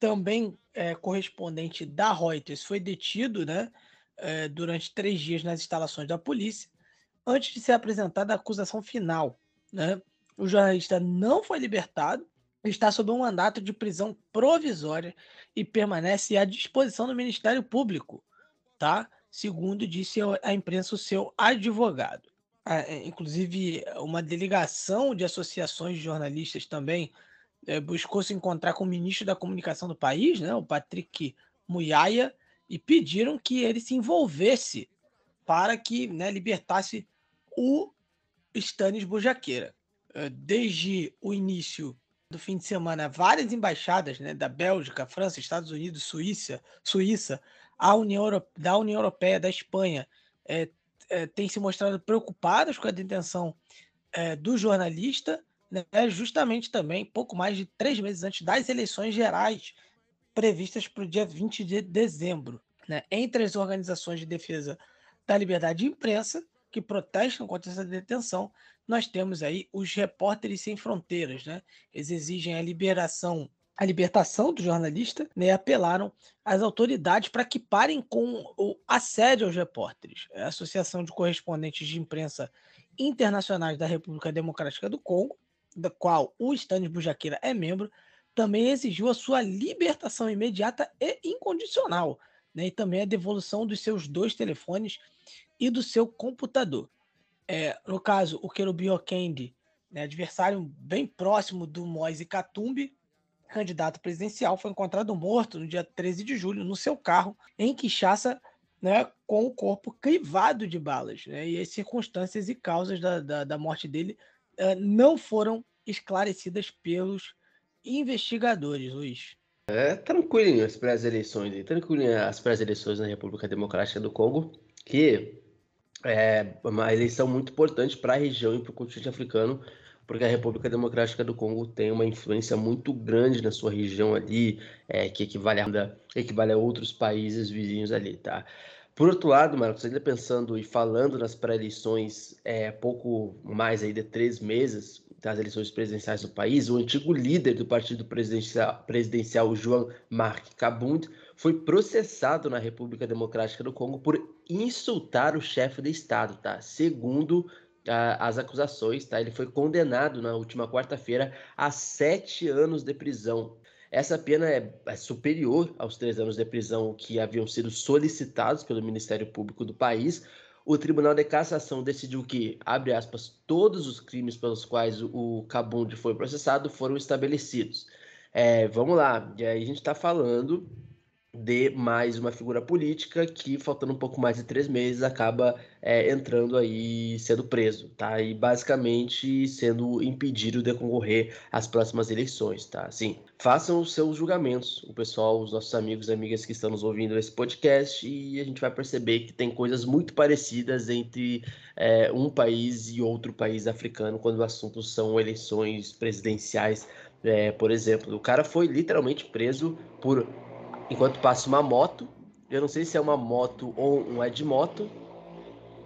Speaker 1: também é, correspondente da Reuters, foi detido né, é, durante três dias nas instalações da polícia, antes de ser apresentada a acusação final. Né? O jornalista não foi libertado, está sob um mandato de prisão provisória e permanece à disposição do Ministério Público, tá? segundo disse a imprensa o seu advogado. É, inclusive, uma delegação de associações de jornalistas também é, buscou se encontrar com o ministro da comunicação do país, né, o Patrick Muyaya, e pediram que ele se envolvesse para que né, libertasse o Stanis Bujaqueira. É, desde o início do fim de semana, várias embaixadas né, da Bélgica, França, Estados Unidos, Suíça, Suíça a União da União Europeia, da Espanha, é, é, têm se mostrado preocupadas com a detenção é, do jornalista, né, justamente também pouco mais de três meses antes das eleições gerais previstas para o dia 20 de dezembro. Né? Entre as organizações de defesa da liberdade de imprensa que protestam contra essa detenção, nós temos aí os repórteres sem fronteiras, né? Eles exigem a liberação a libertação do jornalista, né, apelaram às autoridades para que parem com o assédio aos repórteres. A Associação de Correspondentes de Imprensa Internacionais da República Democrática do Congo, da qual o Stanis Bujaqueira é membro,
Speaker 6: também exigiu a sua libertação imediata e incondicional, né, e também a devolução dos seus dois telefones e do seu computador. É, no caso, o Kerubi Okende, né, adversário bem próximo do Moise Katumbi, candidato presidencial, foi encontrado morto no dia 13 de julho no seu carro em Kinshasa, né, com o corpo crivado de balas. Né, e as circunstâncias e causas da, da, da morte dele uh, não foram esclarecidas pelos investigadores, Luiz.
Speaker 2: É tranquilinho as pré-eleições, tranquilinho as pré-eleições na República Democrática do Congo, que é uma eleição muito importante para a região e para o continente africano, porque a República Democrática do Congo tem uma influência muito grande na sua região ali, é, que equivale a, equivale a outros países vizinhos ali, tá? Por outro lado, Marcos, ainda pensando e falando nas pré-eleições, é, pouco mais aí de três meses das eleições presidenciais do país, o antigo líder do partido presidencial, presidencial João Marc Kabund, foi processado na República Democrática do Congo por insultar o chefe de Estado, tá? Segundo as acusações, tá? Ele foi condenado na última quarta-feira a sete anos de prisão. Essa pena é, é, superior aos três anos de prisão que haviam sido solicitados pelo Ministério Público do país. O Tribunal de Cassação decidiu que, abre aspas, todos os crimes pelos quais o Kabund foi processado foram estabelecidos. É, vamos lá, e aí a gente está falando de mais uma figura política que, faltando um pouco mais de três meses, acaba é, entrando aí sendo preso, tá? E basicamente sendo impedido de concorrer às próximas eleições, tá? Assim, façam os seus julgamentos, o pessoal, os nossos amigos e amigas que estão nos ouvindo esse podcast, e a gente vai perceber que tem coisas muito parecidas entre é, um país e outro país africano quando o assunto são eleições presidenciais. É, por exemplo, o cara foi literalmente preso por enquanto passa uma moto. Eu não sei se é uma moto ou um é de moto.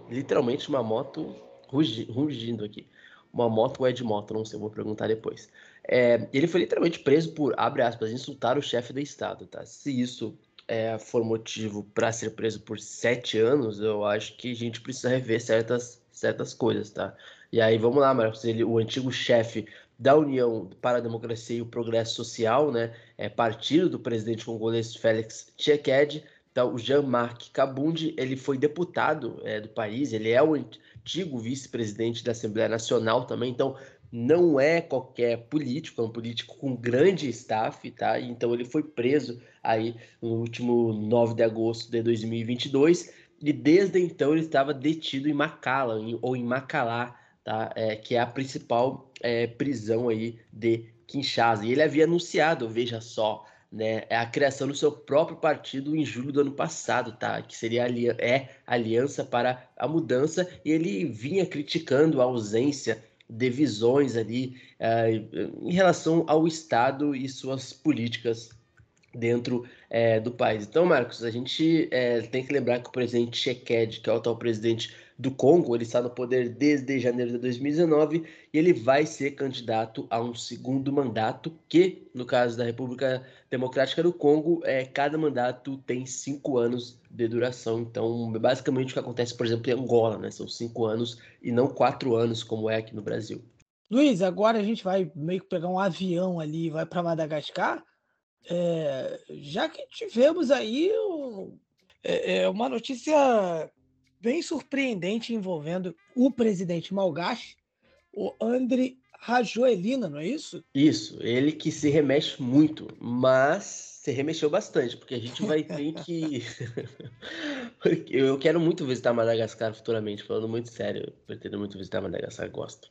Speaker 2: Literalmente uma moto rugindo aqui. Uma moto ou é de moto, não sei, vou perguntar depois. É, ele foi literalmente preso por, abre aspas, insultar o chefe do Estado, tá? Se isso é, for motivo para ser preso por sete anos, eu acho que a gente precisa rever certas, certas coisas, tá? E aí, vamos lá, Marcos, ele, o antigo chefe da União para a Democracia e o Progresso Social, né, é partido do presidente congolês Félix Tshisekedi, então o Jean-Marc Kabundi, ele foi deputado é, do país, ele é o antigo vice-presidente da Assembleia Nacional também, então não é qualquer político, é um político com grande staff, tá? Então ele foi preso aí no último 9 de agosto de 2022 e desde então ele estava detido em Macala, ou em Macalá, tá? É, que é a principal é, prisão aí de Kinshasa. E ele havia anunciado, veja só, né, a criação do seu próprio partido em julho do ano passado, tá? Que seria é Aliança para a Mudança, e ele vinha criticando a ausência de visões ali uh, em relação ao Estado e suas políticas dentro é, do país. Então, Marcos, a gente é, tem que lembrar que o presidente Cheked, que é o atual presidente do Congo, ele está no poder desde janeiro de 2019 e ele vai ser candidato a um segundo mandato, que, no caso da República Democrática do Congo, é, cada mandato tem cinco anos de duração. Então, basicamente o que acontece, por exemplo, em Angola, né? São cinco anos e não quatro anos, como é aqui no Brasil.
Speaker 6: Luiz, agora a gente vai meio que pegar um avião ali e vai para Madagascar. É, já que tivemos aí um, é, é uma notícia bem surpreendente envolvendo o presidente Malgache, o André Rajoelina, não é isso?
Speaker 2: Isso, ele que se remexe muito, mas se remexeu bastante, porque a gente vai ter que. eu quero muito visitar Madagascar futuramente, falando muito sério, pretendo muito visitar Madagascar, gosto.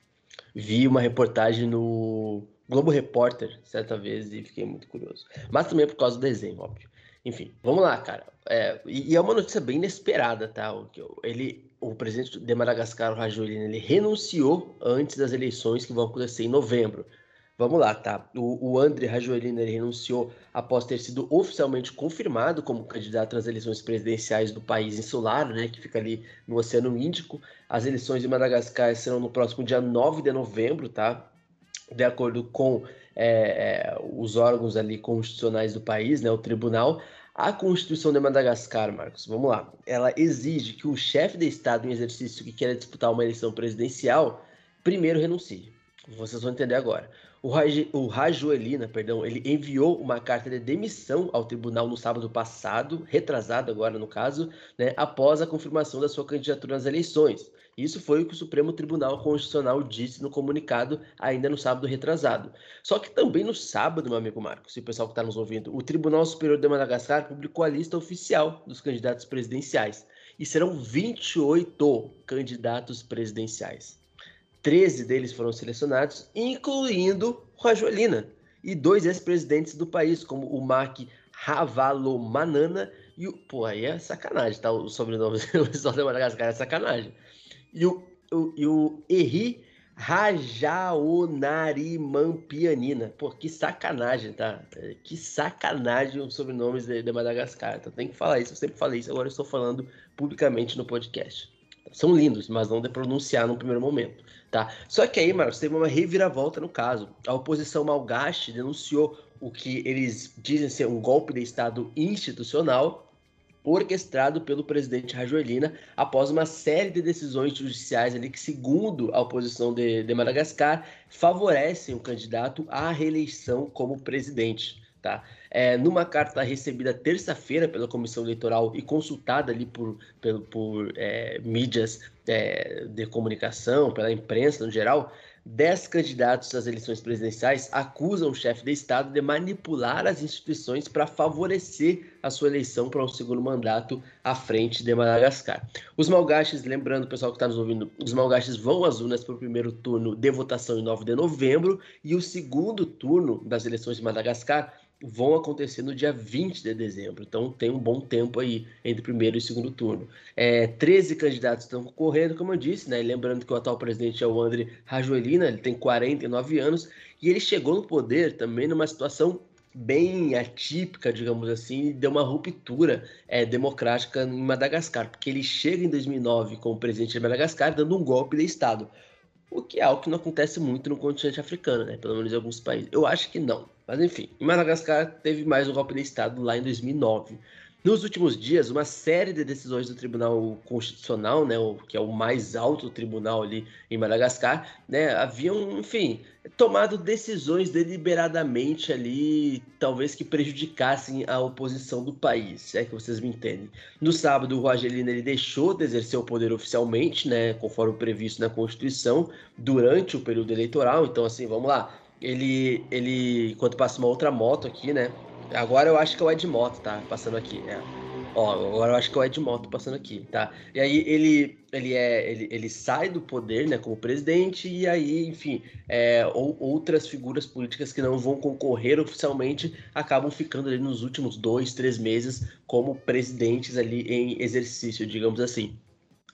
Speaker 2: Vi uma reportagem no Globo Repórter certa vez e fiquei muito curioso. Mas também por causa do desenho, óbvio. Enfim, vamos lá, cara. É, e, é uma notícia bem inesperada, tá? Ele, o presidente de Madagascar, o Rajoelina, ele renunciou antes das eleições que vão acontecer em novembro. Vamos lá, tá? O, o André Rajoelina ele renunciou após ter sido oficialmente confirmado como candidato às eleições presidenciais do país insular, né, que fica ali no Oceano Índico. As eleições de Madagascar serão no próximo dia 9 de novembro, tá? De acordo com é, é, os órgãos ali constitucionais do país, né, o tribunal, a Constituição de Madagascar, Marcos, vamos lá, ela exige que o chefe de Estado em exercício que queira disputar uma eleição presidencial primeiro renuncie. Vocês vão entender agora. o, Raj, o Rajoelina, perdão, ele enviou uma carta de demissão ao tribunal no sábado passado, retrasado agora no caso, né, após a confirmação da sua candidatura nas eleições. Isso foi o que o Supremo Tribunal Constitucional disse no comunicado ainda no sábado retrasado. Só que também no sábado, meu amigo Marcos, e o pessoal que está nos ouvindo, o Tribunal Superior de Madagascar publicou a lista oficial dos candidatos presidenciais. E serão 28 candidatos presidenciais. 13 deles foram selecionados, incluindo Rajoelina e dois ex-presidentes do país, como o Mark Ravalomanana e o. Pô, aí é sacanagem, tá? O sobrenome do pessoal de Madagascar é sacanagem. E o, o, e o. Pô, que sacanagem, tá? Que sacanagem os sobrenomes de, de Madagascar. Então tem que falar isso, eu sempre falei isso, agora eu estou falando publicamente no podcast. São lindos, mas não de pronunciar no primeiro momento, tá? Só que aí, Marcos, teve uma reviravolta no caso. A oposição malgache denunciou o que eles dizem ser um golpe de Estado institucional orquestrado pelo presidente Rajoelina após uma série de decisões judiciais ali que, segundo a oposição de, de Madagascar, favorecem o candidato à reeleição como presidente. Tá? É, numa carta recebida terça-feira pela comissão eleitoral e consultada ali por, por, por é, mídias é, de comunicação, pela imprensa no geral, Dez candidatos às eleições presidenciais acusam o chefe de Estado de manipular as instituições para favorecer a sua eleição para um segundo mandato à frente de Madagascar. Os malgaches, lembrando, pessoal que está nos ouvindo, os malgaches vão às urnas para o primeiro turno de votação em 9 de novembro e o segundo turno das eleições de Madagascar vão acontecer no dia 20 de dezembro. Então tem um bom tempo aí entre primeiro e segundo turno. É, 13 candidatos estão concorrendo, como eu disse, né? lembrando que o atual presidente é o André Rajoelina, ele tem 49 anos e ele chegou no poder também numa situação bem atípica, digamos assim, e deu uma ruptura é, democrática em Madagascar, porque ele chega em 2009 como presidente de Madagascar dando um golpe de Estado. O que é algo que não acontece muito no continente africano, né? Pelo menos em alguns países. Eu acho que não. Mas enfim, em Madagascar teve mais um golpe de Estado lá em 2009. Nos últimos dias, uma série de decisões do Tribunal Constitucional, né, que é o mais alto tribunal ali em Madagascar, né, haviam, enfim, tomado decisões deliberadamente ali, talvez que prejudicassem a oposição do país, é que vocês me entendem. No sábado, o Rogelino ele deixou de exercer o poder oficialmente, né, conforme previsto na Constituição, durante o período eleitoral. Então, assim, vamos lá. Ele, ele, enquanto passa uma outra moto aqui, né, Agora eu acho que é o Ed Moto, tá? Passando aqui. É. Ó, agora eu acho que é o Ed Moto passando aqui, tá? E aí ele, ele, é, ele, ele sai do poder, né, como presidente, e aí, enfim, é, ou, outras figuras políticas que não vão concorrer oficialmente acabam ficando ali nos últimos dois, três meses como presidentes ali em exercício, digamos assim.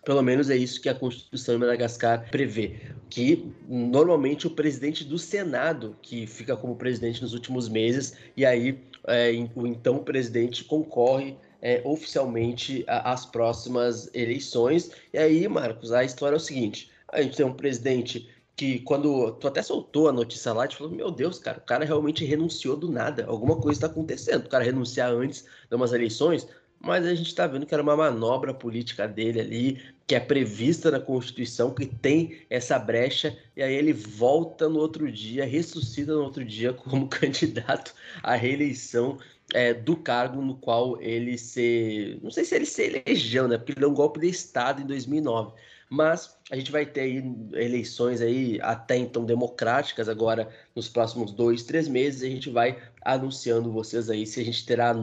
Speaker 2: Pelo menos é isso que a Constituição de Madagascar prevê, que normalmente o presidente do Senado que fica como presidente nos últimos meses e aí é, o então presidente concorre é, oficialmente às próximas eleições. E aí, Marcos, a história é o seguinte: a gente tem um presidente que quando tu até soltou a notícia lá, tu falou, meu Deus, cara, o cara realmente renunciou do nada, alguma coisa está acontecendo, o cara renunciar antes de umas eleições, mas a gente está vendo que era uma manobra política dele ali, que é prevista na Constituição, que tem essa brecha, e aí ele volta no outro dia, ressuscita no outro dia como candidato à reeleição é, do cargo no qual ele se. Não sei se ele se elegeu, né? Porque ele deu um golpe de Estado em 2009 mas a gente vai ter aí eleições aí até então democráticas agora nos próximos dois, três meses a gente vai anunciando vocês aí se a gente terá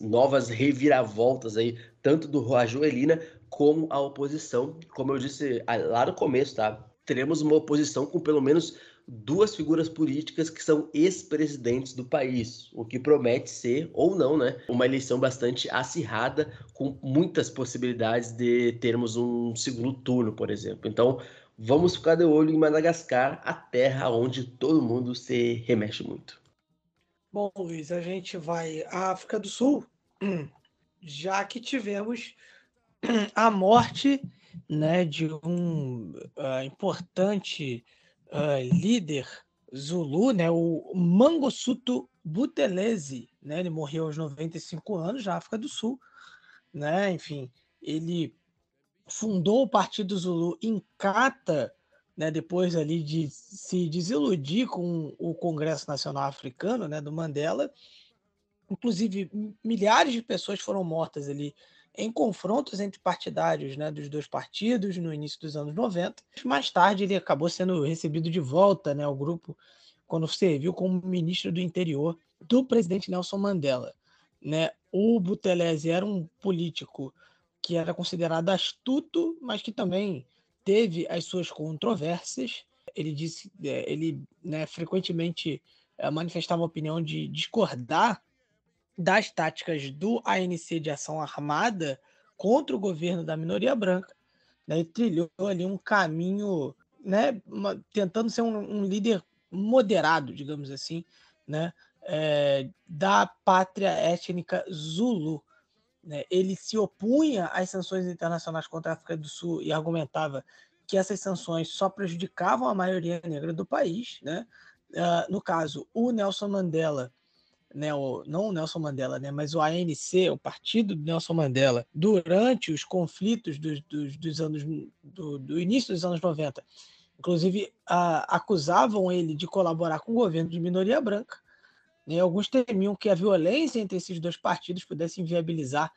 Speaker 2: novas reviravoltas aí tanto do Rajoelina como a oposição, como eu disse lá no começo, tá? Teremos uma oposição com pelo menos duas figuras políticas que são ex-presidentes do país, o que promete ser, ou não, né, uma eleição bastante acirrada, com muitas possibilidades de termos um segundo turno, por exemplo. Então, vamos ficar de olho em Madagascar, a terra onde todo mundo se remexe muito.
Speaker 6: Bom, Luiz, a gente vai à África do Sul, já que tivemos a morte né, de um uh, importante uh, líder Zulu, né, o Mangosuthu Buthelezi, né, ele morreu aos 95 anos na África do Sul, né, enfim, ele fundou o Partido Zulu em Cata
Speaker 1: né, depois ali de se desiludir com o Congresso Nacional Africano, né, do Mandela. Inclusive, milhares de pessoas foram mortas ali em confrontos entre partidários né, dos dois partidos no início dos anos 90. Mais tarde, ele acabou sendo recebido de volta né, ao grupo quando serviu como ministro do interior do presidente Nelson Mandela. Né? O Buthelezi era um político que era considerado astuto, mas que também teve as suas controvérsias. Ele disse, é, ele né, frequentemente é, manifestava a opinião de discordar das táticas do ANC de ação armada contra o governo da minoria branca, né, e trilhou ali um caminho, né, uma, tentando ser um, um, líder moderado, digamos assim, né, é, da pátria étnica Zulu. Né? Ele se opunha às sanções internacionais contra a África do Sul e argumentava que essas sanções só prejudicavam a maioria negra do país. Né? Uh, no caso, o Nelson Mandela né, o, não o Nelson Mandela, né, mas o ANC, o partido do Nelson Mandela, durante os conflitos dos, dos, dos anos do, do, início dos anos 90, inclusive a, acusavam ele de colaborar com o governo de minoria branca. Né, alguns temiam que a violência entre esses dois partidos pudesse inviabilizar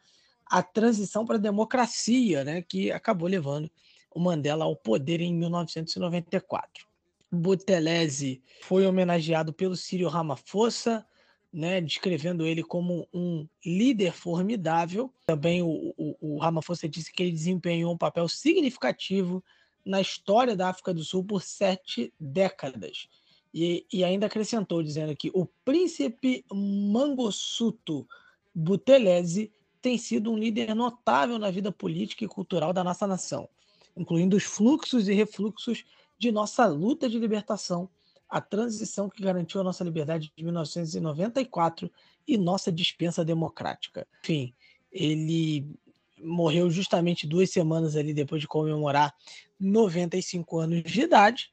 Speaker 1: a transição para a democracia, né, que acabou levando o Mandela ao poder em 1994. Buthelezi foi homenageado pelo Círio Ramaphosa, né, descrevendo ele como um líder formidável. Também o, o, o Ramaphosa disse que ele desempenhou um papel significativo na história da África do Sul por sete décadas. E, e ainda acrescentou, dizendo que o príncipe Mangossuto Buthelezi tem sido um líder notável na vida política e cultural da nossa nação, incluindo os fluxos e refluxos de nossa luta de libertação a transição que garantiu a nossa liberdade de 1994 e nossa dispensa democrática. Enfim, ele morreu justamente duas semanas ali depois de comemorar 95 anos de idade.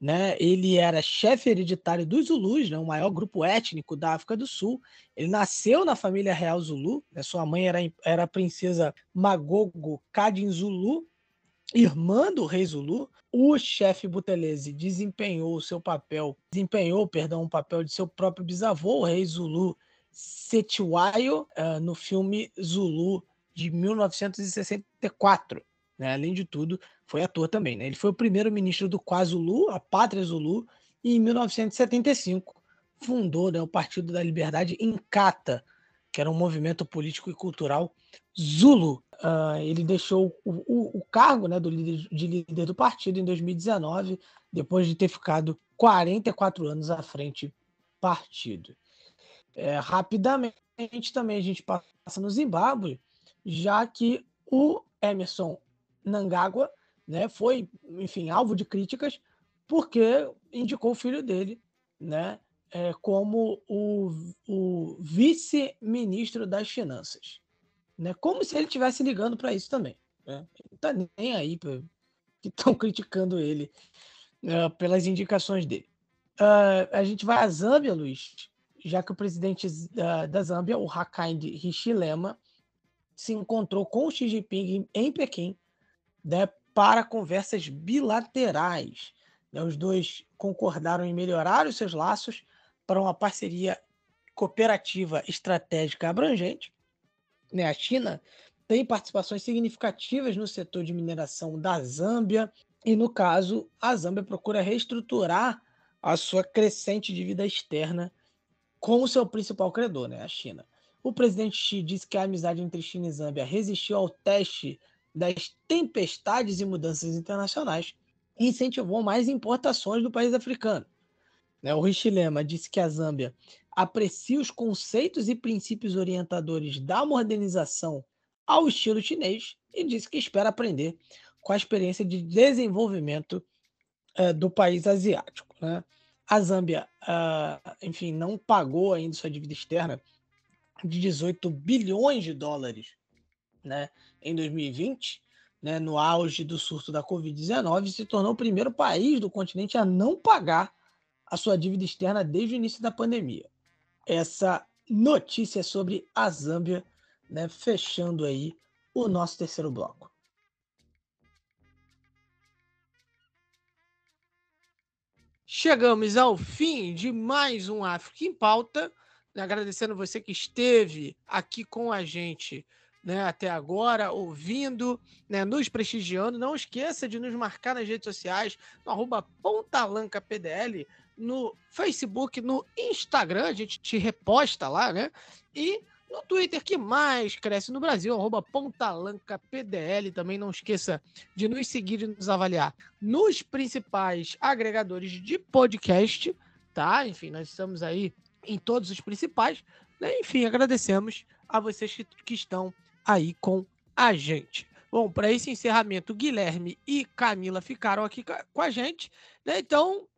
Speaker 1: Né? Ele era chefe hereditário dos Zulus, né? o maior grupo étnico da África do Sul. Ele nasceu na família real Zulu. Né? Sua mãe era, era a princesa Magogo Kadin Zulu, irmã do rei Zulu, o chefe Buthelezi desempenhou seu papel, desempenhou, perdão, o papel de seu próprio bisavô, o rei Zulu Setiwayo, uh, no filme Zulu de 1964. Né? Além de tudo, foi ator também. Né? Ele foi o primeiro ministro do KwaZulu, a Pátria Zulu, e em 1975 fundou né, o Partido da Liberdade Inkatha, que era um movimento político e cultural Zulu. Uh, ele deixou o, o, o, cargo né, do líder, de líder do partido em 2019, depois de ter ficado 44 anos à frente partido. É, rapidamente também a gente passa no Zimbábue, já que o Emerson Nangagwa né, foi, enfim, alvo de críticas porque indicou o filho dele né, é, como o, o vice-ministro das Finanças. Né? Como se ele estivesse ligando para isso também. Né? Não está nem aí pra, que estão criticando ele uh, pelas indicações dele. Uh, a gente vai à Zâmbia, Luiz, já que o presidente da, da Zâmbia, o Hakainde Hichilema, se encontrou com o Xi Jinping em Pequim né, para conversas bilaterais. Né, os dois concordaram em melhorar os seus laços para uma parceria cooperativa estratégica abrangente. Né? A China tem participações significativas no setor de mineração da Zâmbia, e no caso, a Zâmbia procura reestruturar a sua crescente dívida externa com o seu principal credor, né, a China. O presidente Xi disse que a amizade entre China e Zâmbia resistiu ao teste das tempestades e mudanças internacionais incentivou mais importações do país africano. Né? O Richilema disse que a Zâmbia aprecia os conceitos e princípios orientadores da modernização ao estilo chinês e disse que espera aprender com a experiência de desenvolvimento uh, do país asiático. Né? A Zâmbia, uh, enfim, não pagou ainda sua dívida externa de 18 bilhões de dólares né, em 2020, né, no auge do surto da Covid-19, se tornou o primeiro país do continente a não pagar a sua dívida externa desde o início da pandemia. Essa notícia sobre a Zâmbia, né, fechando aí o nosso terceiro bloco. chegamos ao fim de mais um África em Pauta. Agradecendo você que esteve aqui com a gente né, até agora, ouvindo, né, nos prestigiando. Não esqueça de nos marcar nas redes sociais, no arroba PontalancaPDL, no Facebook, no Instagram, a gente te reposta lá, né? E no Twitter que mais cresce no Brasil, arroba PontalancapDL. Também não esqueça de nos seguir e nos avaliar nos principais agregadores de podcast, tá? Enfim, nós estamos aí em todos os principais. Né? Enfim, agradecemos a vocês que, que estão aí com a gente. Bom, para esse encerramento, Guilherme e Camila ficaram aqui com a gente, né? Então,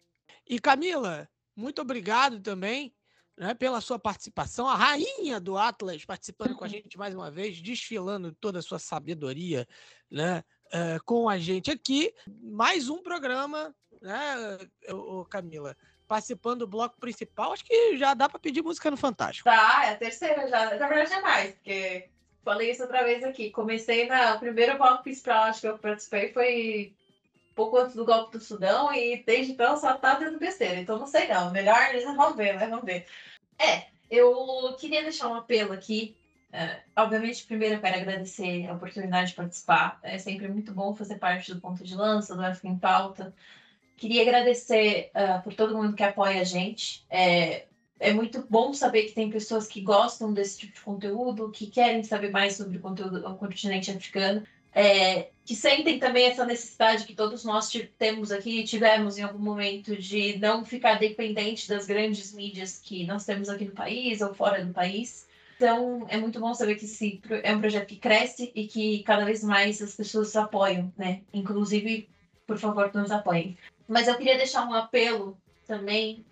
Speaker 1: e Camila, muito obrigado também né, pela sua participação, a rainha do Atlas participando com a gente mais uma vez, desfilando toda a sua sabedoria né, uh, com a gente aqui. Mais um programa, né, o Camila? Participando do bloco principal, acho que já dá para pedir música no Fantástico.
Speaker 4: Tá, é a terceira já. Na verdade é mais, porque falei isso outra vez aqui. Comecei na. O primeiro bloco principal, que eu participei foi pouco antes do golpe do Sudão e desde então só tá dando besteira. Então não sei não. Melhor eles vão ver, né? Vamos ver. É, eu queria deixar um apelo aqui. É, obviamente, primeiro eu quero agradecer a oportunidade de participar. É sempre muito bom fazer parte do ponto de lança, do África em Pauta. Queria agradecer uh, por todo mundo que apoia a gente. É, é muito bom saber que tem pessoas que gostam desse tipo de conteúdo, que querem saber mais sobre o conteúdo do continente africano é, que sentem também essa necessidade que todos nós temos aqui, tivemos em algum momento, de não ficar dependente das grandes mídias que nós temos aqui no país ou fora do país. Então, é muito bom saber que esse é um projeto que cresce e que cada vez mais as pessoas apoiam, né? Inclusive, por favor, nos apoiem. Mas eu queria deixar um apelo também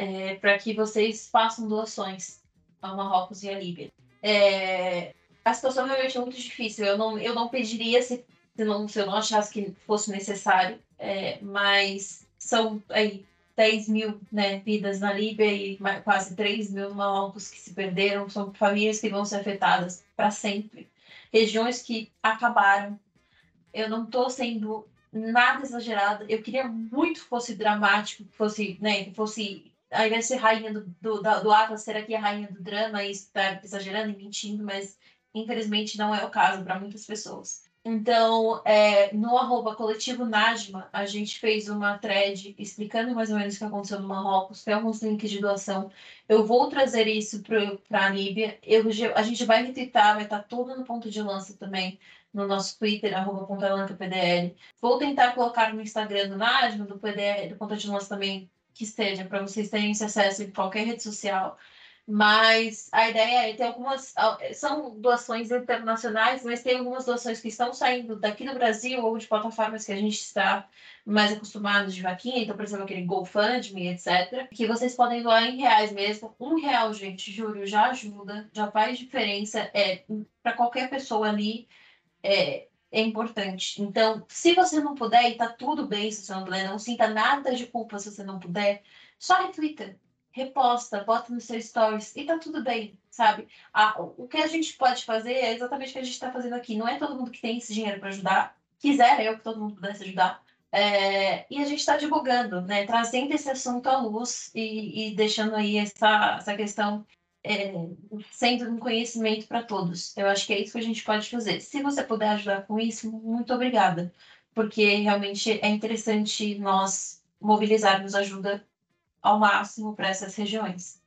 Speaker 4: é, para que vocês façam doações ao Marrocos e à Líbia. É, a situação realmente é muito difícil. Eu não, eu não pediria se, se, não, se eu não achasse que fosse necessário, é, mas são aí 10 mil né, vidas na Líbia e quase 3 mil malucos que se perderam. São famílias que vão ser afetadas para sempre. Regiões que acabaram. Eu não estou sendo nada exagerada. Eu queria muito que fosse dramático, que fosse, né, que fosse ao invés de ser rainha do, do, do Atlas, ser aqui a rainha do drama e estar exagerando e mentindo, mas infelizmente não é o caso para muitas pessoas. Então, é, no arroba coletivo Najma, a gente fez uma thread explicando mais ou menos o que aconteceu no Marrocos, tem alguns links de doação. Eu vou trazer isso para a Líbia. Eu, a gente vai retweetar, vai estar tá tudo no ponto de lança também, no nosso Twitter, arroba PDL. Vou tentar colocar no Instagram do Najma, do PDL, do ponto de lança também, que esteja, para vocês terem acesso em qualquer rede social. Mas a ideia é ter algumas. São doações internacionais, mas tem algumas doações que estão saindo daqui do Brasil ou de plataformas que a gente está mais acostumado de vaquinha, então, por exemplo, aquele GoFundMe, etc. Que vocês podem doar em reais mesmo. Um real, gente, juro, já ajuda, já faz diferença. É, para qualquer pessoa ali é, é importante. Então, se você não puder, e tá tudo bem se você não puder, não sinta nada de culpa se você não puder, só retweeta reposta, bota no seu stories e tá tudo bem, sabe? Ah, o que a gente pode fazer é exatamente o que a gente está fazendo aqui. Não é todo mundo que tem esse dinheiro para ajudar. Quisera eu que todo mundo pudesse ajudar. É, e a gente está divulgando, né? Trazendo esse assunto à luz e, e deixando aí essa, essa questão é, sendo um conhecimento para todos. Eu acho que é isso que a gente pode fazer. Se você puder ajudar com isso, muito obrigada, porque realmente é interessante nós mobilizarmos ajuda ao máximo para essas regiões.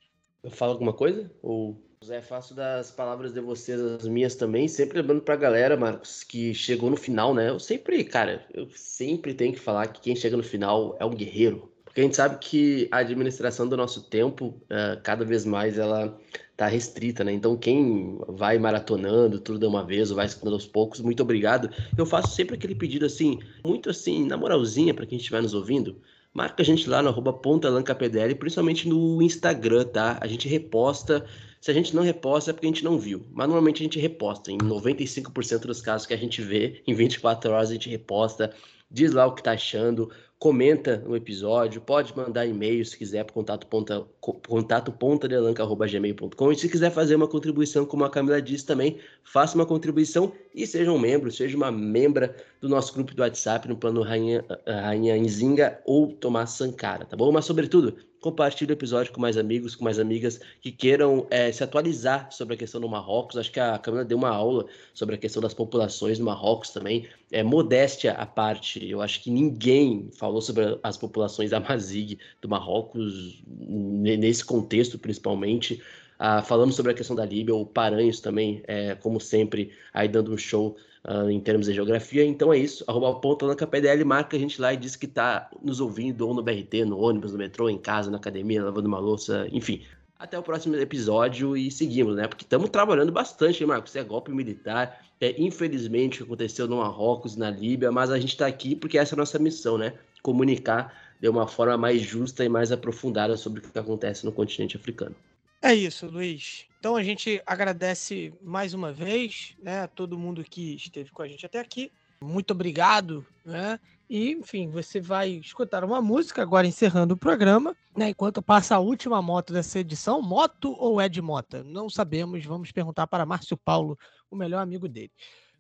Speaker 2: Eu falo alguma coisa? Ou Zé, faço das palavras de vocês as minhas também, sempre lembrando pra galera, Marcos, que chegou no final, né? Eu sempre, cara, eu sempre tenho que falar que quem chega no final é um guerreiro. Porque a gente sabe que a administração do nosso tempo, uh, cada vez mais, ela tá restrita, né? Então, quem vai maratonando tudo de uma vez ou vai escutando aos poucos, muito obrigado. Eu faço sempre aquele pedido assim, muito assim, na moralzinha, para quem estiver nos ouvindo marca a gente lá no arroba pontalancapdl, principalmente no Instagram, tá? A gente reposta. Se a gente não reposta é porque a gente não viu. Mas normalmente a gente reposta. Em 95% dos casos que a gente vê, em 24 horas a gente reposta, diz lá o que tá achando, comenta no episódio, pode mandar e-mail se quiser para contato ponta, contato pontadelanca.gmail.com e se quiser fazer uma contribuição, como a Camila disse também, faça uma contribuição e seja um membro, seja uma membra do nosso grupo do WhatsApp no plano Rainha, Rainha Nzinga ou Tomás Sankara, tá bom? Mas sobretudo, compartilhe o episódio com mais amigos, com mais amigas que queiram é, se atualizar sobre a questão do Marrocos. Acho que a Camila deu uma aula sobre a questão das populações no Marrocos também. É, modéstia à parte, eu acho que ninguém falou sobre as populações da Mazig do Marrocos, nesse contexto principalmente. Ah, falamos sobre a questão da Líbia, o Paranhos também, é, como sempre, aí dando um show uh, em termos de geografia. Então é isso. Arroba ponto na KPDL, marca a gente lá e diz que está nos ouvindo ou no BRT, no ônibus, no metrô, em casa, na academia, lavando uma louça, enfim. Até o próximo episódio e seguimos, né? Porque estamos trabalhando bastante, hein, Marcos? É golpe militar. É, infelizmente, o que aconteceu no Marrocos, na Líbia, mas a gente está aqui porque essa é a nossa missão, né? Comunicar de uma forma mais justa e mais aprofundada sobre o que acontece no continente africano.
Speaker 6: É isso, Luiz. Então a gente agradece mais uma vez, né, a todo mundo que esteve com a gente até aqui. Muito obrigado, né? E, enfim, você vai escutar uma música agora encerrando o programa, né? Enquanto passa a última moto dessa edição, moto ou é de mota? Não sabemos, vamos perguntar para Márcio Paulo, o melhor amigo dele.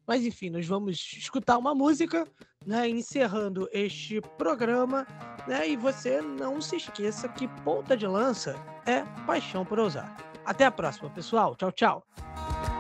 Speaker 6: Mas enfim, nós vamos escutar uma música, né, encerrando este programa, né? E você não se esqueça que ponta de lança é paixão por ousar. Até a próxima, pessoal. Tchau, tchau.